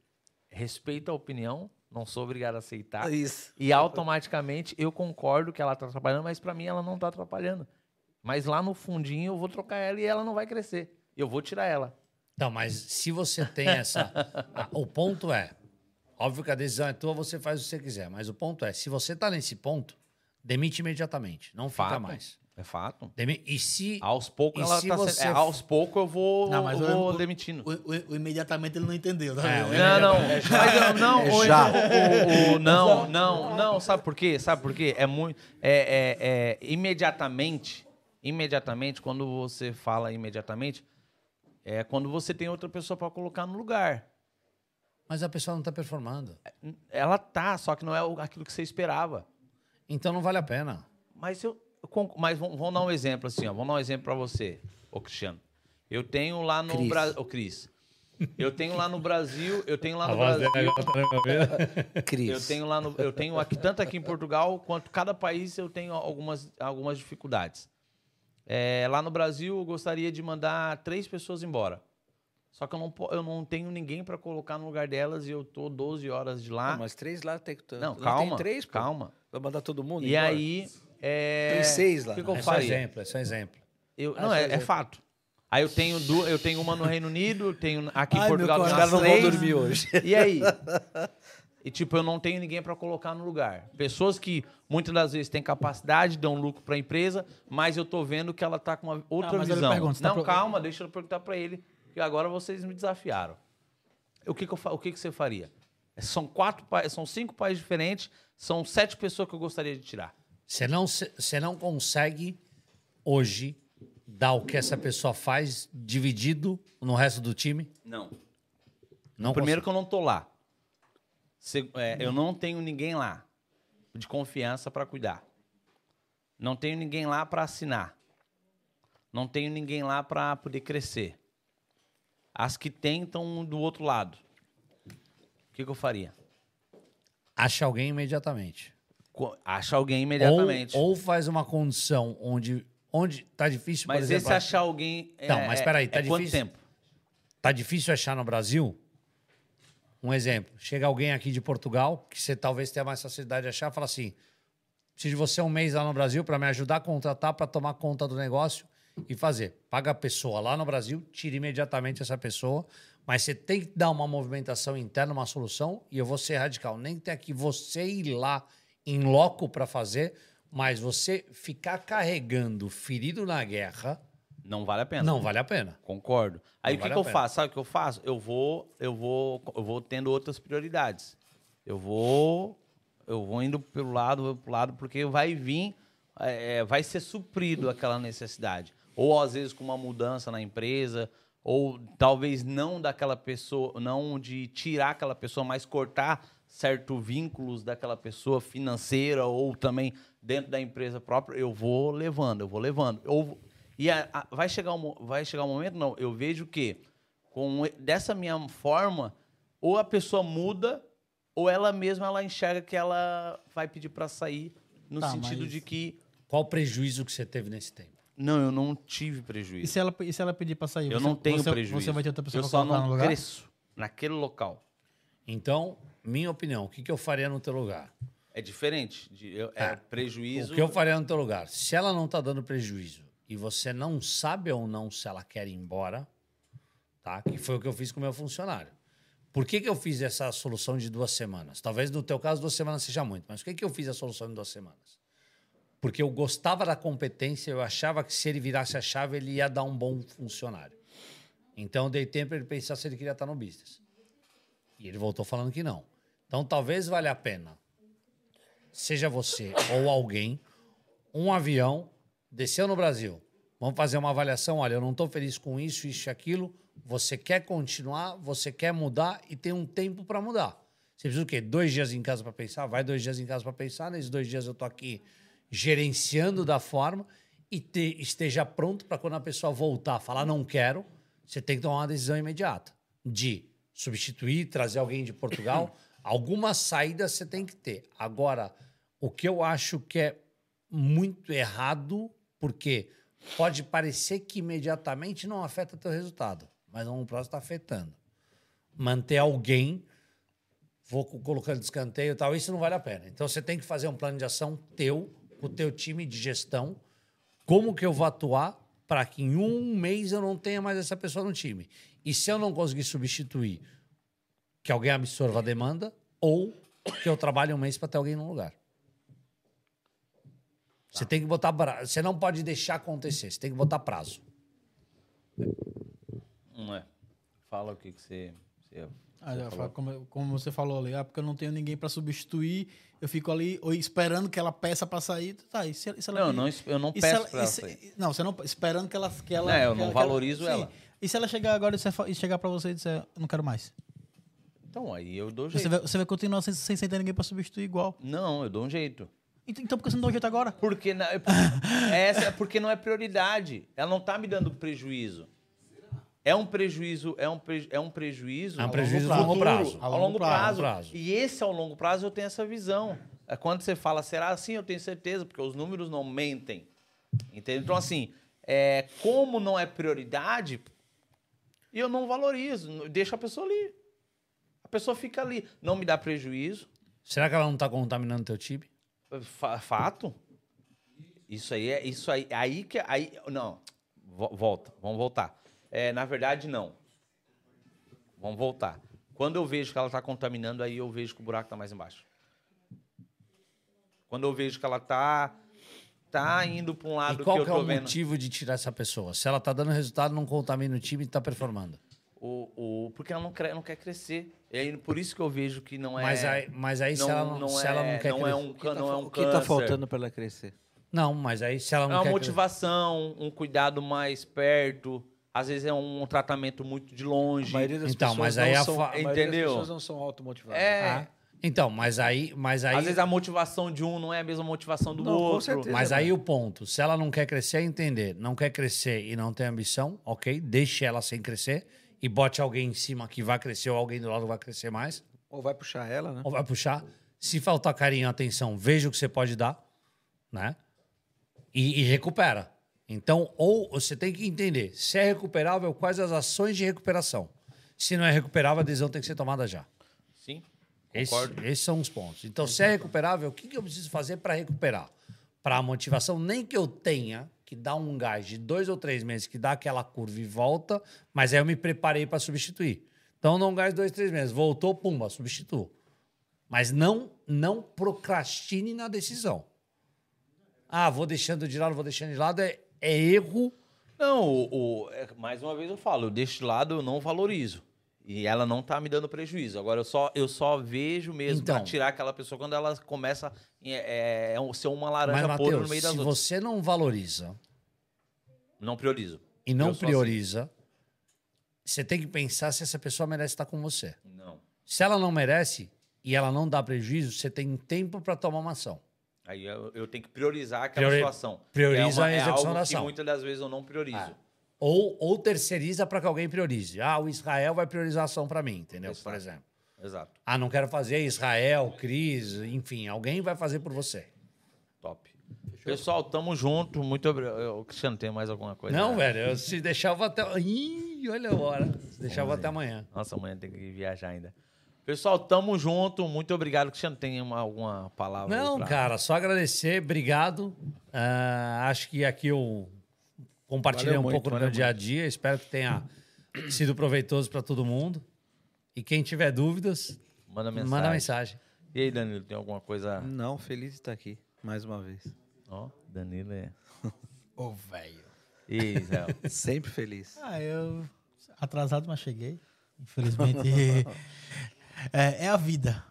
respeita a opinião, não sou obrigado a aceitar. Isso. E automaticamente eu concordo que ela tá atrapalhando, mas pra mim ela não tá atrapalhando. Mas lá no fundinho eu vou trocar ela e ela não vai crescer. Eu vou tirar ela. Não, mas se você tem essa. Ah, o ponto é. Óbvio que a decisão é tua, você faz o que você quiser. Mas o ponto é: se você está nesse ponto, demite imediatamente. Não fica Fato. mais. É fato. Demi- E se. Aos poucos ela se tá você sendo- é, aos poucos eu vou, Não, mas eu vou o- demitindo. O, o- o imediatamente ele não entendeu. Tá É, Não, não. Mas eu- não, É o- já. o- o- não, não, não. Sabe por quê? Sabe por quê? É muito. É, é- é imediatamente. Imediatamente, quando você fala imediatamente, é quando você tem outra pessoa para colocar no lugar. Mas a pessoa não está performando. Ela tá, só que não é o- aquilo que você esperava. Então não vale a pena. Mas eu. Mas vamos, dar um exemplo assim, ó. Vamos dar um exemplo para você, ô Cristiano. Eu tenho lá no. Brasil. Ô, Cris. Eu tenho lá no Brasil. Eu tenho lá no Brasil. tá. Cris. Eu tenho lá no, eu tenho aqui tanto aqui em Portugal quanto cada país eu tenho algumas, algumas dificuldades. É, lá no Brasil eu gostaria de mandar três pessoas embora. Só que eu não, eu não tenho ninguém para colocar no lugar delas e eu tô 12 horas de lá. Não, mas três lá tem que Não, Tem calma, três, pô. calma. Vai mandar todo mundo E embora? aí é, Tem seis lá. O que, que eu É só faria? exemplo, é só exemplo. Eu, Ah, não, só é, é exemplo. fato. Aí eu tenho, du, eu tenho uma no Reino Unido, tenho aqui em Ai, Portugal. Os caras não vão dormir hoje. E aí? E tipo, eu não tenho ninguém para colocar no lugar. Pessoas que muitas das vezes têm capacidade, dão lucro para a empresa, mas eu tô vendo que ela tá com uma outra mas eu lhe visão. pergunto, tá não, pro- calma, deixa eu perguntar para ele, que agora vocês me desafiaram. O que que, eu, fa- o que, que você faria? São quatro, pa- são cinco países diferentes, são sete pessoas que eu gostaria de tirar. Você não, você não consegue hoje dar o que essa pessoa faz dividido no resto do time? Não. Não Primeiro que eu não tô lá. Se- é, eu não tenho ninguém lá de confiança para cuidar. Não tenho ninguém lá para assinar. Não tenho ninguém lá para poder crescer. As que tem estão do outro lado. O que, que eu faria? Acha alguém imediatamente. Co- Acha alguém imediatamente. Ou, ou faz uma condição onde, onde tá difícil, por Mas exemplo, esse achar alguém. é- Não, mas é- peraí, tá é quanto difícil? tempo? tá difícil achar no Brasil. Um exemplo, chega alguém aqui de Portugal, que você talvez tenha mais facilidade de achar, fala assim: preciso de você um mês lá no Brasil para me ajudar a contratar, para tomar conta do negócio e fazer. Paga a pessoa lá no Brasil, tira imediatamente essa pessoa, mas você tem que dar uma movimentação interna, uma solução, e eu vou ser radical. Nem tem que você ir lá em loco para fazer, mas você ficar carregando ferido na guerra, Não vale a pena. não vale a pena. Concordo. Aí Não o que, vale que eu pena. faço? Sabe o que eu faço? Eu vou, eu vou, eu vou tendo outras prioridades. Eu vou, eu vou indo pelo lado, vou pro lado, porque vai vir é, vai ser suprido aquela necessidade. Ou às vezes com uma mudança na empresa, ou talvez não daquela pessoa, não de tirar aquela pessoa, mas cortar certos vínculos daquela pessoa financeira ou também dentro da empresa própria, eu vou levando, eu vou levando. Ou, e a- a- vai, chegar um, vai chegar um momento, não, eu vejo que com e- dessa minha forma, ou a pessoa muda, ou ela mesma ela enxerga que ela vai pedir para sair, no Tá, sentido de que Qual o prejuízo que você teve nesse tempo? não, eu não tive E prejuízo. se ela, e se ela pedir pra sair? Eu você- não tenho você, prejuízo. Você vai ter outra pessoa eu só colocar não no lugar? cresço naquele local. Então, minha opinião, o que, que eu faria no teu lugar? É diferente. De, eu- é Ah, prejuízo. O que eu faria no teu lugar? Se ela não tá dando prejuízo e você não sabe ou não se ela quer ir embora, tá? Que foi o que eu fiz com o meu funcionário. Por que, que eu fiz essa solução de duas semanas? Talvez no teu caso duas semanas seja muito, mas por que, que eu fiz a solução de duas semanas? Porque eu gostava da competência, eu achava que se ele virasse a chave, ele ia dar um bom funcionário. Então eu dei tempo para ele pensar se ele queria estar no business. E ele voltou falando que não. Então talvez valha a pena, seja você ou alguém, um avião, desceu no Brasil. Vamos fazer uma avaliação. Olha, eu não estou feliz com isso, isso e aquilo. Você quer continuar, você quer mudar e tem um tempo para mudar. Você precisa o quê? Dois dias em casa para pensar? Vai dois dias em casa para pensar. Nesses dois dias eu estou aqui gerenciando da forma e te- esteja pronto para quando a pessoa voltar, falar não quero, você tem que tomar uma decisão imediata de substituir, trazer alguém de Portugal. Alguma saída você tem que ter. Agora, o que eu acho que é muito errado, porque pode parecer que imediatamente não afeta teu resultado, mas a longo prazo está afetando. Manter alguém, vou co- colocando de escanteio e tal, isso não vale a pena. Então você tem que fazer um plano de ação teu, com o teu time de gestão, como que eu vou atuar para que em um mês eu não tenha mais essa pessoa no time. E se eu não conseguir substituir, que alguém absorva a demanda ou que eu trabalhe um mês para ter alguém no lugar. Você tem que botar. bra- Você não pode deixar acontecer, você tem que botar prazo. Não é. Fala o que, que você. você- Ah, eu falo, como, como você falou ali, ah, porque eu não tenho ninguém pra substituir, eu fico ali ou esperando que ela peça pra sair. Tá, e se, e se ela Não, eu não, eu não peço ela- pra ela se- sair. Não, você não esperando que ela que ela É, eu que não ela- valorizo sim. ela. E se ela chegar agora e, você e chegar pra você e disser, eu não quero mais? Então, aí eu dou jeito. Você vai, você vai continuar sem, sem, ter ninguém pra substituir igual. Não, eu dou um jeito. Então, então por que você não dá um jeito agora? Porque, na- essa é porque não é prioridade. Ela não tá me dando prejuízo. É um prejuízo, é um, pre- é um prejuízo. É um ao prejuízo longo a longo prazo. Ao A longo prazo. prazo. E esse ao longo prazo eu tenho essa visão. É quando você fala, será assim? Eu tenho certeza, porque os números não mentem. Entendeu? Então, assim, é, como não é prioridade, eu não valorizo. Deixa a pessoa ali. A pessoa fica ali. Não me dá prejuízo. Será que ela não está contaminando teu time? Fa- fato. Isso aí é isso aí, aí que aí não. Vo- Volta, vamos voltar. É, na verdade não. Vamos voltar. Quando eu vejo que ela está contaminando, aí eu vejo que o buraco está mais embaixo. Quando eu vejo que ela está tá indo para um lado e qual que eu que é o vendo motivo de tirar essa pessoa? Se ela está dando resultado, não contamina o time e está performando. O, o porque ela não, cre- não quer crescer. E aí, por isso que eu vejo que não é Mas aí, mas aí se, ela não, se ela não quer não é crescer- um can- não é um o que tá câncer. faltando para ela crescer? Não, mas aí se ela É não uma quer motivação, um cuidado mais perto. Às vezes é um tratamento muito de A longe. maioria das Então, pessoas mas aí não a são, fa- a Entendeu? pessoas não são automotivadas. É. Ah, então, mas aí, mas aí, Às vezes a motivação de um não é a mesma motivação do Não, com outro. certeza. mas né? aí o ponto, se ela não quer crescer, é entender, não quer crescer e não tem ambição, ok, deixe ela sem crescer e bote alguém em cima que vai crescer ou alguém do lado vai crescer mais, Ou vai puxar ela, né? ou vai puxar. Se faltar carinho e atenção, veja o que você pode dar, né? E, e recupera. Então, ou você tem que entender se é recuperável, quais as ações de recuperação. Se não é recuperável, a decisão tem que ser tomada já. Sim, Esse- concordo. esses são os pontos. Então, se é recuperável, o que, que eu preciso fazer para recuperar? Para a motivação, nem que eu tenha que dar um gás de dois ou três meses, que dá aquela curva e volta, mas aí eu me preparei para substituir. Então, não gás dois, três meses. Voltou, pumba, substituo. Mas não, não procrastine na decisão. Ah, vou deixando de lado, vou deixando de lado. É, é erro. Não, o, o- é, mais uma vez eu falo, eu deixo de lado, eu não valorizo. E ela não tá me dando prejuízo. Agora eu só, eu só vejo mesmo pra Então. tirar aquela pessoa quando ela começa é, é, ser uma laranja Mas, podre no Matheus, meio das se outras. você não valoriza Não priorizo. e não sou prioriza, você tem que pensar se essa pessoa merece estar com você. Não. Se ela não merece e ela não dá prejuízo, você tem tempo para tomar uma ação. Aí eu, eu tenho que priorizar aquela Priori- situação. prioriza é a execução algo da que ação. muitas das vezes eu não priorizo. Ah. Ou, ou terceiriza para que alguém priorize. Ah, o Israel vai priorizar a ação para mim, entendeu? Por Exato. exemplo. Exato. Ah, não quero fazer Israel, Cris, enfim, alguém vai fazer por você. Top. Pessoal, tamo junto. Muito obrigado. O Cristiano, tem mais alguma coisa? Não, né? velho, eu se deixava até. Ih, olha a hora. Se deixava até amanhã. Nossa, amanhã tem que viajar ainda. Pessoal, tamo junto. Muito obrigado. Cristiano, tem uma- alguma palavra? aí Não, pra- cara, só agradecer, obrigado. Ah, acho que aqui eu compartilhei Valeu um muito, pouco do meu valeu dia a dia. Espero que tenha sido proveitoso para todo mundo. E quem tiver dúvidas, Manda mensagem. manda mensagem. E aí, Danilo, tem alguma coisa? Não, feliz de estar aqui, mais uma vez. Ó, Danilo é. Ô, velho. E aí, Zé? Sempre feliz. Ah, eu. Atrasado, mas cheguei. Infelizmente. é, é a vida.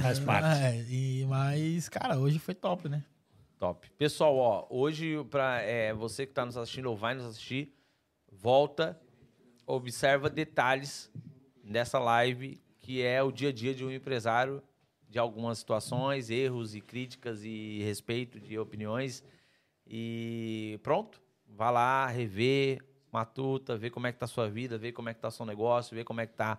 Faz parte. É, e, mas, cara, hoje foi top, né? Top. Pessoal, ó, hoje, para você que está nos assistindo ou vai nos assistir, volta, observa detalhes nessa live, que é o dia a dia de um empresário, de algumas situações, erros e críticas e respeito de opiniões. E pronto, vá lá, rever, matuta, ver como é que tá a sua vida, ver como é que tá o seu negócio, ver como é que tá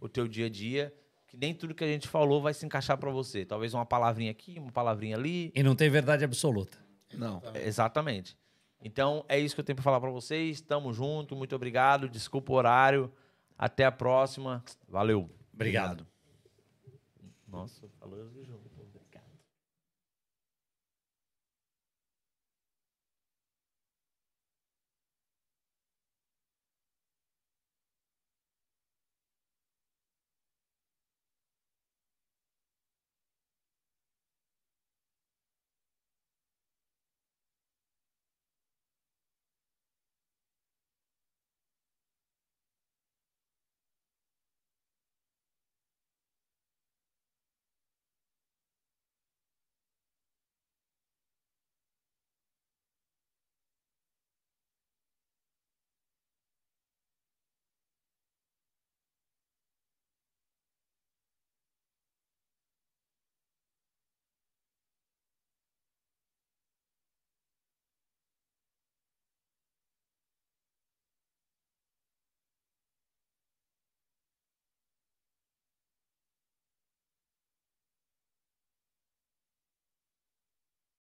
o teu dia a dia. Que nem tudo que a gente falou vai se encaixar para você. Talvez uma palavrinha aqui, uma palavrinha ali, E não tem verdade absoluta. Não. Exatamente. Então, é isso que eu tenho para falar para vocês. Tamo junto, muito obrigado. Desculpa o horário. Até a próxima. Valeu. Obrigado. Nossa, falou junto.